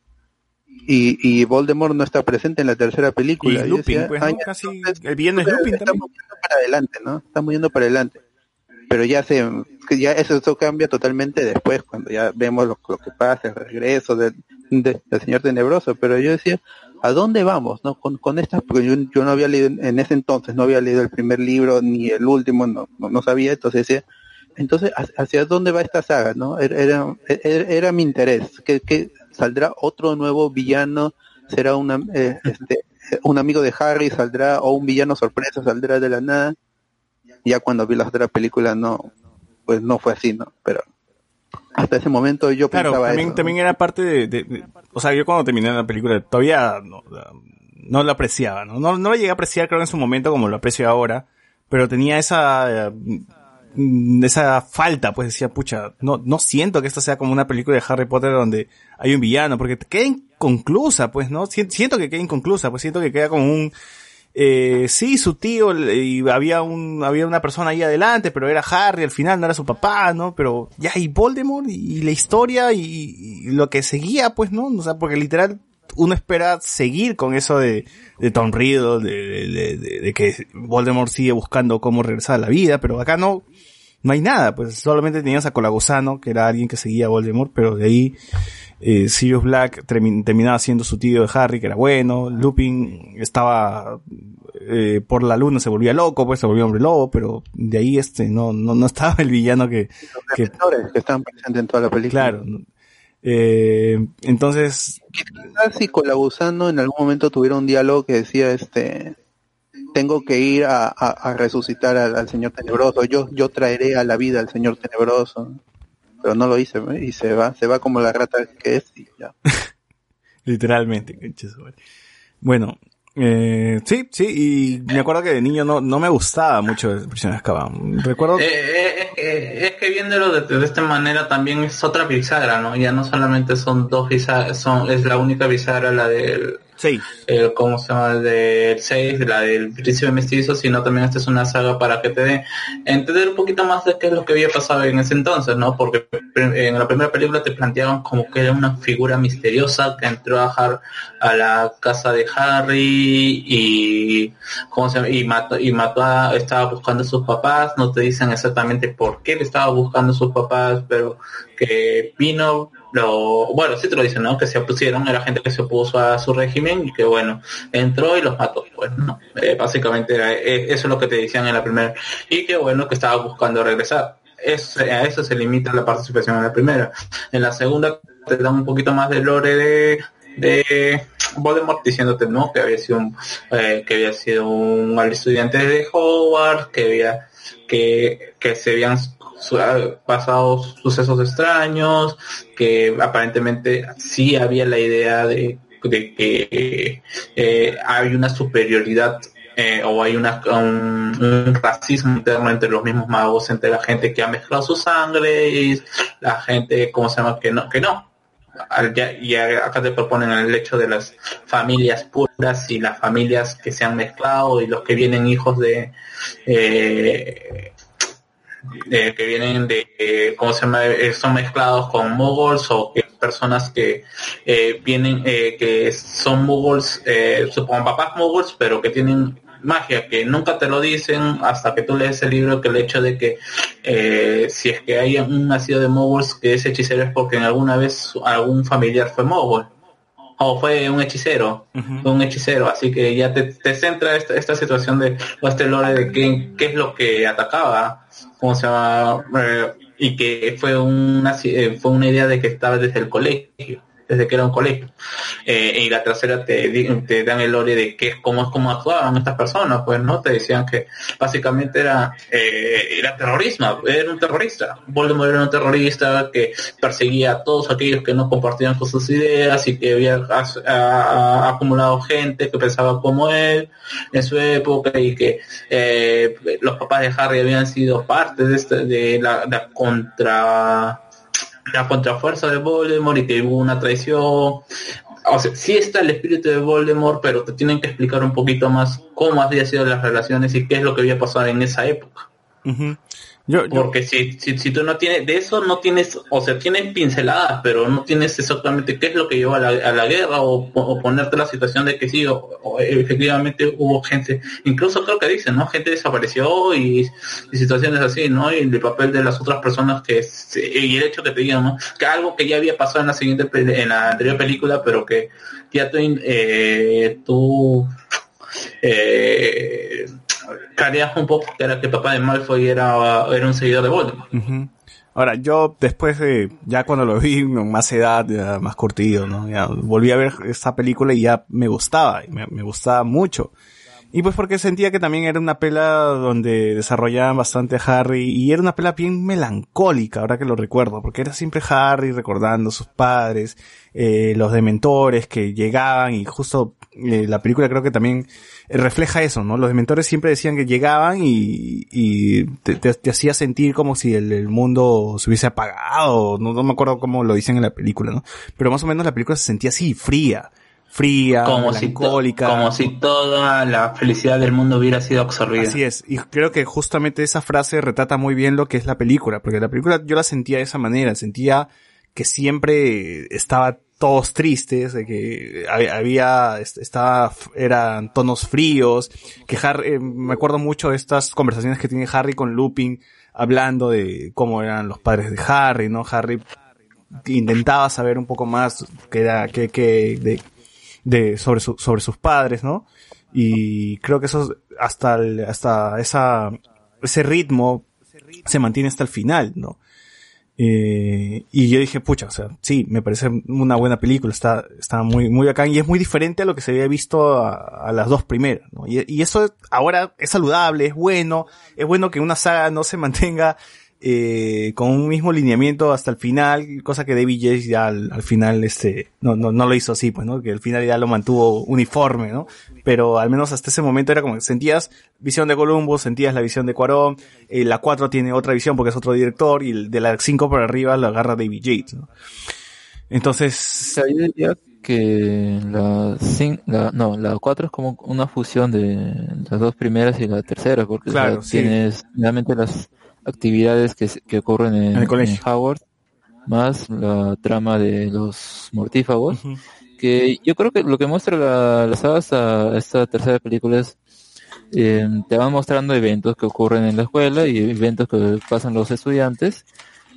y, y Voldemort no está presente en la tercera Y película. Yo Lupin, decía, pues, "Ah, ¿no? ya, Casi, entonces, el villano es Lupin también. estamos yendo para adelante, ¿no? Estamos yendo para adelante. Pero ya se, ya eso, eso cambia totalmente después, cuando ya vemos lo, lo que pasa, el regreso del, de- señor tenebroso. Pero yo decía, ¿a dónde vamos, no? Con, con estas, porque yo, yo no había leído, en ese entonces no había leído el primer libro, ni el último, no, no, no sabía, entonces decía, entonces, ¿hacia- ¿hacia dónde va esta saga, no? Era, era, era, era mi interés, que, que saldrá otro nuevo villano, será una, eh, este, un amigo de Harry saldrá, o un villano sorpresa saldrá de la nada. Ya cuando vi las otras películas no, pues no fue así, ¿no? Pero hasta ese momento yo Claro, pensaba también, eso. también era parte de, de- de- o sea, yo cuando terminé la película todavía no, no lo apreciaba, ¿no? ¿no? No lo llegué a apreciar creo en su momento como lo aprecio ahora, pero tenía esa, eh, esa falta, pues decía, pucha, no, no siento que esto sea como una película de Harry Potter donde hay un villano, porque queda inconclusa, pues, ¿no? Si- Siento que queda inconclusa, pues siento que queda como un, eh, sí, su tío, y había un, había una persona ahí adelante, pero era Harry, al final no era su papá, ¿no? Pero ya, y Voldemort, y, y la historia, y, y lo que seguía, pues, ¿no? O sea, porque literal, uno espera seguir con eso de, de Tom Riddle, de, de, de- de- que Voldemort sigue buscando cómo regresar a la vida, pero acá no, no hay nada, pues solamente tenías a Colagusano, que era alguien que seguía a Voldemort, pero de ahí eh, Sirius Black termi- terminaba siendo su tío de Harry, que era bueno, Lupin estaba eh, por la luna, se volvía loco, pues se volvía hombre lobo, pero de ahí este no, no, no estaba el villano que, que Defensores que estaban presentes en toda la película. claro. Eh, entonces, Quizás si con la gusano en algún momento tuviera un diálogo que decía este tengo que ir a, a- a resucitar al, al señor tenebroso yo yo traeré a la vida al señor tenebroso pero no lo hice ¿eh? y se va se va como la rata que es y ya literalmente, bueno, Eh, sí, sí, y me acuerdo que de niño no, no me gustaba mucho el Prisionero de Azkaban. Recuerdo... Eh, eh, es, que, es que viéndolo de, de esta manera también es otra bisagra, ¿no? Ya no solamente son dos bisagras, son, es la única bisagra la del Sí. el, ¿cómo se llama? El del 6, la del príncipe mestizo, sino también esta es una saga para que te dé entender un poquito más de qué es lo que había pasado en ese entonces, ¿no? Porque en la primera película te planteaban como que era una figura misteriosa que entró a, Har- a la casa de Harry y, ¿cómo se llama? Y mató, y mató a, estaba buscando a sus papás, no te dicen exactamente por qué le estaba buscando a sus papás, pero que vino lo bueno sí te lo dicen no que se opusieron era gente que se opuso a su régimen y que bueno entró y los mató. Pues no Eh, básicamente eh, eso es lo que te decían en la primera. Y que bueno que estaba buscando regresar. Es, a eso se limita la participación en la primera. En la segunda te dan un poquito más de lore de de Voldemort diciéndote no que había sido un, eh, que había sido un estudiante de Hogwarts que había que, que se habían su- pasado sucesos extraños, que aparentemente sí había la idea de, de que eh, hay una superioridad eh, o hay una, un, racismo interno entre los mismos magos, entre la gente que ha mezclado su sangre y la gente, ¿cómo se llama? Que no, que no. Y acá te proponen el hecho de las familias puras y las familias que se han mezclado y los que vienen hijos de eh, eh, que vienen de, eh, ¿cómo se llama? Eh, son mezclados con muggles o que personas que eh, vienen, eh, que son eh, supongo papás muggles, pero que tienen magia, que nunca te lo dicen hasta que tú lees el libro, que el hecho de que eh, si es que hay un nacido de muggles que es hechicero es porque en alguna vez algún familiar fue muggle o fue un hechicero, fue un hechicero, así que ya te, te centra esta, esta situación de, este lore de qué, qué es lo que atacaba, cómo se llama, Eh, y que fue una, eh, fue una idea de que estaba desde el colegio, desde que era un colegio. Eh, y la tercera te, te dan el lore de qué cómo es cómo actuaban estas personas, pues no te decían que básicamente era eh, era terrorismo, era un terrorista. Voldemort era un terrorista que perseguía a todos aquellos que no compartían con sus ideas y que había acumulado gente que pensaba como él en su época y que eh, los papás de Harry habían sido parte de, este- de la contra la contrafuerza de Voldemort y que hubo una traición. O sea, sí está el espíritu de Voldemort, pero te tienen que explicar un poquito más cómo habían sido las relaciones y qué es lo que había pasado en esa época. Ujú. Porque si, si, si tú no tienes, de eso no tienes, o sea, tienes pinceladas, pero no tienes exactamente qué es lo que llevó a la, a la guerra o, o ponerte la situación de que sí, o, efectivamente hubo gente, incluso creo que dicen, ¿no? Gente desapareció y, situaciones así, ¿no? Y el papel de las otras personas que, y el hecho que te digan, ¿no? Que algo que ya había pasado en la siguiente, en la anterior película, pero que ya tú, eh, tú eh, clareas un poco que era que papá de Malfoy era, era un seguidor de Voldemort. Ahora, yo después de, ya cuando lo vi más edad, más curtido, ¿no? Ya volví a ver esta película y ya me gustaba, me, me gustaba mucho. Y pues porque sentía que también era una pela donde desarrollaban bastante a Harry y era una pela bien melancólica, ahora que lo recuerdo, porque era siempre Harry recordando a sus padres, eh, los dementores que llegaban y justo eh, la película creo que también refleja eso, ¿no? Los dementores siempre decían que llegaban y, y te, te- te hacía sentir como si el, el mundo se hubiese apagado, no, no me acuerdo cómo lo dicen en la película, ¿no? Pero más o menos la película se sentía así, fría, fría, como si, melancólica. como si toda la felicidad del mundo hubiera sido absorbida. Así es, y creo que justamente esa frase retrata muy bien lo que es la película, porque la película yo la sentía de esa manera, sentía que siempre estaba todos tristes, de que hab- había, est- estaba, eran tonos fríos, que Harry, eh, me acuerdo mucho de estas conversaciones que tiene Harry con Lupin, hablando de cómo eran los padres de Harry, ¿no? Harry intentaba saber un poco más que era, que, que, de, de, sobre su, sobre sus padres, ¿no? Y creo que eso, hasta, el- hasta esa, ese ritmo se mantiene hasta el final, ¿no? Eh, y yo dije, pucha, o sea, sí, me parece una buena película, está, está muy, muy bacán y es muy diferente a lo que se había visto a, a las dos primeras, ¿no? Y, y eso ahora es saludable, es bueno, es bueno que una saga no se mantenga eh, con un mismo lineamiento hasta el final, cosa que David Yates ya al, al final este no, no, no lo hizo así, pues, ¿no? Que al final ya lo mantuvo uniforme, ¿no? Pero al menos hasta ese momento era como que sentías visión de Columbus, sentías la visión de Cuarón, eh, la 4 tiene otra visión porque es otro director, y el de la 5 por arriba lo agarra David Yates, ¿no? Entonces, O sea, yo diría que la, cin- la no la 4 es como una fusión de las dos primeras y la tercera porque o sea, Claro, sí. tienes realmente las actividades que, que ocurren en, En el colegio. en Howard más la trama de los mortífagos que yo creo que lo que muestra la, la saga hasta esta tercera película es eh, te van mostrando eventos que ocurren en la escuela y eventos que pasan los estudiantes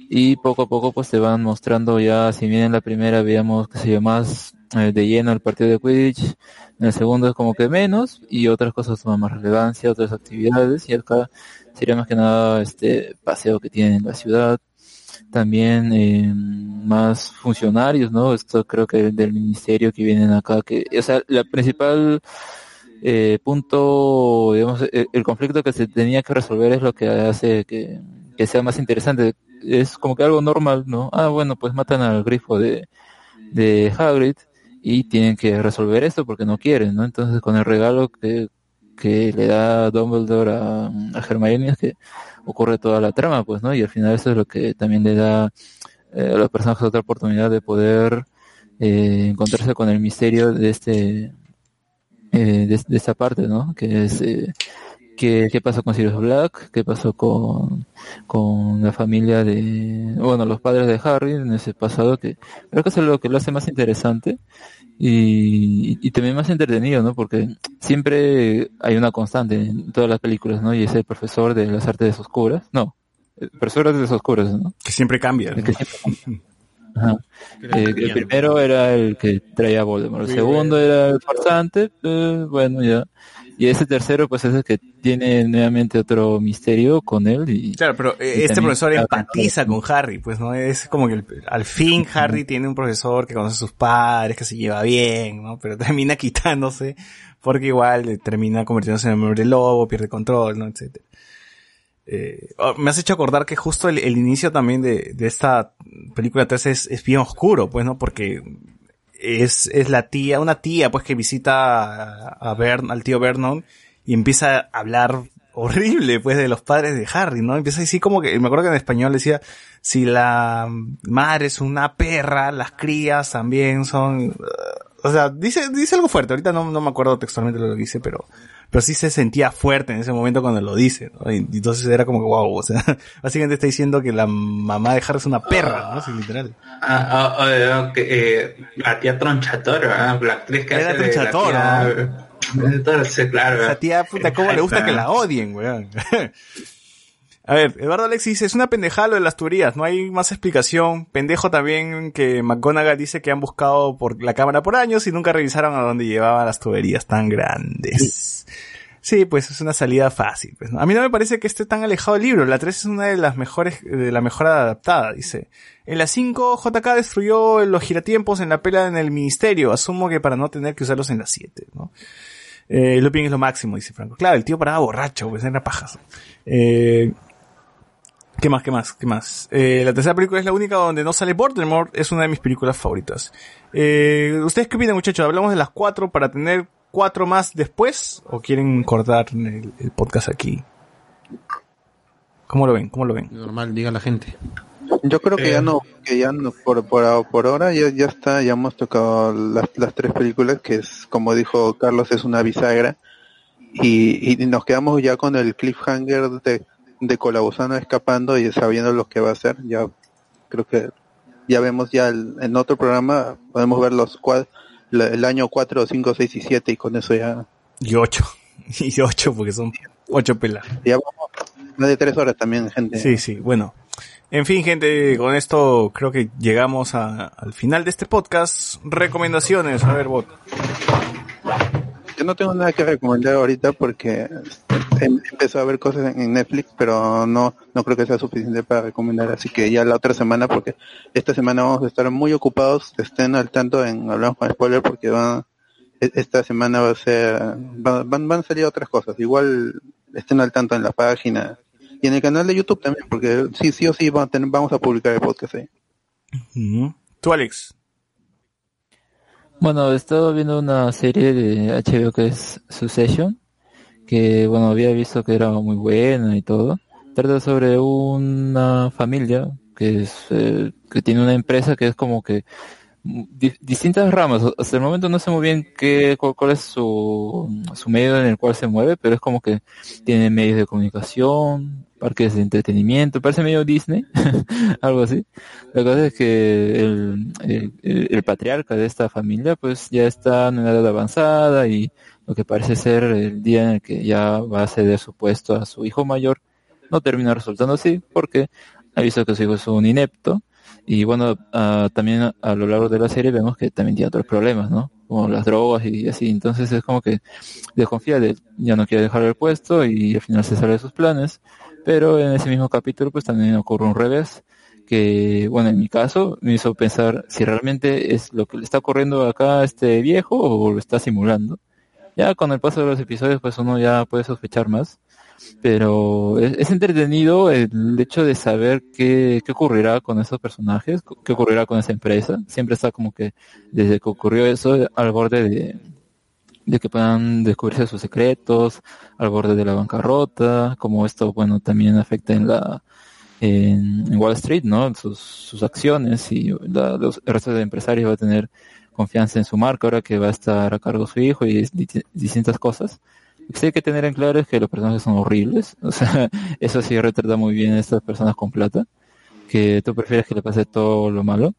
y poco a poco pues te van mostrando ya, si bien en la primera veíamos que se más eh, de lleno el partido de Quidditch, en el segundo es como que menos y otras cosas toman más relevancia, otras actividades y acá sería más que nada este paseo que tienen en la ciudad, también eh, más funcionarios, ¿no? Esto creo que del ministerio que vienen acá, que, o sea, la principal eh, punto, digamos, el, el conflicto que se tenía que resolver es lo que hace que, que sea más interesante. Es como que algo normal, ¿no? Ah, bueno, pues matan al grifo de, de Hagrid y tienen que resolver esto porque no quieren, ¿no? Entonces con el regalo que, que le da Dumbledore a, a Hermione es que ocurre toda la trama, pues, ¿no? Y al final eso es lo que también le da eh, a los personajes otra oportunidad de poder eh, encontrarse con el misterio de este eh, de, de esta parte, ¿no? Que es eh, qué, qué pasó con Sirius Black, qué pasó con, con la familia de, bueno, los padres de Harry en ese pasado, que creo que eso es lo que lo hace más interesante y, y también más entretenido, ¿no? Porque siempre hay una constante en todas las películas, ¿no? Y es el profesor de las artes oscuras, no, el profesor de artes oscuras, ¿no? que siempre cambia. El que siempre- Ajá. Eh, el primero era el que traía Voldemort, el segundo era el farsante, eh, bueno ya. Y ese tercero pues es el que tiene nuevamente otro misterio con él y Claro, pero eh, Y este profesor empatiza con Harry, pues no es como que el- al fin Harry tiene un profesor que conoce a sus padres, que se lleva bien, ¿no? Pero termina quitándose porque igual eh, termina convirtiéndose en el hombre lobo, pierde control, ¿no? Etcétera. Eh, oh, me has hecho acordar que justo el, el inicio también de, de esta película 3 es, es bien oscuro, pues, ¿no? Porque es, es la tía, una tía, pues, que visita a, Vern- al tío Vernon y empieza a hablar horrible, pues, de los padres de Harry, ¿no? Empieza así como que, me acuerdo que en español decía, si la madre es una perra, las crías también son, o sea, dice, dice algo fuerte, ahorita no, no me acuerdo textualmente lo que dice, pero, pero sí se sentía fuerte en ese momento cuando lo dice, ¿no? Y, entonces era como que wow, o sea, básicamente está diciendo que la mamá de Harry es una perra, ¿no? Sí, literal. Ah, ah, ah, ok, eh, la tía Tronchatoro, ¿ah? la actriz que Era hace de la Tronchatoro, tía- Entonces, claro. Esa tía, puta, cómo le gusta que la odien, weón. A ver, Eduardo Alex dice, es una pendejada lo de las tuberías, no hay más explicación. Pendejo también que McGonagall dice que han buscado por la cámara por años y nunca revisaron a dónde llevaban las tuberías tan grandes. Sí, pues es una salida fácil. Pues. A mí no me parece que esté tan alejado el libro. La 3 es una de las mejores, de la mejor adaptada, dice. En la 5, JK destruyó los giratiempos en la pela en el ministerio. Asumo que para no tener que usarlos en la 7, ¿no? Eh, Lupin es lo máximo, dice Franco. Claro, el tío paraba borracho, pues era pajas. Eh, ¿Qué más, qué más, qué más? Eh, la tercera película es la única donde no sale Voldemort, es una de mis películas favoritas. Eh, ¿Ustedes qué opinan, muchachos? ¿Hablamos de las cuatro para tener cuatro más después? ¿O quieren cortar el, el podcast aquí? ¿Cómo lo ven? ¿Cómo lo ven? Normal, diga la gente. Yo creo que Eh. ya no, que ya no, por, por, por ahora ya, ya está, ya hemos tocado las, las tres películas, que es, como dijo Carlos, es una bisagra. Y, y nos quedamos ya con el cliffhanger de, de Colabozano escapando y sabiendo lo que va a hacer. Ya creo que ya vemos ya el- en otro programa, podemos ver los cua- la- el año 4, 5, 6 y 7 y con eso ya, Y ocho. Y ocho, porque son ocho pelas. ya vamos. Más de tres horas también, gente. Sí, sí, bueno. En fin, gente, con esto creo que llegamos a- al final de este podcast. Recomendaciones, a ver, bot. Yo no tengo nada que recomendar ahorita porque em- empezó a ver cosas en- Netflix, pero no no creo que sea suficiente para recomendar. Así que ya la otra semana, porque esta semana vamos a estar muy ocupados, estén al tanto en Hablamos con Spoiler porque van, e- esta semana va a ser, va- van, van a salir otras cosas. Igual estén al tanto en la página Y en el canal de YouTube también, porque sí, sí o sí vamos a, tener- vamos a publicar el podcast ahí. Tú, Alex. Bueno, he estado viendo una serie de HBO que es Succession, que bueno, había visto que era muy buena y todo. Trata sobre una familia que es eh, que tiene una empresa que es como que di- distintas ramas. Hasta el momento no sé muy bien qué cu- cuál, es su, su medio en el cual se mueve, pero es como que tiene medios de comunicación, parques de entretenimiento, parece medio Disney, algo así. La cosa es que el, patriarca de esta familia pues ya está en una edad avanzada y lo que parece ser el día en el que ya va a ceder su puesto a su hijo mayor no termina resultando así porque ha visto que su hijo es un inepto y bueno, ah, también a lo largo de la serie vemos que también tiene otros problemas, ¿no? Como las drogas y así, entonces es como que desconfía de él, ya no quiere dejar el puesto y al final se sale de sus planes, pero en ese mismo capítulo pues también ocurre un revés que, bueno, en mi caso me hizo pensar si realmente es lo que le está ocurriendo acá a este viejo o lo está simulando. Ya con el paso de los episodios pues uno ya puede sospechar más, pero es, es entretenido el hecho de saber qué, qué ocurrirá con esos personajes, qué ocurrirá con esa empresa. Siempre está como que desde que ocurrió eso al borde de, de que puedan descubrirse sus secretos, al borde de la bancarrota, como esto, bueno, también afecta en la, en, Wall Street, ¿no? Sus, sus acciones y la- el resto de empresarios va a tener confianza en su marca ahora que va a estar a cargo su hijo y di- distintas cosas. Lo que sí hay que tener en claro es que los personajes son horribles, o sea, eso sí retrata muy bien a estas personas con plata, que tú prefieres que le pase todo lo malo.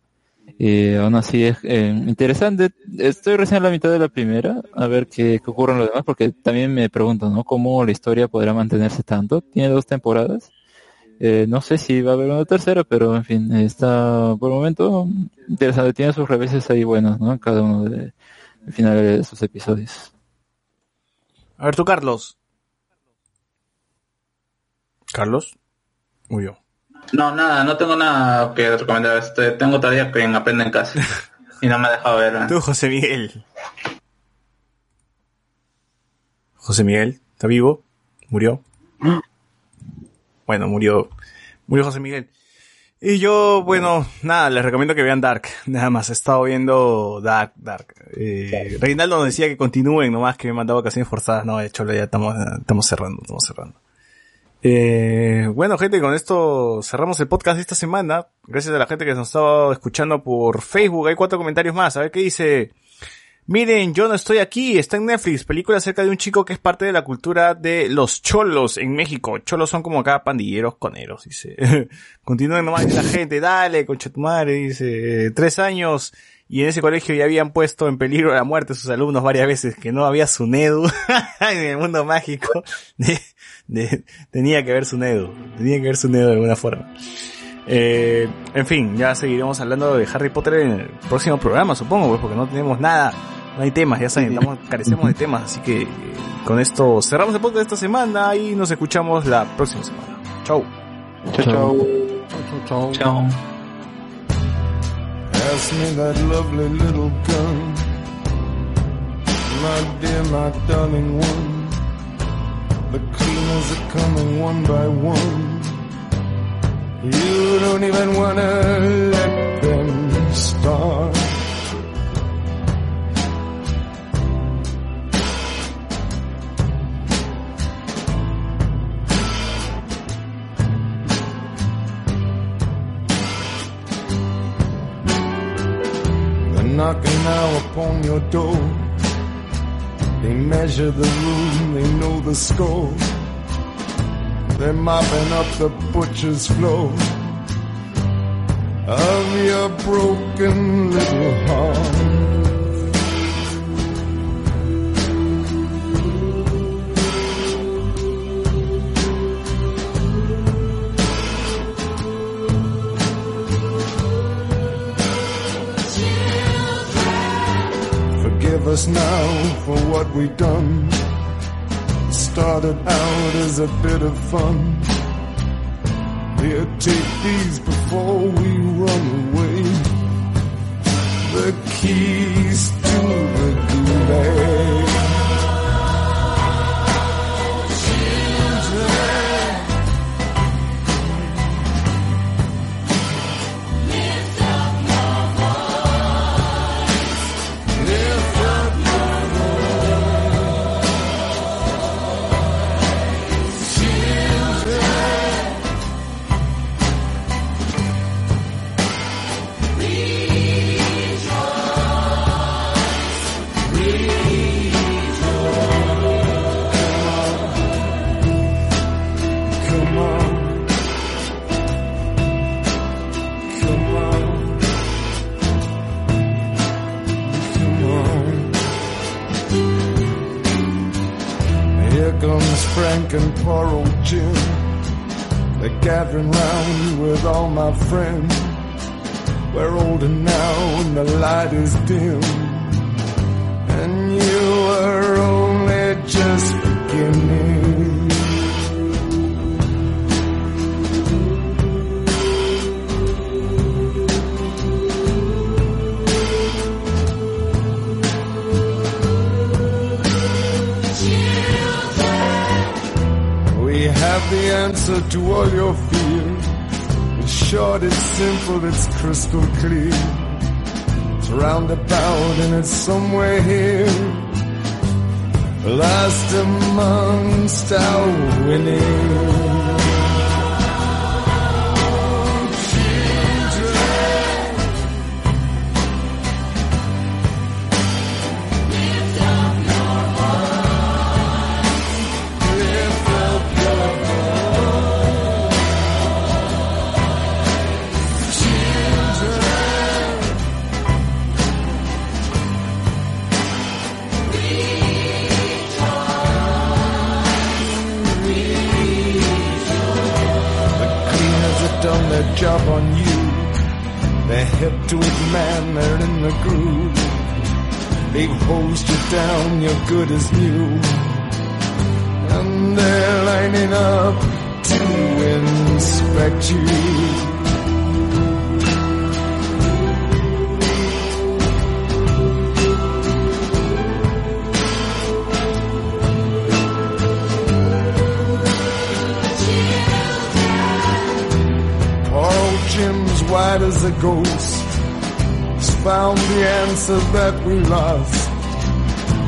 Eh, aún así es eh, interesante. Estoy recién a la mitad de la primera, a ver qué, qué ocurre en lo demás, porque también me pregunto, ¿no? ¿Cómo la historia podrá mantenerse tanto? Tiene dos temporadas. Eh, no sé si va a haber una tercera, pero en fin, está por el momento interesante. Tiene sus reveses ahí buenos, ¿no? Cada uno de, al final de sus episodios. A ver tú, Carlos. Carlos. Murió. No, nada, no tengo nada que recomendar. Este, tengo todavía que en Aprende en Casa. Y no me ha dejado ver. ¿eh? Tú, José Miguel. José Miguel, ¿está vivo? ¿Murió? Bueno, murió. Murió José Miguel. Y yo, bueno, nada, les recomiendo que vean Dark. Nada más, he estado viendo Dark, Dark. Eh, Reinaldo nos decía que continúen, nomás que me mandaba vacaciones forzadas. No, de hecho, ya estamos, estamos cerrando, estamos cerrando. Eh, bueno, gente, con esto cerramos el podcast de esta semana. Gracias a la gente que nos estaba escuchando por Facebook. Hay cuatro comentarios más. A ver qué dice. Miren, yo no estoy aquí, está en Netflix, película acerca de un chico que es parte de la cultura de los cholos en México. Cholos son como acá pandilleros coneros, dice. Continúen nomás la gente, dale, concha tu madre, dice. Tres años y en ese colegio ya habían puesto en peligro la muerte a sus alumnos varias veces, que no había Sunedu en el mundo mágico. De- de- tenía que haber Sunedu, tenía que haber Sunedu de alguna forma. Eh, en fin, ya seguiremos hablando de Harry Potter en el próximo programa, supongo, pues, porque no tenemos nada, no hay temas, ya saben, estamos, carecemos de temas, así que eh, con esto cerramos el podcast de esta semana y nos escuchamos la próxima semana. Chau. Chao, chao. Chao, chao. Chao. Pass me that lovely little gun. My dear, my darling one. The cleaners are coming one by one. You don't even wanna let them start. Knocking now upon your door. They measure the room, they know the score. They're mopping up the butcher's floor of your broken little heart. Us now for what we've done. Started out as a bit of fun. Here, take these before we run away. The keys to the gulag. Frank and poor old Jim. They're gathering round with all my friends. We're older now and the light is dim. And you were only just beginning. The answer to all your fears. It's short, it's simple, it's crystal clear. It's roundabout and it's somewhere here. Last amongst our winning. You're good as new. And they're lining up to inspect you. Poor Jim's white as a ghost. He's found the answer that we lost.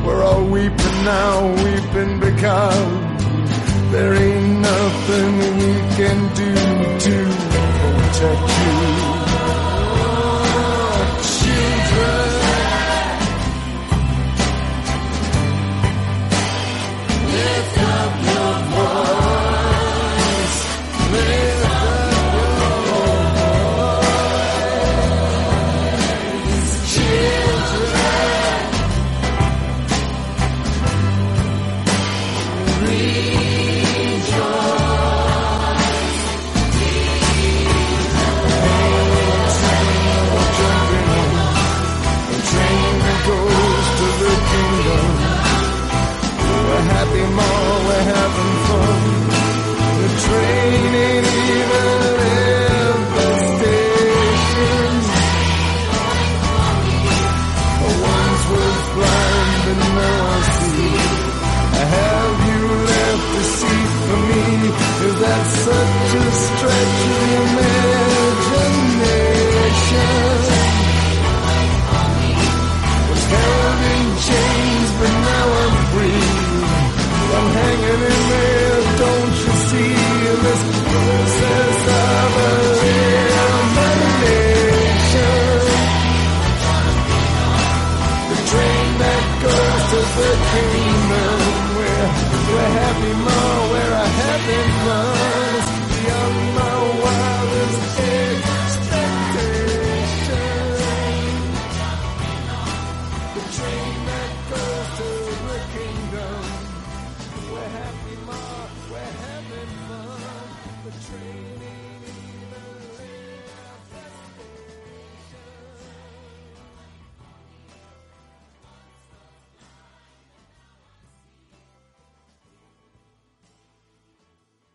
We're all weeping now, weeping because there ain't nothing we can do to protect you.